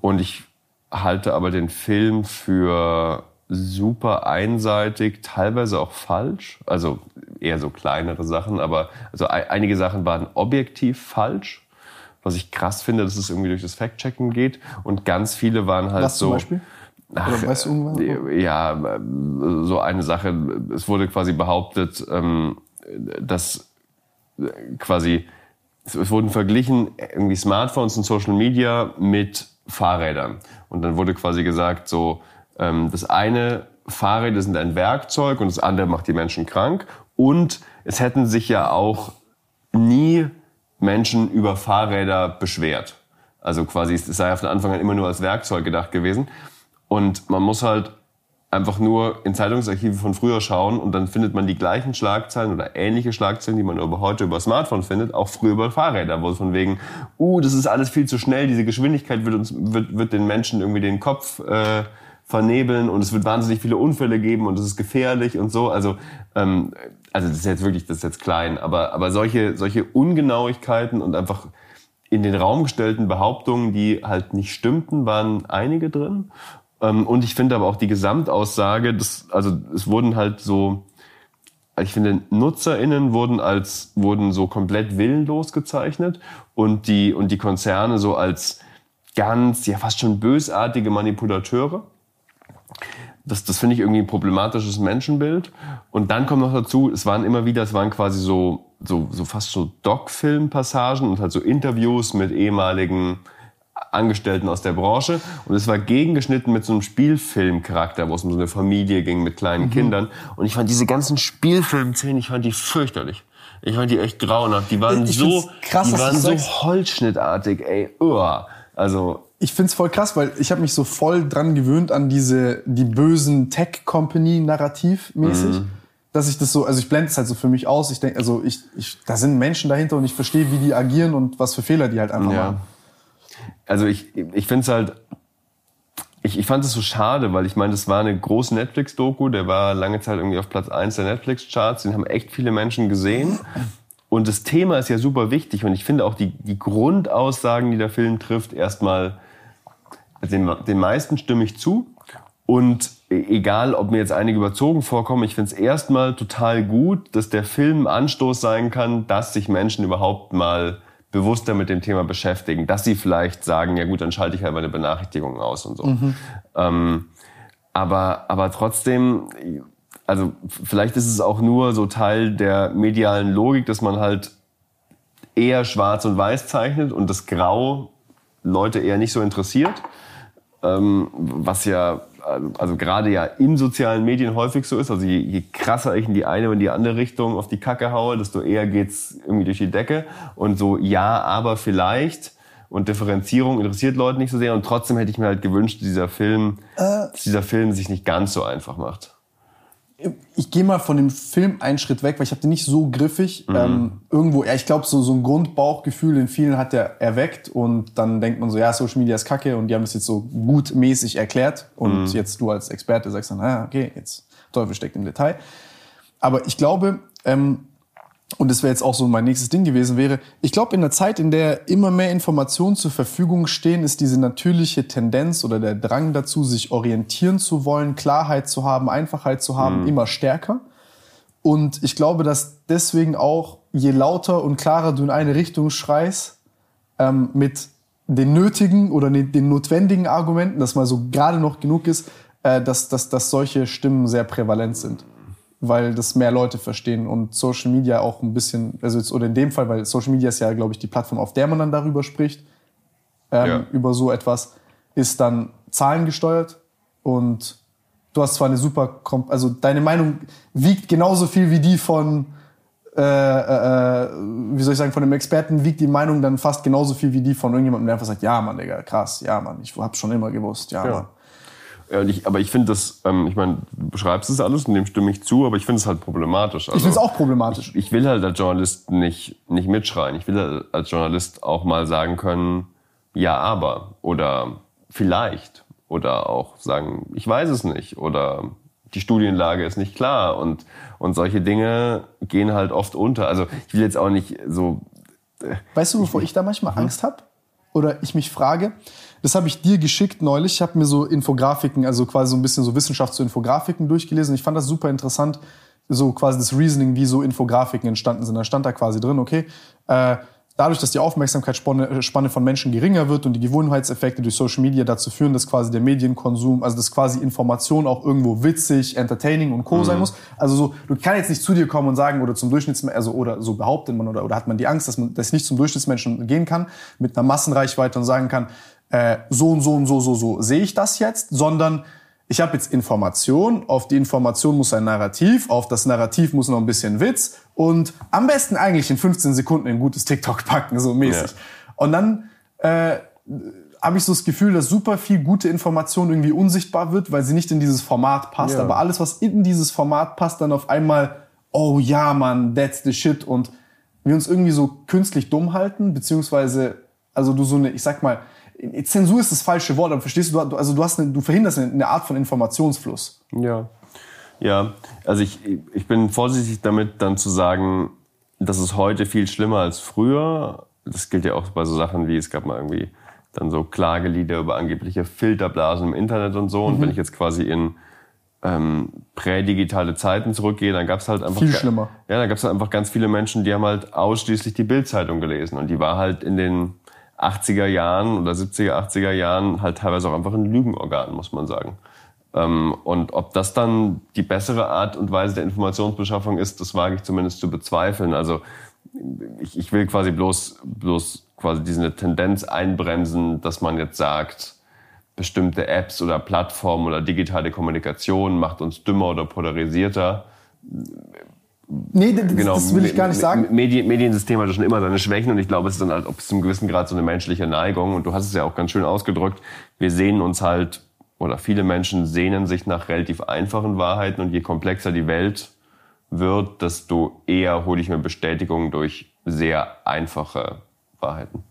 Und ich halte aber den Film für super einseitig, teilweise auch falsch. Also eher so kleinere Sachen, aber also ei- einige Sachen waren objektiv falsch. Was ich krass finde, dass es irgendwie durch das Fact-Checken geht. Und ganz viele waren halt Was so. zum Beispiel? Oder weißt du irgendwas? Ja, äh, so eine Sache. Es wurde quasi behauptet, ähm, dass äh, quasi es wurden verglichen irgendwie Smartphones und Social Media mit Fahrrädern. Und dann wurde quasi gesagt, so das eine Fahrräder sind ein Werkzeug und das andere macht die Menschen krank. Und es hätten sich ja auch nie Menschen über Fahrräder beschwert. Also quasi, es sei von Anfang an immer nur als Werkzeug gedacht gewesen. Und man muss halt einfach nur in Zeitungsarchive von früher schauen und dann findet man die gleichen Schlagzeilen oder ähnliche Schlagzeilen, die man über heute über Smartphone findet, auch früher über Fahrräder, wo es von wegen, uh, das ist alles viel zu schnell, diese Geschwindigkeit wird uns, wird, wird den Menschen irgendwie den Kopf äh, vernebeln und es wird wahnsinnig viele Unfälle geben und es ist gefährlich und so. Also, ähm, also das ist jetzt wirklich, das ist jetzt klein, aber, aber solche, solche Ungenauigkeiten und einfach in den Raum gestellten Behauptungen, die halt nicht stimmten, waren einige drin. Ähm, und ich finde aber auch die Gesamtaussage, das, also es wurden halt so, ich finde, NutzerInnen wurden als, wurden so komplett willenlos gezeichnet und die, und die Konzerne so als ganz, ja fast schon bösartige Manipulateure. Das, das finde ich irgendwie ein problematisches Menschenbild. Und dann kommt noch dazu, es waren immer wieder, es waren quasi so, so, so fast so Doc-Film-Passagen und halt so Interviews mit ehemaligen Angestellten aus der Branche. Und es war gegengeschnitten mit so einem Spielfilmcharakter, wo es um so eine Familie ging mit kleinen mhm. Kindern. Und ich fand diese ganzen Spielfilmszenen, ich fand die fürchterlich. Ich fand die echt grauenhaft. Die waren ich so, krass, die waren so Holzschnittartig, ey. Uah. Also ich find's voll krass, weil ich habe mich so voll dran gewöhnt an diese die bösen Tech Company Narrativ mäßig, mhm. dass ich das so, also ich blende es halt so für mich aus. Ich denke, also ich, ich, da sind Menschen dahinter und ich verstehe, wie die agieren und was für Fehler die halt einfach ja. machen. Also ich, ich finde es halt, ich, ich fand es so schade, weil ich meine, das war eine große Netflix-Doku, der war lange Zeit irgendwie auf Platz eins der Netflix-Charts, den haben echt viele Menschen gesehen. Und das Thema ist ja super wichtig und ich finde auch die, die Grundaussagen, die der Film trifft, erstmal, den, den meisten stimme ich zu. Und e, egal, ob mir jetzt einige überzogen vorkommen, ich finde es erstmal total gut, dass der Film Anstoß sein kann, dass sich Menschen überhaupt mal bewusster mit dem Thema beschäftigen, dass sie vielleicht sagen, ja gut, dann schalte ich halt meine Benachrichtigungen aus und so. Mhm. Ähm, aber, aber trotzdem, also vielleicht ist es auch nur so Teil der medialen Logik, dass man halt eher schwarz und weiß zeichnet und das Grau Leute eher nicht so interessiert. Ähm, was ja, also gerade ja in sozialen Medien häufig so ist. Also je, je krasser ich in die eine in die andere Richtung auf die Kacke haue, desto eher geht's irgendwie durch die Decke. Und so, ja, aber vielleicht und Differenzierung interessiert Leute nicht so sehr. Und trotzdem hätte ich mir halt gewünscht, dieser Film, äh. dass dieser Film sich nicht ganz so einfach macht ich gehe mal von dem Film einen Schritt weg, weil ich habe den nicht so griffig. Mhm. Ähm, irgendwo, ja, ich glaube, so, so ein Grundbauchgefühl in vielen hat er erweckt und dann denkt man so, ja, Social Media ist kacke und die haben es jetzt so gutmäßig erklärt und mhm. jetzt du als Experte sagst dann, ah, okay, jetzt Teufel steckt im Detail. Aber ich glaube, ähm, und das wäre jetzt auch so mein nächstes Ding gewesen wäre, ich glaube, in der Zeit, in der immer mehr Informationen zur Verfügung stehen, ist diese natürliche Tendenz oder der Drang dazu, sich orientieren zu wollen, Klarheit zu haben, Einfachheit zu haben, mhm. immer stärker. Und ich glaube, dass deswegen auch, je lauter und klarer du in eine Richtung schreist, ähm, mit den nötigen oder den notwendigen Argumenten, dass mal so gerade noch genug ist, äh, dass, dass, dass solche Stimmen sehr prävalent sind weil das mehr Leute verstehen und Social Media auch ein bisschen, also jetzt, oder in dem Fall, weil Social Media ist ja, glaube ich, die Plattform, auf der man dann darüber spricht, ähm, ja. über so etwas, ist dann zahlengesteuert und du hast zwar eine super, also deine Meinung wiegt genauso viel wie die von, äh, äh, äh, wie soll ich sagen, von einem Experten wiegt die Meinung dann fast genauso viel wie die von irgendjemandem, der einfach sagt, ja Mann, Digga, krass, ja Mann, ich hab's schon immer gewusst, ja, ja. Mann. Ja, ich, aber ich finde das, ähm, ich meine, du beschreibst es alles und dem stimme ich zu, aber ich finde es halt problematisch. Also, ich finde es auch problematisch. Ich, ich, will halt als Journalist nicht, nicht mitschreien. Ich will halt als Journalist auch mal sagen können, ja, aber oder vielleicht oder auch sagen, ich weiß es nicht oder die Studienlage ist nicht klar und, und solche Dinge gehen halt oft unter. Also ich will jetzt auch nicht so. Äh, weißt du, wovor ich, ich da manchmal hm? Angst habe? Oder ich mich frage, das habe ich dir geschickt neulich. Ich habe mir so Infografiken, also quasi so ein bisschen so Wissenschaft zu Infografiken durchgelesen. Ich fand das super interessant, so quasi das Reasoning, wie so Infografiken entstanden sind. Da stand da quasi drin, okay, äh, dadurch, dass die Aufmerksamkeitsspanne von Menschen geringer wird und die Gewohnheitseffekte durch Social Media dazu führen, dass quasi der Medienkonsum, also dass quasi Information auch irgendwo witzig, entertaining und co mhm. sein muss. Also so, du kannst jetzt nicht zu dir kommen und sagen oder zum Durchschnittsmenschen, also oder so behauptet man oder, oder hat man die Angst, dass man das nicht zum Durchschnittsmenschen gehen kann mit einer Massenreichweite und sagen kann, äh, so und so und so, so, so sehe ich das jetzt, sondern ich habe jetzt Information, auf die Information muss ein Narrativ, auf das Narrativ muss noch ein bisschen Witz und am besten eigentlich in 15 Sekunden ein gutes TikTok packen, so mäßig. Ja. Und dann äh, habe ich so das Gefühl, dass super viel gute Information irgendwie unsichtbar wird, weil sie nicht in dieses Format passt. Ja. Aber alles, was in dieses Format passt, dann auf einmal, oh ja, man, that's the shit. Und wir uns irgendwie so künstlich dumm halten, beziehungsweise, also du so eine, ich sag mal, Zensur ist das falsche Wort, aber verstehst du, also du, hast eine, du verhinderst eine, Art von Informationsfluss. Ja. Ja, also ich, ich bin vorsichtig damit, dann zu sagen, das ist heute viel schlimmer als früher. Das gilt ja auch bei so Sachen wie, es gab mal irgendwie dann so Klagelieder über angebliche Filterblasen im Internet und so. Und wenn ich jetzt quasi in ähm, prädigitale Zeiten zurückgehe, dann gab es halt einfach Viel schlimmer. Ja, da gab es halt einfach ganz viele Menschen, die haben halt ausschließlich die Bildzeitung gelesen und die war halt in den 80er Jahren oder 70er, 80er Jahren halt teilweise auch einfach ein Lügenorgan, muss man sagen. Ähm, und ob das dann die bessere Art und Weise der Informationsbeschaffung ist, das wage ich zumindest zu bezweifeln. Also ich, ich will quasi bloß, bloß quasi diese Tendenz einbremsen, dass man jetzt sagt, bestimmte Apps oder Plattformen oder digitale Kommunikation macht uns dümmer oder polarisierter. Nee, das, genau. das will ich gar nicht sagen. Medien, Mediensystem hat schon immer seine Schwächen und ich glaube, es ist dann halt bis zum gewissen Grad so eine menschliche Neigung und du hast es ja auch ganz schön ausgedrückt. Wir sehen uns halt, oder viele Menschen sehnen sich nach relativ einfachen Wahrheiten und je komplexer die Welt wird, desto eher hole ich mir Bestätigung durch sehr einfache Wahrheiten.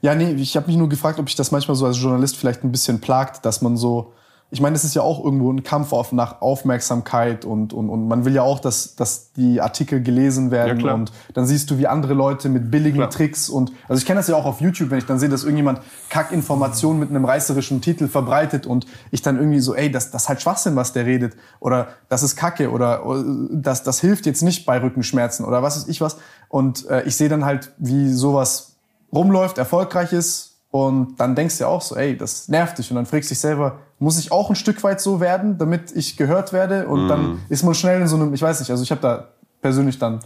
Ja, nee, ich habe mich nur gefragt, ob ich das manchmal so als Journalist vielleicht ein bisschen plagt, dass man so, ich meine, es ist ja auch irgendwo ein Kampf auf, nach Aufmerksamkeit und, und, und man will ja auch, dass, dass die Artikel gelesen werden Ja, und dann siehst du, wie andere Leute mit billigen Klar. Tricks und, also ich kenne das ja auch auf YouTube, wenn ich dann sehe, dass irgendjemand Kackinformationen mit einem reißerischen Titel verbreitet und ich dann irgendwie so, ey, das, das ist halt Schwachsinn, was der redet oder das ist Kacke oder oder das, das hilft jetzt nicht bei Rückenschmerzen oder was ist ich was und äh, ich sehe dann halt, wie sowas rumläuft, erfolgreich ist und dann denkst du ja auch so, ey, das nervt dich und dann fragst du dich selber, muss ich auch ein Stück weit so werden, damit ich gehört werde und dann ist man schnell in so einem, ich weiß nicht, also ich habe da persönlich dann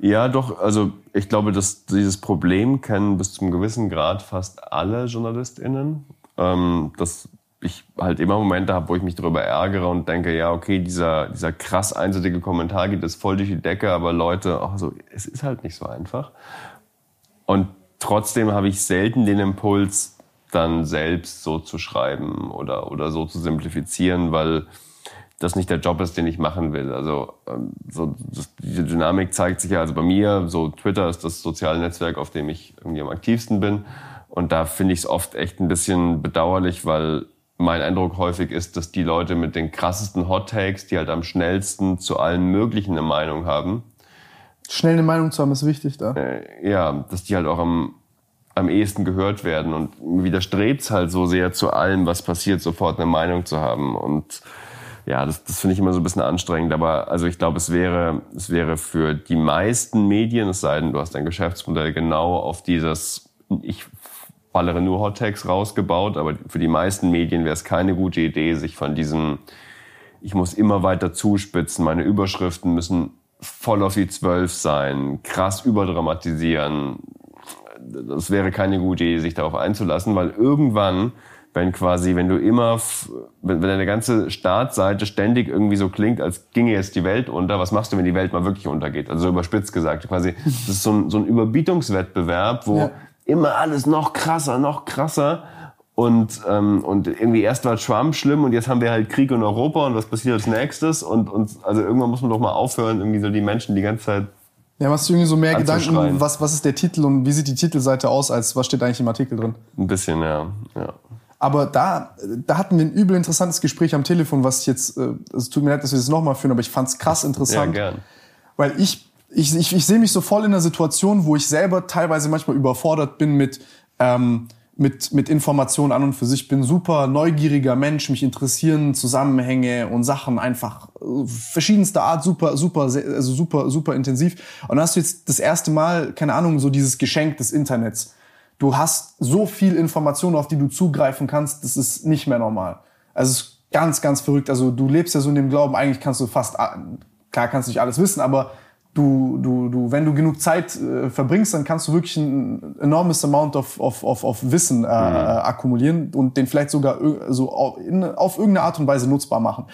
Ja, doch, also ich glaube, dass dieses Problem kennen bis zum gewissen Grad fast alle JournalistInnen. Ähm, dass ich halt immer Momente habe, wo ich mich darüber ärgere und denke, ja, okay, dieser, dieser krass einseitige Kommentar geht jetzt voll durch die Decke, aber Leute, auch so, es ist halt nicht so einfach. Und trotzdem habe ich selten den Impuls, dann selbst so zu schreiben oder, oder so zu simplifizieren, weil das nicht der Job ist, den ich machen will. Also ähm, so, das, diese Dynamik zeigt sich ja, also bei mir, so Twitter ist das soziale Netzwerk, auf dem ich irgendwie am aktivsten bin. Und da finde ich es oft echt ein bisschen bedauerlich, weil mein Eindruck häufig ist, dass die Leute mit den krassesten Hot Takes, die halt am schnellsten zu allen möglichen eine Meinung haben, schnell eine Meinung zu haben, ist wichtig da. äh, ja, dass die halt auch am, am ehesten gehört werden. Und mir widerstrebt's halt so sehr zu allem, was passiert, sofort eine Meinung zu haben. Und ja, das, das finde ich immer so ein bisschen anstrengend. Aber also ich glaube, es wäre, es wäre für die meisten Medien, es sei denn, du hast ein Geschäftsmodell genau auf dieses, ich ballere nur Hot Tags rausgebaut, aber für die meisten Medien wäre es keine gute Idee, sich von diesem, ich muss immer weiter zuspitzen, meine Überschriften müssen voll auf die Zwölf sein, krass überdramatisieren. Das wäre keine gute Idee, sich darauf einzulassen, weil irgendwann, wenn quasi, wenn du immer, wenn, wenn deine ganze Startseite ständig irgendwie so klingt, als ginge jetzt die Welt unter, was machst du, wenn die Welt mal wirklich untergeht? Also so überspitzt gesagt, quasi, das ist so ein, so ein Überbietungswettbewerb, wo Ja. immer alles noch krasser, noch krasser. Und, ähm, und irgendwie erst war Trump schlimm und jetzt haben wir halt Krieg in Europa und was passiert als nächstes? Und, und also irgendwann muss man doch mal aufhören, irgendwie so die Menschen die ganze Zeit. Ja, machst du irgendwie so mehr Gedanken, was, was ist der Titel und wie sieht die Titelseite aus, als was steht eigentlich im Artikel drin. Ein bisschen, ja. ja. Aber da, da hatten wir ein übel interessantes Gespräch am Telefon, was ich jetzt, äh, es tut mir leid, dass wir das nochmal führen, aber ich fand es krass Ja, interessant. gern. Weil ich, ich, ich, ich sehe mich so voll in einer Situation, wo ich selber teilweise manchmal überfordert bin mit, ähm, mit, mit Informationen an und für sich. Ich bin super neugieriger Mensch, mich interessieren Zusammenhänge und Sachen einfach äh, verschiedenster Art, super, super, also super, super intensiv. Und dann hast du jetzt das erste Mal, keine Ahnung, so dieses Geschenk des Internets. Du hast so viel Information, auf die du zugreifen kannst, das ist nicht mehr normal. Also es ist ganz, ganz verrückt. Also du lebst ja so in dem Glauben, eigentlich kannst du fast, klar kannst du nicht alles wissen, aber du, du, du, wenn du genug Zeit äh, verbringst, dann kannst du wirklich ein enormes Amount of, of, of, of Wissen äh, äh, akkumulieren und den vielleicht sogar so auf, in, auf irgendeine Art und Weise nutzbar machen.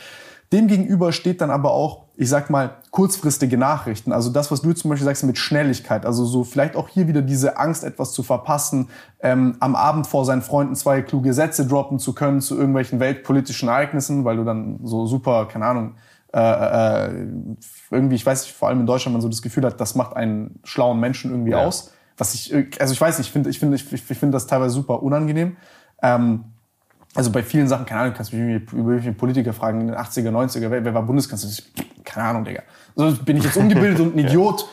Demgegenüber steht dann aber auch, ich sag mal, kurzfristige Nachrichten. Also das, was du zum Beispiel sagst mit Schnelligkeit. Also so vielleicht auch hier wieder diese Angst, etwas zu verpassen, ähm, am Abend vor seinen Freunden zwei kluge Sätze droppen zu können zu irgendwelchen weltpolitischen Ereignissen, weil du dann so super, keine Ahnung, äh, äh, irgendwie, ich weiß nicht, vor allem in Deutschland man so das Gefühl hat, das macht einen schlauen Menschen irgendwie Ja. aus. Was ich, äh, also ich weiß nicht, ich finde, ich finde, ich, ich finde das teilweise super unangenehm. Ähm, also bei vielen Sachen, keine Ahnung, kannst du mich über irgendwelche Politiker fragen, in den 80er, 90er, wer, wer war Bundeskanzler? Ich- Keine Ahnung, Digga. So bin ich jetzt ungebildet und ein Idiot.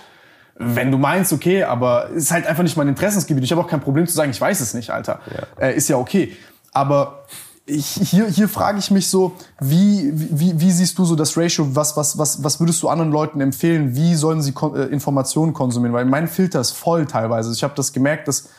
wenn du meinst, okay, aber es ist halt einfach nicht mein Interessensgebiet. Ich habe auch kein Problem zu sagen, ich weiß es nicht, Alter. Ja. Äh, ist ja okay. Aber ich, hier, hier frage ich mich so, wie, wie, wie siehst du so das Ratio? Was, was, was, was würdest du anderen Leuten empfehlen? Wie sollen sie kon äh, Informationen konsumieren? Weil mein Filter ist voll teilweise. Ich habe das gemerkt, dass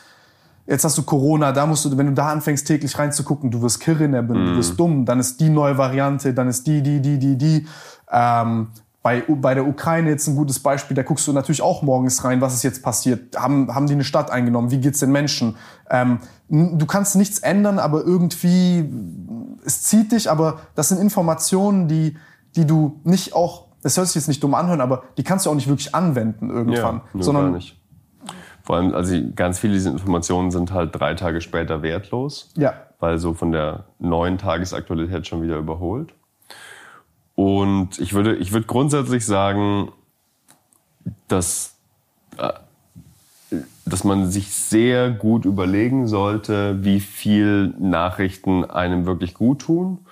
jetzt hast du Corona, da musst du, wenn du da anfängst täglich reinzugucken, du wirst kirren, mm. du wirst mhm. dumm, dann ist die neue Variante, dann ist die, die, die, die, die. Ähm, bei, bei der Ukraine jetzt ein gutes Beispiel, da guckst du natürlich auch morgens rein, was ist jetzt passiert. Haben, haben die eine Stadt eingenommen? Wie geht's den Menschen? Ähm, du kannst nichts ändern, aber irgendwie, es zieht dich, aber das sind Informationen, die, die du nicht auch, das hört sich jetzt nicht dumm anhören, aber die kannst du auch nicht wirklich anwenden irgendwann. Ja, sondern gar nicht. Vor allem, also ganz viele dieser Informationen sind halt drei Tage später wertlos. Ja. Weil so von der neuen Tagesaktualität schon wieder überholt. Und ich würde, ich würde grundsätzlich sagen, dass, äh, dass man sich sehr gut überlegen sollte, wie viel Nachrichten einem wirklich gut tun,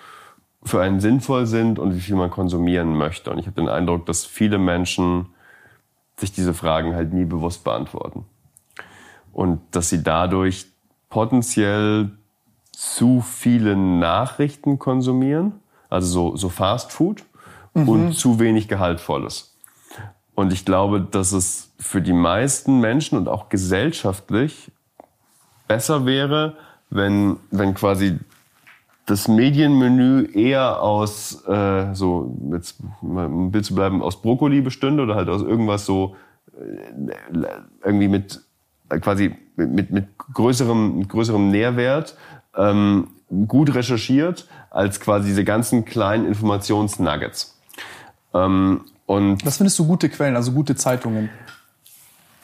für einen sinnvoll sind und wie viel man konsumieren möchte. Und ich habe den Eindruck, dass viele Menschen sich diese Fragen halt nie bewusst beantworten. Und dass sie dadurch potenziell zu viele Nachrichten konsumieren also so, so Fast Food mhm. und zu wenig Gehaltvolles. Und ich glaube, dass es für die meisten Menschen und auch gesellschaftlich besser wäre, wenn, wenn quasi das Medienmenü eher aus, äh, so jetzt mal ein Bild zu bleiben, aus Brokkoli bestünde oder halt aus irgendwas so äh, irgendwie mit äh, quasi mit, mit, größerem, mit größerem Nährwert, ähm, gut recherchiert, als quasi diese ganzen kleinen Informationsnuggets. Ähm, und Was findest du gute Quellen, also gute Zeitungen?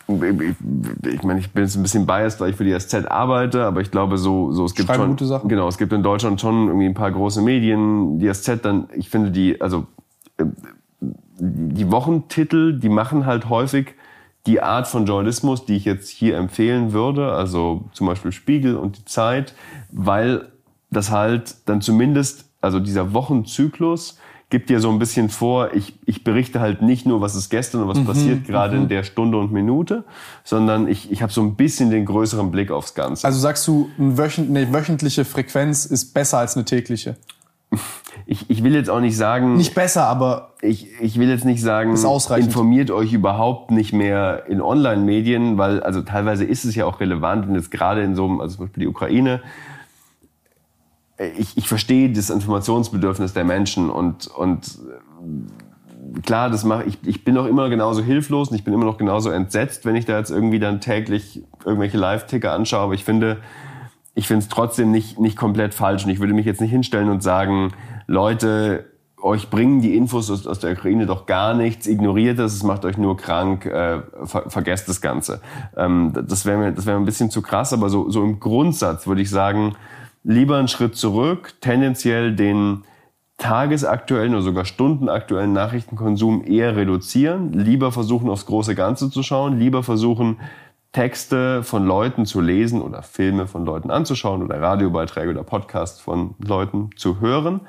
Ich, meine, ich bin jetzt ein bisschen biased, weil ich für die SZ arbeite, aber ich glaube, so, so es gibt Schreiben schon gute Sachen. Genau, es gibt in Deutschland schon irgendwie ein paar große Medien. Die SZ dann, ich finde die, also äh, die Wochentitel, die machen halt häufig die Art von Journalismus, die ich jetzt hier empfehlen würde, also zum Beispiel Spiegel und die Zeit, weil das halt dann zumindest, also dieser Wochenzyklus gibt dir so ein bisschen vor, ich, ich berichte halt nicht nur, was ist gestern und was mhm, passiert gerade mhm. in der Stunde und Minute, sondern ich, ich habe so ein bisschen den größeren Blick aufs Ganze. Also sagst du, eine wöchentliche Frequenz ist besser als eine tägliche? Ich, ich will jetzt auch nicht sagen. Nicht besser, aber. Ich, ich will jetzt nicht sagen, informiert euch überhaupt nicht mehr in Online-Medien, weil also teilweise ist es ja auch relevant und jetzt gerade in so einem, also zum Beispiel die Ukraine, ich, ich verstehe das Informationsbedürfnis der Menschen und, und äh, klar, das mache ich, ich bin auch immer genauso hilflos und ich bin immer noch genauso entsetzt, wenn ich da jetzt irgendwie dann täglich irgendwelche Live-Ticker anschaue, aber ich finde, ich finde es trotzdem nicht, nicht komplett falsch. Und ich würde mich jetzt nicht hinstellen und sagen, Leute, euch bringen die Infos aus, aus der Ukraine doch gar nichts, ignoriert das, es macht euch nur krank, äh, ver vergesst das Ganze. Ähm, das wäre mir, das wäre ein bisschen zu krass, aber so, so im Grundsatz würde ich sagen, lieber einen Schritt zurück, tendenziell den tagesaktuellen oder sogar stundenaktuellen Nachrichtenkonsum eher reduzieren, lieber versuchen aufs große Ganze zu schauen, lieber versuchen Texte von Leuten zu lesen oder Filme von Leuten anzuschauen oder Radiobeiträge oder Podcasts von Leuten zu hören,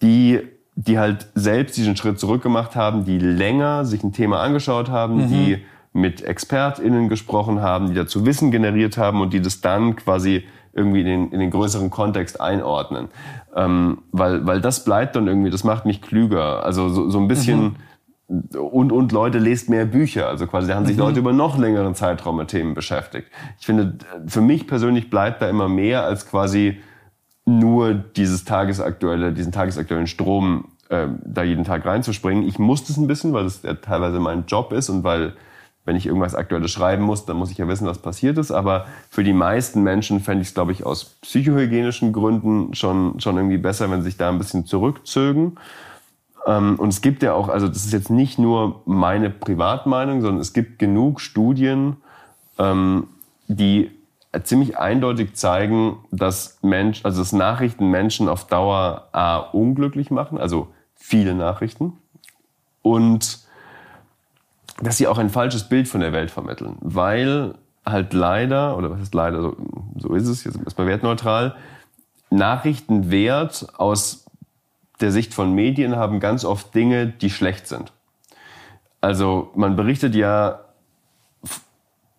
die die halt selbst diesen Schritt zurückgemacht haben, die länger sich ein Thema angeschaut haben, mhm. die mit ExpertInnen gesprochen haben, die dazu Wissen generiert haben und die das dann quasi irgendwie in den, in den größeren Kontext einordnen. Ähm, weil, weil das bleibt dann irgendwie, das macht mich klüger. Also so, so ein bisschen mhm. und, und Leute lest mehr Bücher. Also quasi da haben sich mhm. Leute über noch längeren Zeitraum mit Themen beschäftigt. Ich finde, für mich persönlich bleibt da immer mehr als quasi nur dieses tagesaktuelle, diesen tagesaktuellen Strom äh, da jeden Tag reinzuspringen. Ich muss das ein bisschen, weil das ja teilweise mein Job ist und weil wenn ich irgendwas Aktuelles schreiben muss, dann muss ich ja wissen, was passiert ist. Aber für die meisten Menschen fände ich es, glaube ich, aus psychohygienischen Gründen schon, schon irgendwie besser, wenn sie sich da ein bisschen zurückzögen. Ähm, und es gibt ja auch, also das ist jetzt nicht nur meine Privatmeinung, sondern es gibt genug Studien, ähm, die ziemlich eindeutig zeigen, dass Mensch, also dass Nachrichten Menschen auf Dauer A, unglücklich machen, also viele Nachrichten, und dass sie auch ein falsches Bild von der Welt vermitteln, weil halt leider, oder was ist leider, so, so ist es, jetzt erstmal wertneutral, Nachrichtenwert aus der Sicht von Medien haben ganz oft Dinge, die schlecht sind. Also man berichtet ja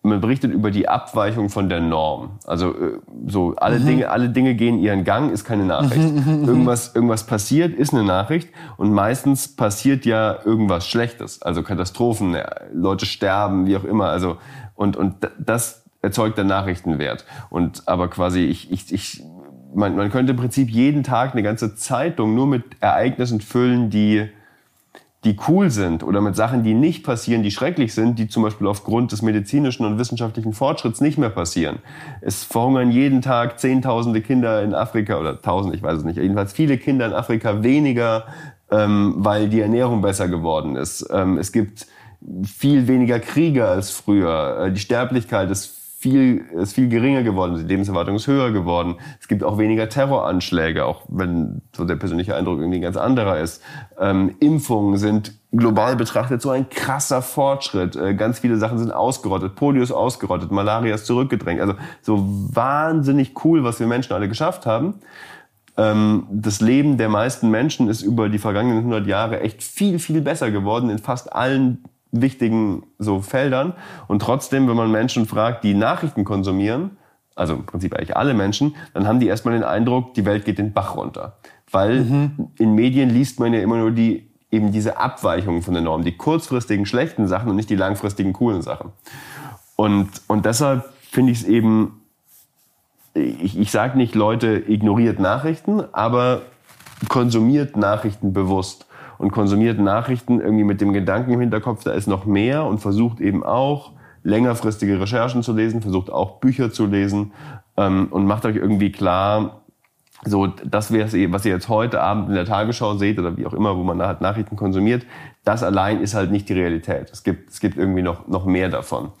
man berichtet über die Abweichung von der Norm. Also äh, so alle Mhm. Dinge, alle Dinge gehen ihren Gang, ist keine Nachricht. irgendwas, irgendwas passiert, ist eine Nachricht und meistens passiert ja irgendwas Schlechtes, also Katastrophen, ja, Leute sterben, wie auch immer. Also und und das erzeugt dann Nachrichtenwert. Und aber quasi ich ich ich man, man könnte im Prinzip jeden Tag eine ganze Zeitung nur mit Ereignissen füllen, die die cool sind oder mit Sachen, die nicht passieren, die schrecklich sind, die zum Beispiel aufgrund des medizinischen und wissenschaftlichen Fortschritts nicht mehr passieren. Es verhungern jeden Tag Zehntausende Kinder in Afrika oder Tausend, ich weiß es nicht, jedenfalls viele Kinder in Afrika weniger, ähm, weil die Ernährung besser geworden ist. Ähm, es gibt viel weniger Kriege als früher. Äh, Die Sterblichkeit ist viel, ist viel geringer geworden, die Lebenserwartung ist höher geworden. Es gibt auch weniger Terroranschläge, auch wenn so der persönliche Eindruck irgendwie ganz anderer ist. Ähm, Impfungen sind global betrachtet so ein krasser Fortschritt. Äh, ganz viele Sachen sind ausgerottet. Polio ist ausgerottet, Malaria ist zurückgedrängt. Also so wahnsinnig cool, was wir Menschen alle geschafft haben. Ähm, das Leben der meisten Menschen ist über die vergangenen 100 Jahre echt viel, viel besser geworden in fast allen wichtigen so Feldern. Und trotzdem, wenn man Menschen fragt, die Nachrichten konsumieren, also im Prinzip eigentlich alle Menschen, dann haben die erstmal den Eindruck, die Welt geht den Bach runter. Weil in Medien liest man ja immer nur die, eben diese Abweichungen von der Norm, die kurzfristigen schlechten Sachen und nicht die langfristigen coolen Sachen. Und, und deshalb finde ich es eben, ich, ich sage nicht, Leute, ignoriert Nachrichten, aber konsumiert Nachrichten bewusst und konsumiert Nachrichten irgendwie mit dem Gedanken im Hinterkopf, da ist noch mehr und versucht eben auch längerfristige Recherchen zu lesen, versucht auch Bücher zu lesen ähm, und macht euch irgendwie klar, so das wäre es, was ihr jetzt heute Abend in der Tagesschau seht oder wie auch immer, wo man halt Nachrichten konsumiert, das allein ist halt nicht die Realität. Es gibt, es gibt irgendwie noch, noch mehr davon.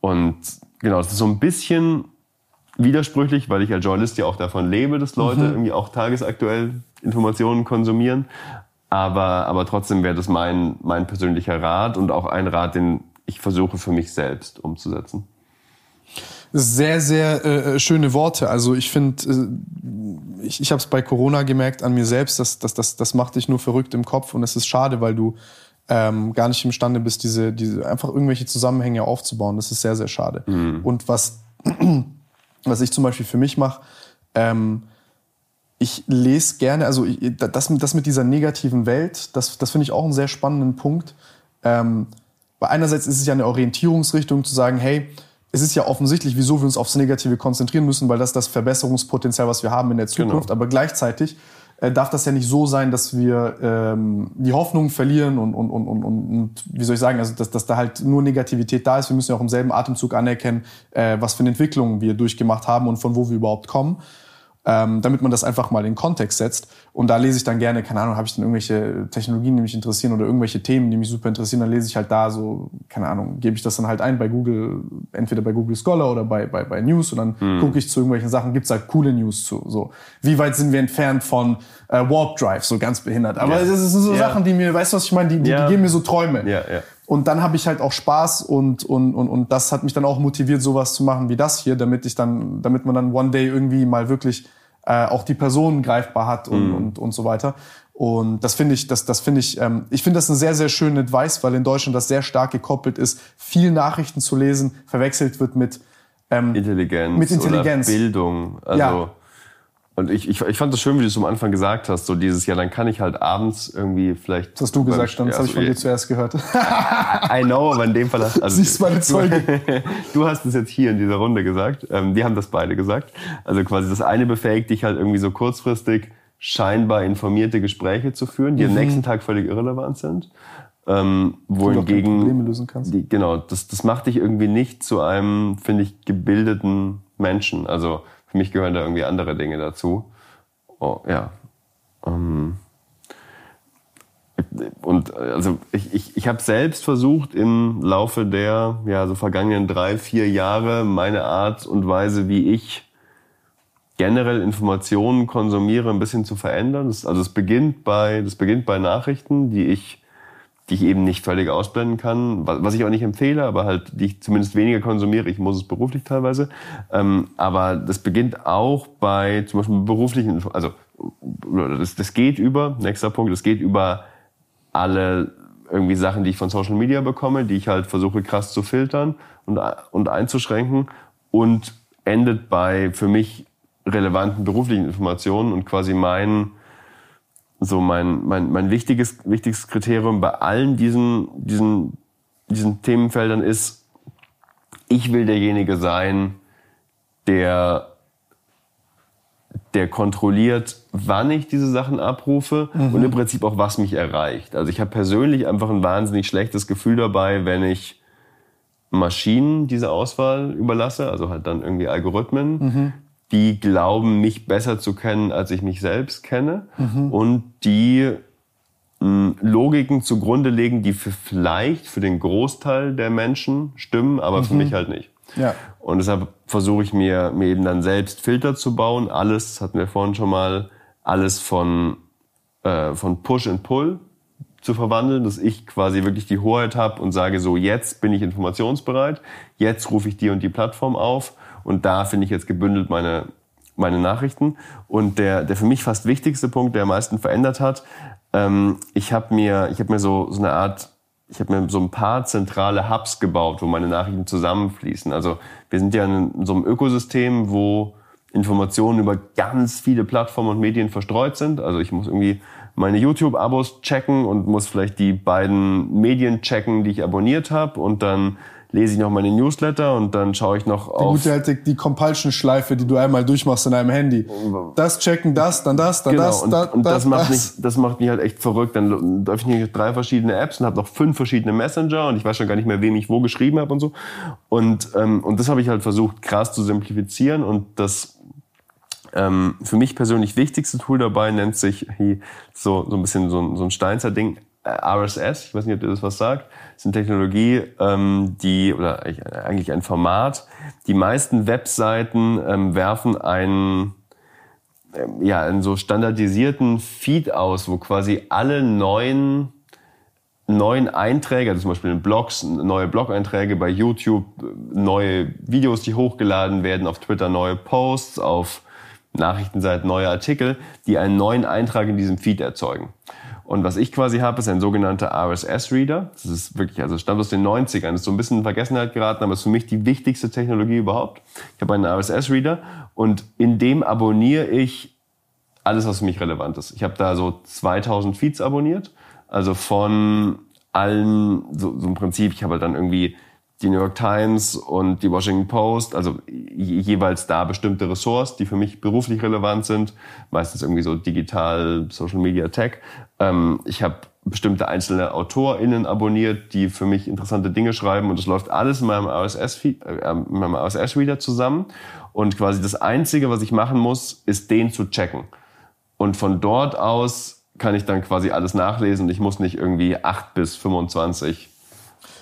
Und genau, es ist so ein bisschen widersprüchlich, weil ich als Journalist ja auch davon lebe, dass Leute irgendwie auch tagesaktuell Informationen konsumieren. Aber, aber trotzdem wäre das mein, mein persönlicher Rat und auch ein Rat, den ich versuche für mich selbst umzusetzen. Sehr, sehr äh, schöne Worte. Also ich finde, äh, ich, ich habe es bei Corona gemerkt an mir selbst, dass das, das, das macht dich nur verrückt im Kopf und es ist schade, weil du ähm, gar nicht imstande bist, diese, diese einfach irgendwelche Zusammenhänge aufzubauen. Das ist sehr, sehr schade. Und was, was ich zum Beispiel für mich mache, ähm, ich lese gerne, also das, mit- das mit dieser negativen Welt, das, das finde ich auch einen sehr spannenden Punkt. Ähm, weil einerseits ist es ja eine Orientierungsrichtung zu sagen, hey, es ist ja offensichtlich, wieso wir uns aufs Negative konzentrieren müssen, weil das das Verbesserungspotenzial, was wir haben in der Zukunft. Aber gleichzeitig äh, darf das ja nicht so sein, dass wir ähm, die Hoffnung verlieren und, und, und, und, und, und wie soll ich sagen, also dass, dass da halt nur Negativität da ist. Wir müssen ja auch im selben Atemzug anerkennen, äh, was für eine Entwicklung wir durchgemacht haben und von wo wir überhaupt kommen ähm, damit man das einfach mal in Kontext setzt. Und da lese ich dann gerne, keine Ahnung, habe ich dann irgendwelche Technologien, die mich interessieren oder irgendwelche Themen, die mich super interessieren, dann lese ich halt da so, keine Ahnung, gebe ich das dann halt ein bei Google, entweder bei Google Scholar oder bei, bei, bei News und dann gucke ich zu irgendwelchen Sachen, gibt's halt coole News zu. So, wie weit sind wir entfernt von äh, Warp Drive, so ganz behindert. Aber Ja. das sind so Ja. Sachen, die mir, weißt du, was ich meine, die, die, Ja. die geben mir so Träume. Ja, ja. Und dann habe ich halt auch Spaß und, und, und, und das hat mich dann auch motiviert, sowas zu machen wie das hier, damit ich dann, damit man dann one day irgendwie mal wirklich äh, auch die Person greifbar hat und, und, und so weiter. Und das finde ich, das, das finde ich, ähm, ich finde das einen sehr, sehr schönen Advice, weil in Deutschland das sehr stark gekoppelt ist, viel Nachrichten zu lesen, verwechselt wird mit ähm, Intelligenz, Mit Intelligenz. Bildung. Also, Ja. Und ich, ich, ich fand das schön, wie du es am Anfang gesagt hast, so dieses Jahr, dann kann ich halt abends irgendwie vielleicht. das hast du gesagt, dann das habe ich von so, dir zuerst gehört. I know, aber in dem Fall hast also, Siehst meine Zeuge. Du hast es jetzt hier in dieser Runde gesagt. Ähm, die haben das beide gesagt. Also quasi das eine befähigt dich halt irgendwie so kurzfristig scheinbar informierte Gespräche zu führen, die am nächsten Tag völlig irrelevant sind. Ähm, Mhm. wohingegen Probleme lösen kannst. Die, genau, das, das macht dich irgendwie nicht zu einem, finde ich, gebildeten Menschen. Also für mich gehören da irgendwie andere Dinge dazu. Oh, ja. Ähm, und also ich, ich, ich habe selbst versucht im Laufe der ja, so vergangenen drei, vier Jahre meine Art und Weise, wie ich generell Informationen konsumiere, ein bisschen zu verändern. Das, also es beginnt bei, das beginnt bei Nachrichten, die ich, die ich eben nicht völlig ausblenden kann, was, ich auch nicht empfehle, aber halt, die ich zumindest weniger konsumiere. Ich muss es beruflich teilweise. Ähm, aber das beginnt auch bei zum Beispiel beruflichen, also das, das geht über, nächster Punkt, das geht über alle irgendwie Sachen, die ich von Social Media bekomme, die ich halt versuche krass zu filtern und, und einzuschränken und endet bei für mich relevanten beruflichen Informationen und quasi mein so mein, mein, mein wichtiges, wichtiges Kriterium bei allen diesen, diesen, diesen Themenfeldern ist, ich will derjenige sein, der, der kontrolliert, wann ich diese Sachen abrufe mhm. und im Prinzip auch, was mich erreicht. Also ich habe persönlich einfach ein wahnsinnig schlechtes Gefühl dabei, wenn ich Maschinen diese Auswahl überlasse, also halt dann irgendwie Algorithmen, mhm. Die glauben, mich besser zu kennen, als ich mich selbst kenne mhm. und die mh, Logiken zugrunde legen, die für vielleicht für den Großteil der Menschen stimmen, aber für mhm. mich halt nicht. Ja. Und deshalb versuche ich mir, mir eben dann selbst Filter zu bauen. Alles, hatten wir vorhin schon mal, alles von, äh, von Push and Pull zu verwandeln, dass ich quasi wirklich die Hoheit habe und sage, so jetzt bin ich informationsbereit, jetzt rufe ich die und die Plattform auf und da finde ich jetzt gebündelt meine, meine Nachrichten. Und der, der für mich fast wichtigste Punkt, der am meisten verändert hat, ähm, ich habe mir, ich hab mir so, so eine Art ich habe mir so ein paar zentrale Hubs gebaut, wo meine Nachrichten zusammenfließen. Also wir sind ja in so einem Ökosystem, wo Informationen über ganz viele Plattformen und Medien verstreut sind. Also ich muss irgendwie meine YouTube-Abos checken und muss vielleicht die beiden Medien checken, die ich abonniert habe und dann lese ich noch meine Newsletter und dann schaue ich noch auf... Die gute alte, die Compulsion-Schleife, die du einmal durchmachst in deinem Handy. Das checken, das, dann das, dann genau. das, und, da, und das, das, macht Mich, das macht mich halt echt verrückt. Dann öffne ich drei verschiedene Apps und habe noch fünf verschiedene Messenger und ich weiß schon gar nicht mehr, wem ich wo geschrieben habe und so. Und, ähm, und das habe ich halt versucht, krass zu simplifizieren und das ähm, für mich persönlich wichtigste Tool dabei nennt sich so, so ein bisschen so, so ein Steinzer-Ding, RSS. Ich weiß nicht, ob ihr das was sagt ist eine Technologie, ähm, die, oder eigentlich ein Format. Die meisten Webseiten ähm, werfen einen, ähm, ja, einen so standardisierten Feed aus, wo quasi alle neuen neuen Einträge, also zum Beispiel in Blogs, neue Blog-Einträge bei YouTube, neue Videos, die hochgeladen werden, auf Twitter neue Posts, auf Nachrichtenseiten neue Artikel, die einen neuen Eintrag in diesem Feed erzeugen. Und was ich quasi habe, ist ein sogenannter RSS-Reader. Das ist wirklich, also stammt aus den 90ern. Das ist so ein bisschen in Vergessenheit geraten, aber ist für mich die wichtigste Technologie überhaupt. Ich habe einen RSS-Reader und in dem abonniere ich alles, was für mich relevant ist. Ich habe da so 2000 Feeds abonniert. Also von allen, so, so im Prinzip, ich habe halt dann irgendwie die New York Times und die Washington Post, also jeweils da bestimmte Ressorts, die für mich beruflich relevant sind, meistens irgendwie so digital, Social Media, Tech. Ähm, ich habe bestimmte einzelne AutorInnen abonniert, die für mich interessante Dinge schreiben und das läuft alles in meinem RSS-Feed, äh, meinem RSS-Reader zusammen und quasi das Einzige, was ich machen muss, ist den zu checken. Und von dort aus kann ich dann quasi alles nachlesen und ich muss nicht irgendwie acht bis 25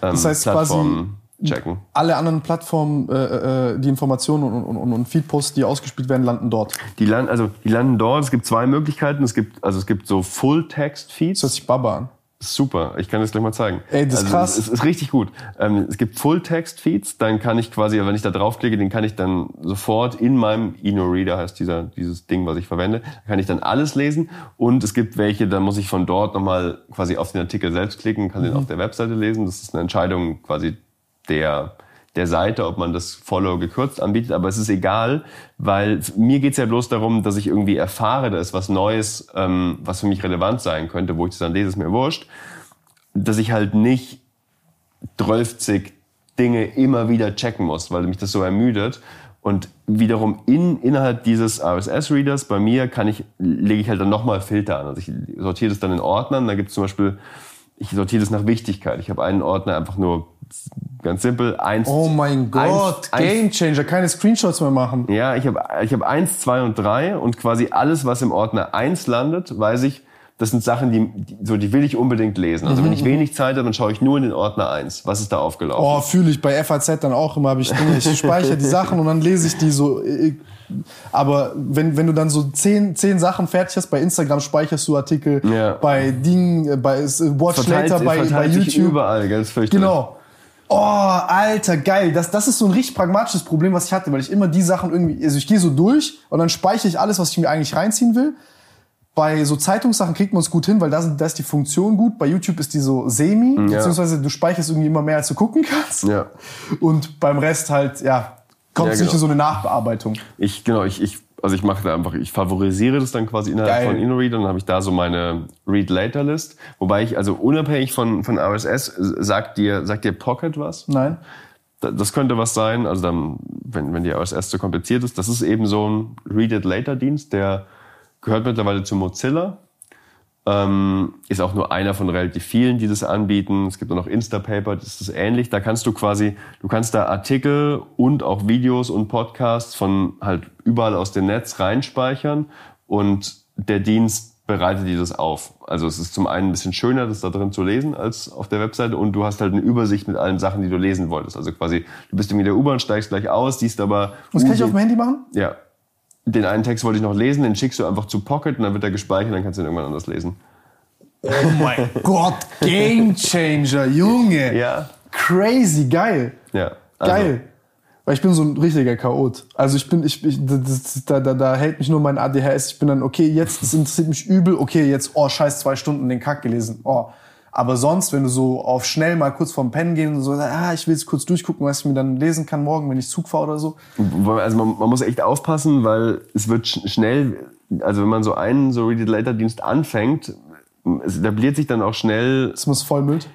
ähm, das heißt Plattformen checken. Alle anderen Plattformen, äh, äh, die Informationen und, und, und, und Feedposts, die ausgespielt werden, landen dort. Die landen, also die landen dort. Es gibt zwei Möglichkeiten. Es gibt, also es gibt so Full-Text-Feeds. Das hört sich Baba an. Super, ich kann das gleich mal zeigen. Ey, das ist also, krass. Es ist richtig gut. Ähm, es gibt Full-Text-Feeds, dann kann ich quasi, wenn ich da draufklicke, den kann ich dann sofort in meinem Eno-Reader, heißt dieser, dieses Ding, was ich verwende, kann ich dann alles lesen. Und es gibt welche, da muss ich von dort nochmal quasi auf den Artikel selbst klicken, kann mhm. den auf der Webseite lesen. Das ist eine Entscheidung quasi der, der Seite, ob man das Follow gekürzt anbietet, aber es ist egal, weil mir geht's ja bloß darum, dass ich irgendwie erfahre, da ist was Neues, ähm, was für mich relevant sein könnte, wo ich das dann lese, ist mir wurscht, dass ich halt nicht 12 Dinge immer wieder checken muss, weil mich das so ermüdet. Und wiederum in, innerhalb dieses RSS-Readers bei mir kann ich, lege ich halt dann nochmal Filter an. Also ich sortiere das dann in Ordnern. Da gibt es zum Beispiel, ich sortiere das nach Wichtigkeit. Ich habe einen Ordner einfach nur Ganz simpel. Eins, oh mein Gott, eins, Game Changer, keine Screenshots mehr machen. Ja, ich habe ich hab eins, zwei und drei und quasi alles, was im Ordner eins landet, weiß ich, das sind Sachen, die, so die will ich unbedingt lesen. Also mhm. wenn ich wenig Zeit habe, dann schaue ich nur in den Ordner eins. Was ist da aufgelaufen? Oh, fühle ich bei FAZ dann auch immer. Hab ich, ich speichere die Sachen und dann lese ich die so. Aber wenn, wenn du dann so zehn, zehn Sachen fertig hast, bei Instagram speicherst du Artikel, ja. bei Ding, bei Watch verteilt, Later, bei, bei YouTube. überall, ganz fürchterlich. Genau. Oh, Alter, geil. Das, das ist so ein richtig pragmatisches Problem, was ich hatte, weil ich immer die Sachen irgendwie, also ich gehe so durch und dann speichere ich alles, was ich mir eigentlich reinziehen will. bei so Zeitungssachen kriegt man es gut hin, weil da, sind, da ist die Funktion gut. Bei YouTube ist die so semi, Ja. beziehungsweise du speicherst irgendwie immer mehr, als du gucken kannst. Ja. Und beim Rest halt, ja, kommt Ja, es nicht genau. in so eine Nachbearbeitung. Ich, genau, ich, ich, also ich mache da einfach, ich favorisiere das dann quasi innerhalb Geil. von InnoReader und dann habe ich da so meine Read-Later-List. Wobei ich, also unabhängig von, von RSS, sagt dir, sagt dir Pocket was? Nein? Da- Das könnte was sein, also dann, wenn, wenn die RSS zu kompliziert ist. Das ist eben so ein Read-It-Later-Dienst, der gehört mittlerweile zu Mozilla. Ähm, ist auch nur einer von relativ vielen, die das anbieten. Es gibt auch noch Instapaper, das ist ähnlich. Da kannst du quasi, du kannst da Artikel und auch Videos und Podcasts von halt überall aus dem Netz reinspeichern und der Dienst bereitet dir das auf. Also es ist zum einen ein bisschen schöner, das da drin zu lesen als auf der Webseite und du hast halt eine Übersicht mit allen Sachen, die du lesen wolltest. Also quasi, du bist irgendwie in der U-Bahn, steigst gleich aus, siehst aber... Das kann ich auf dem Handy machen? ja. Den einen Text wollte ich noch lesen, den schickst du einfach zu Pocket und dann wird er gespeichert, dann kannst du ihn irgendwann anders lesen. Oh mein Gott, Game Changer, Junge. Ja. Crazy, geil. Ja. Also, Geil. Weil ich bin so ein richtiger Chaot. Also ich bin, ich, ich das, da, da, da hält mich nur mein ADHS. Ich bin dann, okay, jetzt, das interessiert mich übel. Okay, jetzt, oh, scheiß zwei Stunden den Kack gelesen. Oh. Aber sonst, wenn du so auf schnell mal kurz vorm Pennen gehen und so, ah, ich will jetzt kurz durchgucken, was ich mir dann lesen kann morgen, wenn ich Zug fahre oder so. Also man, man muss echt aufpassen, weil es wird sch- schnell, also wenn man so einen so Read It Later Dienst anfängt, es etabliert sich dann auch schnell, Das muss vollmüllt.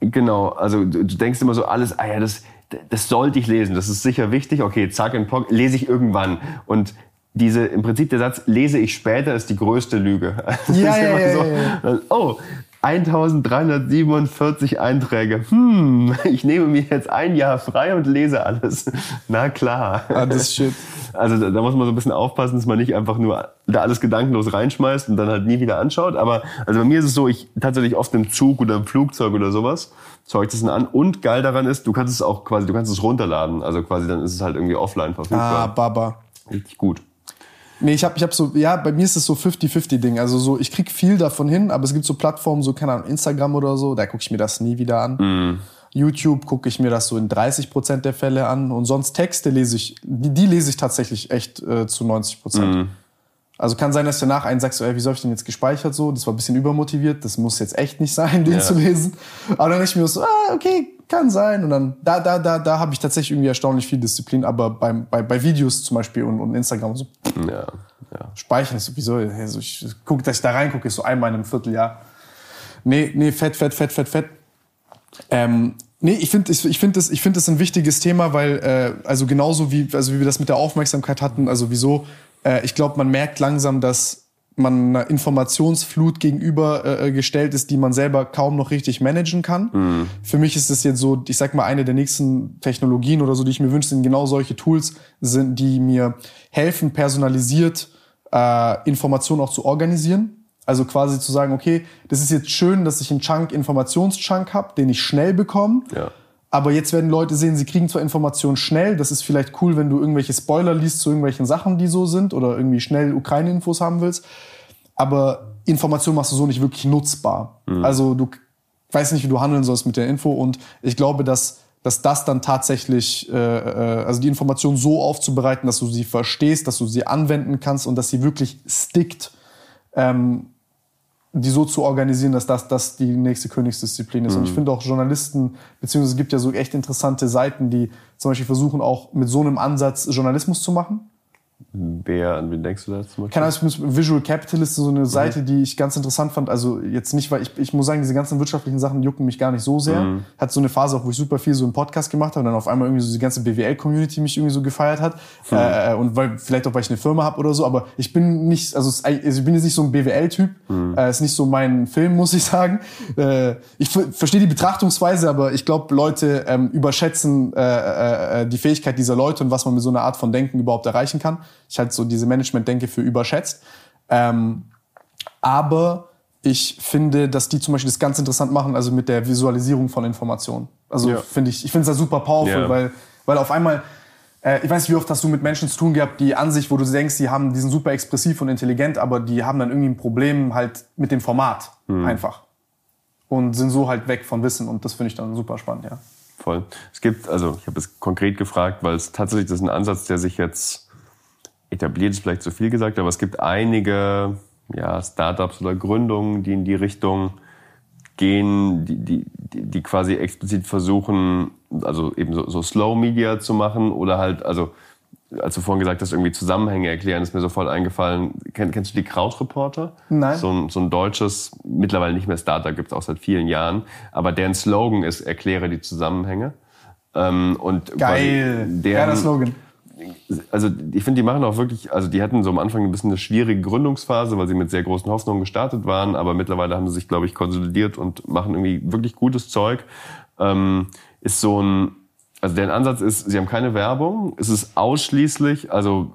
genau, also du, du denkst immer so alles, ah ja, das, das sollte ich lesen, das ist sicher wichtig, okay, zack, in Pocket, lese ich irgendwann. Und diese, im Prinzip der Satz, lese ich später, ist die größte Lüge. Ja, ja, immer ja, so, ja, Oh, 1347 Einträge. Hm, ich nehme mir jetzt ein Jahr frei und lese alles. Na klar. Ah, das ist shit. Also da, da muss man so ein bisschen aufpassen, dass man nicht einfach nur da alles gedankenlos reinschmeißt und dann halt nie wieder anschaut. Aber also bei mir ist es so, ich tatsächlich oft im Zug oder im Flugzeug oder sowas zeigt es dann an. Und geil daran ist, du kannst es auch quasi, du kannst es runterladen. Also quasi dann ist es halt irgendwie offline Ah, verfügbar. Baba. Richtig gut. Nee, ich habe ich hab so, ja, bei mir ist es so 50-50-Ding. Also so, ich krieg viel davon hin, aber es gibt so Plattformen, so, keine Ahnung, Instagram oder so, da gucke ich mir das nie wieder an. YouTube gucke ich mir das so in 30 Prozent der Fälle an. Und sonst Texte lese ich, die, die lese ich tatsächlich echt äh, zu 90 Prozent. Also kann sein, dass du danach einen sagst, so, ey, wie soll ich denn jetzt gespeichert so? Das war ein bisschen übermotiviert, das muss jetzt echt nicht sein, den Ja. zu lesen. Aber dann ich mir so, ah, okay, kann sein. Und dann, da, da, da, da habe ich tatsächlich irgendwie erstaunlich viel Disziplin. Aber beim, bei, bei Videos zum Beispiel und, und Instagram so, Ja, ja. speichern. Ich so, wieso? Also ich guck, dass ich da reingucke, ist so einmal in einem Vierteljahr. Nee, nee, fett, fett, fett, fett, fett. Ähm, nee, ich finde, ich, ich finde das, ich finde das ein wichtiges Thema, weil äh, also genauso wie, also wie wir das mit der Aufmerksamkeit hatten, also wieso? Äh, ich glaube, man merkt langsam, dass man einer Informationsflut gegenüber äh, gestellt ist, die man selber kaum noch richtig managen kann. Für mich ist es jetzt so, ich sag mal, eine der nächsten Technologien oder so, die ich mir wünsche, sind genau solche Tools, sind, die mir helfen, personalisiert äh, Informationen auch zu organisieren. Also quasi zu sagen, okay, das ist jetzt schön, dass ich einen Chunk, Informationschunk habe, den ich schnell bekomme. Ja. Aber jetzt werden Leute sehen, sie kriegen zwar Informationen schnell, das ist vielleicht cool, wenn du irgendwelche Spoiler liest zu irgendwelchen Sachen, die so sind, oder irgendwie schnell Ukraine-Infos haben willst. Aber Informationen machst du so nicht wirklich nutzbar. Also du weißt nicht, wie du handeln sollst mit der Info. Und ich glaube, dass, dass das dann tatsächlich, äh, äh, also die Information so aufzubereiten, dass du sie verstehst, dass du sie anwenden kannst und dass sie wirklich stickt, ähm, die so zu organisieren, dass das, das die nächste Königsdisziplin ist. Und ich finde auch Journalisten, beziehungsweise es gibt ja so echt interessante Seiten, die zum Beispiel versuchen auch mit so einem Ansatz Journalismus zu machen. Wer, an wen denkst du da zum Beispiel? Keine Ahnung, ich bin Visual Capitalist, so eine Seite, die ich ganz interessant fand. Also jetzt nicht, weil ich, ich muss sagen, diese ganzen wirtschaftlichen Sachen jucken mich gar nicht so sehr. Hat so eine Phase auch, wo ich super viel so im Podcast gemacht habe und dann auf einmal irgendwie so die ganze BWL-Community mich irgendwie so gefeiert hat. Äh, und weil, vielleicht auch, weil ich eine Firma habe oder so, aber ich bin nicht, also, also ich bin jetzt nicht so ein BWL-Typ. Äh, ist nicht so mein Film, muss ich sagen. Äh, ich ver- verstehe die Betrachtungsweise, aber ich glaube, Leute ähm, überschätzen äh, äh, die Fähigkeit dieser Leute und was man mit so einer Art von Denken überhaupt erreichen kann. Ich halte so diese Management-Denke für überschätzt. Ähm, aber ich finde, dass die zum Beispiel das ganz interessant machen, also mit der Visualisierung von Informationen. Also Ja. finde ich, ich finde es da super powerful, Ja. weil, weil auf einmal, äh, ich weiß nicht, wie oft hast du mit Menschen zu tun gehabt, die an sich, wo du denkst, die haben, die sind super expressiv und intelligent, aber die haben dann irgendwie ein Problem halt mit dem Format einfach. Und sind so halt weg von Wissen und das finde ich dann super spannend, ja. Voll. Es gibt, also ich habe es konkret gefragt, weil es tatsächlich das ist ein Ansatz, der sich jetzt etabliert ist, vielleicht zu viel gesagt, aber es gibt einige ja, Startups oder Gründungen, die in die Richtung gehen, die, die, die quasi explizit versuchen, also eben so, so Slow Media zu machen oder halt, also als du vorhin gesagt hast, irgendwie Zusammenhänge erklären, ist mir sofort eingefallen. Kenn, kennst du die Krautreporter? Nein. So ein, so ein deutsches, mittlerweile nicht mehr Startup, gibt's auch seit vielen Jahren. Aber deren Slogan ist, erkläre die Zusammenhänge. Ähm, und Geil. Deren, Geiler Slogan. Also ich finde, die machen auch wirklich, also die hatten so am Anfang ein bisschen eine schwierige Gründungsphase, weil sie mit sehr großen Hoffnungen gestartet waren. Aber mittlerweile haben sie sich, glaube ich, konsolidiert und machen irgendwie wirklich gutes Zeug. Ähm, ist so ein also deren Ansatz ist, sie haben keine Werbung. Es ist ausschließlich, also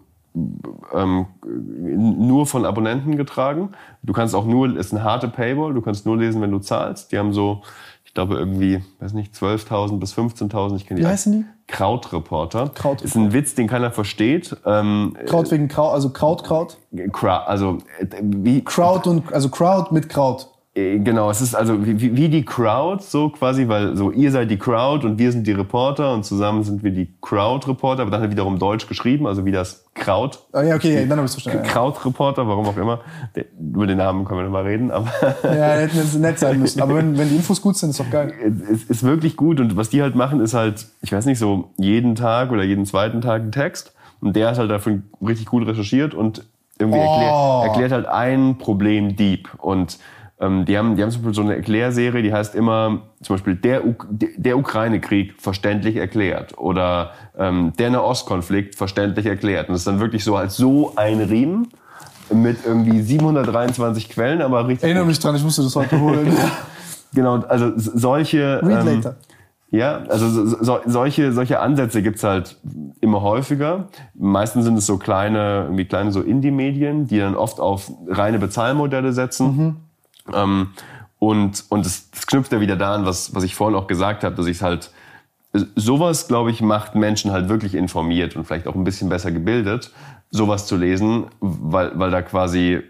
ähm, nur von Abonnenten getragen. Du kannst auch nur, es ist eine harte Paywall, du kannst nur lesen, wenn du zahlst. Die haben so, ich glaube irgendwie, weiß nicht, 12.000 bis 15.000, ich kenne die. Wie heißen die? Krautreporter. Krautreporter. Ist ein Witz, den keiner versteht. Ähm, Kraut wegen Kraut, also Kraut, Kraut. Crowd, also äh, wie Crowd und, also Crowd mit Kraut. Äh, Genau, es ist also wie, wie die Crowd so quasi, weil so ihr seid die Crowd und wir sind die Reporter und zusammen sind wir die Crowd-Reporter, aber dann halt wiederum deutsch geschrieben, also wie das Kraut. Ah, ja, okay, dann habe ich es verstanden. Kraut-Reporter, warum auch immer. Über den Namen können wir noch mal reden, aber Ja, hätten jetzt nett sein müssen. Aber wenn, wenn die Infos gut sind, ist doch geil. es ist wirklich gut und was die halt machen, ist halt, ich weiß nicht, so jeden Tag oder jeden zweiten Tag ein Text und der ist halt davon richtig gut recherchiert und irgendwie Oh. erklärt, erklärt halt ein Problem deep und ähm, die haben, die haben zum Beispiel so eine Erklärserie, die heißt immer zum Beispiel der, Uk der Ukraine-Krieg verständlich erklärt oder ähm, der Nahostkonflikt verständlich erklärt. Und das ist dann wirklich so als so ein Riemen mit irgendwie 723 Quellen, aber richtig. Erinnere mich dran, ich musste das heute holen. Genau, also solche. Read ähm, later. Ja, also so, so, solche, solche Ansätze gibt's halt immer häufiger. Meistens sind es so kleine, irgendwie kleine so Indie-Medien, die dann oft auf reine Bezahlmodelle setzen. Ähm, und und das, das knüpft ja wieder da an, was, was ich vorhin auch gesagt habe, dass ich halt sowas, glaube ich, macht Menschen halt wirklich informiert und vielleicht auch ein bisschen besser gebildet, sowas zu lesen, weil, weil da quasi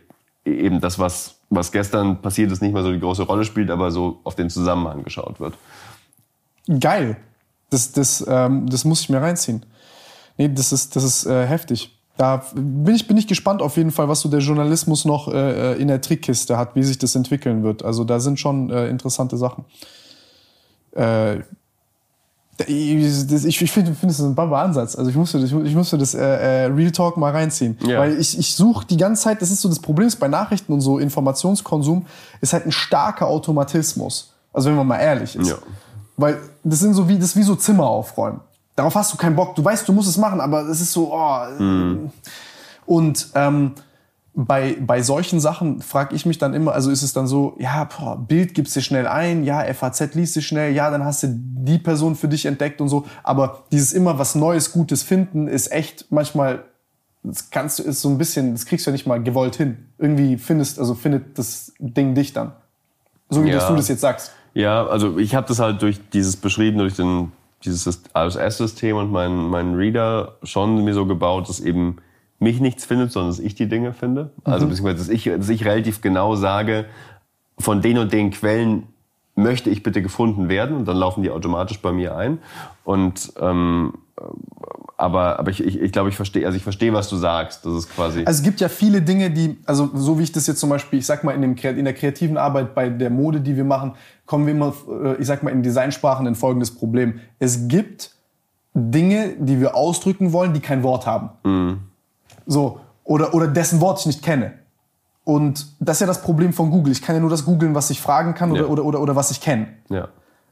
eben das, was, was gestern passiert ist, nicht mehr so die große Rolle spielt, aber so auf den Zusammenhang geschaut wird. Geil. Das, das, ähm, das muss ich mir reinziehen. Nee, das ist, das ist äh, heftig. Da bin ich, bin ich gespannt auf jeden Fall, was so der Journalismus noch äh, in der Trickkiste hat, wie sich das entwickeln wird. Also da sind schon äh, interessante Sachen. Äh, ich ich, ich finde, find, das ist ein baba Ansatz. Also ich musste, das- ich musste das äh, äh, Real Talk mal reinziehen. Ja. Weil ich, ich suche die ganze Zeit, das ist so das Problem ist bei Nachrichten und so Informationskonsum, ist halt ein starker Automatismus. Also wenn man mal ehrlich ist. Ja. Weil das sind so wie, das ist wie so Zimmer aufräumen. Darauf hast du keinen Bock. Du weißt, du musst es machen, aber es ist so, oh. Und ähm, bei, bei solchen Sachen frage ich mich dann immer, also ist es dann so, ja, boah, Bild gibst du schnell ein, ja, FAZ liest du schnell, ja, dann hast du die Person für dich entdeckt und so. Aber dieses immer was Neues, Gutes finden ist echt manchmal, das kannst du, ist so ein bisschen, das kriegst du ja nicht mal gewollt hin. Irgendwie findest, also findet das Ding dich dann. So wie Ja. du das jetzt sagst. Ja, also ich habe das halt durch dieses beschrieben, durch den, dieses RSS-System und meinen meinen Reader schon mir so gebaut, dass eben mich nichts findet, sondern dass ich die Dinge finde. Also beziehungsweise, dass ich, dass ich relativ genau sage, von den und den Quellen möchte ich bitte gefunden werden und dann laufen die automatisch bei mir ein. Und ähm, aber, aber ich, ich, ich glaube, ich verstehe, also ich verstehe, was du sagst. Das ist quasi. Also es gibt ja viele Dinge, die, also so wie ich das jetzt zum Beispiel, ich sag mal, in, dem, in der kreativen Arbeit bei der Mode, die wir machen, kommen wir immer, äh, ich sag mal, in Designsprachen in folgendes Problem. Es gibt Dinge, die wir ausdrücken wollen, die kein Wort haben. So. Oder, oder dessen Wort ich nicht kenne. Und das ist ja das Problem von Google. Ich kann ja nur das googeln, was ich fragen kann oder, Ja. oder, oder, oder was ich kenne. ja.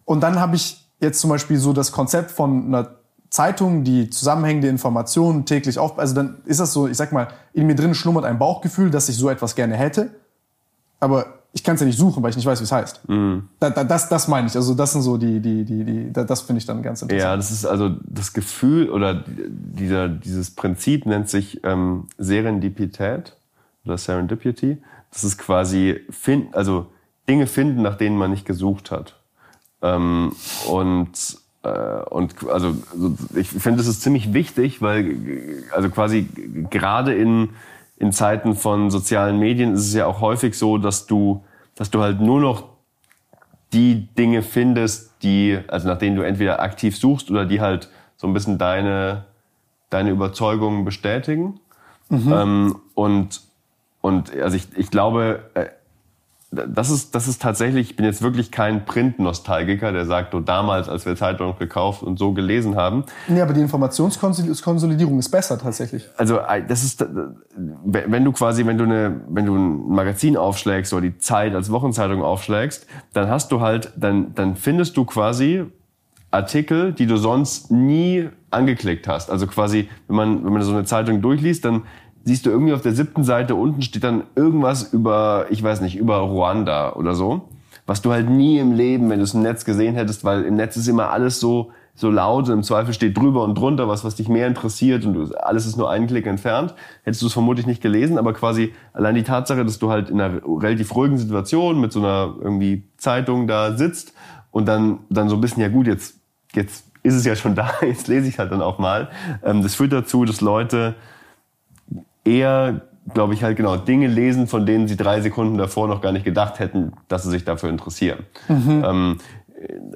Und dann habe ich jetzt zum Beispiel so das Konzept von einer Zeitung, die zusammenhängende Informationen täglich auf. Also dann ist das so, ich sag mal, in mir drin schlummert ein Bauchgefühl, dass ich so etwas gerne hätte. Aber ich kann es ja nicht suchen, weil ich nicht weiß, wie es heißt. Da, da, das, das meine ich. Also das sind so die, die, die, die da- das finde ich dann ganz interessant. Ja, das ist also das Gefühl oder dieser, dieses Prinzip nennt sich ähm, Serendipität oder Serendipity. Das ist quasi find, also Dinge finden, nach denen man nicht gesucht hat. Ähm, und und also so- ich finde, das ist ziemlich wichtig, weil also quasi gerade in in Zeiten von sozialen Medien ist es ja auch häufig so, dass du dass du halt nur noch die Dinge findest, die, also nach denen du entweder aktiv suchst oder die halt so ein bisschen deine, deine Überzeugungen bestätigen. Ähm, und, und Und also ich, ich glaube, äh, das ist, das ist tatsächlich, ich bin jetzt wirklich kein Print-Nostalgiker, der sagt, oh, damals, als wir Zeitung gekauft und so gelesen haben. Nee, aber die Informationskonsolidierung ist besser tatsächlich. Also, das ist, wenn du quasi, wenn du eine, wenn du ein Magazin aufschlägst oder die Zeit als Wochenzeitung aufschlägst, dann hast du halt, dann, dann findest du quasi Artikel, die du sonst nie angeklickt hast. Also quasi, wenn man, wenn man so eine Zeitung durchliest, dann siehst du irgendwie auf der siebten Seite unten steht dann irgendwas über, ich weiß nicht, über Ruanda oder so. Was du halt nie im Leben, wenn du es im Netz gesehen hättest, weil im Netz ist immer alles so, so laut und im Zweifel steht drüber und drunter was, was dich mehr interessiert und du, alles ist nur einen Klick entfernt, hättest du es vermutlich nicht gelesen, aber quasi allein die Tatsache, dass du halt in einer relativ ruhigen Situation mit so einer irgendwie Zeitung da sitzt und dann, dann so ein bisschen, ja gut, jetzt, jetzt ist es ja schon da, jetzt lese ich halt dann auch mal. Ähm, das führt dazu, dass Leute eher, glaube ich, halt genau Dinge lesen, von denen sie drei Sekunden davor noch gar nicht gedacht hätten, dass sie sich dafür interessieren. Mhm. Ähm,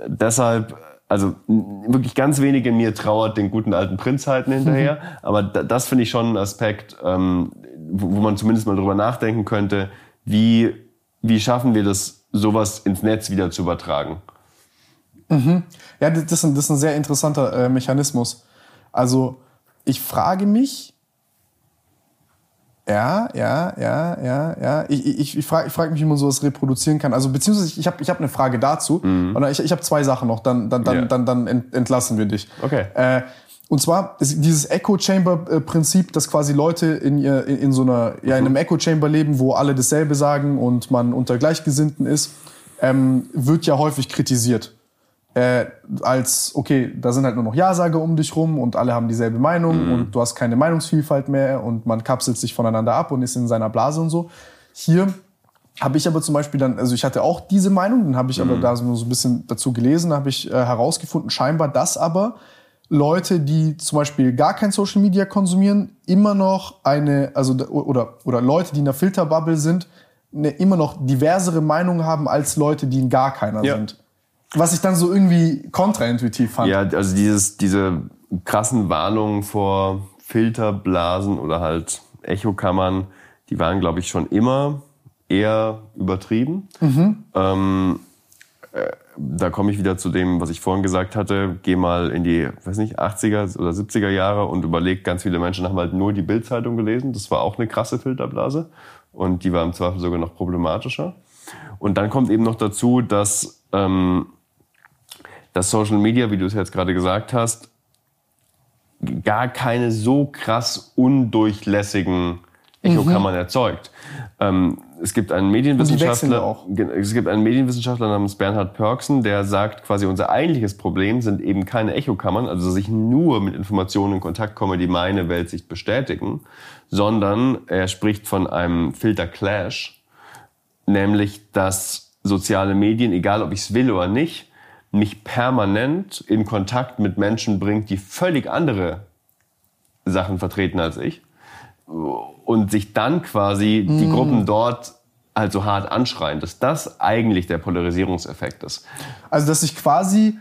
deshalb, also wirklich ganz wenige mir trauert den guten alten Prinzheiten hinterher, mhm. aber das finde ich schon ein Aspekt, ähm, wo, wo man zumindest mal drüber nachdenken könnte, wie, wie schaffen wir das, sowas ins Netz wieder zu übertragen. Mhm. Ja, das ist, ein, das ist ein sehr interessanter äh, Mechanismus. Also ich frage mich, ja, ja, ja, ja, ja. Ich, ich, ich frage ich frag mich, wie man sowas reproduzieren kann. Also beziehungsweise ich, ich habe ich hab eine Frage dazu. Mhm. Und ich, ich habe zwei Sachen noch, dann, dann, dann, yeah. dann, dann entlassen wir dich. Okay. Äh, und zwar dieses Echo Chamber äh, Prinzip, dass quasi Leute in, ihr, in, in so einer, ja, in einem Echo Chamber leben, wo alle dasselbe sagen und man unter Gleichgesinnten ist, ähm, wird ja häufig kritisiert äh, als, okay, da sind halt nur noch Ja-Sager um dich rum und alle haben dieselbe Meinung mhm. und du hast keine Meinungsvielfalt mehr und man kapselt sich voneinander ab und ist in seiner Blase und so. Hier habe ich aber zum Beispiel dann, also ich hatte auch diese Meinung, dann habe ich mhm. aber da so ein bisschen dazu gelesen, habe ich äh, herausgefunden, scheinbar, dass aber Leute, die zum Beispiel gar kein Social Media konsumieren, immer noch eine, also oder, oder Leute, die in der Filterbubble sind, eine immer noch diversere Meinung haben als Leute, die in gar keiner ja. sind was ich dann so irgendwie kontraintuitiv fand. Ja, also dieses, diese krassen Warnungen vor Filterblasen oder halt Echokammern, die waren, glaube ich, schon immer eher übertrieben. Mhm. Ähm, äh, da komme ich wieder zu dem, was ich vorhin gesagt hatte. Geh mal in die, weiß nicht, 80er oder 70er Jahre und überleg, ganz viele Menschen haben halt nur die Bildzeitung gelesen. Das war auch eine krasse Filterblase. Und die war im Zweifel sogar noch problematischer. Und dann kommt eben noch dazu, dass ähm, dass Social Media, wie du es jetzt gerade gesagt hast, gar keine so krass undurchlässigen Echokammern mhm. erzeugt. Ähm, es gibt einen Medienwissenschaftler, es gibt einen Medienwissenschaftler namens Bernhard Pörksen, der sagt, quasi unser eigentliches Problem sind eben keine Echokammern, also dass ich nur mit Informationen in Kontakt komme, die meine Weltsicht bestätigen, sondern er spricht von einem Filter Clash, nämlich dass soziale Medien, egal ob ich es will oder nicht, mich permanent in Kontakt mit Menschen bringt, die völlig andere Sachen vertreten als ich. Und sich dann quasi mm. die Gruppen dort halt so hart anschreien, dass das eigentlich der Polarisierungseffekt ist. Also, dass ich quasi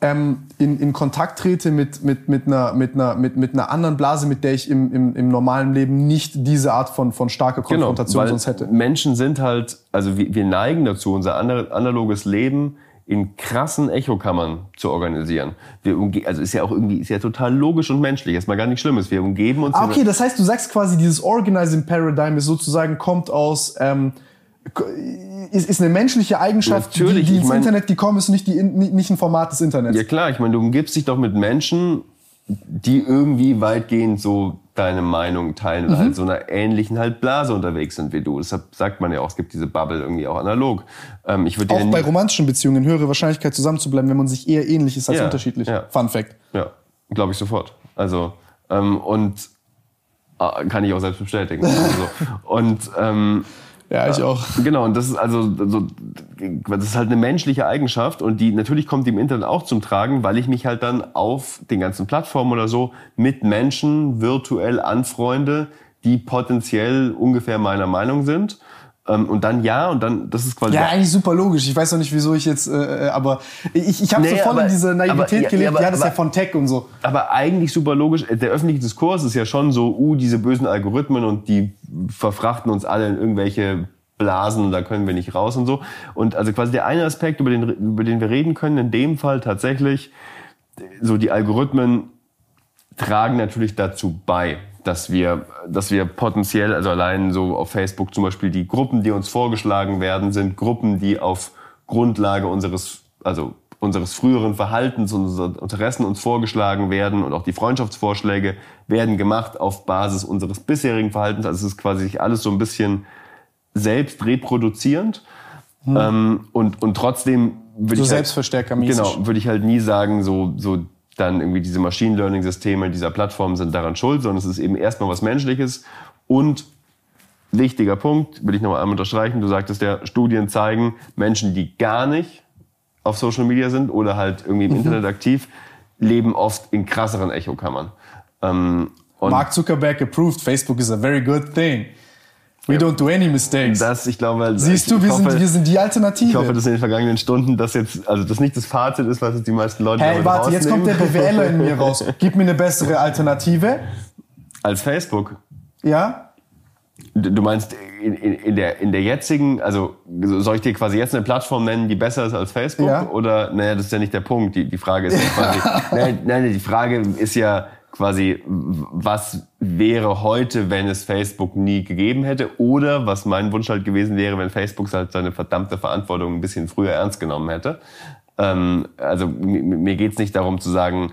ähm, in, in Kontakt trete mit, mit, mit, einer, mit, einer, mit, mit einer anderen Blase, mit der ich im, im, im normalen Leben nicht diese Art von, von starker genau, Konfrontation genau, sonst hätte. Menschen sind halt, also wir, wir neigen dazu, unser analoges Leben in krassen Echokammern zu organisieren. Wir also ist ja auch irgendwie ist ja total logisch und menschlich, erstmal gar nicht Schlimmes. Wir umgeben uns. Ah, okay, das heißt, du sagst quasi, dieses Organizing Paradigm ist sozusagen kommt aus ähm, ist, ist eine menschliche Eigenschaft, Natürlich, die, die ins mein, Internet gekommen ist, nicht, die, nicht ein Format des Internets. Ja klar, ich meine, du umgibst dich doch mit Menschen, die irgendwie weitgehend so deine Meinung teilen oder mhm. halt so einer ähnlichen halt Blase unterwegs sind wie du. Deshalb sagt man ja auch, es gibt diese Bubble irgendwie auch analog. Ähm, ich auch bei romantischen Beziehungen höhere Wahrscheinlichkeit zusammenzubleiben, wenn man sich eher ähnlich ist als ja, unterschiedlich. Ja. Fun Fact. Ja, glaube ich sofort. Also ähm, und äh, kann ich auch selbst bestätigen. also, und ähm, ja, ich auch. Genau, und das ist also so, das ist halt eine menschliche Eigenschaft und die natürlich kommt die im Internet auch zum Tragen, weil ich mich halt dann auf den ganzen Plattformen oder so mit Menschen virtuell anfreunde, die potenziell ungefähr meiner Meinung sind. Ähm, und dann ja, und dann, das ist quasi. Ja, eigentlich super logisch. Ich weiß noch nicht, wieso ich jetzt, äh, äh aber ich, ich habe Nee, so voll aber- in diese Naivität aber- ja, gelebt. ja, aber- ja, das ist ja von Tech und so. Aber eigentlich super logisch. Der öffentliche Diskurs ist ja schon so, uh, diese bösen Algorithmen und die verfrachten uns alle in irgendwelche Blasen, da können wir nicht raus und so. Und also quasi der eine Aspekt, über den, über den wir reden können, in dem Fall tatsächlich, so die Algorithmen tragen natürlich dazu bei, dass wir, dass wir potenziell, also allein so auf Facebook zum Beispiel, die Gruppen, die uns vorgeschlagen werden, sind Gruppen, die auf Grundlage unseres, also unseres früheren Verhaltens, unserer Interessen uns vorgeschlagen werden und auch die Freundschaftsvorschläge werden gemacht auf Basis unseres bisherigen Verhaltens. Also es ist quasi alles so ein bisschen selbst reproduzierend. Ähm, und, und trotzdem würde So ich halt, selbstverstärkermäßig. Genau, würde ich halt nie sagen, so, so dann irgendwie diese Machine Learning Systeme dieser Plattformen sind daran schuld, sondern es ist eben erstmal was Menschliches und wichtiger Punkt, will ich nochmal einmal unterstreichen, du sagtest ja, Studien zeigen, Menschen, die gar nicht auf Social Media sind oder halt irgendwie im Internet aktiv, leben oft in krasseren Echokammern. Ähm, Mark Zuckerberg approved, Facebook is a very good thing. We don't do any mistakes. das, ich glaube, Siehst du, ich wir, hoffe, sind, wir sind die Alternative. ich hoffe, dass in den vergangenen Stunden das jetzt, also das nicht das Fazit ist, was jetzt die meisten Leute hey, warte, jetzt kommt der. BWLer in mir raus. Gib mir eine bessere Alternative. Als Facebook. Ja? Du du meinst in, in, in, der, in der jetzigen, also soll ich dir quasi jetzt eine Plattform nennen, die besser ist als Facebook? Ja. Oder, naja, das ist ja nicht der Punkt. Die, die Frage ist ja quasi, nein, nein, die Frage ist ja quasi, was wäre heute, wenn es Facebook nie gegeben hätte? Oder was mein Wunsch halt gewesen wäre, wenn Facebook halt seine verdammte Verantwortung ein bisschen früher ernst genommen hätte. Ähm, also mir, geht's nicht darum zu sagen,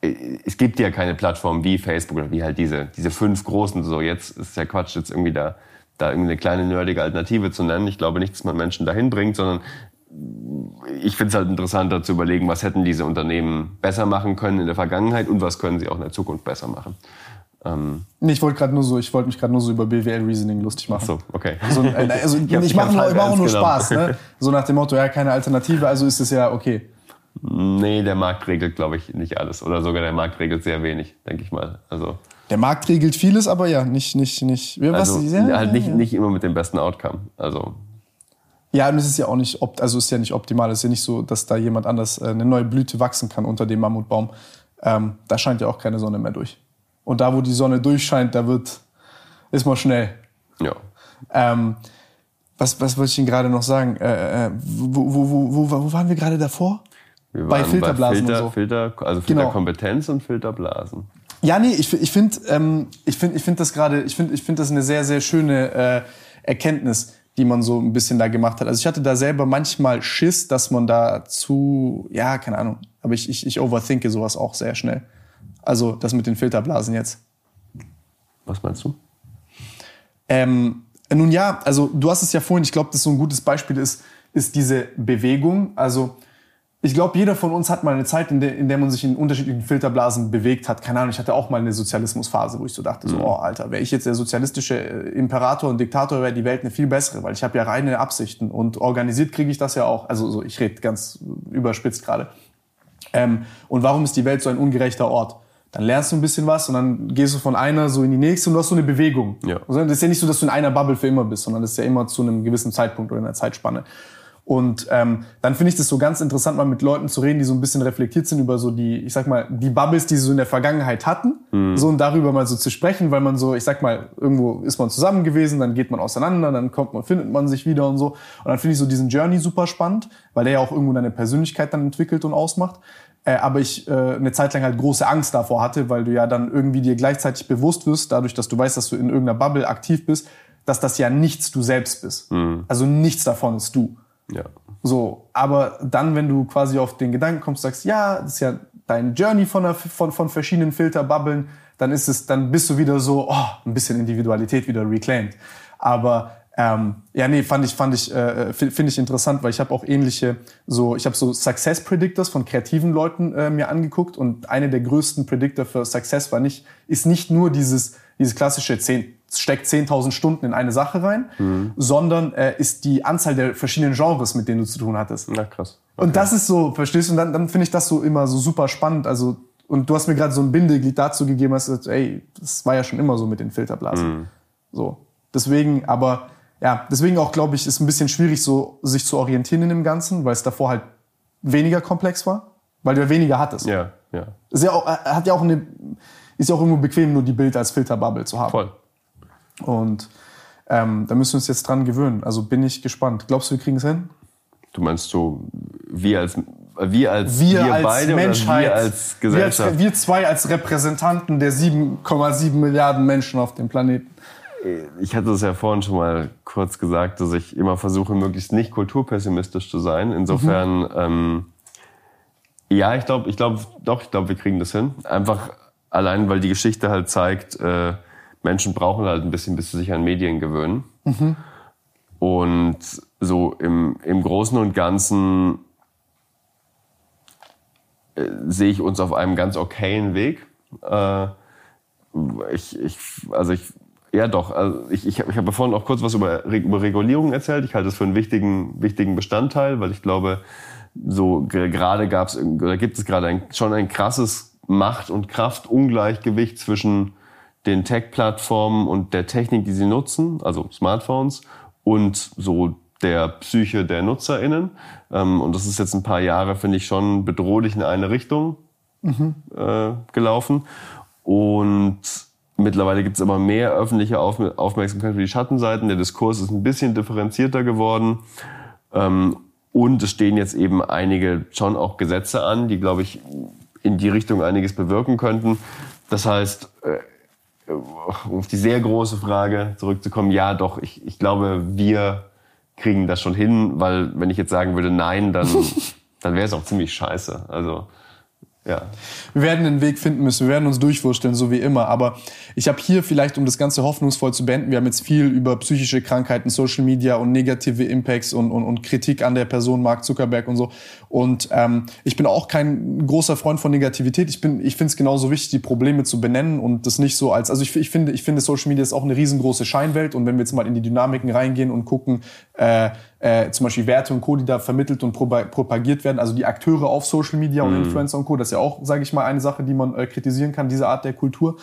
es gibt ja keine Plattform wie Facebook oder wie halt diese, diese fünf großen. So, jetzt ist ja Quatsch, jetzt irgendwie da, da irgendwie eine kleine nerdige Alternative zu nennen. Ich glaube nicht, dass man Menschen dahin bringt, sondern ich finde es halt interessanter zu überlegen, was hätten diese Unternehmen besser machen können in der Vergangenheit und was können sie auch in der Zukunft besser machen. Ähm, Nee, ich wollte gerade nur so, ich wollte mich gerade nur so über BWL Reasoning lustig machen. so, okay. So, äh, also, Ich ich mache hab's nur, ernst nur. Spaß, ne? So nach dem Motto, ja, keine Alternative, also ist es ja okay. Nee, der Markt regelt, glaube ich, nicht alles. Oder sogar der Markt regelt sehr wenig, denke ich mal. Also, Der Markt regelt vieles, aber ja, nicht, nicht, nicht. Ja, was, also ja, halt nicht, ja. nicht immer mit dem besten Outcome. Also, Ja, und es ist ja auch nicht, opt also ist ja nicht optimal. Es ist ja nicht so, dass da jemand anders äh, eine neue Blüte wachsen kann unter dem Mammutbaum. Ähm, da scheint ja auch keine Sonne mehr durch. Und da, wo die Sonne durchscheint, da wird, ist mal schnell. ja. Ähm, was, was wollte ich Ihnen gerade noch sagen? Äh, äh, wo, wo, wo, wo, waren wir gerade davor? Wir Bei Filterblasen Filter, und so. Filter, also Genau. Filterkompetenz und Filterblasen. Ja, nee, ich, ich finde ähm, ich find, ich find das gerade, ich finde ich find das eine sehr, sehr schöne äh, Erkenntnis, die man so ein bisschen da gemacht hat. Also ich hatte da selber manchmal Schiss, dass man da zu, ja, keine Ahnung, aber ich, ich, ich overthinke sowas auch sehr schnell. Also das mit den Filterblasen jetzt. Was meinst du? Ähm, nun ja, also du hast es ja vorhin, ich glaube, das so ein gutes Beispiel ist, ist diese Bewegung. Also ich glaube, jeder von uns hat mal eine Zeit, in der, in der man sich in unterschiedlichen Filterblasen bewegt hat. Keine Ahnung, ich hatte auch mal eine Sozialismusphase, wo ich so dachte, so, oh Alter, wäre ich jetzt der sozialistische äh, Imperator und Diktator, wäre die Welt eine viel bessere, weil ich habe ja reine Absichten und organisiert kriege ich das ja auch. Also so, ich rede ganz überspitzt gerade. Ähm, und warum ist die Welt so ein ungerechter Ort? Dann lernst du ein bisschen was und dann gehst du von einer so in die nächste und du hast so eine Bewegung. Ja. Also Das ist ja nicht so, dass du in einer Bubble für immer bist, sondern das ist ja immer zu einem gewissen Zeitpunkt oder in einer Zeitspanne. Und ähm, dann finde ich das so ganz interessant, mal mit Leuten zu reden, die so ein bisschen reflektiert sind über so die, ich sag mal, die Bubbles, die sie so in der Vergangenheit hatten, so und darüber mal so zu sprechen, weil man so, ich sag mal, irgendwo ist man zusammen gewesen, dann geht man auseinander, dann kommt man, findet man sich wieder und so. Und dann finde ich so diesen Journey super spannend, weil der ja auch irgendwo deine Persönlichkeit dann entwickelt und ausmacht. Äh, aber ich äh, eine Zeit lang halt große Angst davor hatte, weil du ja dann irgendwie dir gleichzeitig bewusst wirst, dadurch, dass du weißt, dass du in irgendeiner Bubble aktiv bist, dass das ja nichts du selbst bist. Also nichts davon ist du. Ja. So, aber dann, wenn du quasi auf den Gedanken kommst, sagst, ja, das ist ja dein Journey von, einer, von, von verschiedenen Filterbubbeln, dann ist es, dann bist du wieder so, oh, ein bisschen Individualität wieder reclaimed. Aber ähm, ja, nee, fand ich, fand ich, äh, finde ich interessant, weil ich habe auch ähnliche, so, ich habe so Success Predictors von kreativen Leuten äh, mir angeguckt und eine der größten Predictor für Success war nicht, ist nicht nur dieses, dieses klassische 10, steckt 10.000 Stunden in eine Sache rein, sondern äh, ist die Anzahl der verschiedenen Genres, mit denen du zu tun hattest. Na krass. Und das ist so, verstehst du? Und dann, dann finde ich das so immer so super spannend. Also, und du hast mir gerade so ein Bindeglied dazu gegeben, hast gesagt, ey, das war ja schon immer so mit den Filterblasen. So. Deswegen, aber ja, deswegen auch, glaube ich, ist ein bisschen schwierig, so sich zu orientieren in dem Ganzen, weil es davor halt weniger komplex war, weil du ja weniger hattest. Ja, ja. Ist ja auch, hat ja auch eine, ist ja auch irgendwo bequem, nur die Bild als Filterbubble zu haben. Voll. Und ähm, da müssen wir uns jetzt dran gewöhnen. Also bin ich gespannt. Glaubst du, wir kriegen es hin? Du meinst so, wir als, wir als, wir, wir als beide Menschheit, wir als Gesellschaft? Wir, als, wir zwei als Repräsentanten der 7,7 Milliarden Menschen auf dem Planeten. Ich hatte es ja vorhin schon mal kurz gesagt, dass ich immer versuche, möglichst nicht kulturpessimistisch zu sein. Insofern, mhm. ähm, ja, ich glaube, ich glaube, doch, ich glaube, wir kriegen das hin. Einfach allein, weil die Geschichte halt zeigt, äh, Menschen brauchen halt ein bisschen, bis sie sich an Medien gewöhnen. Mhm. Und so im, im Großen und Ganzen äh, sehe ich uns auf einem ganz okayen Weg. Äh, ich, ich, also ich, ja doch, also ich, ich, ich habe vorhin auch kurz was über, über Regulierung erzählt. Ich halte das für einen wichtigen, wichtigen Bestandteil, weil ich glaube, so gerade gab es oder gibt es gerade ein, schon ein krasses Macht- und Kraftungleichgewicht zwischen den Tech-Plattformen und der Technik, die sie nutzen, also Smartphones, und so der Psyche der NutzerInnen. Ähm, und das ist jetzt ein paar Jahre, finde ich, schon bedrohlich in eine Richtung mhm. äh, gelaufen. Und mittlerweile gibt es aber mehr öffentliche Aufmerksamkeit für die Schattenseiten. Der Diskurs ist ein bisschen differenzierter geworden. Ähm, und es stehen jetzt eben einige schon auch Gesetze an, die, glaube ich, in die Richtung einiges bewirken könnten. Das heißt, äh, um auf die sehr große Frage zurückzukommen, ja doch, ich, ich glaube, wir kriegen das schon hin, weil wenn ich jetzt sagen würde nein, dann, dann wäre es auch ziemlich scheiße. Also ja. Wir werden einen Weg finden müssen, wir werden uns durchwursteln, so wie immer. Aber ich habe hier vielleicht, um das Ganze hoffnungsvoll zu beenden, wir haben jetzt viel über psychische Krankheiten, Social Media und negative Impacts und, und, und Kritik an der Person Mark Zuckerberg und so. Und ähm, ich bin auch kein großer Freund von Negativität. Ich bin, ich finde es genauso wichtig, die Probleme zu benennen und das nicht so als, also ich, ich finde, ich finde Social Media ist auch eine riesengroße Scheinwelt. Und wenn wir jetzt mal in die Dynamiken reingehen und gucken, äh, äh, zum Beispiel Werte und Co., die da vermittelt und propagiert werden, also die Akteure auf Social Media und mhm. Influencer und Co., das ist ja auch, sage ich mal, eine Sache, die man äh, kritisieren kann, diese Art der Kultur.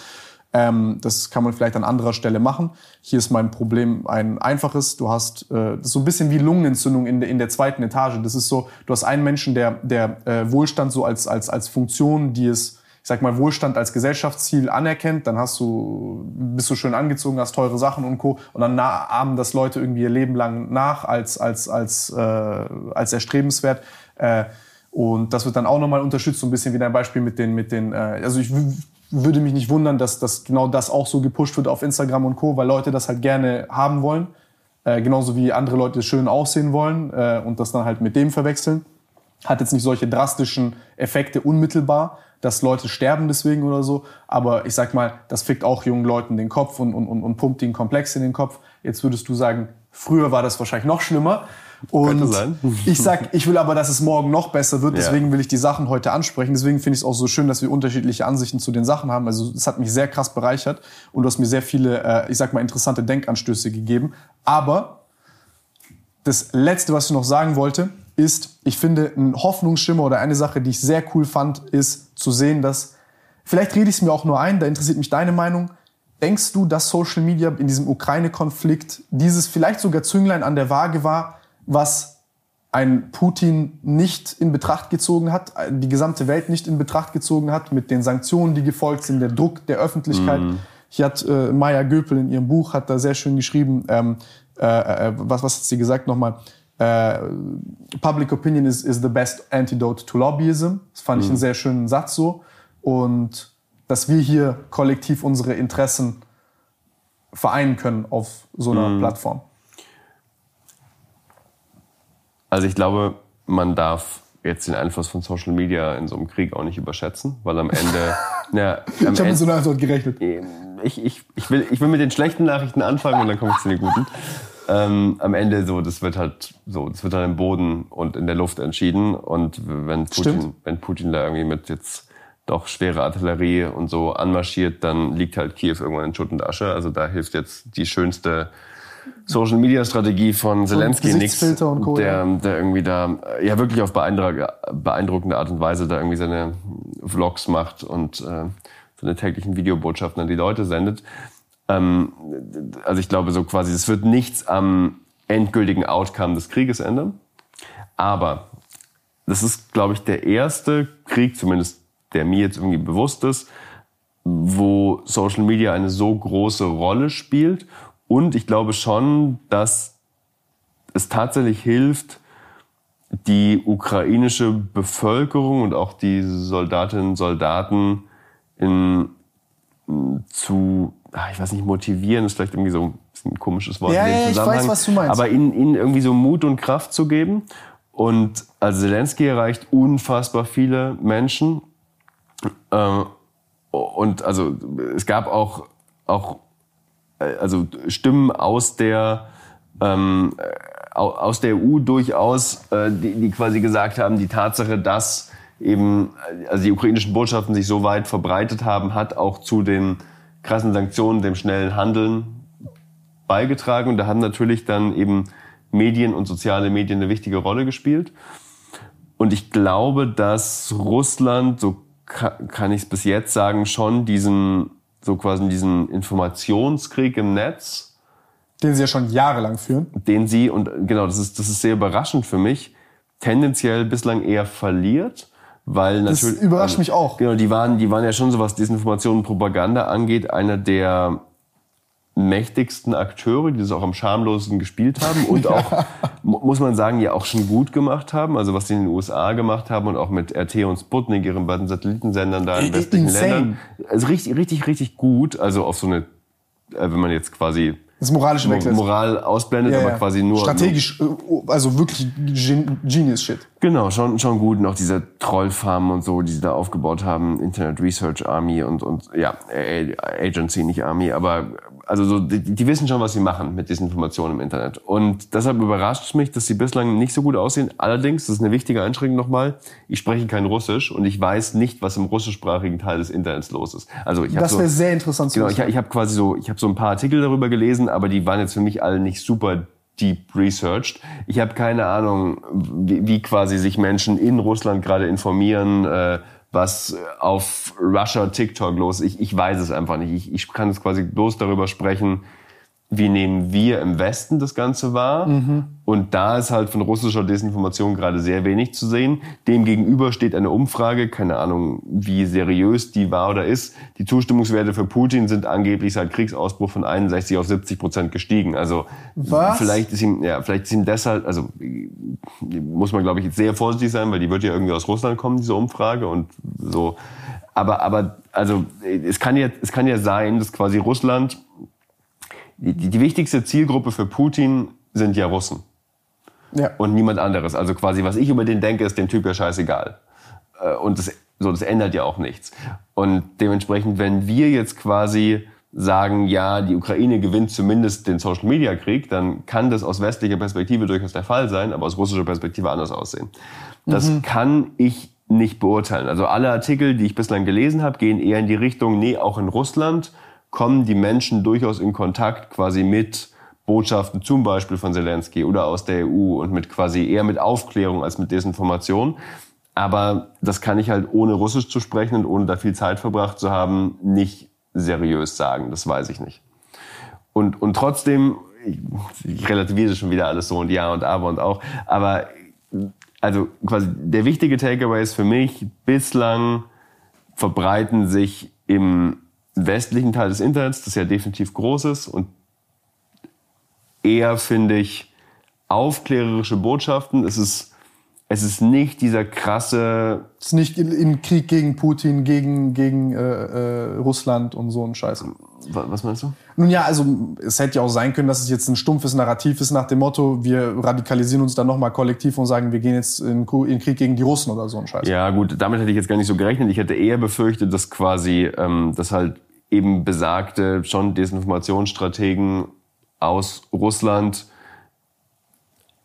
Ähm, das kann man vielleicht an anderer Stelle machen. Hier ist mein Problem ein einfaches. Du hast äh, das ist so ein bisschen wie Lungenentzündung in, de, in der zweiten Etage. Das ist so, du hast einen Menschen, der, der äh, Wohlstand so als, als, als Funktion, die es ich sag mal, Wohlstand als Gesellschaftsziel anerkennt, dann hast du, bist du schön angezogen, hast teure Sachen und Co. Und dann ahmen das Leute irgendwie ihr Leben lang nach als, als, als, äh, als erstrebenswert. Äh, und das wird dann auch nochmal unterstützt, so ein bisschen wie dein Beispiel mit den, mit den, äh, also ich würde mich nicht wundern, dass, dass genau das auch so gepusht wird auf Instagram und Co., weil Leute das halt gerne haben wollen. Äh, genauso wie andere Leute schön aussehen wollen äh, und das dann halt mit dem verwechseln. Hat jetzt nicht solche drastischen Effekte unmittelbar, dass Leute sterben deswegen oder so. Aber ich sag mal, das fickt auch jungen Leuten den Kopf und, und, und pumpt ihnen Komplex in den Kopf. Jetzt würdest du sagen, früher war das wahrscheinlich noch schlimmer. Und ich sag, ich will aber, dass es morgen noch besser wird. Deswegen will ich die Sachen heute ansprechen. Deswegen finde ich es auch so schön, dass wir unterschiedliche Ansichten zu den Sachen haben. Also es hat mich sehr krass bereichert und du hast mir sehr viele, äh, ich sag mal, interessante Denkanstöße gegeben. Aber das Letzte, was ich noch sagen wollte, ist, ich finde, ein Hoffnungsschimmer oder eine Sache, die ich sehr cool fand, ist zu sehen, dass, vielleicht rede ich es mir auch nur ein, da interessiert mich deine Meinung. Denkst du, dass Social Media in diesem Ukraine-Konflikt dieses vielleicht sogar Zünglein an der Waage war, was ein Putin nicht in Betracht gezogen hat, die gesamte Welt nicht in Betracht gezogen hat, mit den Sanktionen, die gefolgt sind, der Druck der Öffentlichkeit. Mhm. Hier hat äh, Maya Göpel in ihrem Buch, hat da sehr schön geschrieben, ähm, äh, äh, was, was hat sie gesagt nochmal? Uh, public opinion is, is the best antidote to lobbyism. Das fand mhm. ich einen sehr schönen Satz so. Und dass wir hier kollektiv unsere Interessen vereinen können auf so einer mhm. Plattform. Also ich glaube, man darf jetzt den Einfluss von Social Media in so einem Krieg auch nicht überschätzen, weil am Ende... ja, am ich habe mit so einer Antwort gerechnet. Ich, ich, ich, will, ich will mit den schlechten Nachrichten anfangen und dann komme ich zu den guten ähm, am Ende so, das wird halt so, das wird dann im Boden und in der Luft entschieden. Und wenn Putin, wenn Putin da irgendwie mit jetzt doch schwere Artillerie und so anmarschiert, dann liegt halt Kiew irgendwann in Schutt und Asche. Also da hilft jetzt die schönste Social Media Strategie von Zelensky nichts, der, der irgendwie da ja wirklich auf beeindruckende Art und Weise da irgendwie seine Vlogs macht und äh, seine täglichen Videobotschaften an die Leute sendet. Ähm, also ich glaube so quasi, es wird nichts am endgültigen Outcome des Krieges ändern. Aber das ist, glaube ich, der erste Krieg, zumindest der mir jetzt irgendwie bewusst ist, wo Social Media eine so große Rolle spielt. Und ich glaube schon, dass es tatsächlich hilft, die ukrainische Bevölkerung und auch die Soldatinnen und Soldaten in, zu, ah, ich weiß nicht, motivieren, ist vielleicht irgendwie so ein komisches Wort. Ja, ja, ich weiß, was du meinst. Aber ihnen, ihnen irgendwie so Mut und Kraft zu geben. Und also Zelensky erreicht unfassbar viele Menschen. Äh, und also es gab auch, auch äh, also Stimmen aus der ähm, aus der EU durchaus, äh, die, die quasi gesagt haben, die Tatsache, dass eben also die ukrainischen Botschaften sich so weit verbreitet haben, hat auch zu den krassen Sanktionen, dem schnellen Handeln beigetragen. Und da haben natürlich dann eben Medien und soziale Medien eine wichtige Rolle gespielt. Und ich glaube, dass Russland, so kann ich es bis jetzt sagen, schon diesen, so quasi diesen Informationskrieg im Netz den sie ja schon jahrelang führen. Den sie, und genau, das ist, das ist sehr überraschend für mich, tendenziell bislang eher verliert. Weil natürlich, das überrascht mich auch. Genau, die waren, die waren ja schon so, was Desinformation und Propaganda angeht, einer der mächtigsten Akteure, die das auch am schamlosesten gespielt haben und auch, muss man sagen, ja auch schon gut gemacht haben. Also was sie in den USA gemacht haben und auch mit RT und Sputnik, ihren beiden Satellitensendern da in westlichen Insane. Ländern. Also richtig, richtig, richtig gut. Also auf so eine, äh, wenn man jetzt quasi das moralische. Moral ausblendet, ja, ja. aber quasi nur. Strategisch, äh, also wirklich Genius-Shit. Genau, schon, schon gut. Und auch diese Trollfarmen und so, die sie da aufgebaut haben. Internet Research Army und, und ja, Agency, nicht Army, aber also so, die, die wissen schon, was sie machen mit diesen Informationen im Internet. Und deshalb überrascht es mich, dass sie bislang nicht so gut aussehen. Allerdings, das ist eine wichtige Einschränkung nochmal, ich spreche kein Russisch und ich weiß nicht, was im russischsprachigen Teil des Internets los ist. Also ich das wäre so, sehr interessant zu Genau, ich, ich habe quasi so, ich habe so ein paar Artikel darüber gelesen, aber die waren jetzt für mich alle nicht super deep researched. Ich habe keine Ahnung, wie, wie quasi sich Menschen in Russland gerade informieren. Äh, was auf Russia TikTok los ist. Ich, ich weiß es einfach nicht. Ich, ich kann es quasi bloß darüber sprechen, wie nehmen wir im Westen das Ganze wahr. Mhm. Und da ist halt von russischer Desinformation gerade sehr wenig zu sehen. Demgegenüber steht eine Umfrage, keine Ahnung, wie seriös die war oder ist. Die Zustimmungswerte für Putin sind angeblich seit Kriegsausbruch von 61 auf 70 Prozent gestiegen. Also Was? vielleicht ist ihm, ja, vielleicht ist ihm deshalb, also muss man glaube ich jetzt sehr vorsichtig sein, weil die wird ja irgendwie aus Russland kommen, diese Umfrage und so. Aber, aber, also es kann ja, es kann ja sein, dass quasi Russland die, die wichtigste Zielgruppe für Putin sind ja Russen. Ja. Und niemand anderes. Also quasi, was ich über den denke, ist dem Typ ja scheißegal. Äh, und das, so, das ändert ja auch nichts. Und dementsprechend, wenn wir jetzt quasi sagen, ja, die Ukraine gewinnt zumindest den Social Media Krieg, dann kann das aus westlicher Perspektive durchaus der Fall sein, aber aus russischer Perspektive anders aussehen. Das mhm. kann ich nicht beurteilen. Also alle Artikel, die ich bislang gelesen habe, gehen eher in die Richtung, nee, auch in Russland kommen die Menschen durchaus in Kontakt quasi mit Botschaften zum Beispiel von Zelensky oder aus der EU und mit quasi eher mit Aufklärung als mit Desinformation. Aber das kann ich halt ohne Russisch zu sprechen und ohne da viel Zeit verbracht zu haben, nicht seriös sagen. Das weiß ich nicht. Und, und trotzdem, ich, relativiere schon wieder alles so und ja und aber und auch, aber also quasi der wichtige Takeaway ist für mich, bislang verbreiten sich im westlichen Teil des Internets, das ja definitiv groß ist und eher, finde ich, aufklärerische Botschaften. Es ist, es ist nicht dieser krasse... Es ist nicht im Krieg gegen Putin, gegen, gegen äh, äh, Russland und so ein Scheiß. Was meinst du? Nun ja, also es hätte ja auch sein können, dass es jetzt ein stumpfes Narrativ ist nach dem Motto, wir radikalisieren uns dann nochmal kollektiv und sagen, wir gehen jetzt in, in Krieg gegen die Russen oder so ein Scheiß. Ja gut, damit hätte ich jetzt gar nicht so gerechnet. Ich hätte eher befürchtet, dass quasi, ähm, dass halt eben besagte schon Desinformationsstrategen aus Russland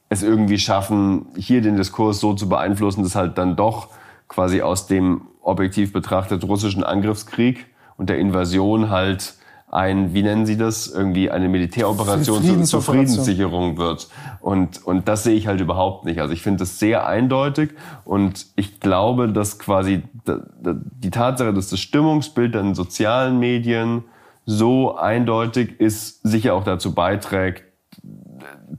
es irgendwie schaffen, hier den Diskurs so zu beeinflussen, dass halt dann doch quasi aus dem objektiv betrachtet russischen Angriffskrieg und der Invasion halt ein, wie nennen Sie das, irgendwie eine Militäroperation zur, zur Friedenssicherung wird. Und, und das sehe ich halt überhaupt nicht. Also ich finde das sehr eindeutig und ich glaube, dass quasi die Tatsache, dass das Stimmungsbild in sozialen Medien so eindeutig ist, sicher auch dazu beiträgt,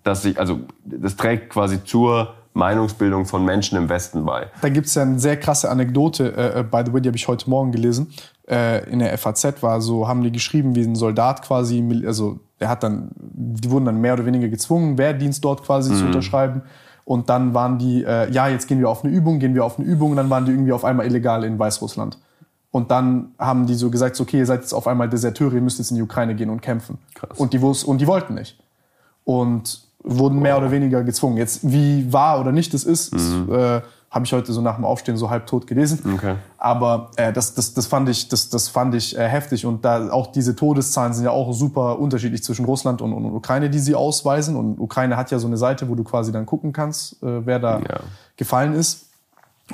dass sich, also das trägt quasi zur Meinungsbildung von Menschen im Westen bei. Da gibt es ja eine sehr krasse Anekdote, äh, äh by the way, die habe ich heute Morgen gelesen. Äh, in der FAZ war so, haben die geschrieben, wie ein Soldat quasi, also der hat dann, die wurden dann mehr oder weniger gezwungen, Wehrdienst dort quasi mhm. zu unterschreiben. Und dann waren die, äh, ja, jetzt gehen wir auf eine Übung, gehen wir auf eine Übung und dann waren die irgendwie auf einmal illegal in Weißrussland. Und dann haben die so gesagt, so, okay, ihr seid jetzt auf einmal Deserteure, ihr müsst jetzt in die Ukraine gehen und kämpfen. Krass. Und die, und die wollten nicht. Und wurden mehr oder weniger gezwungen. Jetzt, wie wahr oder nicht das ist, mhm. äh, habe ich heute so nach dem Aufstehen so halb tot gelesen. Okay. Aber äh, das, das, das fand ich, das, das fand ich äh, heftig. Und da auch diese Todeszahlen sind ja auch super unterschiedlich zwischen Russland und, und Ukraine, die sie ausweisen. Und Ukraine hat ja so eine Seite, wo du quasi dann gucken kannst, äh, wer da ja. gefallen ist.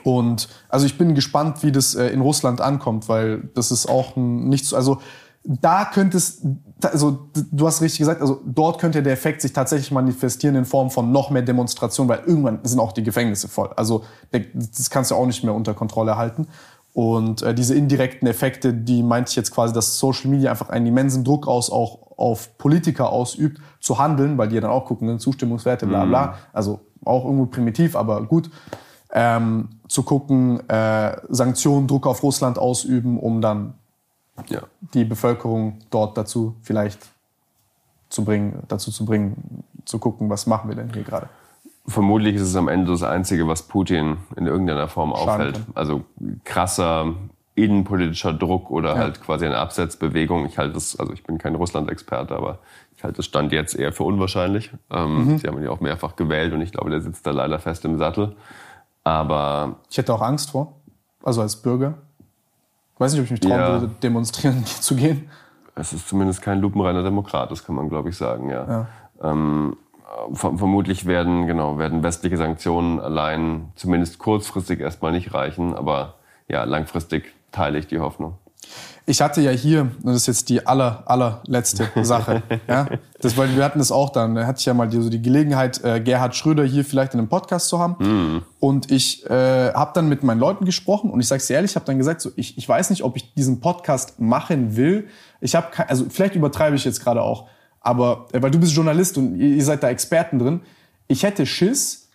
Und also ich bin gespannt, wie das äh, in Russland ankommt, weil das ist auch ein nichts. Also da könnte es, also du hast richtig gesagt, also dort könnte der Effekt sich tatsächlich manifestieren in Form von noch mehr Demonstrationen, weil irgendwann sind auch die Gefängnisse voll. Also das kannst du auch nicht mehr unter Kontrolle halten. Und äh, diese indirekten Effekte, die meinte ich jetzt quasi, dass Social Media einfach einen immensen Druck aus auch auf Politiker ausübt, zu handeln, weil die ja dann auch gucken, ne, Zustimmungswerte, bla bla. Mhm. Also auch irgendwo primitiv, aber gut. Ähm, zu gucken, äh, Sanktionen, Druck auf Russland ausüben, um dann ja. die Bevölkerung dort dazu vielleicht zu bringen, dazu zu bringen, zu gucken, was machen wir denn hier gerade. Vermutlich ist es am Ende das Einzige, was Putin in irgendeiner Form auffällt. Also krasser innenpolitischer Druck oder ja. halt quasi eine Absetzbewegung. Ich halte das, also ich bin kein Russland-Experte, aber ich halte das Stand jetzt eher für unwahrscheinlich. Ähm, mhm. Sie haben ihn ja auch mehrfach gewählt und ich glaube, der sitzt da leider fest im Sattel. Aber. Ich hätte auch Angst vor. Also als Bürger. Ich weiß nicht, ob ich mich trauen ja. würde, demonstrieren zu gehen. Es ist zumindest kein lupenreiner Demokrat, das kann man, glaube ich, sagen, ja. ja. Ähm, vermutlich werden, genau, werden westliche Sanktionen allein zumindest kurzfristig erstmal nicht reichen, aber ja, langfristig teile ich die Hoffnung. Ich hatte ja hier, und das ist jetzt die aller, allerletzte Sache, ja, das, weil wir hatten das auch dann, da hatte ich ja mal die, so die Gelegenheit, äh, Gerhard Schröder hier vielleicht in einem Podcast zu haben. Mhm. Und ich äh, habe dann mit meinen Leuten gesprochen und ich sage dir ehrlich, ich habe dann gesagt, so, ich, ich weiß nicht, ob ich diesen Podcast machen will. Ich habe, also vielleicht übertreibe ich jetzt gerade auch, aber äh, weil du bist Journalist und ihr, ihr seid da Experten drin, ich hätte Schiss,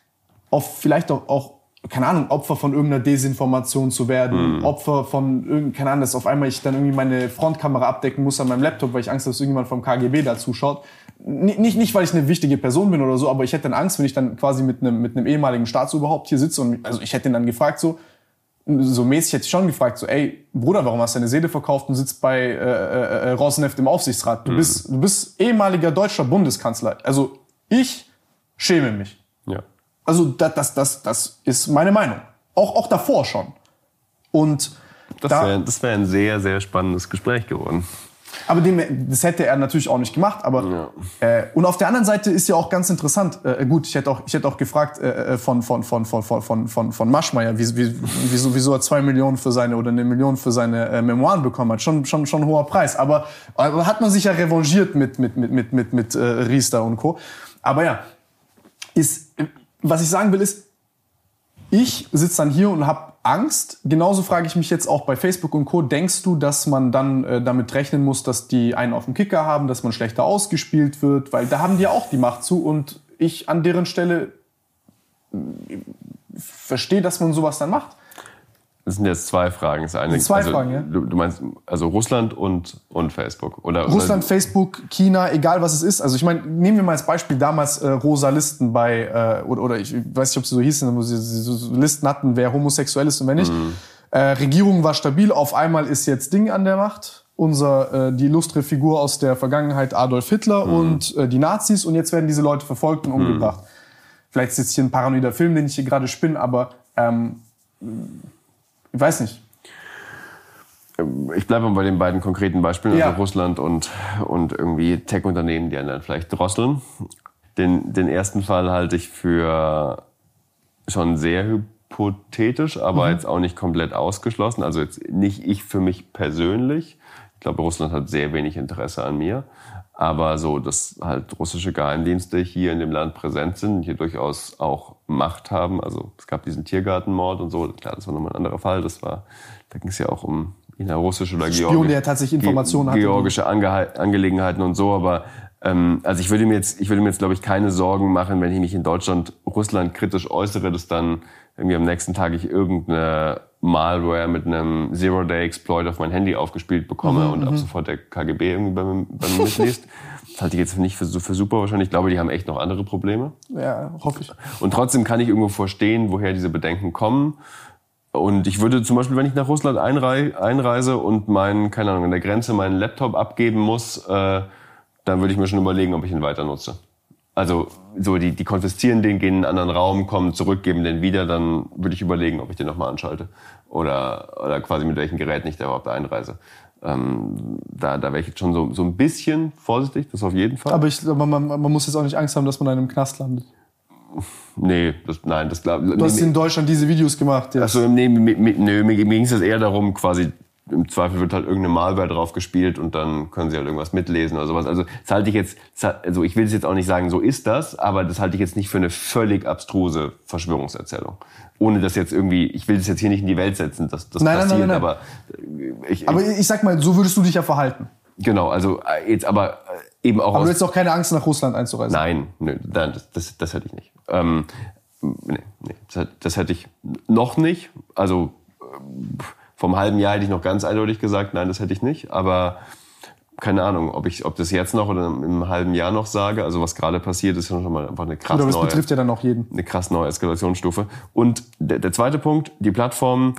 auf vielleicht auch, auch keine Ahnung, Opfer von irgendeiner Desinformation zu werden, mhm. Opfer von irgendein, keine Ahnung, dass auf einmal ich dann irgendwie meine Frontkamera abdecken muss an meinem Laptop, weil ich Angst habe, dass irgendjemand vom KGB da zuschaut. Nicht, nicht, nicht, weil ich eine wichtige Person bin oder so, aber ich hätte dann Angst, wenn ich dann quasi mit einem, mit einem ehemaligen Staatsoberhaupt hier sitze und, also ich hätte ihn dann gefragt so, so mäßig hätte ich schon gefragt, so, ey, Bruder, warum hast du deine Seele verkauft und sitzt bei äh, äh, äh Rosneft im Aufsichtsrat? Du, mhm. bist, du bist ehemaliger deutscher Bundeskanzler. Also ich schäme mich. Also das, das, das, das ist meine Meinung. Auch, auch davor schon. Und das da, wäre wär ein sehr, sehr spannendes Gespräch geworden. Aber dem, das hätte er natürlich auch nicht gemacht. Aber ja. äh, und auf der anderen Seite ist ja auch ganz interessant. Äh, äh gut, ich hätte auch, ich hätte auch gefragt äh, äh, von von von von von von von, von Maschmeyer, wie, wie, wieso, er zwei Millionen für seine oder eine Million für seine äh, Memoiren bekommen hat. Schon schon schon hoher Preis. Aber, aber hat man sich ja revanchiert mit mit mit mit mit mit äh, Riester und Co. Aber ja, ist was ich sagen will ist, ich sitze dann hier und habe Angst. Genauso frage ich mich jetzt auch bei Facebook und Co. Denkst du, dass man dann äh, damit rechnen muss, dass die einen auf dem Kicker haben, dass man schlechter ausgespielt wird? Weil da haben die auch die Macht zu und ich an deren Stelle äh, verstehe, dass man sowas dann macht. Das sind jetzt zwei Fragen. Das eine, zwei also, Fragen, ja. Du, du, meinst also Russland und, und Facebook? Oder, Russland, oder? Facebook, China, egal was es ist. Also ich meine, nehmen wir mal als Beispiel damals äh, rosa Listen bei, äh, oder, oder ich weiß nicht, ob sie so hießen, wo sie so Listen hatten, wer homosexuell ist und wer nicht. Mhm. Äh, Regierung war stabil, auf einmal ist jetzt Ding an der Macht. Unser, äh, die illustre Figur aus der Vergangenheit Adolf Hitler mhm. und äh, die Nazis und jetzt werden diese Leute verfolgt und umgebracht. Mhm. Vielleicht ist jetzt hier ein paranoider Film, den ich hier gerade spinne, aber ähm, ich weiß nicht. Ich bleibe mal bei den beiden konkreten Beispielen, ja. also Russland und, und irgendwie Tech-Unternehmen, die dann vielleicht drosseln. Den, den ersten Fall halte ich für schon sehr hypothetisch, aber mhm. jetzt auch nicht komplett ausgeschlossen. Also jetzt nicht ich für mich persönlich. Ich glaube, Russland hat sehr wenig Interesse an mir. Aber so, dass halt russische Geheimdienste hier in dem Land präsent sind, hier durchaus auch Macht haben. Also es gab diesen Tiergartenmord und so. Klar, das war nochmal ein anderer Fall. Das war, da ging es ja auch um in russische oder Spion, georgische, der tatsächlich Informationen hatte. georgische Ange Angelegenheiten und so, aber ähm, also ich würde mir jetzt, ich würde mir jetzt glaube ich keine Sorgen machen, wenn ich mich in Deutschland Russland kritisch äußere, dass dann irgendwie am nächsten Tag ich irgendeine Malware mit einem Zero-Day-Exploit auf mein Handy aufgespielt bekomme Mhm, und ab sofort der KGB irgendwie bei mir, bei mir mitliest. Das halte ich jetzt nicht für, für super wahrscheinlich. Ich glaube, die haben echt noch andere Probleme. Ja, hoffe ich. Und trotzdem kann ich irgendwo verstehen, woher diese Bedenken kommen. Und ich würde zum Beispiel, wenn ich nach Russland einrei einreise und meinen, keine Ahnung, an der Grenze meinen Laptop abgeben muss, äh, dann würde ich mir schon überlegen, ob ich ihn weiter nutze. Also so die, die konfiszieren den, gehen in einen anderen Raum, kommen zurück, geben den wieder, dann würde ich überlegen, ob ich den nochmal anschalte. Oder, oder quasi mit welchen Geräten ich da überhaupt einreise. Ähm, da, da wäre ich jetzt schon so, so ein bisschen vorsichtig, das auf jeden Fall. Aber, ich, aber man, man muss jetzt auch nicht Angst haben, dass man in einem Knast landet. nee, das, nein, das glaube Du hast in Deutschland diese Videos gemacht. Jetzt. Achso, nee, mir, mir, nö, mir, mir ging es eher darum, quasi im Zweifel wird halt irgendeine Malware drauf gespielt und dann können sie halt irgendwas mitlesen oder sowas. Also das halte ich jetzt, also ich will es jetzt auch nicht sagen, so ist das, aber das halte ich jetzt nicht für eine völlig abstruse Verschwörungserzählung. Ohne das jetzt irgendwie, ich will das jetzt hier nicht in die Welt setzen, dass das Nein, passiert, nein, nein, aber äh, ich, aber ich sag mal, so würdest du dich ja verhalten. genau, also äh, jetzt aber äh, eben auch Aber du hättest auch keine Angst, nach Russland einzureisen. Nein, nö, nein das, das, das hätte ich nicht. Ähm, nee, nee, das, das hätte ich noch nicht. Also ähm, vom halben Jahr hätte ich noch ganz eindeutig gesagt, nein, das hätte ich nicht. Aber keine Ahnung, ob ich, ob das jetzt noch oder im halben Jahr noch sage. Also was gerade passiert, ist ja schon mal einfach eine krass Oder das neue, betrifft ja dann auch jeden. eine krass neue Eskalationsstufe. Und der, der zweite Punkt, die Plattformen,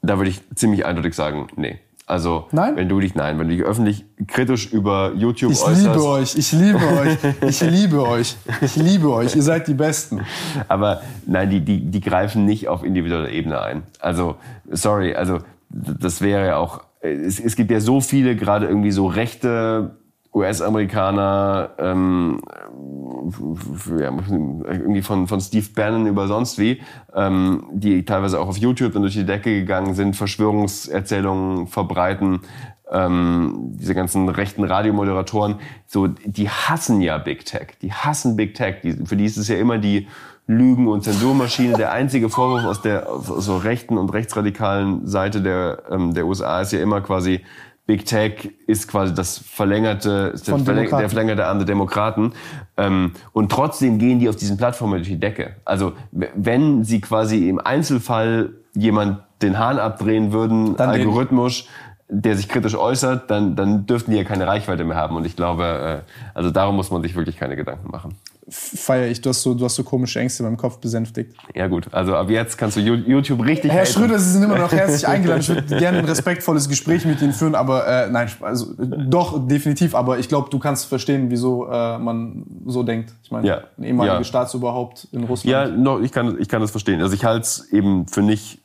da würde ich ziemlich eindeutig sagen, nee. Also Nein? wenn du dich, nein, wenn du dich öffentlich kritisch über YouTube Ich äußerst, liebe euch, ich liebe euch, ich liebe euch, ich liebe euch, ihr seid die Besten. Aber nein, die, die, die greifen nicht auf individueller Ebene ein. Also, sorry, also das wäre ja auch, es, es gibt ja so viele gerade irgendwie so rechte US-Amerikaner, ähm, irgendwie von, von Steve Bannon über sonst wie, ähm, die teilweise auch auf YouTube dann durch die Decke gegangen sind, Verschwörungserzählungen verbreiten, ähm, diese ganzen rechten Radiomoderatoren, so, die hassen ja Big Tech. Die hassen Big Tech. Die, für die ist es ja immer die Lügen- und Zensurmaschine. Der einzige Vorwurf aus der so rechten und rechtsradikalen Seite der, ähm, der USA ist ja immer quasi, Big Tech ist quasi das verlängerte, der, verläng, der verlängerte Arm der Demokraten. Ähm, und trotzdem gehen die auf diesen Plattformen durch die Decke. Also wenn sie quasi im Einzelfall jemand den Hahn abdrehen würden, Dann algorithmisch, der sich kritisch äußert, dann, dann dürften die ja keine Reichweite mehr haben. Und ich glaube, äh, also darum muss man sich wirklich keine Gedanken machen. Feier ich, du hast so, du hast so komische Ängste beim Kopf besänftigt. Ja gut, also ab jetzt kannst du YouTube richtig Herr haten. Schröder, Sie sind immer noch herzlich eingeladen. Ich würde gerne ein respektvolles Gespräch mit Ihnen führen, aber äh, nein, also doch definitiv. Aber ich glaube, du kannst verstehen, wieso äh, man so denkt. Ich meine, Ja. ein ehemaliger Ja. Staatsoberhaupt in Ja, Russland. no, ich kann, ich kann das verstehen. Also ich halte es eben für nicht,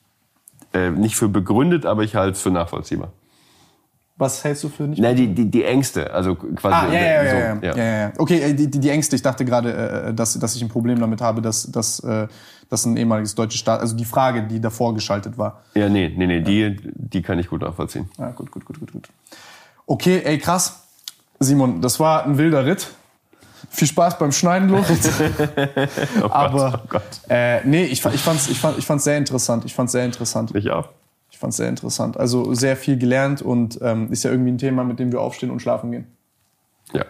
äh, nicht für begründet, aber ich halte es für nachvollziehbar. Was hältst du für nicht? Nein, die, die, die Ängste, also quasi. Ah, ja, ja, ja, so, ja, ja. ja, ja. Okay, äh, die, die, Ängste. Ich dachte gerade, äh, dass, dass ich ein Problem damit habe, dass, dass, äh, dass ein ehemaliges deutsches Staat, also die Frage, die davor geschaltet war. Ja, nee, nee, nee, die, die kann ich gut nachvollziehen. Ja, gut, gut, gut, gut, gut. Okay, ey, krass. Simon, das war ein wilder Ritt. Viel Spaß beim Schneiden, Lorenz. Oh Gott, Aber oh Gott. äh, nee, ich, ich fand's, ich fand, ich fand's sehr interessant. Ich fand's sehr interessant. Ich auch. Ich fand's sehr interessant. Also sehr viel gelernt und ähm, ist ja irgendwie ein Thema, mit dem wir aufstehen und schlafen gehen. Ja.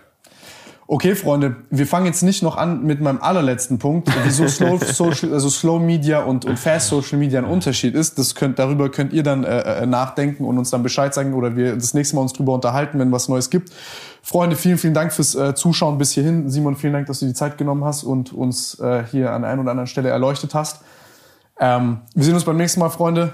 Okay, Freunde, wir fangen jetzt nicht noch an mit meinem allerletzten Punkt, wieso Slow, Social, also Slow Media und, und Fast Social Media ein Unterschied ist. Das könnt, darüber könnt ihr dann äh, äh, nachdenken und uns dann Bescheid sagen oder wir das nächste Mal uns drüber unterhalten, wenn was Neues gibt. Freunde, vielen, vielen Dank fürs äh, Zuschauen bis hierhin. Simon, vielen Dank, dass du die Zeit genommen hast und uns äh, hier an der einen oder anderen Stelle erleuchtet hast. Ähm, wir sehen uns beim nächsten Mal, Freunde.